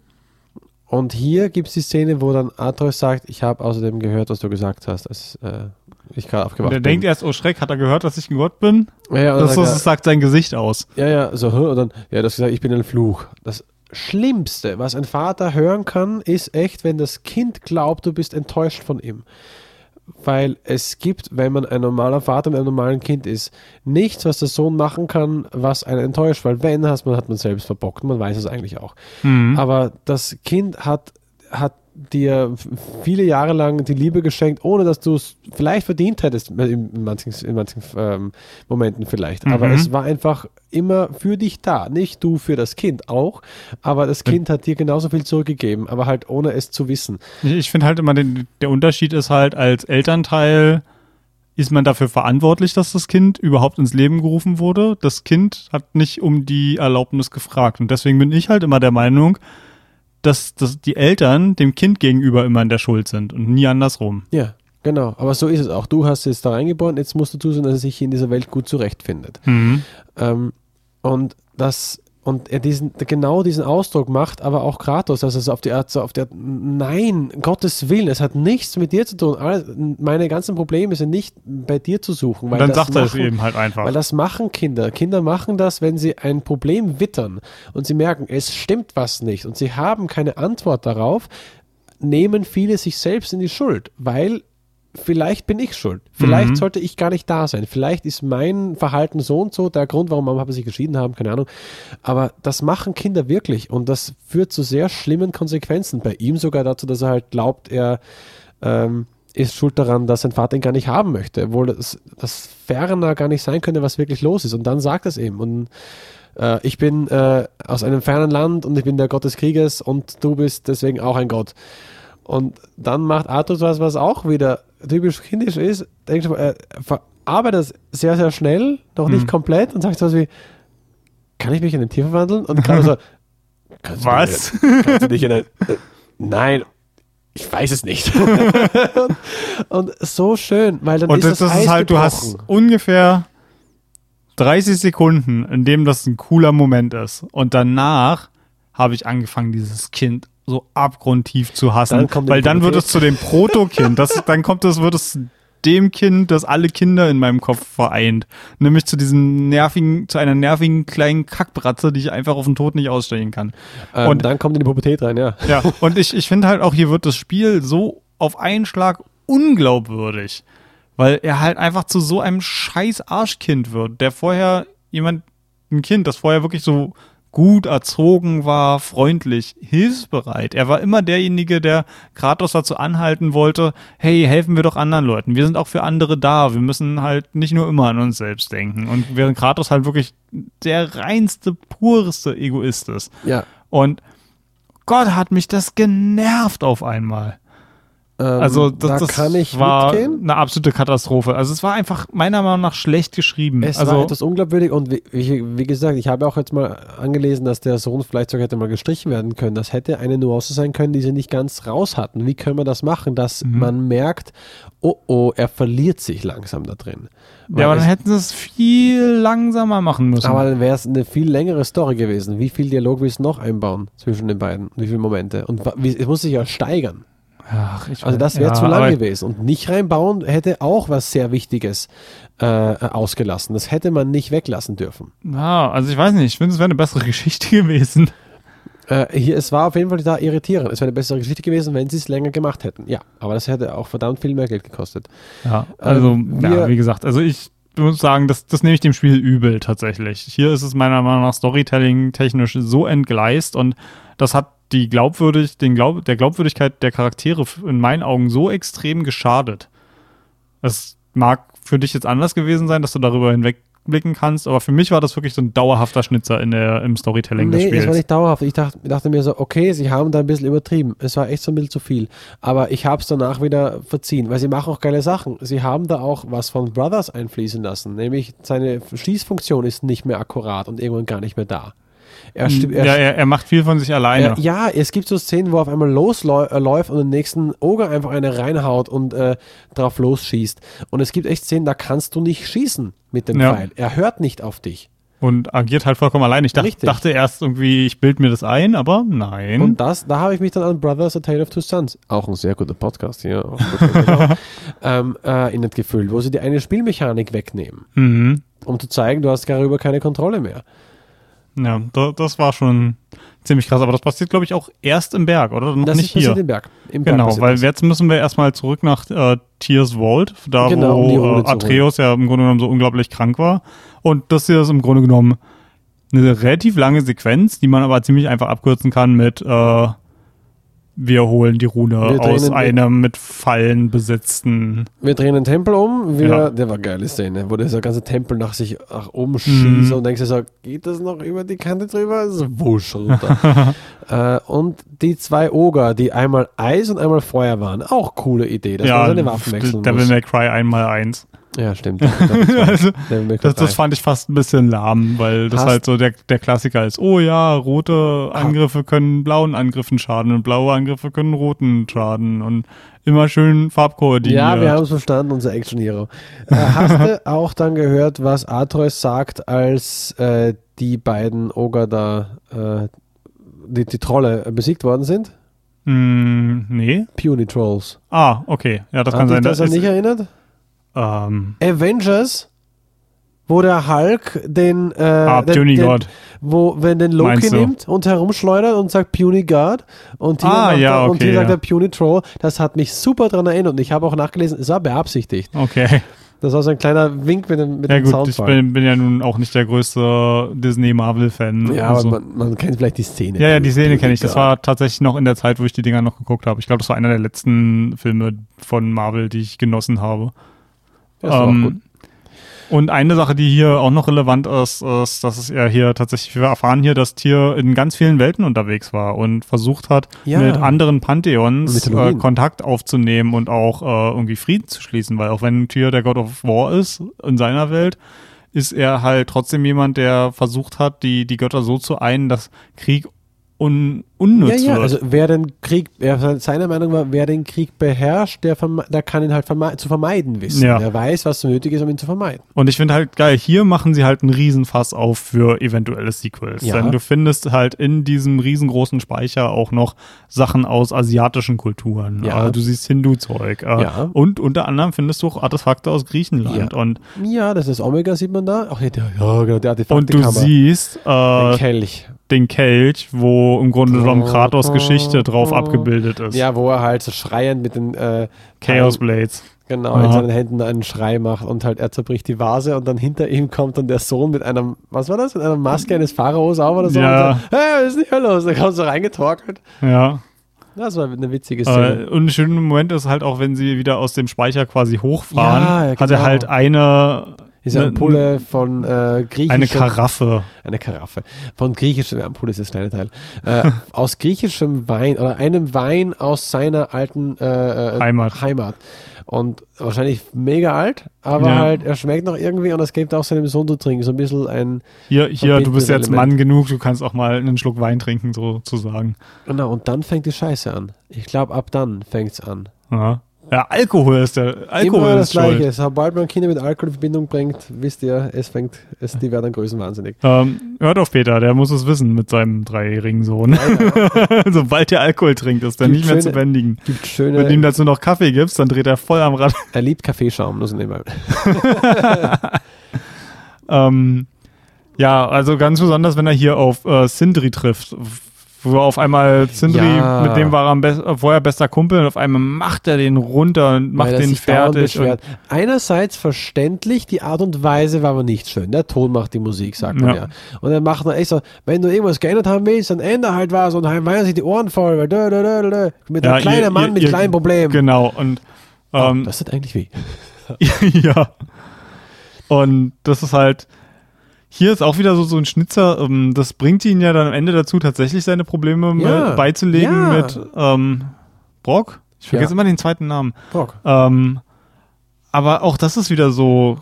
Und hier gibt es die Szene, wo dann Atreus sagt, ich habe außerdem gehört, was du gesagt hast, als äh, ich gerade Und aufgewacht er bin. denkt erst, oh Schreck, hat er gehört, dass ich ein Gott bin? ja, ja, Das, sagt er- das sagt sein Gesicht aus. ja, ja, so, und dann, ja, das gesagt, ich bin ein Fluch. Das Schlimmste, was ein Vater hören kann, ist echt, wenn das Kind glaubt, du bist enttäuscht von ihm. Weil es gibt, wenn man ein normaler Vater mit einem normalen Kind ist, nichts, was der Sohn machen kann, was einen enttäuscht. Weil wenn, hat man, hat man selbst verbockt. Man weiß es eigentlich auch. Mhm. Aber das Kind hat, hat dir viele Jahre lang die Liebe geschenkt, ohne dass du es vielleicht verdient hättest, in in manchen, in manchen ähm, Momenten vielleicht. Aber Mhm. es war einfach immer für dich da. Nicht du für das Kind auch, aber das Kind hat dir genauso viel zurückgegeben, aber halt ohne es zu wissen. Ich, ich finde halt immer, den, der Unterschied ist halt, als Elternteil ist man dafür verantwortlich, dass das Kind überhaupt ins Leben gerufen wurde. Das Kind hat nicht um die Erlaubnis gefragt. Und deswegen bin ich halt immer der Meinung, dass, dass die Eltern dem Kind gegenüber immer in der Schuld sind und nie andersrum. Ja, genau. Aber so ist es auch. Du hast es da reingeboren, jetzt musst du zusehen, dass er sich in dieser Welt gut zurechtfindet. Mhm. Ähm, und das und er diesen genau diesen Ausdruck macht, aber auch Kratos, dass es auf die Art so auf der Nein, Gottes Willen, es hat nichts mit dir zu tun. Alles, meine ganzen Probleme sind nicht bei dir zu suchen. Und weil dann das sagt er es machen- eben halt einfach. Weil das machen Kinder. Kinder machen das, wenn sie ein Problem wittern und sie merken, es stimmt was nicht und sie haben keine Antwort darauf, nehmen viele sich selbst in die Schuld, weil vielleicht bin ich schuld. Vielleicht Mhm. sollte ich gar nicht da sein. Vielleicht ist mein Verhalten so und so der Grund, warum Mama und Papa sich geschieden haben, keine Ahnung. Aber das machen Kinder wirklich und das führt zu sehr schlimmen Konsequenzen. Bei ihm sogar dazu, dass er halt glaubt, er ähm, ist schuld daran, dass sein Vater ihn gar nicht haben möchte, obwohl das, das ferner gar nicht sein könnte, was wirklich los ist. Und dann sagt er es eben. Und äh, ich bin äh, aus einem fernen Land und ich bin der Gott des Krieges und du bist deswegen auch ein Gott. Und dann macht Arthur was, was auch wieder typisch kindisch ist. Denkst du, er verarbeitet das sehr, sehr schnell, noch nicht Mhm. komplett und sagt so was wie, kann ich mich in ein Tier verwandeln? Und gerade so, (laughs) kannst du Was? Dich, in- kannst du dich in ein, äh, nein, ich weiß es nicht. und, (laughs) und so schön, weil dann Und ist das, das, das ist Eis halt, du hast gebrochen. ungefähr 30 Sekunden, in dem das ein cooler Moment ist. Und danach habe ich angefangen, dieses Kind so abgrundtief zu hassen. Dann weil dann wird es zu dem Proto-Kind. Das, dann kommt es, wird es dem Kind, das alle Kinder in meinem Kopf vereint. Nämlich zu diesem nervigen, zu einer nervigen kleinen Kackbratze, die ich einfach auf den Tod nicht ausstellen kann. Ähm, Und- dann kommt in die Pubertät rein, ja. Ja, und ich, ich finde halt auch, hier wird das Spiel so auf einen Schlag unglaubwürdig. Weil er halt einfach zu so einem scheiß Arschkind wird, der vorher jemand, ein Kind, das vorher wirklich so gut erzogen war, freundlich, hilfsbereit. Er war immer derjenige, der Kratos dazu anhalten wollte, hey, helfen wir doch anderen Leuten. Wir sind auch für andere da. Wir müssen halt nicht nur immer an uns selbst denken. Und während Kratos halt wirklich der reinste, pureste Egoist ist. Ja. Und Gott hat mich das genervt auf einmal. Ähm, Also das, da das kann ich war mitgehen. eine absolute Katastrophe. Also es war einfach meiner Meinung nach schlecht geschrieben. Es also war etwas unglaubwürdig und wie, wie, wie gesagt, ich habe auch jetzt mal angelesen, dass der Sohn vielleicht sogar hätte mal gestrichen werden können. Das hätte eine Nuance sein können, die sie nicht ganz raus hatten. Wie können wir das machen, dass Mhm. man merkt, oh oh, er verliert sich langsam da drin. Weil ja, aber dann es- hätten sie es viel langsamer machen müssen. aber dann wäre es eine viel längere Story gewesen. Wie viel Dialog willst du noch einbauen zwischen den beiden? Wie viele Momente? Und es muss sich ja steigern. Ach, Also das wäre ja, zu lang gewesen. Und nicht reinbauen hätte auch was sehr Wichtiges äh, ausgelassen. Das hätte man nicht weglassen dürfen. Ja, also ich weiß nicht, ich finde, es wäre eine bessere (laughs) Geschichte gewesen. Äh, hier, es war auf jeden Fall da irritierend. Es wäre eine bessere Geschichte gewesen, wenn sie es länger gemacht hätten. Ja, aber das hätte auch verdammt viel mehr Geld gekostet. Ja, also, Ähm, ja, wir- wie gesagt, also ich muss sagen, das, das nehme ich dem Spiel übel tatsächlich. Hier ist es meiner Meinung nach Storytelling technisch so entgleist und das hat die glaubwürdig, den Glaub, der Glaubwürdigkeit der Charaktere in meinen Augen so extrem geschadet. Es mag für dich jetzt anders gewesen sein, dass du darüber hinwegblicken kannst, aber für mich war das wirklich so ein dauerhafter Schnitzer in der, im Storytelling des Nee, Spiels. es war nicht dauerhaft. Ich dachte, dachte mir so, okay, sie haben da ein bisschen übertrieben. Es war echt so ein bisschen zu viel. Aber ich habe es danach wieder verziehen, weil sie machen auch geile Sachen. Sie haben da auch was von Brothers einfließen lassen. Nämlich seine Schießfunktion ist nicht mehr akkurat und irgendwann gar nicht mehr da. Er, sti- er ja, er, er macht viel von sich alleine. Äh, ja, es gibt so Szenen, wo er auf einmal losläuft und den nächsten Oger einfach eine reinhaut und äh, drauf losschießt. Und es gibt echt Szenen, da kannst du nicht schießen mit dem Ja. Pfeil. Er hört nicht auf dich. Und agiert halt vollkommen allein. Ich dach, Richtig. dachte erst irgendwie, ich bild mir das ein, aber nein. Und das, da habe ich mich dann an Brothers A Tale of Two Sons, auch ein sehr guter Podcast hier, auch gut gemacht, (laughs) ähm, äh, erinnert gefühlt, wo sie die eine Spielmechanik wegnehmen, mhm. um zu zeigen, du hast darüber keine Kontrolle mehr. Ja, da, das war schon ziemlich krass. Aber das passiert, glaube ich, auch erst im Berg, oder? Noch Das nicht hier. im Berg. Im Berg Genau, weil das. jetzt müssen wir erstmal zurück nach äh, Tears Vault, da Genau, um wo Rune äh. Atreus ja im Grunde genommen so unglaublich krank war. Und das hier ist im Grunde genommen eine relativ lange Sequenz, die man aber ziemlich einfach abkürzen kann mit äh, wir holen die Rune Wir aus einem mit Fallen besetzten. Wir drehen den Tempel um, wir, Ja. der war eine geile Szene, wo dieser ganze Tempel nach sich nach oben Mhm. schießt und denkst dir so, geht das noch über die Kante drüber? So wusch runter. äh, und die zwei Oger, die einmal Eis und einmal Feuer waren, auch coole Idee, dass man seine Waffen wechseln Devil muss. May Cry einmal eins. Ja, stimmt. (laughs) also, das, das 3. fand ich fast ein bisschen lahm, weil das Hast- halt so der, der Klassiker ist. Oh ja, rote Angriffe können blauen Angriffen schaden und blaue Angriffe können roten schaden und immer schön farbkoordiniert. Ja, wir haben es verstanden, unser Action Hero. Äh, hast du (laughs) auch dann gehört, was Atreus sagt, als äh, die beiden Oger da, äh, die, die Trolle besiegt worden sind? Mm, nee. Puny Trolls. Ah, okay. Ja, das Hat kann dich sein. das dass an nicht erinnert? Ähm, Avengers, wo der Hulk den, äh, ah, den, Puny den, God. wo wenn den Loki Meinst du? nimmt und herumschleudert und sagt Puny God und hier, Ah, ja, er, und okay, hier sagt ja. er Puny Troll, das hat mich super dran erinnert und ich habe auch nachgelesen, es war beabsichtigt. Okay. Das war so ein kleiner Wink mit dem, mit Ja dem gut, ich Soundfall. bin, bin ja nun auch nicht der größte Disney-Marvel-Fan. ja, aber Also- man, man kennt vielleicht die Szene. Ja, ja, die Szene kenne ich. Das war tatsächlich noch in der Zeit, wo ich die Dinger noch geguckt habe. Ich glaube, das war einer der letzten Filme von Marvel, die ich genossen habe. Ähm. Und eine Sache, die hier auch noch relevant ist, ist, dass es er hier tatsächlich, wir erfahren hier, dass Tier in ganz vielen Welten unterwegs war und versucht hat, Ja. mit anderen Pantheons äh. Kontakt aufzunehmen und auch äh, irgendwie Frieden zu schließen, weil auch wenn Tier der God of War ist in seiner Welt, ist er halt trotzdem jemand, der versucht hat, die, die Götter so zu einen, dass Krieg un unnütz ja, ja, wird. also wer den Krieg, er, seiner Meinung war, wer den Krieg beherrscht, der, der kann ihn halt verme zu vermeiden wissen. Ja. Der weiß, was nötig ist, um ihn zu vermeiden. Und ich finde halt geil, hier machen sie halt einen Riesenfass auf für eventuelle Sequels. Ja. Denn du findest halt in diesem riesengroßen Speicher auch noch Sachen aus asiatischen Kulturen. Ja. Äh, du siehst Hindu-Zeug. Äh, Ja. Und unter anderem findest du auch Artefakte aus Griechenland. Ja. Und, Ja, das ist Omega, sieht man da. Ach, ja, der, ja genau, der und du siehst Den äh, Kelch. Den Kelch, wo im Grunde genommen Kratos Geschichte drauf abgebildet ist. Ja, wo er halt so schreiend mit den äh, Chaos Blades. Genau, Aha. in seinen Händen einen Schrei macht und halt er zerbricht die Vase und dann hinter ihm kommt dann der Sohn mit einem, was war das, mit einer Maske eines Pharaos auf oder so Ja. und sagt, hey, was ist denn hier los? Da kommt so reingetorkelt. Ja. Das war eine witzige Szene. Äh, und ein schöner Moment ist halt auch, wenn sie wieder aus dem Speicher quasi hochfahren, Ja, ja, hat er genau. halt eine, Diese ne- Ampulle von äh, griechischem... eine Karaffe. Eine Karaffe. Von griechischem, Ampulle ist das kleine Teil. Äh, (laughs) aus griechischem Wein oder einem Wein aus seiner alten äh, äh, Heimat. Heimat. Und wahrscheinlich mega alt, aber Ja. halt, er schmeckt noch irgendwie und das gibt auch seinem Sohn zu trinken. So ein bisschen ein, Hier, hier, du bist jetzt Element. Mann genug, du kannst auch mal einen Schluck Wein trinken, sozusagen. genau, und dann fängt die Scheiße an. Ich glaube, ab dann fängt es an. Ja. Ja, Alkohol ist der, Alkohol Immer das schuld. Gleiche. Sobald man Kinder mit Alkohol in Verbindung bringt, wisst ihr, es fängt, es, die werden größenwahnsinnig. Ähm, hört auf Peter, der muss es wissen mit seinem dreijährigen Sohn. (laughs) Sobald er Alkohol trinkt, ist er nicht mehr zu schöne- bändigen. Gibt Wenn du ihm schöne, dazu noch Kaffee gibst, dann dreht er voll am Rad. er liebt Kaffeeschaum, nur so nebenbei. (laughs) Ähm, ja, also ganz besonders, wenn er hier auf äh, Sindri trifft, wo auf einmal Sindri, Ja. mit dem war er am best, äh, vorher bester Kumpel und auf einmal macht er den runter und macht den fertig. Einerseits verständlich, die Art und Weise war aber nicht schön. Der Ton macht die Musik, sagt man Ja. ja. Und dann macht er echt so, wenn du irgendwas geändert haben willst, dann ändere halt was und dann weihen sich die Ohren voll. Weil dö, dö, dö, dö. Mit Ja, einem kleinen ihr- Mann ihr- mit ihr- kleinen Problemen. genau, und Oh, ähm, das tut eigentlich weh. (laughs) ja. Und das ist halt, hier ist auch wieder so, so ein Schnitzer, ähm, das bringt ihn ja dann am Ende dazu, tatsächlich seine Probleme Ja. beizulegen Ja. mit ähm, Brock. Ich vergesse Ja. immer den zweiten Namen. Brock. Ähm, aber auch das ist wieder so,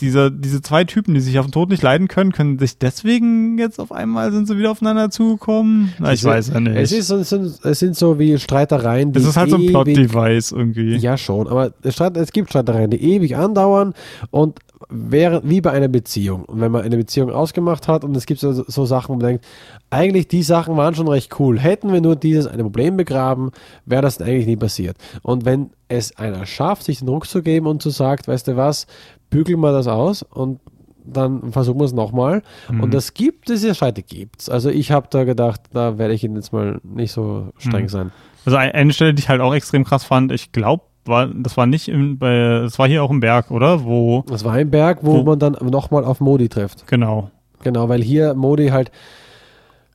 dieser, diese zwei Typen, die sich auf den Tod nicht leiden können, können sich deswegen jetzt auf einmal, sind sie wieder aufeinander zugekommen? Na, ich Es weiß ja nicht. Es, ist, es, sind, es sind so wie Streitereien, die es ist halt so ein Plot-Device irgendwie. Ja, schon, aber es gibt Streitereien, die ewig andauern und während, wie bei einer Beziehung. Und wenn man eine Beziehung ausgemacht hat und es gibt so, so Sachen, wo man denkt, eigentlich die Sachen waren schon recht cool. Hätten wir nur dieses eine Problem begraben, wäre das eigentlich nie passiert. Und wenn es einer schafft, sich den Ruck zu geben und zu sagt, weißt du was, bügeln wir das aus und dann versuchen wir es nochmal. Mhm. Und das gibt, diese Streite gibt's. Also ich habe da gedacht, da werde ich ihn jetzt mal nicht so streng Mhm. sein. Also ein- eine Stelle, die ich halt auch extrem krass fand, ich glaube, war, das war nicht im, bei, das war hier auch im Berg, oder? Wo, Das war ein Berg, wo, Wo- man dann nochmal auf Modi trifft. genau. Genau, weil hier Modi halt,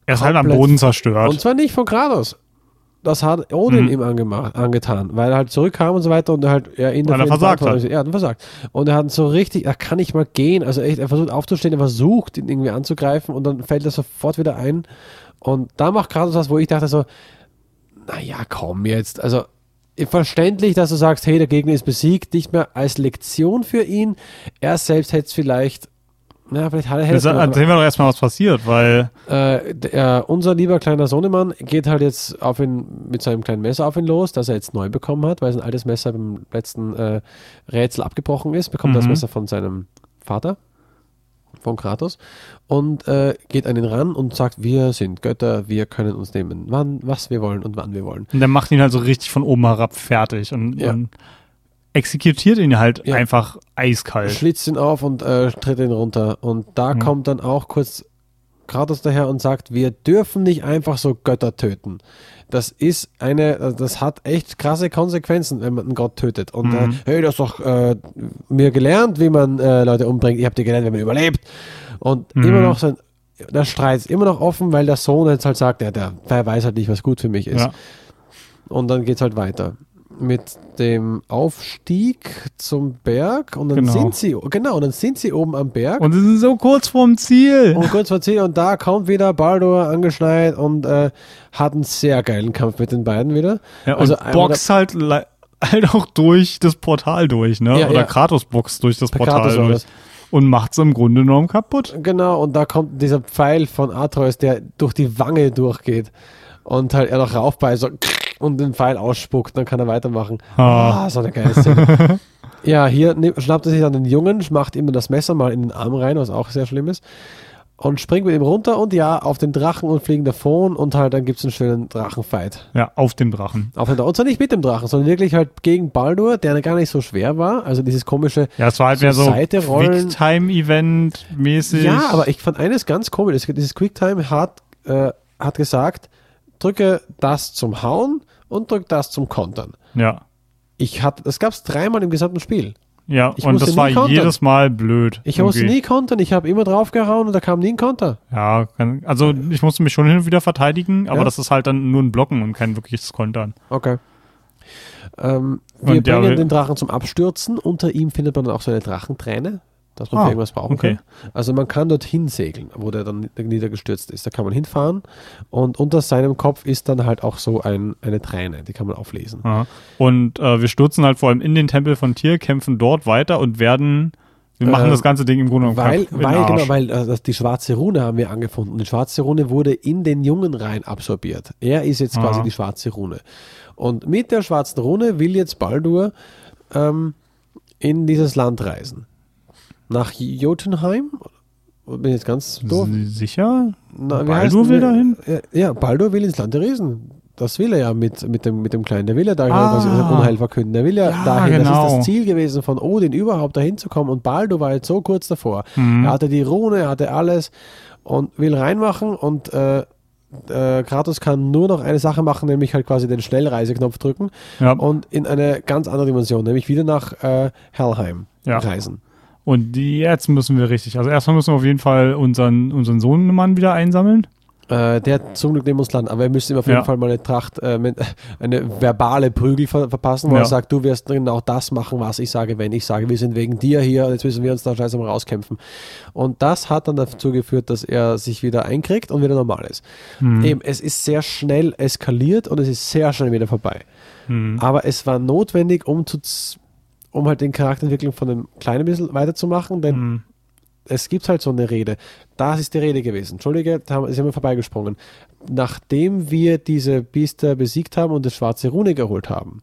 Er ist halt am Boden zerstört. und zwar nicht von Kratos. Das hat Odin Mhm. ihm angemacht, angetan, weil er halt zurückkam und so weiter und er halt ja, ihn Weil er versagt hat. Er hat ihn versagt. Und er hat so richtig, er kann nicht mal gehen. Also echt, er versucht aufzustehen, er versucht, ihn irgendwie anzugreifen und dann fällt er sofort wieder ein. Und da macht Kratos was, wo ich dachte so, naja, komm jetzt. Also verständlich, dass du sagst, hey, der Gegner ist besiegt, nicht mehr als Lektion für ihn. Er selbst hätte es vielleicht, na, vielleicht hat er hätte Das, erzählen wir doch erstmal, was passiert, weil äh, der, unser lieber kleiner Sohnemann geht halt jetzt auf ihn mit seinem kleinen Messer auf ihn los, das er jetzt neu bekommen hat, weil sein altes Messer beim letzten äh, Rätsel abgebrochen ist, bekommt das Mhm. Messer von seinem Vater, von Kratos, und äh, geht an ihn ran und sagt, wir sind Götter, wir können uns nehmen, wann, was wir wollen und wann wir wollen. und der macht ihn halt so richtig von oben herab fertig und, Ja. und exekutiert ihn halt Ja. einfach eiskalt. Schlitzt ihn auf und äh, tritt ihn runter. Und da Mhm. kommt dann auch kurz Kratos daher und sagt, wir dürfen nicht einfach so Götter töten. Das ist eine, also das hat echt krasse Konsequenzen, wenn man einen Gott tötet. Und Mhm. äh, hey, du hast doch äh, mir gelernt, wie man äh, Leute umbringt. Ihr habt dir gelernt, wie man überlebt. Und Mhm. immer noch so ein, der Streit ist immer noch offen, weil der Sohn jetzt halt sagt, ja, der, der weiß halt nicht, was gut für mich ist. Ja. Und dann geht's halt weiter. Mit dem Aufstieg zum Berg und dann Genau. sind sie, genau, und dann sind sie oben am Berg Und sie sind so kurz vorm Ziel. und kurz vor Ziel und da kommt wieder Baldur angeschneit und äh, hat einen sehr geilen Kampf mit den beiden wieder. Ja, und also boxt halt, halt auch durch das Portal durch, ne? Ja, Oder ja. Kratos boxt durch das Portal Kratos durch. das. und macht's im Grunde genommen kaputt. Genau, und da kommt dieser Pfeil von Atreus, der durch die Wange durchgeht und halt er noch raufbeißt so, und den Pfeil ausspuckt, dann kann er weitermachen. Ah. Ah, so eine geile Szene. (laughs) ja, hier nimmt- schnappt er sich dann den Jungen, macht ihm das Messer mal in den Arm rein, was auch sehr schlimm ist. Und springt mit ihm runter und ja, auf den Drachen und fliegen davon und halt dann gibt es einen schönen Drachenfight. Ja, auf dem Drachen. Auf den, und zwar nicht mit dem Drachen, sondern wirklich halt gegen Baldur, der gar nicht so schwer war. Also dieses komische. Ja, es war halt So mehr so. Quicktime-Event-mäßig. Ja, aber ich fand eines ganz komisch. Es- Dieses Quicktime hat, äh, hat gesagt, drücke das zum Hauen und drück das zum Kontern. Ja. Ich hatte, das gab es dreimal im gesamten Spiel. Ja, Ich und das war kontern. jedes Mal blöd. Ich musste nie kontern, ich habe immer draufgehauen und da kam nie ein Konter. Ja, also ich musste mich schon hin und wieder verteidigen, aber Ja. das ist halt dann nur ein Blocken und kein wirkliches Kontern. Okay. Ähm, wir Und ja, bringen wir- den Drachen zum Abstürzen. Unter ihm findet man dann auch so eine Drachenträne, dass man Ah, irgendwas brauchen okay. kann. Also man kann dorthin segeln, wo der dann niedergestürzt ist. Da kann man hinfahren und unter seinem Kopf ist dann halt auch so ein, eine Träne, die kann man auflesen. Ja. Und äh, wir stürzen halt vor allem in den Tempel von Tyr, kämpfen dort weiter und werden, wir machen Äh, das ganze Ding im Grunde genommen Weil, weil, genau, weil das- die schwarze Rune haben wir angefunden. Und die schwarze Rune wurde in den Jungen rein absorbiert. Er ist jetzt quasi Aha. die schwarze Rune. Und mit der schwarzen Rune will jetzt Baldur ähm, in dieses Land reisen. Nach Jotunheim? Bin ich jetzt ganz doof? Sicher? Na, Baldur will dahin? Ja, ja, Baldur will ins Land der Riesen. Das will er ja mit, mit, dem, mit dem Kleinen. Der will ja da Ah. quasi Unheil verkünden. Der will ja, Ja, dahin. Das genau. ist das Ziel gewesen von Odin, überhaupt dahin zu kommen. Und Baldur war jetzt so kurz davor. Mhm. Er hatte die Rune, er hatte alles und will reinmachen. Und äh, äh, Kratos kann nur noch eine Sache machen, nämlich halt quasi den Schnellreiseknopf drücken Ja. und in eine ganz andere Dimension, nämlich wieder nach äh, Helheim Ja. reisen. Und die, jetzt müssen wir richtig. Also erstmal müssen wir auf jeden Fall unseren, unseren Sohnemann wieder einsammeln. Äh, der hat zum Glück neben uns landen, aber wir müssen ihm auf jeden Ja. Fall mal eine Tracht, äh, mit, eine verbale Prügel ver verpassen, wo Ja. er sagt, du wirst genau das machen, was ich sage, wenn ich sage, wir sind wegen dir hier, jetzt müssen wir uns da scheiße mal rauskämpfen. Und das hat dann dazu geführt, dass er sich wieder einkriegt und wieder normal ist. Mhm. Eben, es ist sehr schnell eskaliert und es ist sehr schnell wieder vorbei. Mhm. Aber es war notwendig, um zu um halt den Charakterentwicklung von dem Kleinen ein bisschen weiterzumachen, denn Mhm. es gibt halt so eine Rede. Das ist die Rede gewesen. Entschuldige, da haben, sind wir vorbeigesprungen. Nachdem wir diese Biester besiegt haben und das schwarze Rune geholt haben,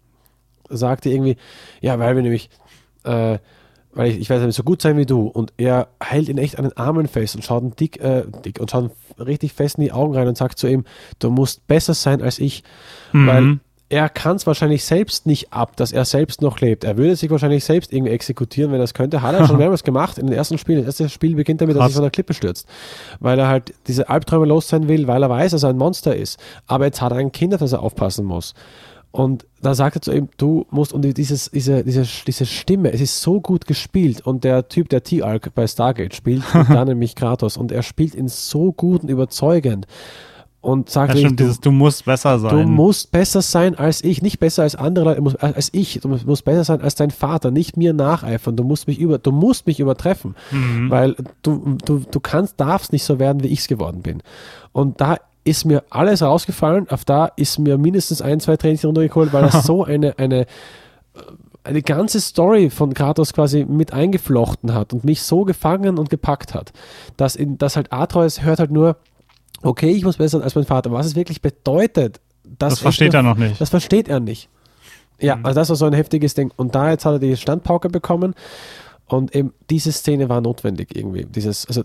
sagte irgendwie, ja, weil wir nämlich, äh, weil ich, ich werde nicht so gut sein wie du. Und er hält ihn echt an den Armen fest und schaut ihn dick, äh, dick und schaut richtig fest in die Augen rein und sagt zu ihm, du musst besser sein als ich. Mhm. Weil er kann es wahrscheinlich selbst nicht ab, dass er selbst noch lebt. Er würde sich wahrscheinlich selbst irgendwie exekutieren, wenn er es könnte. Hat er schon (laughs) mehrmals gemacht. In den ersten Spielen. Das erste Spiel beginnt damit, dass er sich von der Klippe stürzt. Weil er halt diese Albträume los sein will, weil er weiß, dass er ein Monster ist. Aber jetzt hat er ein Kind, auf das er aufpassen muss. Und da sagt er zu ihm, du musst, und dieses, diese, diese, diese Stimme, es ist so gut gespielt. Und der Typ, der T-Arc bei Stargate spielt, (laughs) da nämlich Kratos. Und er spielt ihn so gut und überzeugend. Und sagt ja, dieses, du musst besser sein. Du musst besser sein als ich, nicht besser als andere Leute, du musst- als ich. Du musst, musst besser sein als dein Vater, nicht mir nacheifern. Du musst mich über, du musst mich übertreffen, Mhm. weil du, du, du kannst, darfst nicht so werden, wie ich es geworden bin. Und da ist mir alles rausgefallen. Auf da ist mir mindestens ein, zwei Tränchen runtergeholt, weil das (laughs) so eine, eine, eine ganze Story von Kratos quasi mit eingeflochten hat und mich so gefangen und gepackt hat, dass, in, dass halt Atreus hört halt nur, okay, ich muss besser als mein Vater. Was es wirklich bedeutet, das versteht er noch nicht. Das versteht er nicht. Ja, Mhm. also das war so ein heftiges Ding. Und da jetzt hat er die Standpauke bekommen und eben diese Szene war notwendig irgendwie. Dieses, also,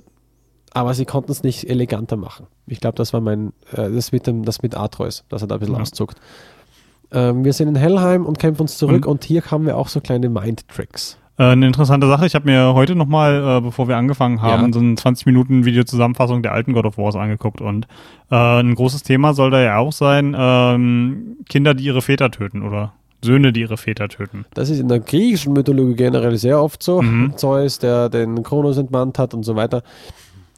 aber sie konnten es nicht eleganter machen. Ich glaube, das war mein, äh, das mit dem, das mit Atreus, dass er da ein bisschen Ja. auszuckt. Ähm, wir sind in Helheim und kämpfen uns zurück und, hier haben wir auch so kleine Mind-Tricks. Äh, eine interessante Sache, ich habe mir heute nochmal, äh, bevor wir angefangen haben, Ja. so eine 20 Minuten Videozusammenfassung der alten God of Wars angeguckt und äh, ein großes Thema soll da ja auch sein, ähm, Kinder, die ihre Väter töten oder Söhne, die ihre Väter töten. Das ist in der griechischen Mythologie generell sehr oft so. Mhm. Zeus, der den Kronos entmannt hat und so weiter.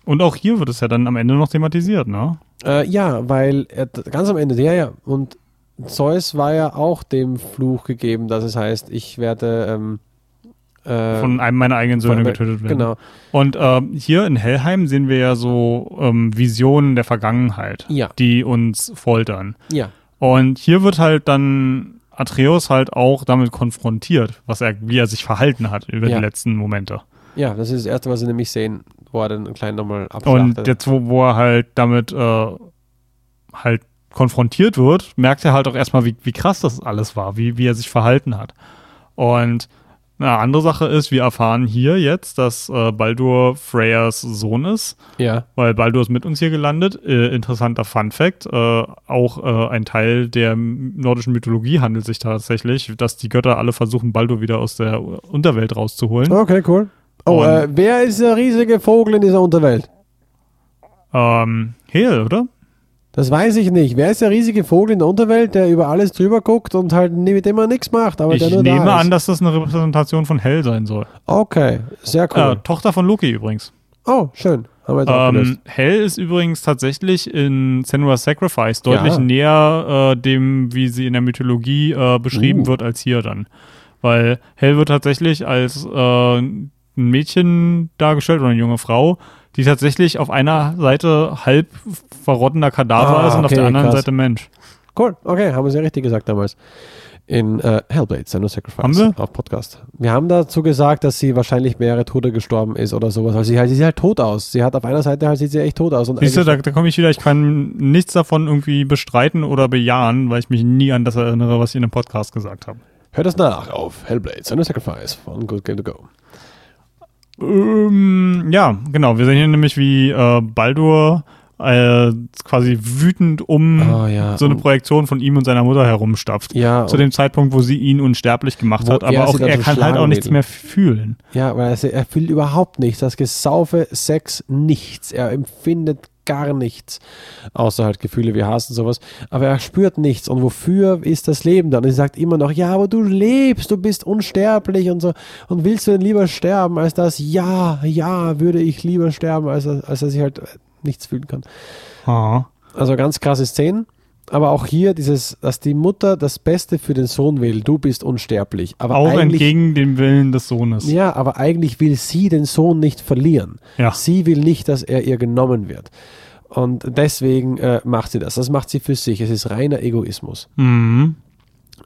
Und auch hier wird es ja dann am Ende noch thematisiert, ne? Äh, ja, weil er, ganz am Ende, ja, ja. Und Zeus war ja auch dem Fluch gegeben, dass es heißt, ich werde ähm, äh, Von einem meiner eigenen Söhne getötet werden. Genau. Und ähm, hier in Hellheim sehen wir ja so ähm, Visionen der Vergangenheit, Ja. die uns foltern. Ja. Und hier wird halt dann Atreus halt auch damit konfrontiert, was er, wie er sich verhalten hat über Ja. die letzten Momente. Ja, das ist das Erste, was sie nämlich sehen, wo er dann klein nochmal Und abschlachtet. jetzt, wo, wo er halt damit äh, halt konfrontiert wird, merkt er halt auch erstmal, wie, wie krass das alles war, wie, wie er sich verhalten hat. Und eine andere Sache ist, wir erfahren hier jetzt, dass äh, Baldur Freyas Sohn ist, ja, weil Baldur ist mit uns hier gelandet. Äh, interessanter Fun Fact, äh, auch äh, ein Teil der nordischen Mythologie handelt sich tatsächlich, dass die Götter alle versuchen, Baldur wieder aus der Unterwelt rauszuholen. okay, cool. Oh, äh, wer ist der riesige Vogel in dieser Unterwelt? Ähm, Hel, oder? Das weiß ich nicht. Wer ist der riesige Vogel in der Unterwelt, der über alles drüber guckt und halt nie- mit dem er nichts macht, aber ich der nur nehme da ist? an, dass das eine Repräsentation von Hel sein soll. Okay, sehr Äh, cool. Tochter von Loki übrigens. oh, schön. Ähm, Hell ist übrigens tatsächlich in Senua's Sacrifice deutlich Ja. näher äh, dem, wie sie in der Mythologie äh, beschrieben Uh. wird, als hier dann. Weil Hell wird tatsächlich als äh, ein Mädchen dargestellt oder eine junge Frau, die tatsächlich auf einer Seite halb verrottener Kadaver Ah, ist und auf okay, der anderen krass. Seite Mensch. Cool, okay, haben wir sehr richtig gesagt damals. In äh, Hellblade, Senua Sacrifice, Haben wir? auf Podcast. Wir haben dazu gesagt, dass sie wahrscheinlich mehrere Tode gestorben ist oder sowas. Also sie, halt, sie sieht halt tot aus. Sie hat auf einer Seite halt sieht sie echt tot aus. Und Siehst du, da, da komme ich wieder, ich kann nichts davon irgendwie bestreiten oder bejahen, weil ich mich nie an das erinnere, was ich in dem Podcast gesagt habe. Hört das nach auf Hellblade, Senua Sacrifice von Good Game to Go. Ähm, ja, genau. Wir sehen hier nämlich, wie äh, Baldur äh, quasi wütend um Oh ja. so eine und- Projektion von ihm und seiner Mutter herumstapft. Ja, Zu dem Zeitpunkt, wo sie ihn unsterblich gemacht Wo hat, er aber sie auch er so kann halt auch nichts mehr fühlen. Ja, weil er, er fühlt überhaupt nichts. Das Gesaufe, Sex, nichts. Er empfindet gar nichts. Außer halt Gefühle wie Hass und sowas. Aber er spürt nichts. Und wofür ist das Leben dann? Und sie sagt immer noch, ja, aber du lebst, du bist unsterblich und so. Und willst du denn lieber sterben als das? Ja, ja, würde ich lieber sterben, als, als dass ich halt nichts fühlen kann. Ah. Also ganz krasse Szenen. Aber auch hier dieses, dass die Mutter das Beste für den Sohn will. Du bist unsterblich. Aber Auch entgegen dem Willen des Sohnes. ja, aber eigentlich will sie den Sohn nicht verlieren. Ja. Sie will nicht, dass er ihr genommen wird. Und deswegen äh, macht sie das. Das macht sie für sich. Es ist reiner Egoismus. Mhm.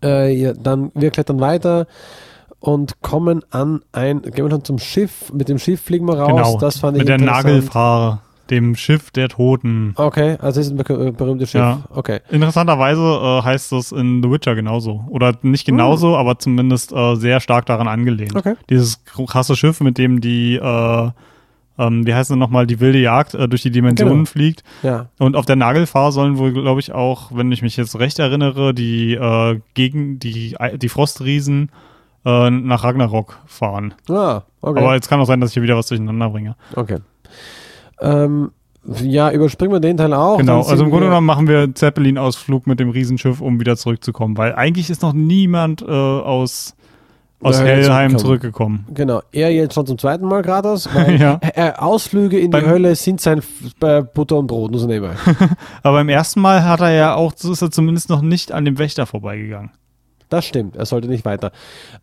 Äh, ja, dann, wir klettern weiter und kommen an ein, gehen wir dann zum Schiff. Mit dem Schiff fliegen wir raus. Genau. Das fand ich Mit der. Nagelfahrer, dem Schiff der Toten. Okay, also ist ein berüh- berühmtes Schiff. Ja. Okay. Interessanterweise äh, heißt es in The Witcher genauso. Oder nicht genauso, aber zumindest äh, sehr stark daran angelehnt. Okay. Dieses krasse Schiff, mit dem die, äh, ähm, wie heißt es nochmal, die wilde Jagd äh, durch die Dimensionen Genau. fliegt. Ja. Und auf der Nagelfahrer sollen wohl, glaube ich, auch, wenn ich mich jetzt recht erinnere, die äh, gegen die, die Frostriesen äh, nach Ragnarok fahren. Ah, okay. Aber jetzt kann auch sein, dass ich hier wieder was durcheinander bringe. okay. Ähm, ja, überspringen wir den Teil auch. Genau, also im Grunde genommen machen wir Zeppelin-Ausflug mit dem Riesenschiff, um wieder zurückzukommen, weil eigentlich ist noch niemand äh, aus, aus Ja, Helheim zurückgekommen. Genau, er jetzt schon zum zweiten Mal gratis, (laughs) Ja. Ausflüge in die Beim- Hölle sind sein äh, Butter und Brot, nur so nebenbei. (laughs) Aber beim ersten Mal hat er ja auch, so ist er zumindest noch nicht an dem Wächter vorbeigegangen. Das stimmt, er sollte nicht weiter.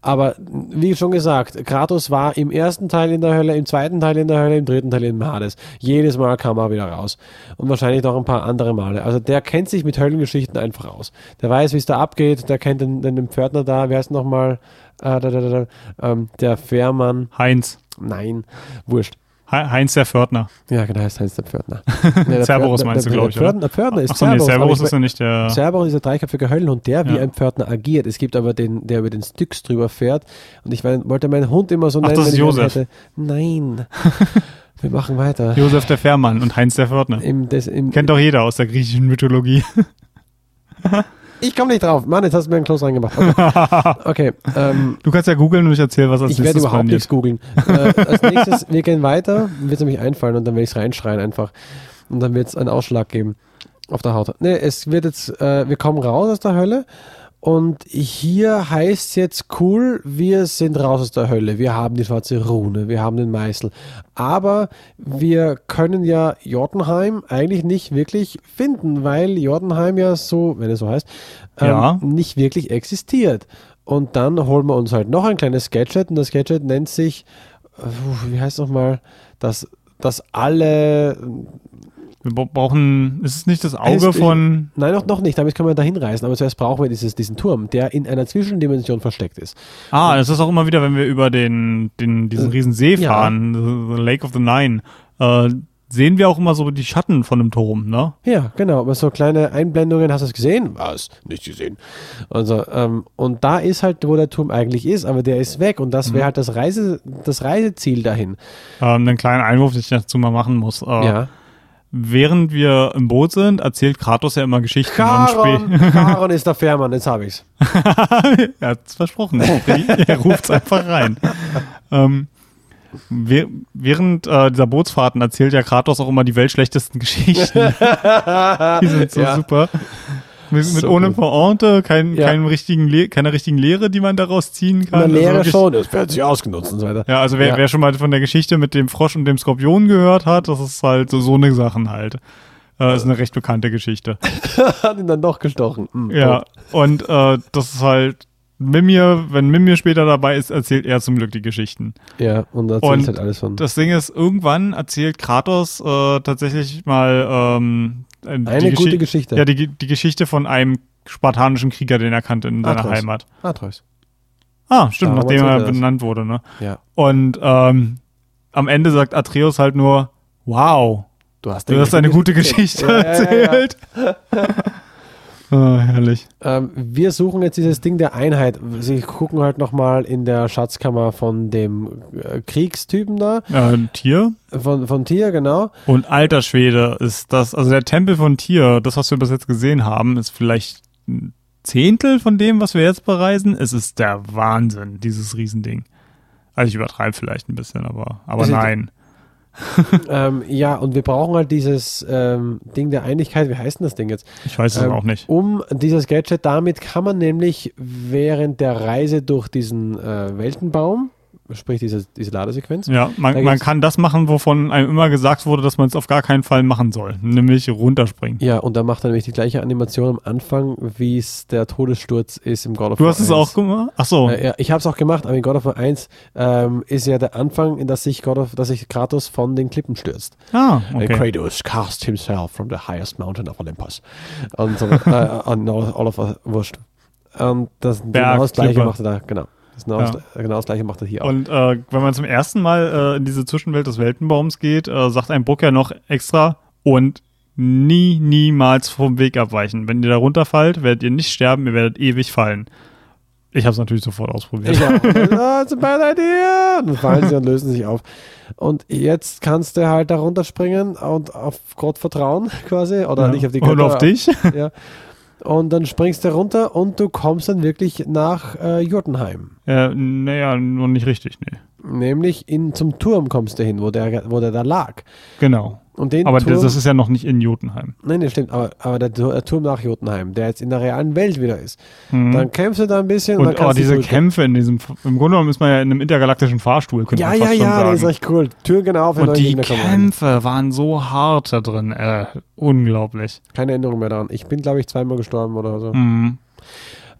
Aber wie schon gesagt, Kratos war im ersten Teil in der Hölle, im zweiten Teil in der Hölle, im dritten Teil im Hades. Jedes Mal kam er wieder raus. Und wahrscheinlich noch ein paar andere Male. Also der kennt sich mit Höllengeschichten einfach aus. Der weiß, wie es da abgeht, der kennt den, den, den Pförtner da, wer ist nochmal, äh, da, da, da, ähm, der Fährmann, Heinz. nein, wurscht. He- Heinz der Pförtner. Ja, genau, heißt Heinz der Pförtner. (laughs) Nee, der Cerberus Pförtner- meinst du, der- glaub ich, Der Pförtner, Pförtner ist Achso, nee, Cerberus, aber Cerberus ist ja nicht der. Cerberus ist der dreiköpfige Höllenhund, der wie Ja. ein Pförtner agiert. Es gibt aber den, der über den Styx drüber fährt. Und ich mein, wollte meinen Hund immer so Ach, nennen, das ist wenn ich einen Josef. hätte. Nein. (laughs) Wir machen weiter. Josef der Fährmann und Heinz der Pförtner. Im, des, im, Kennt doch jeder aus der griechischen Mythologie. (laughs) ich komme nicht drauf. Mann, jetzt hast du mir einen Kloß reingemacht. Okay, (laughs) okay ähm, Du kannst ja googeln und ich erzähle, was als ich werde nächstes überhaupt passiert. nichts googeln. (laughs) Äh, als nächstes, wir gehen weiter, wird es nämlich einfallen und dann werde ich es reinschreien einfach. Und dann wird es einen Ausschlag geben auf der Haut. Ne, es wird jetzt, äh, wir kommen raus aus der Hölle und hier heißt jetzt cool, wir sind raus aus der Hölle. Wir haben die schwarze Rune, wir haben den Meißel. Aber wir können ja Jotunheim eigentlich nicht wirklich finden, weil Jotunheim ja so, wenn es so heißt, ähm, Ja. nicht wirklich existiert. Und dann holen wir uns halt noch ein kleines Gadget und das Gadget nennt sich, äh, wie heißt nochmal, dass, dass alle Wir bra- brauchen, ist es nicht das Auge Es- von, Nein, noch, noch nicht, damit können wir da hinreisen, aber zuerst brauchen wir dieses, diesen Turm, der in einer Zwischendimension versteckt ist. ah, das ist auch immer wieder, wenn wir über den, den, diesen riesen See ja. fahren, the, the Lake of the Nine, äh, sehen wir auch immer so die Schatten von dem Turm, ne? Ja, genau, aber so kleine Einblendungen, hast du es gesehen? Was? Nicht gesehen. Also, ähm, und da ist halt, wo der Turm eigentlich ist, aber der ist weg und das wäre halt das, Reise, das Reiseziel dahin. Ähm, einen kleinen Einwurf, den ich dazu mal machen muss. Äh, Ja. Während wir im Boot sind, erzählt Kratos ja immer Geschichten. Charon, (laughs) Charon ist der (laughs) Fährmann, jetzt habe ich's. er hat's versprochen. er (laughs) ruft's einfach rein. Ähm, wäh- während äh, dieser Bootsfahrten erzählt ja Kratos auch immer die weltschlechtesten Geschichten. die sind so Ja. super. Mit, mit So ohne. Pointe, kein, Ja. keinem richtigen Le keine richtigen Lehre, die man daraus ziehen kann. Eine Also Lehre wirklich- schon, das wird sich ausgenutzt und so weiter. Ja, also wer, Ja. wer schon mal von der Geschichte mit dem Frosch und dem Skorpion gehört hat, das ist halt so, so eine Sachen halt. Äh, ist eine recht bekannte Geschichte. (laughs) Hat ihn dann doch gestochen. Hm, Ja, tot. und äh, das ist halt Mimir, wenn Mimir später dabei ist, erzählt er zum Glück die Geschichten. Ja, und erzählt Und halt alles von. Das Ding ist, irgendwann erzählt Kratos äh, tatsächlich mal ähm, äh, Eine gute Geschi- Geschichte. Ja, die, die Geschichte von einem spartanischen Krieger, den er kannte in seiner Atreus. Heimat. Atreus. Ah, stimmt, Darum nachdem er erzählt benannt wurde, ne? Ja. Und ähm, am Ende sagt Atreus halt nur, wow, Du hast, du hast eine gute Geschichte (laughs) Ja, ja, ja, ja. Ah, herrlich. Ähm, wir suchen jetzt dieses Ding der Einheit. Sie gucken halt nochmal in der Schatzkammer von dem äh, Kriegstypen da, ein Tier. von, von Tier, genau. Und alter Schwede ist das, also der Tempel von Tier, das, was wir bis jetzt gesehen haben, ist vielleicht ein Zehntel von dem, was wir jetzt bereisen. Es ist der Wahnsinn, dieses Riesending. Also ich übertreibe vielleicht ein bisschen, aber, aber Also, nein. (laughs) ähm, ja, und wir brauchen halt dieses ähm, Ding der Einigkeit. Wie heißt denn das Ding jetzt? Ich weiß es Ähm, auch nicht. Um dieses Gadget, damit kann man nämlich während der Reise durch diesen äh, Weltenbaum, sprich diese, diese Ladesequenz, Ja, man, man kann das machen, wovon einem immer gesagt wurde, dass man es auf gar keinen Fall machen soll. Nämlich runterspringen. Ja, und da macht er nämlich die gleiche Animation am Anfang, wie es der Todessturz ist im God of Du War hast es 1. auch gemacht? Ach so. Äh, ja, ich habe es auch gemacht, aber in God of War 1 ähm, ist ja der Anfang, in das sich, God of, dass sich Kratos von den Klippen stürzt. ah, And okay. Kratos cast himself from the highest mountain of Olympus. Und so, äh, (laughs) an all, all of us, wurscht. Und das Berg, genau das gleiche macht er da, genau. Das genau, Ja. das, genau das gleiche macht er hier auch. Und äh, wenn man zum ersten Mal äh, in diese Zwischenwelt des Weltenbaums geht, äh, sagt ein Bruck ja noch extra und nie, niemals vom Weg abweichen. Wenn ihr da runterfallt, werdet ihr nicht sterben, ihr werdet ewig fallen. Ich habe es natürlich sofort ausprobiert. Oh, it's (laughs) a bad idea. Und dann fallen sie und lösen sich auf. Und jetzt kannst du halt da runterspringen und auf Gott vertrauen, (laughs) quasi. Oder Ja. nicht auf die Und Götter. auf dich? Ja. Und dann springst du runter und du kommst dann wirklich nach äh, Jotunheim. äh, naja, noch nicht richtig, nee. Nämlich in, zum Turm kommst du hin, wo der, wo der da lag. Genau. Und den Aber Turm, das, ist ja noch nicht in Jotunheim. Nein, das stimmt, aber, aber der, der Turm nach Jotunheim, der jetzt in der realen Welt wieder ist. Mhm. Dann kämpfst du da ein bisschen und, dann und oh, kannst du diese Kämpfe in diesem, im Grunde genommen ist man ja in einem intergalaktischen Fahrstuhl, könnte Ja, man ja, schon ja, sagen. das ist echt cool. Türen gehen auf, und die kommen rein. Kämpfe waren so hart da drin, äh, unglaublich. Keine Änderung mehr daran. Ich bin, glaube ich, zweimal gestorben oder so. Mhm.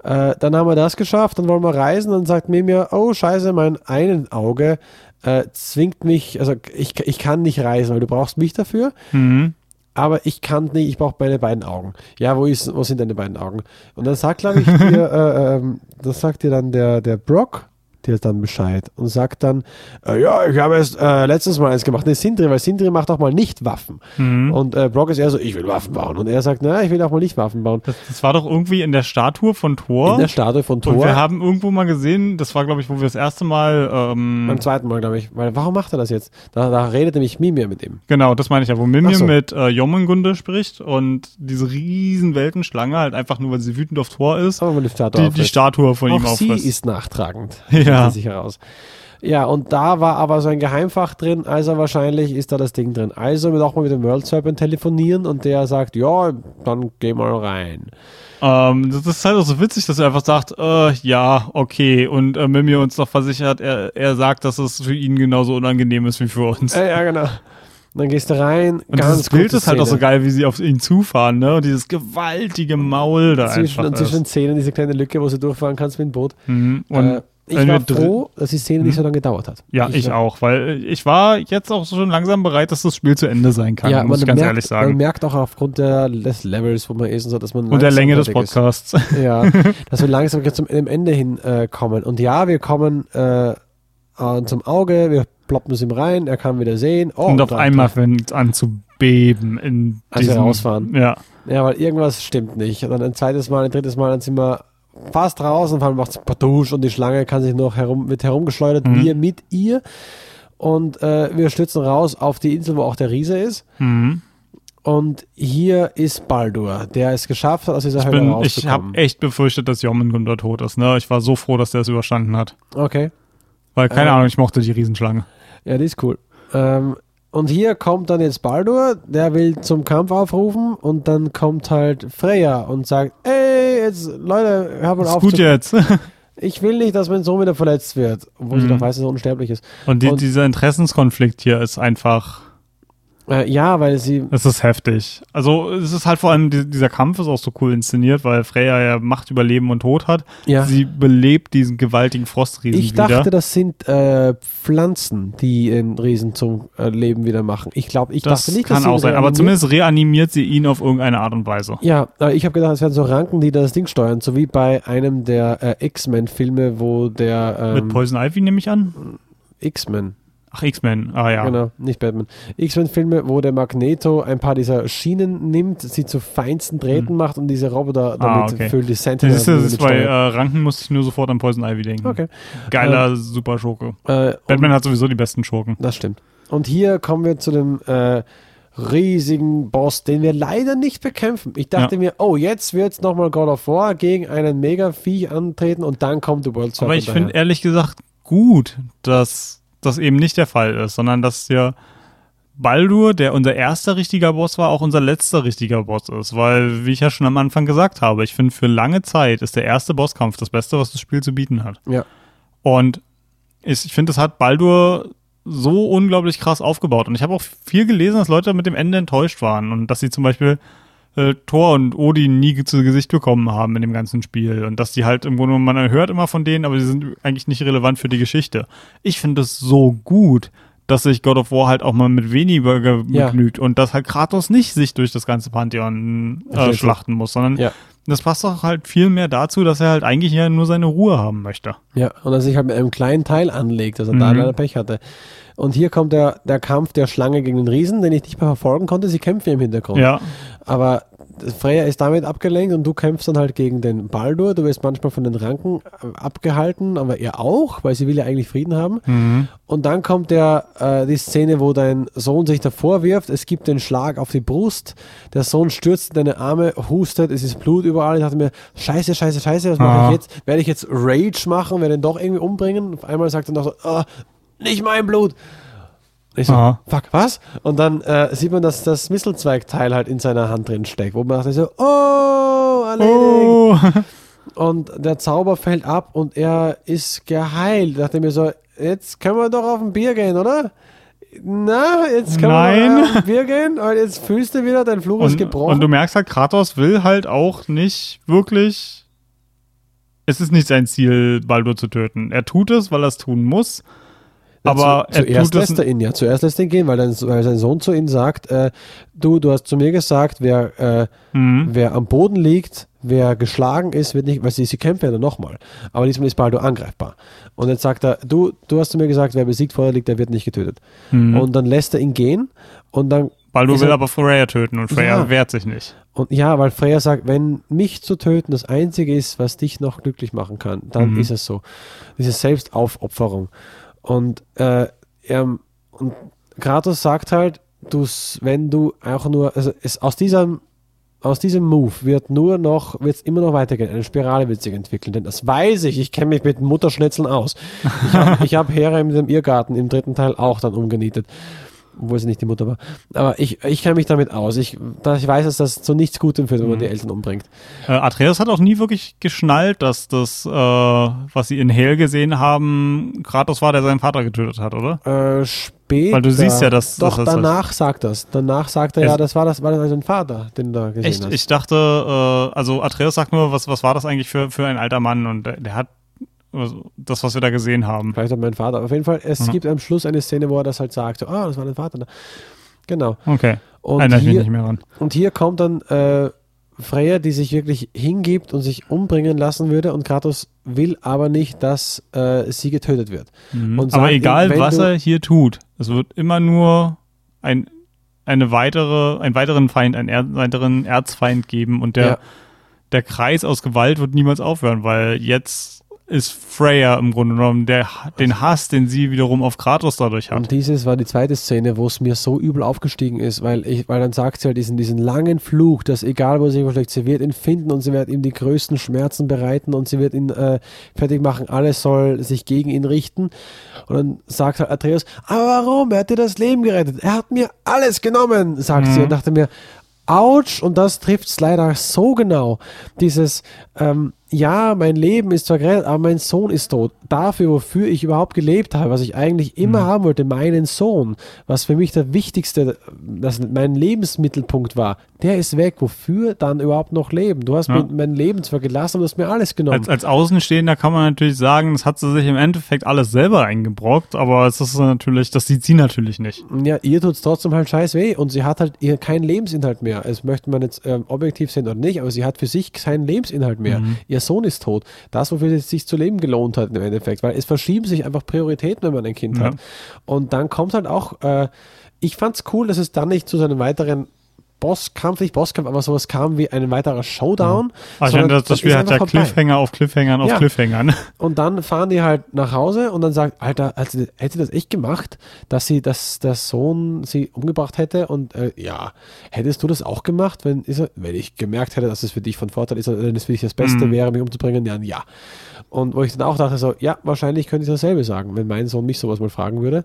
Äh, dann haben wir das geschafft, dann wollen wir reisen. Dann sagt Mimir, oh scheiße, mein einen Auge äh, zwingt mich, also ich, ich kann nicht reisen, weil du brauchst mich dafür. Mhm. Aber ich kann nicht, ich brauche meine beiden Augen. Ja, wo, ist, wo sind deine beiden Augen? Und dann sagt, glaube ich, (laughs) dir, äh, ähm, das sagt dir dann der, der Brock, dir dann Bescheid und sagt dann, äh, ja, ich habe es äh, letztes Mal eins gemacht, ne, Sindri, weil Sindri macht auch mal nicht Waffen. Mhm. Und äh, Brock ist eher so, ich will Waffen bauen. Und er sagt, na, ich will auch mal nicht Waffen bauen. Das, das war doch irgendwie in der Statue von Thor. In der Statue von und Thor. wir haben irgendwo mal gesehen, das war, glaube ich, wo wir das erste Mal, ähm, beim zweiten Mal, glaube ich. Weil, warum macht er das jetzt? Da, da redet nämlich Mimir mit ihm. genau, das meine ich ja, wo Mimir so. mit äh, Jormungandr spricht und diese riesen Weltenschlange halt einfach nur, weil sie wütend auf Thor ist, die Statue die. Statue von ihm Auch sie auffrisst. ist nachtragend. (laughs) Ja. Stellt sich heraus. Ja, und da war aber so ein Geheimfach drin, also wahrscheinlich ist da das Ding drin. Also wir auch mal mit dem World Serpent telefonieren und der sagt, ja, dann geh mal rein. Ähm, das ist halt auch so witzig, dass er einfach sagt, äh, ja, okay. Und äh, Mimir uns noch versichert, er, er sagt, dass es für ihn genauso unangenehm ist wie für uns. Äh, ja, genau. Dann gehst du rein. und ganz dieses Bild ist halt auch so Szene. geil, wie sie auf ihn zufahren, ne? Und dieses gewaltige Maul da Zwischen, einfach und zwischen Zähnen diese kleine Lücke, wo du durchfahren kannst mit dem Boot. Mhm. Und äh, Ich Wenn war froh, dass die Szene nicht Hm? so lange gedauert hat. Ja, ich, war- auch, weil ich war jetzt auch schon langsam bereit, dass das Spiel zu Ende sein kann, Ja, muss man ich ganz merkt, ehrlich Man sagen. merkt auch aufgrund der, des Levels, wo man ist und so, dass man Und der Länge des fertig ist. Podcasts. (laughs) Ja, (laughs) dass wir langsam zum Ende hin äh, kommen. Und ja, wir kommen äh, äh, zum Auge, wir ploppen es ihm rein, er kann wieder sehen. Oh, und auf einmal fängt es an zu beben in Als wir diesem, rausfahren. Ja. Ja, weil irgendwas stimmt nicht. Und dann ein zweites Mal, ein drittes Mal, dann sind wir fast raus und vor allem macht es Patouche und die Schlange kann sich noch herum, wird herumgeschleudert, Mhm. wir mit ihr. Und äh, wir stürzen raus auf die Insel, wo auch der Riese ist. Mhm. Und hier ist Baldur, der es geschafft hat, aus dieser Ich, Hölle bin, ich rauszukommen. habe echt befürchtet, dass Jormungandr tot ist. Ne? Ich war so froh, dass der es überstanden hat. Okay. Weil, keine Äh. Ahnung, ich mochte die Riesenschlange. Ja, die ist cool. Ähm, und hier kommt dann jetzt Baldur, der will zum Kampf aufrufen und dann kommt halt Freya und sagt, ey, jetzt Leute, hör mal Ist auf. gut jetzt. (laughs) ich will nicht, dass mein Sohn wieder verletzt wird, obwohl sie Mhm. doch weiß, dass er unsterblich ist. Und, die, Und- dieser Interessenskonflikt hier ist einfach, Äh, ja, weil sie, es ist heftig. Also es ist halt vor allem, die, dieser Kampf ist auch so cool inszeniert, weil Freya ja Macht über Leben und Tod hat. ja. Sie belebt diesen gewaltigen Frostriesen Ich wieder. dachte, das sind äh, Pflanzen, die den Riesen zum äh, Leben wieder machen. Ich glaube, ich das dachte nicht, kann dass sie auch sein, aber zumindest reanimiert sie ihn auf irgendeine Art und Weise. Ja, ich habe gedacht, es wären so Ranken, die das Ding steuern, so wie bei einem der äh, X-Men-Filme, wo der Mit ähm, Poison Ivy nehme ich an. X-Men, Ach, X-Men. Ah ja. genau, nicht Batman. X-Men-Filme, wo der Magneto ein paar dieser Schienen nimmt, sie zu feinsten Drähten macht und diese Roboter damit Hm. Ah, okay. füllt, die Das Sentinel ist, das ist bei äh. Ranken musste ich nur sofort an Poison Ivy denken. Okay. Geiler, super Schurke. Äh, Batman hat sowieso die besten Schurken. Das stimmt. Und hier kommen wir zu dem äh, riesigen Boss, den wir leider nicht bekämpfen. Ich dachte mir, oh, jetzt wird es nochmal God of War gegen einen Mega-Viech antreten und dann kommt The World Aber Serpent ich finde ehrlich gesagt gut, dass das eben nicht der Fall ist, sondern dass ja Baldur, der unser erster richtiger Boss war, auch unser letzter richtiger Boss ist. Weil, wie ich ja schon am Anfang gesagt habe, ich finde, für lange Zeit ist der erste Bosskampf das Beste, was das Spiel zu bieten hat. Ja. Und ich, ich finde, das hat Baldur so unglaublich krass aufgebaut. Und ich habe auch viel gelesen, dass Leute mit dem Ende enttäuscht waren und dass sie zum Beispiel äh, Thor und Odin nie zu Gesicht bekommen haben in dem ganzen Spiel und dass die halt im Grunde, man hört immer von denen, aber die sind eigentlich nicht relevant für die Geschichte. Ich finde es so gut, dass sich God of War halt auch mal mit weniger ge- Ja. begnügt und dass halt Kratos nicht sich durch das ganze Pantheon äh, schlachten muss, sondern Ja. das passt doch halt viel mehr dazu, dass er halt eigentlich ja nur seine Ruhe haben möchte. Ja, und dass sich halt mit einem kleinen Teil anlegt, dass er da Mhm. leider Pech hatte. Und hier kommt der, der Kampf der Schlange gegen den Riesen, den ich nicht mehr verfolgen konnte. Sie kämpfen im Hintergrund. Ja, Aber Freya ist damit abgelenkt und du kämpfst dann halt gegen den Baldur. Du wirst manchmal von den Ranken äh, abgehalten, aber er auch, weil sie will ja eigentlich Frieden haben. mhm. Und dann kommt der, äh, die Szene, wo dein Sohn sich davor wirft. Es gibt den Schlag auf die Brust. Der Sohn stürzt in deine Arme, hustet, es ist Blut überall. Ich dachte mir, scheiße, scheiße, scheiße, was mache ich jetzt? Werde ich jetzt Rage machen? Werde ihn doch irgendwie umbringen? Auf einmal sagt er noch so, ah, nicht mein Blut. Ich so, Aha. fuck, was? Und dann äh, sieht man, dass das Mistelzweigteil halt in seiner Hand drin steckt, wo man dachte so, oh, erledigt. Oh. (laughs) Und der Zauber fällt ab und er ist geheilt. Da dachte ich mir so, jetzt können wir doch auf ein Bier gehen, oder? Na, jetzt können Nein. wir auf ein Bier gehen, weil jetzt fühlst du wieder, dein Fluch ist Und, gebrochen. und du merkst halt, Kratos will halt auch nicht wirklich. Es ist nicht sein Ziel, Baldur zu töten. Er tut es, weil er es tun muss. Aber zu, er zuerst lässt er ihn ja, zuerst lässt er ihn gehen, weil, dein, weil sein Sohn zu ihm sagt, äh, du, du hast zu mir gesagt, wer, äh, Mhm. wer am Boden liegt, wer geschlagen ist, wird nicht, weil sie, sie kämpfen ja dann nochmal. Aber diesmal ist Baldur angreifbar. Und jetzt sagt er, du, du hast zu mir gesagt, wer besiegt vorher liegt, der wird nicht getötet. Mhm. Und dann lässt er ihn gehen und dann Baldur will er- aber Freya töten und Freya Ja. wehrt sich nicht. Und ja, weil Freya sagt, wenn mich zu töten das Einzige ist, was dich noch glücklich machen kann, dann Mhm. ist es so. Diese Selbstaufopferung. Und, äh, er, und Kratos sagt halt, du's, wenn du auch nur, also es, aus diesem aus diesem Move wird nur noch, wird es immer noch weitergehen. Eine Spirale wird sich entwickeln. Denn das weiß ich. Ich kenne mich mit Mutterschnitzeln aus. Ich habe hab Hera in dem Irrgarten im dritten Teil auch dann umgenietet. Obwohl sie nicht die Mutter war. Aber ich, ich kenne mich damit aus. Ich, da ich weiß, dass das zu nichts Gutem führt, wenn man Mhm. die Eltern umbringt. Äh, Atreus hat auch nie wirklich geschnallt, dass das, äh, was sie in Hel gesehen haben, Kratos war, der seinen Vater getötet hat, oder? Äh, später. Weil du siehst ja, dass- Doch, das- danach sagt das. Danach sagt er Es- ja, das war das war das sein Vater, den du da gesehen Echt? hast. Ich dachte, äh, also Atreus sagt nur, was, was war das eigentlich für, für ein alter Mann? Und der, der hat also das, was wir da gesehen haben. Vielleicht auch mein Vater. Auf jeden Fall, es Mhm. gibt am Schluss eine Szene, wo er das halt sagt. So, ah, das war dein Vater. Genau. Okay. Und Erinnere hier, nicht mehr ran. und hier kommt dann äh, Freya, die sich wirklich hingibt und sich umbringen lassen würde. Und Kratos will aber nicht, dass äh, sie getötet wird. Mhm. Aber ihm, egal, wenn was er hier tut, es wird immer nur ein, eine weitere, einen weiteren Feind, einen er, weiteren Erzfeind geben und der, Ja. der Kreis aus Gewalt wird niemals aufhören, weil jetzt ist Freya im Grunde genommen der, den Hass, den sie wiederum auf Kratos dadurch hat. Und dieses war die zweite Szene, wo es mir so übel aufgestiegen ist, weil ich, weil dann sagt sie halt diesen, diesen langen Fluch, dass egal wo sie sich verschlägt, sie wird ihn finden und sie wird ihm die größten Schmerzen bereiten und sie wird ihn äh, fertig machen, alles soll sich gegen ihn richten. Und dann sagt halt Atreus, aber warum? Er hat dir das Leben gerettet. Er hat mir alles genommen, sagt sie und dachte mir, Autsch, und das trifft es leider so genau. Dieses, ähm, ja, mein Leben ist zwar gerettet, aber mein Sohn ist tot. Dafür, wofür ich überhaupt gelebt habe, was ich eigentlich immer haben wollte, meinen Sohn, was für mich der wichtigste, das mein Lebensmittelpunkt war, der ist weg. Wofür dann überhaupt noch leben? Du hast Ja. mein Leben zwar gelassen, aber du hast mir alles genommen. Als, als Außenstehender kann man natürlich sagen, das hat sie sich im Endeffekt alles selber eingebrockt, aber es ist natürlich, das sieht sie natürlich nicht. Ja, ihr tut es trotzdem halt scheiß weh und sie hat halt ihr keinen Lebensinhalt mehr. Es möchte man jetzt ähm, objektiv sehen oder nicht, aber sie hat für sich keinen Lebensinhalt mehr. Ihr Sohn ist tot. Das, wofür es sich zu leben gelohnt hat im Endeffekt, weil es verschieben sich einfach Prioritäten, wenn man ein Kind Ja. hat. Und dann kommt halt auch, äh, ich fand's cool, dass es dann nicht zu seinem weiteren Bosskampf, nicht Bosskampf, aber sowas kam wie ein weiterer Showdown. Also sondern das, das Spiel hat ja vorbei. Cliffhanger auf Cliffhangern auf Ja. Cliffhangern. (laughs) Und dann fahren die halt nach Hause und dann sagt, Alter, also, hätte sie das echt gemacht, dass sie, dass der Sohn sie umgebracht hätte? Und äh, ja, hättest du das auch gemacht, wenn, ist wenn ich gemerkt hätte, dass es für dich von Vorteil ist, oder wenn es für dich das Beste Mhm. wäre, mich umzubringen? Ja, ja. Und wo ich dann auch dachte, so, ja, wahrscheinlich könnte ich dasselbe sagen, wenn mein Sohn mich sowas mal fragen würde.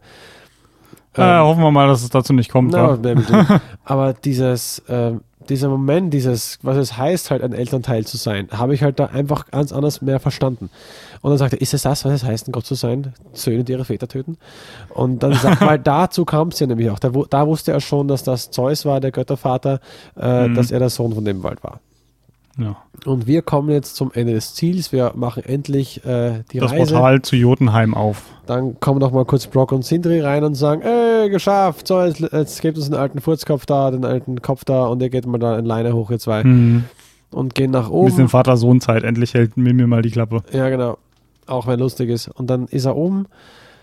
Äh, hoffen wir mal, dass es dazu nicht kommt. Na, tun. (laughs) aber dieses, ähm, dieser Moment, dieses, was es heißt, halt ein Elternteil zu sein, habe ich halt da einfach ganz anders mehr verstanden. Und dann sagte er, ist es das, was es heißt, ein Gott zu sein? Söhne, die ihre Väter töten? Und dann (laughs) sagt mal, dazu kam es ja nämlich auch. Da, da wusste er schon, dass das Zeus war, der Göttervater, äh, Mhm. dass er der Sohn von dem Wald war. Ja. Und wir kommen jetzt zum Ende des Ziels. Wir machen endlich äh, die Das Reise. Portal zu Jotunheim auf. Dann kommen noch mal kurz Brock und Sindri rein und sagen, ey, geschafft, so, jetzt, jetzt gebt uns den alten Furzkopf da, den alten Kopf da und ihr geht mal da in Leine hoch, ihr zwei. Hm. Und gehen nach Ein oben. bisschen Vater-Sohn-Zeit. Endlich hält Mimir mal die Klappe. Ja, genau. Auch wenn lustig ist. Und dann ist er oben,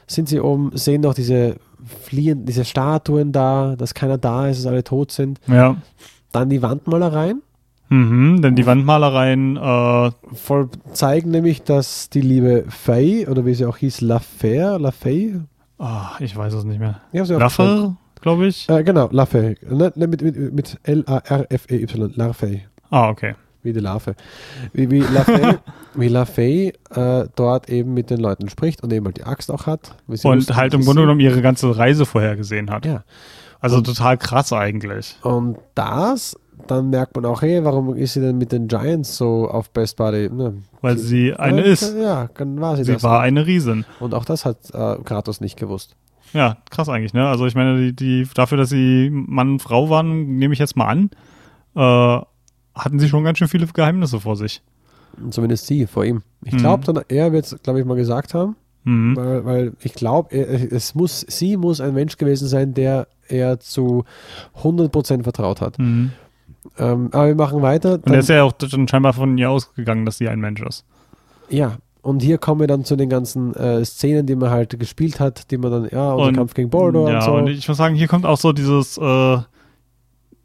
sind sie oben, sehen noch diese fliehen, diese Statuen da, dass keiner da ist, dass alle tot sind. Ja. Dann die Wandmalereien. Mhm, denn die Wandmalereien, äh, Voll zeigen nämlich, dass die liebe Faye, oder wie sie auch hieß, La La Faye? ah, ich weiß es nicht mehr. Sie aufgeschrieben. Laffer, glaube ich. Äh, genau, La Faye. Ne, ne, mit mit, mit L-A-R-F-E-Y, La Faye. Ah, okay. Wie die Larve. Wie, wie LaFay, (laughs) wie LaFay äh, dort eben mit den Leuten spricht und eben halt die Axt auch hat. Und halt im Grunde genommen ihre ganze Reise vorhergesehen hat. Ja. Also total krass eigentlich. Und das, dann merkt man auch, hey, warum ist sie denn mit den Giants so auf Best Buddy? Ne? Weil sie eine ja, ist. Ja, dann war sie, Sie das. war eine Riesin. Und auch das hat äh, Kratos nicht gewusst. Ja, krass eigentlich, ne? Also ich meine, die, die dafür, dass sie Mann und Frau waren, nehme ich jetzt mal an, äh, hatten sie schon ganz schön viele Geheimnisse vor sich. Und zumindest sie vor ihm. Ich Mhm. glaube, dann er wird es, glaube ich, mal gesagt haben. Mhm. Weil, weil ich glaube, es muss, sie muss ein Mensch gewesen sein, der er zu 100% vertraut hat. Mhm. Ähm, aber wir machen weiter. Und er ist ja auch dann scheinbar von ihr ausgegangen, dass sie ein Mensch ist. Ja, und hier kommen wir dann zu den ganzen äh, Szenen, die man halt gespielt hat, die man dann, ja, unser Und- Kampf gegen Boulder ja, und so. und ich muss sagen, hier kommt auch so dieses, äh,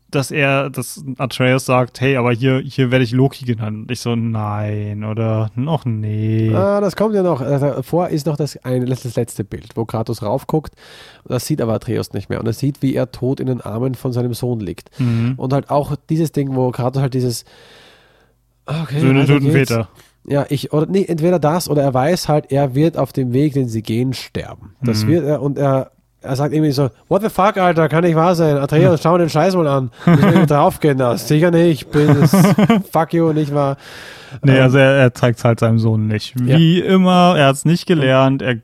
dass er, dass Atreus sagt, hey, aber hier, hier werde ich Loki genannt. Und ich so, nein, oder noch nee. Ah, das kommt ja noch. Also, Davor ist noch das, ein, das letzte Bild, wo Kratos raufguckt. Das sieht aber Atreus nicht mehr. Und er sieht, wie er tot in den Armen von seinem Sohn liegt. Mhm. Und halt auch dieses Ding, wo Kratos halt dieses okay, Söhne weiter töten. Väter. Ja, ich, oder nee, entweder das oder er weiß halt, er wird auf dem Weg, den sie gehen, sterben. Das Mhm. wird er und er, er sagt irgendwie so, what the fuck, Alter, kann nicht wahr sein. Atreus, schau den Scheiß mal an. Irgendwie draufgehen da. Sicher nicht, bin es, (laughs) fuck you, nicht wahr. Nee, Ähm, also er, er zeigt es halt seinem Sohn nicht. Wie immer, er hat es nicht gelernt, er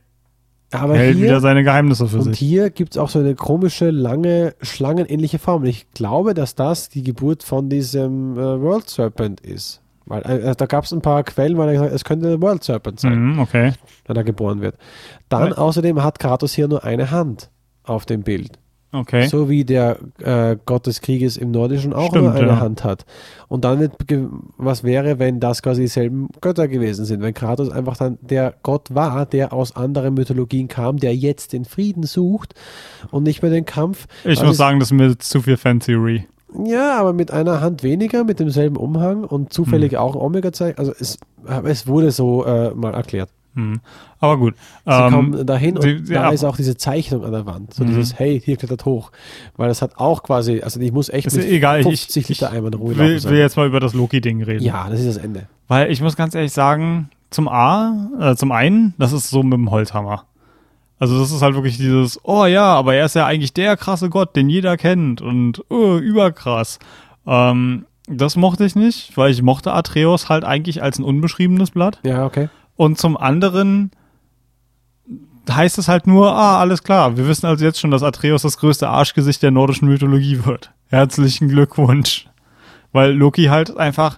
aber hält hier, wieder seine Geheimnisse für und sich. hier gibt es auch so eine komische, lange, schlangenähnliche Form. Und ich glaube, dass das die Geburt von diesem äh, World Serpent ist. Weil äh, da gab es ein paar Quellen, weil er gesagt hat, es könnte World Serpent sein, Mhm, okay. wenn er geboren wird. Dann Ja. außerdem hat Kratos hier nur eine Hand auf dem Bild. Okay. So wie der äh, Gott des Krieges im Nordischen auch Stimmt, nur eine ja. Hand hat. Und dann was wäre, wenn das quasi dieselben Götter gewesen sind? Wenn Kratos einfach dann der Gott war, der aus anderen Mythologien kam, der jetzt den Frieden sucht und nicht mehr den Kampf. Ich Also muss sagen, das ist mir zu viel Fan-Theory. Ja, aber mit einer Hand weniger, mit demselben Umhang und Hm. zufällig auch Omega-Zeichen. Also es, es wurde so äh, mal erklärt. Hm. Aber gut. Sie Ähm, kommen dahin und sie- da ja. ist auch diese Zeichnung an der Wand. So Mhm. dieses, hey, hier klettert hoch. Weil das hat auch quasi, also ich muss echt ist mit egal. Ich, 50 ich, Liter Eimer in Ruhe will, will jetzt mal über das Loki-Ding reden. Ja, das ist das Ende. Weil ich muss ganz ehrlich sagen, zum A, äh, zum einen, das ist so mit dem Holzhammer. Also das ist halt wirklich dieses, oh ja, aber er ist ja eigentlich der krasse Gott, den jeder kennt und oh, überkrass. Ähm, das mochte ich nicht, weil ich mochte Atreus halt eigentlich als ein unbeschriebenes Blatt. Ja, okay. Und zum anderen heißt es halt nur, ah, alles klar, wir wissen also jetzt schon, dass Atreus das größte Arschgesicht der nordischen Mythologie wird. Herzlichen Glückwunsch. Weil Loki halt einfach,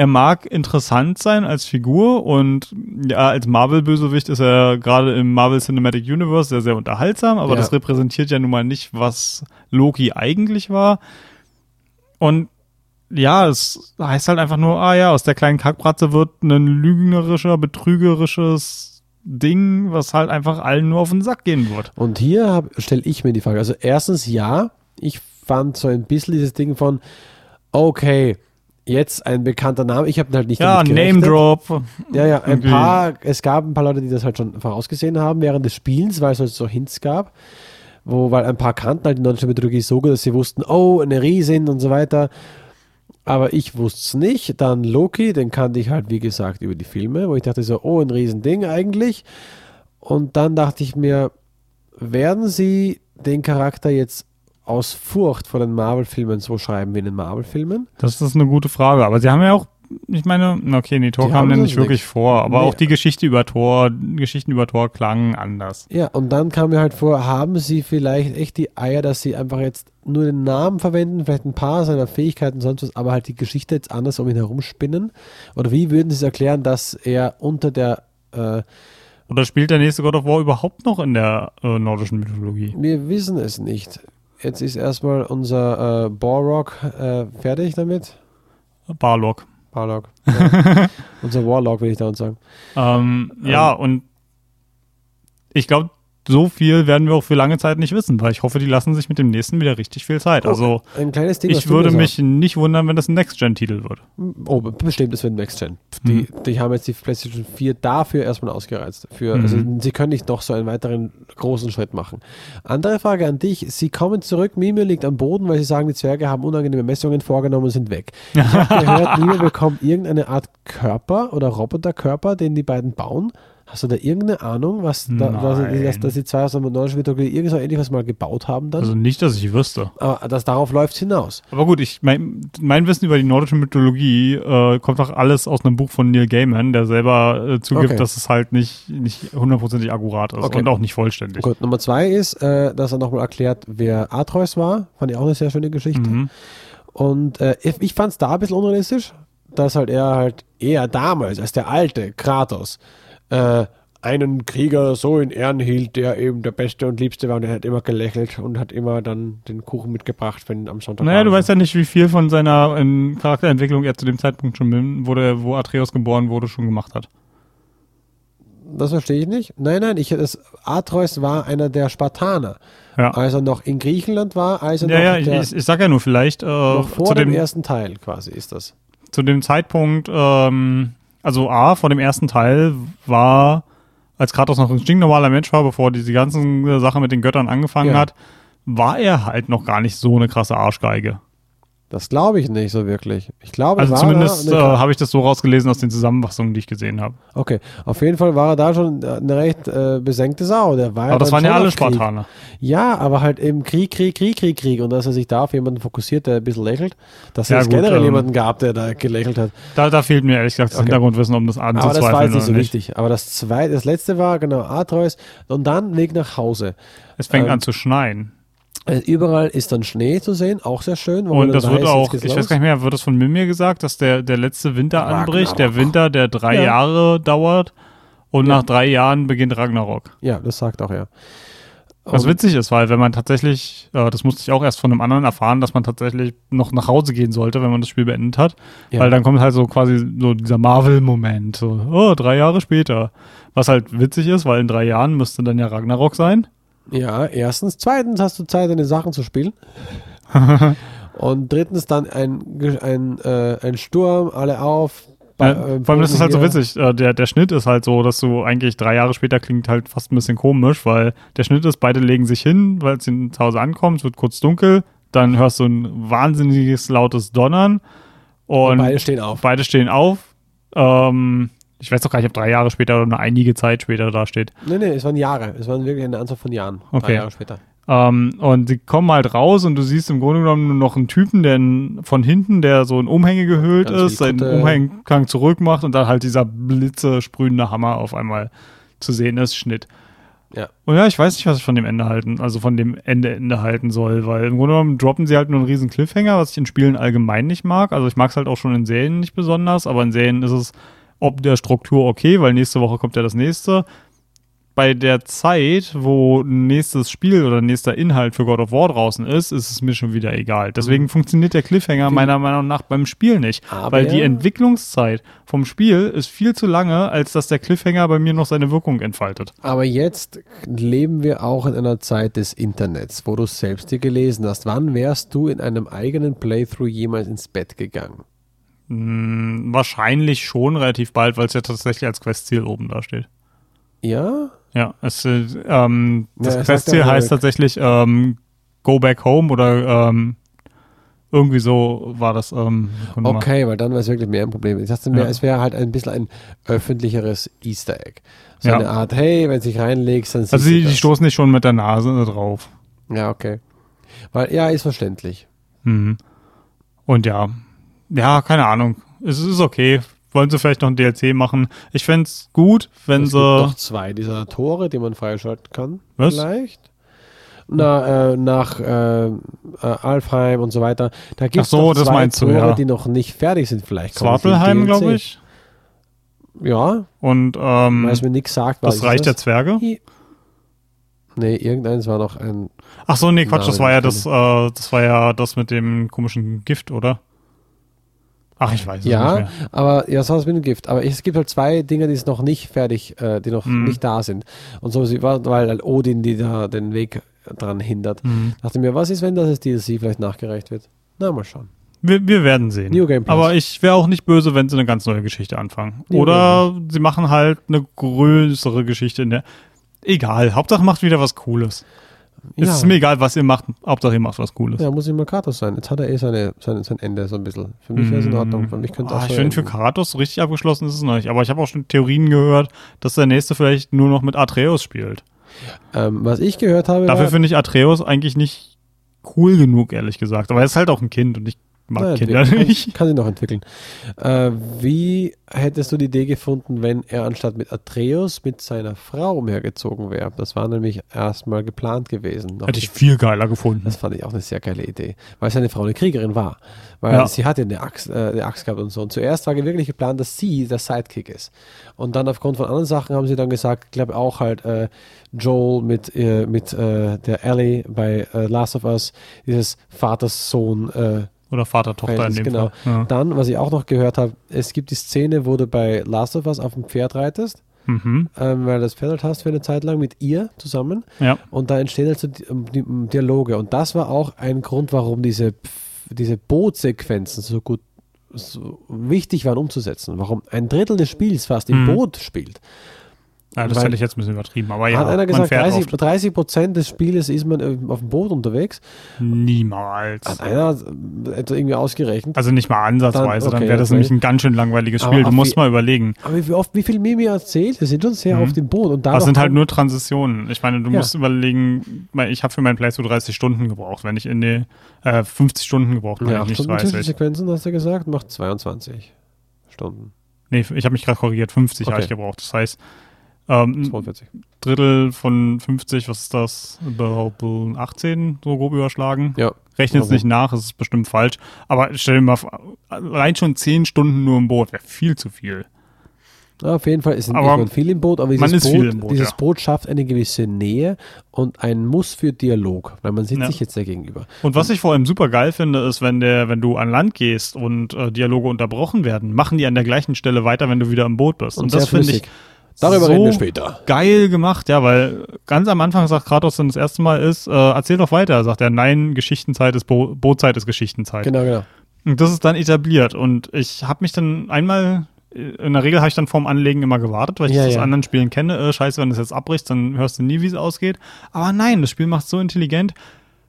er mag interessant sein als Figur und ja, als Marvel-Bösewicht ist er gerade im Marvel Cinematic Universe sehr, sehr unterhaltsam, aber Ja. das repräsentiert ja nun mal nicht, was Loki eigentlich war. Und ja, es heißt halt einfach nur, ah ja, aus der kleinen Kackbratze wird ein lügnerischer, betrügerisches Ding, was halt einfach allen nur auf den Sack gehen wird. Und hier stelle ich mir die Frage. Also erstens ja, ich fand so ein bisschen dieses Ding von, okay, jetzt ein bekannter Name. Ich habe halt nicht Ja, Name. Drop. Ja, ja, ein Irgendwie. paar, es gab ein paar Leute, die das halt schon vorausgesehen haben während des Spielens, weil es halt so Hints gab, wo, weil ein paar kannten halt die nordische Mythologie so gut, dass sie wussten, oh, eine Riesin und so weiter. Aber ich wusste es nicht. Dann Loki, den kannte ich halt, wie gesagt, über die Filme, wo ich dachte so, oh, ein Riesending eigentlich. Und dann dachte ich mir, werden sie den Charakter jetzt aus Furcht vor den Marvel-Filmen so schreiben wie in den Marvel-Filmen? Das ist eine gute Frage. Aber sie haben ja auch, ich meine, okay, nee, Thor Die kam denn sonst nicht wirklich nichts. vor, aber Nee. auch die Geschichte über Thor, Geschichten über Thor klangen anders. Ja, und dann kam mir halt vor, haben sie vielleicht echt die Eier, dass sie einfach jetzt nur den Namen verwenden, vielleicht ein paar seiner Fähigkeiten, sonst was, aber halt die Geschichte jetzt anders um ihn herum spinnen? Oder wie würden sie es erklären, dass er unter der, äh, Oder spielt der nächste God of War überhaupt noch in der äh, nordischen Mythologie? wir wissen es nicht. Jetzt ist erstmal unser äh, Borrock äh, fertig damit. Barlock. Barlock. (laughs) Ja. unser Warlock, will ich da uns sagen. Ähm, ja, und ich glaube, so viel werden wir auch für lange Zeit nicht wissen, weil ich hoffe, die lassen sich mit dem nächsten wieder richtig viel Zeit. Also ein kleines Ding, ich würde mich nicht wundern, wenn das ein Next-Gen-Titel wird. Oh, bestimmt, es wird Next Gen. Die, die haben jetzt die PlayStation 4 dafür erstmal ausgereizt. Für, Mhm. Also sie können nicht noch so einen weiteren großen Schritt machen. Andere Frage an dich. Sie kommen zurück, Mimir liegt am Boden, weil sie sagen, die Zwerge haben unangenehme Messungen vorgenommen und sind weg. Ich habe gehört, (laughs) Mimir bekommt irgendeine Art Körper oder Roboterkörper, den die beiden bauen. Hast du da irgendeine Ahnung, was da, dass, Nein. dass, dass die zwei aus der nordischen Mythologie irgend so ähnlich was mal gebaut haben dann? Also nicht, dass ich wüsste. Aber das, darauf läuft hinaus. Aber gut, ich mein, mein Wissen über die nordische Mythologie äh, kommt doch alles aus einem Buch von Neil Gaiman, der selber äh, zugibt, Okay. dass es halt nicht nicht hundertprozentig akkurat ist Okay. und auch nicht vollständig. Gut, Nummer zwei ist, äh, dass er nochmal erklärt, wer Atreus war. Fand ich auch eine sehr schöne Geschichte. Mhm. Und äh, ich, ich fand es da ein bisschen unrealistisch, dass halt er halt eher damals, als der alte Kratos, äh, einen Krieger so in Ehren hielt, der eben der Beste und Liebste war und er hat immer gelächelt und hat immer dann den Kuchen mitgebracht, wenn am Sonntag Naja, du weißt ja nicht, wie viel von seiner ähm, Charakterentwicklung er zu dem Zeitpunkt schon, wo, der, wo Atreus geboren wurde, schon gemacht hat. Das verstehe ich nicht. Nein, nein, ich, das, Atreus war einer der Spartaner. Ja, Als er noch in Griechenland war, als er ja, noch, ja ich, der, ich, ich sag ja nur vielleicht äh, noch vor zu, dem dem, ersten Teil quasi ist das. zu dem Zeitpunkt, ähm, also A, vor dem ersten Teil war, als Kratos noch ein stinknormaler Mensch war, bevor diese ganzen äh, Sachen mit den Göttern angefangen Ja. hat, war er halt noch gar nicht so eine krasse Arschgeige. Das glaube ich nicht so wirklich. Ich glaube, Also zumindest äh, habe ich das so rausgelesen aus den Zusammenfassungen, die ich gesehen habe. Okay, auf jeden Fall war er da schon eine recht äh, besenkte Sau. Der war Aber das waren ja alle. Spartaner. Ja, aber halt im Krieg, Krieg, Krieg, Krieg, Krieg. Und dass er sich da auf jemanden fokussiert, der ein bisschen lächelt, dass Ja, es gut, generell ähm, jemanden gab, der da gelächelt hat. Da, da fehlt mir ehrlich gesagt das Okay. Hintergrundwissen, um das Aber das war anzuzweifeln jetzt nicht so nicht. wichtig. Aber das zweite, das letzte war genau Atreus und dann Weg nach Hause. Es fängt Ähm, an zu schneien. Äh, Überall ist dann Schnee zu sehen, auch sehr schön. Und das wird auch, ich los. weiß gar nicht mehr, wird das von Mimir gesagt, dass der, der letzte Winter anbricht, der Ragnarok. Winter, der drei Ja. Jahre dauert und Ja. nach drei Jahren beginnt Ragnarok. Ja, das sagt auch er. Was witzig ist, weil wenn man tatsächlich, äh, das musste ich auch erst von einem anderen erfahren, dass man tatsächlich noch nach Hause gehen sollte, wenn man das Spiel beendet hat. Ja. Weil dann kommt halt so quasi so dieser Marvel-Moment. So, oh, drei Jahre später. Was halt witzig ist, weil in drei Jahren müsste dann ja Ragnarok sein. Ja, erstens. Zweitens hast du Zeit, deine Sachen zu spielen. (laughs) Und drittens dann ein, ein, äh, ein Sturm, alle auf. Ja, äh, vor allem ist halt so witzig. Äh, der, der Schnitt ist halt so, dass du eigentlich drei Jahre später klingt halt fast ein bisschen komisch, weil der Schnitt ist, beide legen sich hin, weil sie zu Hause ankommen, es wird kurz dunkel, dann hörst du ein wahnsinniges lautes Donnern und, Und beide stehen auf. beide stehen auf. Ähm, ich weiß doch gar nicht, ob drei Jahre später oder nur einige Zeit später da steht. Nee, nee, es waren Jahre. Es waren wirklich eine Anzahl von Jahren. Drei Okay. Jahre später. Ähm, und die kommen halt raus und du siehst im Grunde genommen nur noch einen Typen, der von hinten, der so in Umhänge gehüllt Ganz ist, seinen Kutte. Umhangklang zurückmacht und dann halt dieser blitze sprühende Hammer auf einmal zu sehen ist, Schnitt. Ja. Und ja, ich weiß nicht, was ich von dem Ende halten, also von dem Ende Ende halten soll, weil im Grunde genommen droppen sie halt nur einen riesen Cliffhanger, was ich in Spielen allgemein nicht mag. Also ich mag es halt auch schon in Serien nicht besonders, aber in Serien ist es ob der Struktur okay, weil nächste Woche kommt ja das nächste. Bei der Zeit, wo ein nächstes Spiel oder nächster Inhalt für God of War draußen ist, ist es mir schon wieder egal. Deswegen funktioniert der Cliffhanger meiner Meinung nach beim Spiel nicht. Aber- weil die Entwicklungszeit vom Spiel ist viel zu lange, als dass der Cliffhanger bei mir noch seine Wirkung entfaltet. Aber jetzt leben wir auch in einer Zeit des Internets, wo du es selbst dir gelesen hast. Wann wärst du in einem eigenen Playthrough jemals ins Bett gegangen? Hm, wahrscheinlich schon relativ bald, weil es ja tatsächlich als Questziel oben da steht. Ja? Ja, es, äh, ähm, das Ja, Questziel heißt tatsächlich ähm, Go Back Home oder ähm, irgendwie so war das. Ähm, mal. Okay, weil dann wäre es wirklich mehr ein Problem. Ich dachte mir, Ja. es wäre halt ein bisschen ein öffentlicheres Easter Egg. So Ja. eine Art, hey, wenn du dich reinlegst, dann siehst Also du die, die stoßen nicht schon mit der Nase drauf. Ja, okay. Weil, ja, ist verständlich. Mhm. Und ja, ja, keine Ahnung. Es ist okay. Wollen sie vielleicht noch ein DLC machen? Ich fände es gut, wenn es sie. gibt noch zwei dieser Tore, die man freischalten kann. Was? Vielleicht. Na, äh, nach äh, äh, Alfheim und so weiter. Da gibt es so, zwei meinst du, Tore, ja. die noch nicht fertig sind. Vielleicht DLC. glaube ich. Ja, Und ähm, weil es mir nichts sagt. was das Reich der? Zwerge. Nee, irgendeins war noch ein. Ach so, nee, Quatsch, das war ja das, äh, das war ja das mit dem komischen Gift, oder? Ach, ich weiß es Ja, aber ja, so was mit dem Gift. Aber es gibt halt zwei Dinge, die es noch nicht fertig, äh, die noch Mhm. nicht da sind. Und so, weil halt Odin, die da den Weg dran hindert. Mhm. Dachte mir, was ist, wenn das als DLC vielleicht nachgereicht wird? Na, mal schauen. Wir, wir werden sehen. New Game Plus. Aber ich wäre auch nicht böse, wenn sie eine ganz neue Geschichte anfangen. New Oder sie machen halt eine größere Geschichte in der. Egal, Hauptsache macht wieder was Cooles. Es Ja. ist mir egal, was ihr macht, Hauptsache ihr macht was Cooles. Ja, muss immer Kratos sein. Jetzt hat er eh seine, seine, sein Ende so ein bisschen. Für mich wäre es in Ordnung. Für mich könnte Ah, auch ich finde, für. Kratos richtig abgeschlossen ist es noch nicht. Aber ich habe auch schon Theorien gehört, dass der nächste vielleicht nur noch mit Atreus spielt. ähm, Was ich gehört habe, Dafür finde ich Atreus eigentlich nicht cool genug, ehrlich gesagt. Aber er ist halt auch ein Kind und ich mag Na, Kinder entwickeln. nicht. (laughs) Kann sich noch entwickeln. Äh, wie hättest du die Idee gefunden, wenn er anstatt mit Atreus mit seiner Frau umhergezogen wäre? Das war nämlich erstmal geplant gewesen. Noch Hätte ich viel geiler gefunden. Das fand ich auch eine sehr geile Idee, weil seine Frau eine Kriegerin war. Weil Ja. sie hat ja eine Axt, äh, eine Axt gehabt und so. Und zuerst war wirklich geplant, dass sie der Sidekick ist. Und dann aufgrund von anderen Sachen haben sie dann gesagt, ich glaube auch halt äh, Joel mit, äh, mit äh, der Ellie bei äh, Last of Us, dieses Vaters-Sohn. Äh, Oder Vater-Tochter in dem genau. Fall. Ja. dann, was ich auch noch gehört habe, es gibt die Szene, wo du bei Last of Us auf dem Pferd reitest, Mhm. ähm, weil du das Pferd halt hast für eine Zeit lang mit ihr zusammen. ja. Und da entstehen halt so Di- Di- Dialoge. Und das war auch ein Grund, warum diese, diese Bootsequenzen so gut so wichtig waren umzusetzen. Warum ein Drittel des Spiels fast im Mhm. Boot spielt. Ja, das Weil- hätte ich jetzt ein bisschen übertrieben. Aber ja, Hat einer gesagt, fährt 30, oft. 30 Prozent des Spieles ist man auf dem Boot unterwegs. Niemals. Hat einer etwa irgendwie ausgerechnet. Also nicht mal ansatzweise, dann, Dann- okay, wäre das okay. nämlich ein ganz schön langweiliges Aber Spiel. Du auf musst wie- mal überlegen. Aber wie oft, wie viel Mimi erzählt? Wir sind schon sehr Mhm. auf dem Boot. Und Das sind halt nur Transitionen. Ich meine, du Ja. musst überlegen, ich habe für mein Playthrough 30 Stunden gebraucht, wenn ich in die äh, 50 Stunden gebraucht, meine ja, ich nicht Stunden 30. Zwischensequenzen, hast du gesagt, macht 22 Stunden. Nee, ich habe mich gerade korrigiert, 50 habe Okay. ich gebraucht. Das heißt, Ähm, 42. Drittel von 50, was ist das? Überhaupt 18, so grob überschlagen. Ja. Rechne es nicht nach, es ist bestimmt falsch. Aber stell dir mal allein schon 10 Stunden nur im Boot wäre viel zu viel. Ja, auf jeden Fall ist Aber man viel im Boot, aber dieses, ist Boot, Boot, dieses ja. Boot schafft eine gewisse Nähe und ein Muss für Dialog, weil man sitzt Ja. sich jetzt da gegenüber. Und was ich vor allem super geil finde, ist, wenn der, wenn du an Land gehst und äh, Dialoge unterbrochen werden, machen die an der gleichen Stelle weiter, wenn du wieder im Boot bist. Und, sehr das finde ich. Darüber so reden wir später. geil gemacht, ja, weil ganz am Anfang sagt Kratos, wenn das erste Mal ist, äh, erzähl doch weiter. Sagt er, nein, Geschichtenzeit ist Bo Bootzeit ist Geschichtenzeit. Genau, genau. Und das ist dann etabliert. Und ich habe mich dann einmal, äh, in der Regel habe ich dann vorm Anlegen immer gewartet, weil ich Ja, das aus ja. anderen Spielen kenne. Äh, scheiße, wenn das jetzt abbricht, dann hörst du nie, wie es ausgeht. Aber nein, das Spiel macht so intelligent.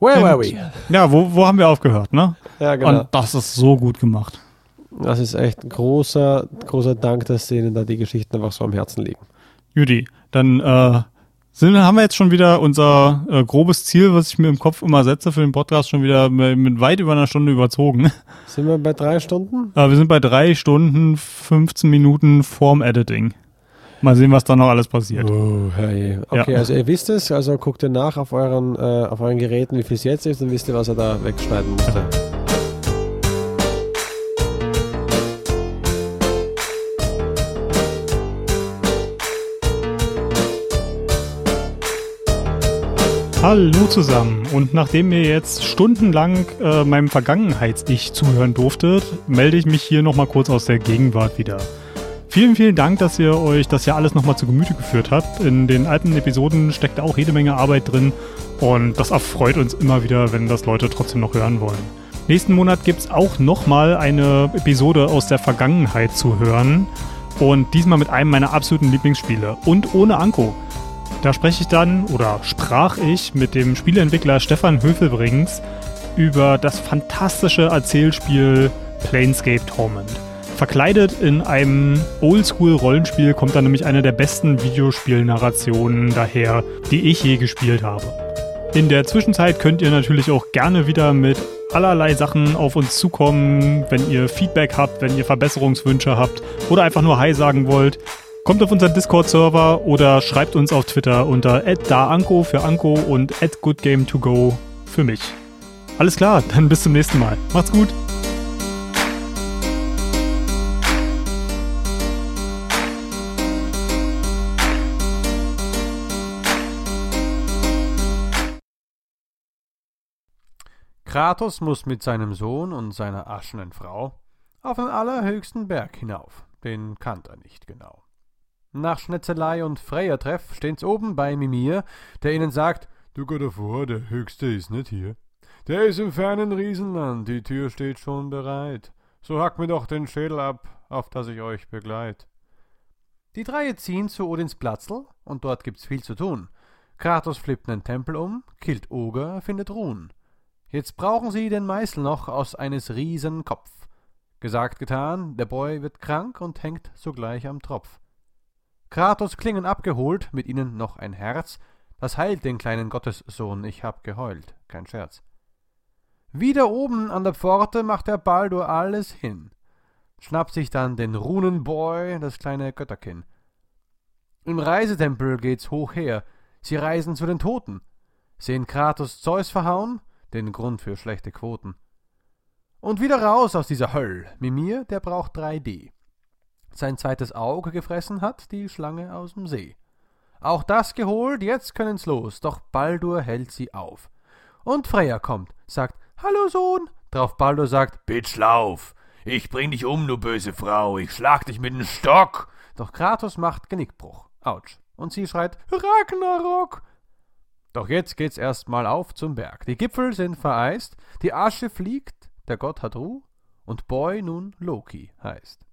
Where were we? Ja, wo, wo haben wir aufgehört, ne? Ja, genau. Und das ist so gut gemacht. Das ist echt ein großer, großer Dank, dass denen da die Geschichten einfach so am Herzen liegen. Judy, dann äh, sind, haben wir jetzt schon wieder unser äh, grobes Ziel, was ich mir im Kopf immer setze für den Podcast, schon wieder mit, mit weit über einer Stunde überzogen. (laughs) Sind wir bei drei Stunden? Äh, wir sind bei drei Stunden, 15 Minuten vorm Editing. Mal sehen, was da noch alles passiert. Oh, herrje. Okay, Ja. also ihr wisst es, also guckt ihr nach auf euren, äh, auf euren Geräten, wie viel es jetzt ist, dann wisst ihr, was er da wegschneiden musste. Hallo zusammen und nachdem ihr jetzt stundenlang äh, meinem Vergangenheits-Ich zuhören durftet, melde ich mich hier nochmal kurz aus der Gegenwart wieder. Vielen, vielen Dank, dass ihr euch das ja alles nochmal zu Gemüte geführt habt. In den alten Episoden steckt auch jede Menge Arbeit drin und das erfreut uns immer wieder, wenn das Leute trotzdem noch hören wollen. Nächsten Monat gibt es auch nochmal eine Episode aus der Vergangenheit zu hören und diesmal mit einem meiner absoluten Lieblingsspiele und ohne Anko. Da spreche ich dann oder sprach ich mit dem Spieleentwickler Stefan Höfelbrings über das fantastische Erzählspiel Planescape Torment. Verkleidet in einem Oldschool-Rollenspiel kommt dann nämlich eine der besten Videospielnarrationen daher, die ich je gespielt habe. In der Zwischenzeit könnt ihr natürlich auch gerne wieder mit allerlei Sachen auf uns zukommen, wenn ihr Feedback habt, wenn ihr Verbesserungswünsche habt oder einfach nur Hi sagen wollt. Kommt auf unseren Discord-Server oder schreibt uns auf Twitter unter @daanko für Anko und @goodgame2go für mich. Alles klar, dann bis zum nächsten Mal. Macht's gut. Kratos muss mit seinem Sohn und seiner aschenen Frau auf den allerhöchsten Berg hinauf. Den kannte er nicht genau. Nach Schnetzelei und Freya-Treff stehen's oben bei Mimir, der ihnen sagt, Du Gott davor, der Höchste ist nicht hier. Der ist im fernen Riesenland, die Tür steht schon bereit. So hack mir doch den Schädel ab, auf dass ich euch begleit. Die drei ziehen zu Odins Platzl und dort gibt's viel zu tun. Kratos flippt nen Tempel um, killt Oger, findet Ruhen. Jetzt brauchen sie den Meißel noch aus eines Riesen Kopf. Gesagt, getan, der Boy wird krank und hängt sogleich am Tropf. Kratos Klingen abgeholt, mit ihnen noch ein Herz, das heilt den kleinen Gottessohn, ich hab geheult, kein Scherz. Wieder oben an der Pforte macht der Baldur alles hin, schnappt sich dann den Runenboy, das kleine Götterkin. Im Reisetempel geht's hoch her, sie reisen zu den Toten, sehen Kratos Zeus verhauen, den Grund für schlechte Quoten. Und wieder raus aus dieser Höll. Mimir, der braucht 3D. Sein zweites Auge gefressen hat die Schlange aus dem See. Auch das geholt, jetzt können's los, doch Baldur hält sie auf. Und Freya kommt, sagt, Hallo Sohn. Drauf Baldur sagt, Bitch, lauf. Ich bring dich um, du böse Frau, ich schlag dich mit dem Stock. Doch Kratos macht Genickbruch. Autsch. Und sie schreit, Ragnarok. Doch jetzt geht's erstmal auf zum Berg. Die Gipfel sind vereist, die Asche fliegt, der Gott hat Ruh und Boy nun Loki heißt.